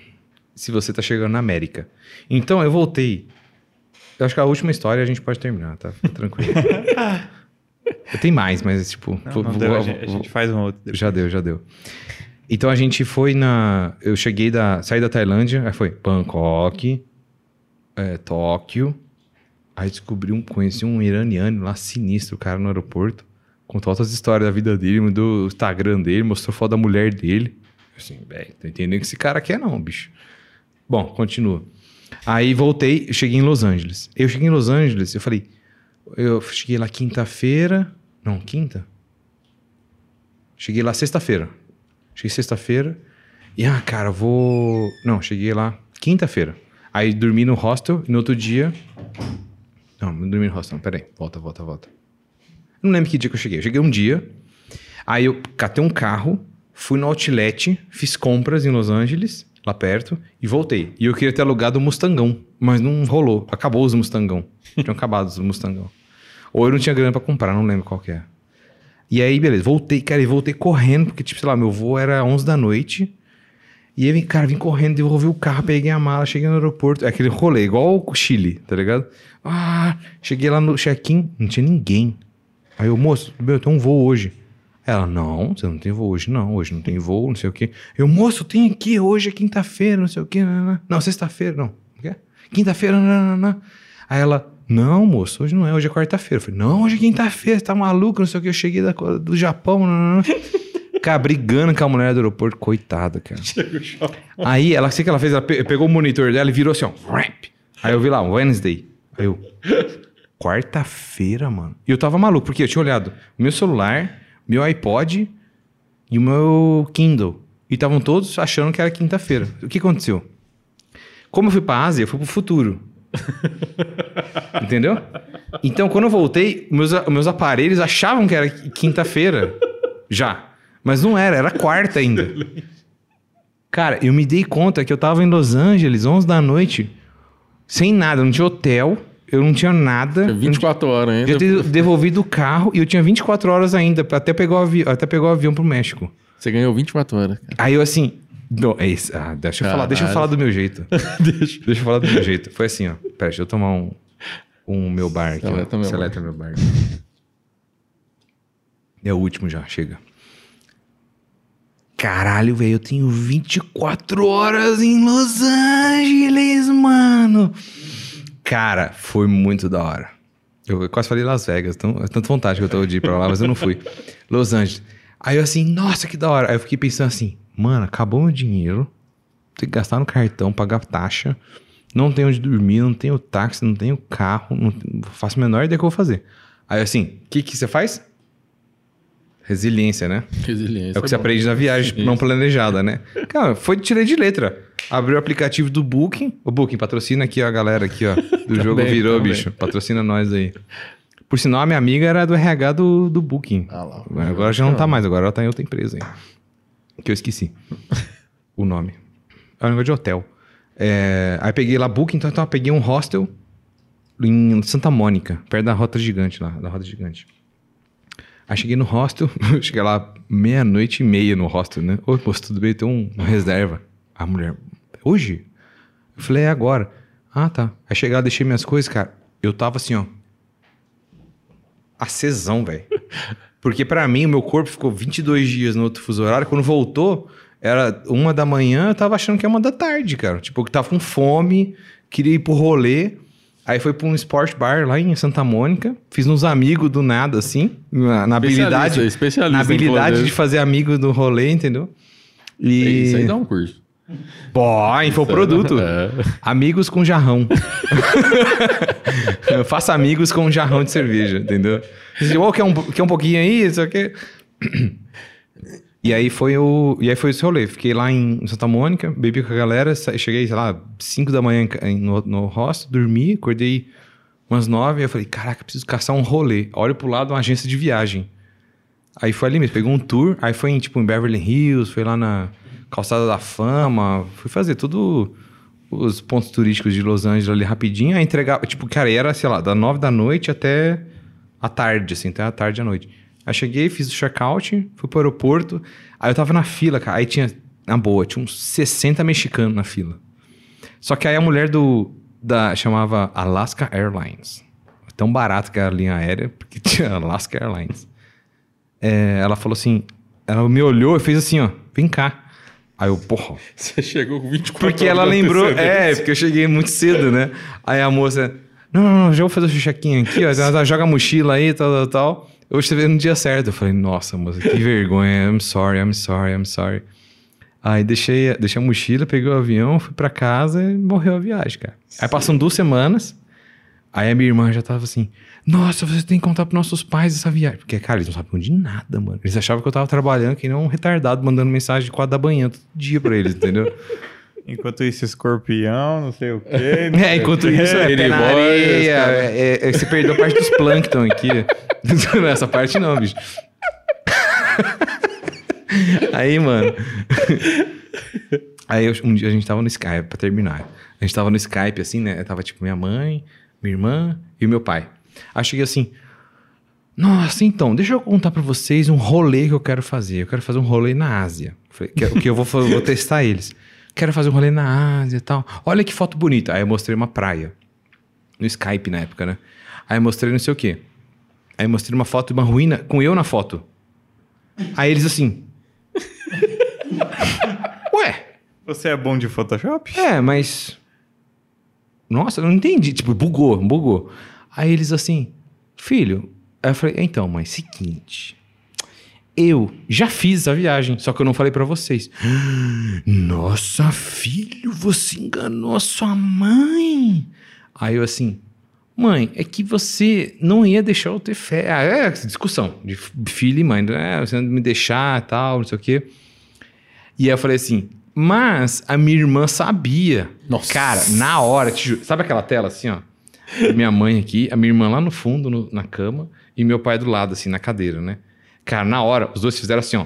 se você tá chegando na América. Então eu voltei. Eu acho que a última história a gente pode terminar, tá? Fica tranquilo. Tem mais, mas tipo. Não, vou- não vou- deu, a, vou- gente, a gente faz um outro. depois. já deu, já deu. Então a gente foi na. Eu cheguei da. Saí da Tailândia, aí foi Bangkok, é, Tóquio. Aí descobri um. Conheci um iraniano lá sinistro, cara, no aeroporto. Contou outras histórias da vida dele, mandou o Instagram dele, mostrou foto da mulher dele. Assim, velho, tô entendendo o que esse cara quer não, bicho. Bom, continua. Aí voltei, cheguei em Los Angeles. Eu cheguei em Los Angeles, eu falei, eu cheguei lá quinta-feira, não, quinta? Cheguei lá sexta-feira. Cheguei sexta-feira e, ah, cara, vou... Não, cheguei lá quinta-feira. Aí dormi no hostel e no outro dia... Não, não dormi no hostel, não, peraí. Volta, volta, volta. Não lembro que dia que eu cheguei. Eu cheguei um dia, aí eu catei um carro, fui no outlet, fiz compras em Los Angeles, lá perto, e voltei. E eu queria ter alugado o Mustangão, mas não rolou. Acabou os Mustangão. Tinham acabado os Mustangão. Ou eu não tinha grana pra comprar, não lembro qual que é. E aí, beleza, voltei, cara, e voltei correndo, porque, tipo, sei lá, meu voo era 11 da noite. E aí, cara, vim correndo, devolvi o carro, peguei a mala, cheguei no aeroporto. É aquele rolê, igual o Chile, tá ligado? Ah, cheguei lá no check-in, não tinha ninguém. Aí eu, moço, eu tenho um voo hoje. Ela, não, você não tem voo hoje, não. Hoje não tem voo, não sei o quê. Eu, moço, tem aqui, hoje é quinta-feira, não sei o quê. Não, não, não sexta-feira, não. Quinta-feira, não, não, não. Aí ela, não, moço, hoje não é, hoje é quarta-feira. Eu falei, não, hoje é quinta-feira, você tá maluco, não sei o que. Eu cheguei da, do Japão, não, não, não. Cara, brigando com a mulher do aeroporto, coitada, cara. Aí, ela, sei que ela fez, ela pegou o monitor dela e virou assim, ó, rap. Aí eu vi lá, Wednesday. Aí eu, quarta-feira, mano. E eu tava maluco, porque eu tinha olhado meu celular, meu iPod e o meu Kindle. E estavam todos achando que era quinta-feira. O que aconteceu? Como eu fui pra Ásia, eu fui pro futuro. Entendeu? Então, quando eu voltei, meus, meus aparelhos achavam que era quinta-feira. Já. Mas não era, era quarta ainda. Cara, eu me dei conta que eu tava em Los Angeles, 11 da noite, sem nada, não tinha hotel eu não tinha nada. Tinha 24 horas ainda. Eu tinha devolvido o carro e eu tinha 24 horas ainda, até pegar o avião, até pegar o avião pro México. Você ganhou 24 horas. Cara. Aí eu assim. Não, é isso. Ah, deixa eu falar, deixa eu falar do meu jeito. deixa. deixa eu falar do meu jeito. Foi assim, ó. Pera, deixa eu tomar um, um meu bar aqui. Seleta, meu, Seleta bar. meu bar. É o último já, chega. Caralho, velho, eu tenho 24 horas em Los Angeles, mano. Cara, foi muito da hora. Eu quase falei Las Vegas, tão, é tanta vontade que eu tô de ir pra lá, mas eu não fui. Los Angeles. Aí eu assim, nossa, que da hora. Aí eu fiquei pensando assim, mano, acabou meu dinheiro. Tem que gastar no cartão, pagar taxa. Não tenho onde dormir, não tenho táxi, não tenho carro, não faço a menor ideia que eu vou fazer. Aí assim, o que, que você faz? Resiliência, né? Resiliência. É o que é você bom. aprende na viagem Isso. não planejada, né? Cara, foi tirei de letra. Abriu o aplicativo do Booking. O Booking patrocina aqui ó, a galera aqui, ó. Do jogo virou, também. bicho. Patrocina nós aí. Por sinal, a minha amiga era do RH do, do Booking. Ah lá. Agora já não tá mais, agora ela tá em outra empresa aí. Que eu esqueci. o nome. É um negócio de hotel. É, aí peguei lá Booking, então, então eu peguei um hostel em Santa Mônica, perto da Rota Gigante lá, da Rota Gigante. Aí cheguei no hostel, cheguei lá meia-noite e meia no hostel, né? Oi, moço, tudo bem? Tem um, uma reserva. A mulher, hoje? Eu falei, é agora. Ah, tá. Aí cheguei lá, deixei minhas coisas, cara. Eu tava assim, ó. Acesão, velho. Porque para mim, o meu corpo ficou 22 dias no outro fuso horário. Quando voltou, era uma da manhã, eu tava achando que é uma da tarde, cara. Tipo, eu tava com fome, queria ir pro rolê. Aí foi pra um sport bar lá em Santa Mônica. Fiz uns amigos do nada, assim. Na, na habilidade. Especialista na habilidade de fazer amigos do rolê, entendeu? E... Isso aí dá um curso. Pô, infoproduto. É. Amigos com jarrão. Eu faço amigos com jarrão de cerveja, entendeu? Você oh, quer, um, quer um pouquinho aí? Isso aqui. E aí foi o. E aí foi esse rolê. Fiquei lá em Santa Mônica, bebi com a galera, cheguei, sei lá, 5 da manhã no, no hostel, dormi, acordei umas 9, e eu falei, caraca, preciso caçar um rolê. Olho pro lado uma agência de viagem. Aí foi ali mesmo, pegou um tour, aí foi em, tipo, em Beverly Hills, foi lá na Calçada da Fama, fui fazer tudo os pontos turísticos de Los Angeles ali rapidinho, aí entregar, tipo, cara, era, sei lá, da 9 da noite até a tarde, assim, até a tarde à noite. Aí cheguei, fiz o check-out, fui pro aeroporto. Aí eu tava na fila, cara. Aí tinha, na boa, tinha uns 60 mexicanos na fila. Só que aí a mulher do. Da, chamava Alaska Airlines. Tão barato que era a linha aérea, porque tinha Alaska Airlines. É, ela falou assim. Ela me olhou e fez assim, ó. Vem cá. Aí eu, porra. Você chegou com 24 Porque ela lembrou. É, porque eu cheguei muito cedo, né? Aí a moça. Não, não, não, já vou fazer o check-in aqui, ó. Ela joga a mochila aí, tal, tal, tal. Você veio no dia certo. Eu falei, nossa, moça, que vergonha. I'm sorry, I'm sorry, I'm sorry. Aí deixei, deixei a mochila, peguei o avião, fui pra casa e morreu a viagem, cara. Aí passam duas semanas, aí a minha irmã já tava assim, nossa, você tem que contar pros nossos pais essa viagem. Porque, cara, eles não sabiam de nada, mano. Eles achavam que eu tava trabalhando que nem um retardado, mandando mensagem de quatro da manhã todo dia pra eles, entendeu? Enquanto isso, escorpião, não sei o quê. É, enquanto isso, é pé na areia. É, é, você perdeu a parte dos plâncton aqui. Essa parte não, bicho. Aí, mano. Aí um dia a gente tava no Skype, pra terminar. A gente tava no Skype, assim, né? Tava tipo minha mãe, minha irmã e o meu pai. Aí cheguei assim. Nossa, então, deixa eu contar pra vocês um rolê que eu quero fazer. Eu quero fazer um rolê na Ásia. Falei, que, que eu vou, vou testar eles. Quero fazer um rolê na Ásia e tal. Olha que foto bonita. Aí eu mostrei uma praia. No Skype na época, né? Aí eu mostrei não sei o quê. Aí eu mostrei uma foto de uma ruína com eu na foto. Aí eles assim. Ué? Você é bom de Photoshop? É, mas. Nossa, eu não entendi. Tipo, bugou, bugou. Aí eles assim, filho. Aí eu falei, então, mas seguinte. Eu já fiz a viagem, só que eu não falei para vocês. Nossa, filho, você enganou a sua mãe. Aí eu assim, mãe, é que você não ia deixar eu ter fé. Ah, é discussão de filho e mãe. É, você não me deixar tal, não sei o quê. E aí eu falei assim, mas a minha irmã sabia. Nossa. Cara, na hora, te juro, sabe aquela tela assim, ó? Minha mãe aqui, a minha irmã lá no fundo, no, na cama, e meu pai do lado, assim, na cadeira, né? Cara, na hora, os dois fizeram assim, ó.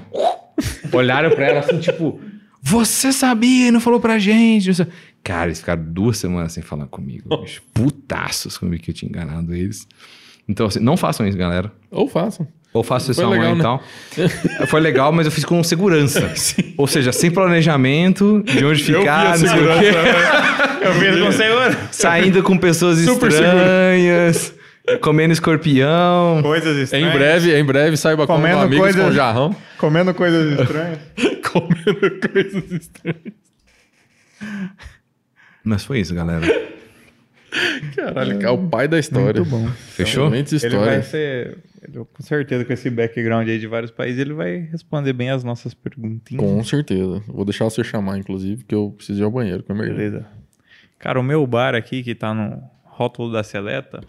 Olharam pra ela assim, tipo, você sabia e não falou pra gente. Cara, eles ficaram duas semanas sem falar comigo. Putaços comigo que eu tinha enganado eles. Então, assim, não façam isso, galera. Ou façam. Ou façam isso amanhã legal, e tal. Foi legal, mas eu fiz com segurança. Ou seja, sem planejamento, de onde ficar, não sei o quê. Eu fiz com segurança. Saindo com pessoas Super estranhas, comendo escorpião. Coisas Em estranhas. breve, em breve saiba como Comendo amigos coisas- com jarrão. Comendo coisas estranhas. Comendo coisas estranhas. Mas foi isso, galera. Caralho, é o pai da história. Muito bom. Fechou? Muitas Ele vai ser... ele- com certeza, com esse background aí de vários países, ele vai responder bem as nossas perguntinhas. Com certeza. Vou deixar você chamar, inclusive, que eu preciso ir ao banheiro. Eu me Beleza. Cara, o meu bar aqui, que tá no rótulo da Seleta,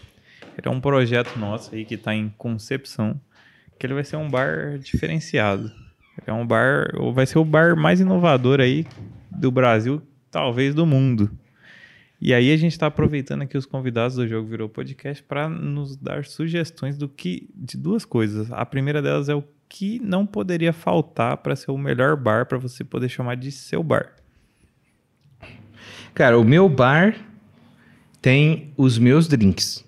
ele é um projeto nosso aí que tá em concepção, que ele vai ser um bar diferenciado. Ele é um bar, ou vai ser o bar mais inovador aí do Brasil, talvez do mundo. E aí a gente está aproveitando aqui os convidados do Jogo Virou Podcast para nos dar sugestões do que de duas coisas. A primeira delas é o que não poderia faltar para ser o melhor bar para você poder chamar de seu bar. Cara, o meu bar tem os meus drinks.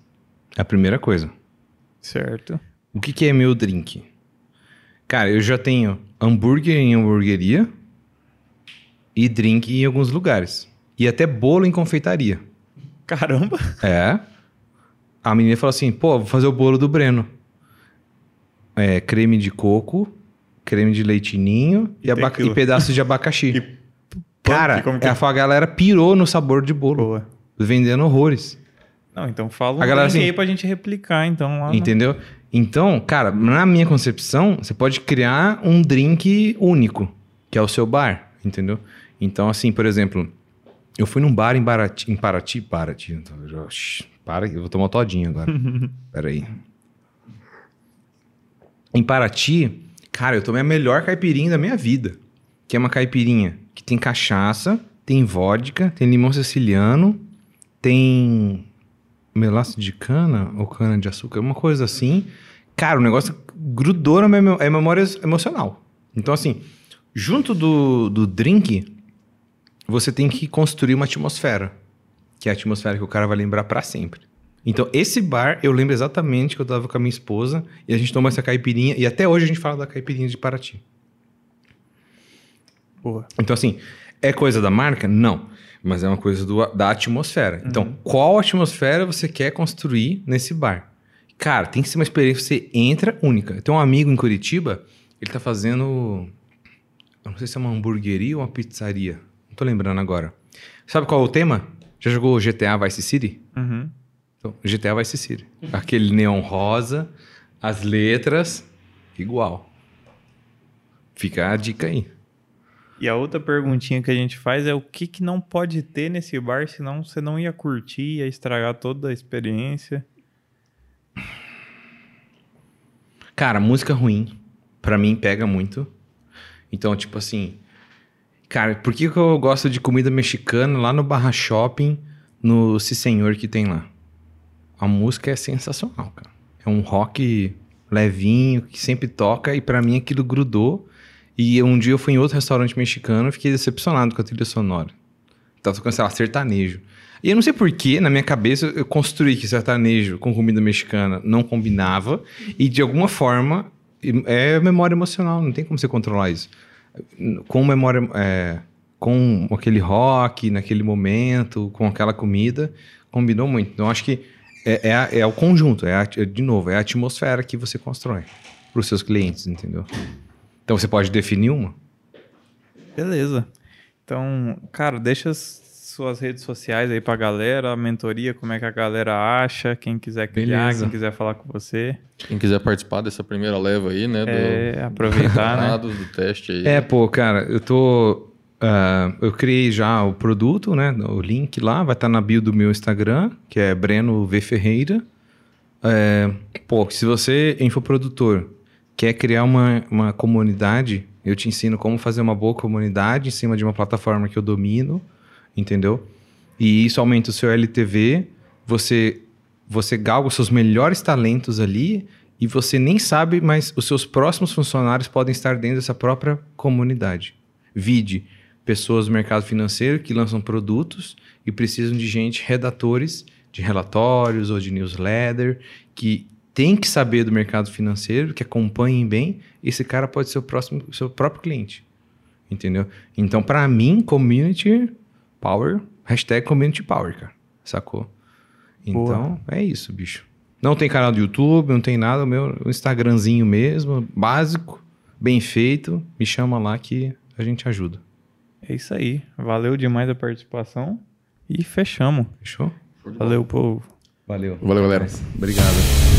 É a primeira coisa. Certo? O que, que é meu drink? Cara, eu já tenho hambúrguer em hamburgueria e drink em alguns lugares. E até bolo em confeitaria. Caramba! É. A menina falou assim: pô, vou fazer o bolo do Breno. É, creme de coco, creme de leitinho e, E e pedaços de abacaxi. E Cara, que- a a galera pirou no sabor de bolo. Boa. Vendendo horrores. Não, então fala um A galera, assim, aí pra gente replicar, então. Lá no- Entendeu? Então, cara, na minha concepção, você pode criar um drink único, que é o seu bar, entendeu? Então, assim, por exemplo, eu fui num bar em Paraty, em Paraty, Paraty, então, já- shh, para, eu vou tomar uma todinha agora. Peraí. Em Paraty, cara, eu tomei a melhor caipirinha da minha vida, que é uma caipirinha que tem cachaça, tem vodka, tem limão siciliano, tem melaço de cana ou cana de açúcar, uma coisa assim. Cara, o negócio grudou na minha mem- é memória emocional. Então, assim, junto do, do drink, você tem que construir uma atmosfera. Que é a atmosfera que o cara vai lembrar pra sempre. Então, esse bar, eu lembro exatamente que eu tava com a minha esposa e a gente tomou essa caipirinha. E até hoje a gente fala da caipirinha de Paraty. Boa. Então, assim, é coisa da marca? Não. Mas é uma coisa do- da atmosfera. Então, qual atmosfera você quer construir nesse bar? Cara, tem que ser uma experiência que você entra única. Eu tenho um amigo em Curitiba, ele tá fazendo. Eu não sei se é uma hamburgueria ou uma pizzaria. Tô lembrando agora. Sabe qual é o tema? Já jogou GTA Vice City? Uhum. Então, GTA Vice City. Aquele neon rosa, As letras, igual. Fica a dica aí. E a outra perguntinha que a gente faz é o que, que não pode ter nesse bar, senão você não ia curtir, ia estragar toda a experiência. Cara, música ruim, pra mim pega muito. Então, tipo assim, cara, por que, eu gosto de comida mexicana lá no Barra Shopping, no Si Senhor que tem lá? A música é sensacional, cara. É um rock levinho que sempre toca e pra mim aquilo grudou. E um dia eu fui em outro restaurante mexicano e fiquei decepcionado com a trilha sonora. Tava tocando, sei lá, sertanejo. E eu não sei porquê, na minha cabeça, eu construí que sertanejo com comida mexicana não combinava. E de alguma forma, é memória emocional, não tem como você controlar isso. Com memória. É, com aquele rock, naquele momento, com aquela comida, combinou muito. Então acho que é, é, é o conjunto, é, a- é, de novo, é a atmosfera que você constrói para os seus clientes, entendeu? Então você pode definir uma. Beleza. Então, cara, deixa as suas redes sociais aí pra galera, a mentoria, como é que a galera acha, quem quiser criar, Beleza. quem quiser falar com você. Quem quiser participar dessa primeira leva aí, né? Do, É, aproveitar, né? dados, do teste aí. É, pô, cara, eu tô. ah, eu criei já o produto, né? O link lá, vai estar na bio do meu Instagram, que é Breno V Ferreira. É, pô, se você, infoprodutor, quer criar uma, uma comunidade, eu te ensino como fazer uma boa comunidade em cima de uma plataforma que eu domino, entendeu? E isso aumenta o seu LTV, você, você galga os seus melhores talentos ali e você nem sabe, mas os seus próximos funcionários podem estar dentro dessa própria comunidade. Vide pessoas do mercado financeiro que lançam produtos e precisam de gente, redatores de relatórios ou de newsletter, que tem que saber do mercado financeiro, que acompanhem bem. Esse cara pode ser o próximo, seu próprio cliente. Entendeu? Então, para mim, community power, hashtag community power, cara. Sacou? Então, é isso, bicho. Não tem canal do YouTube, não tem nada. O meu Instagramzinho mesmo, básico, bem feito. Me chama lá que a gente ajuda. É isso aí. Valeu demais a participação e fechamos. Fechou? Valeu, povo. Valeu. Valeu, galera. Obrigado.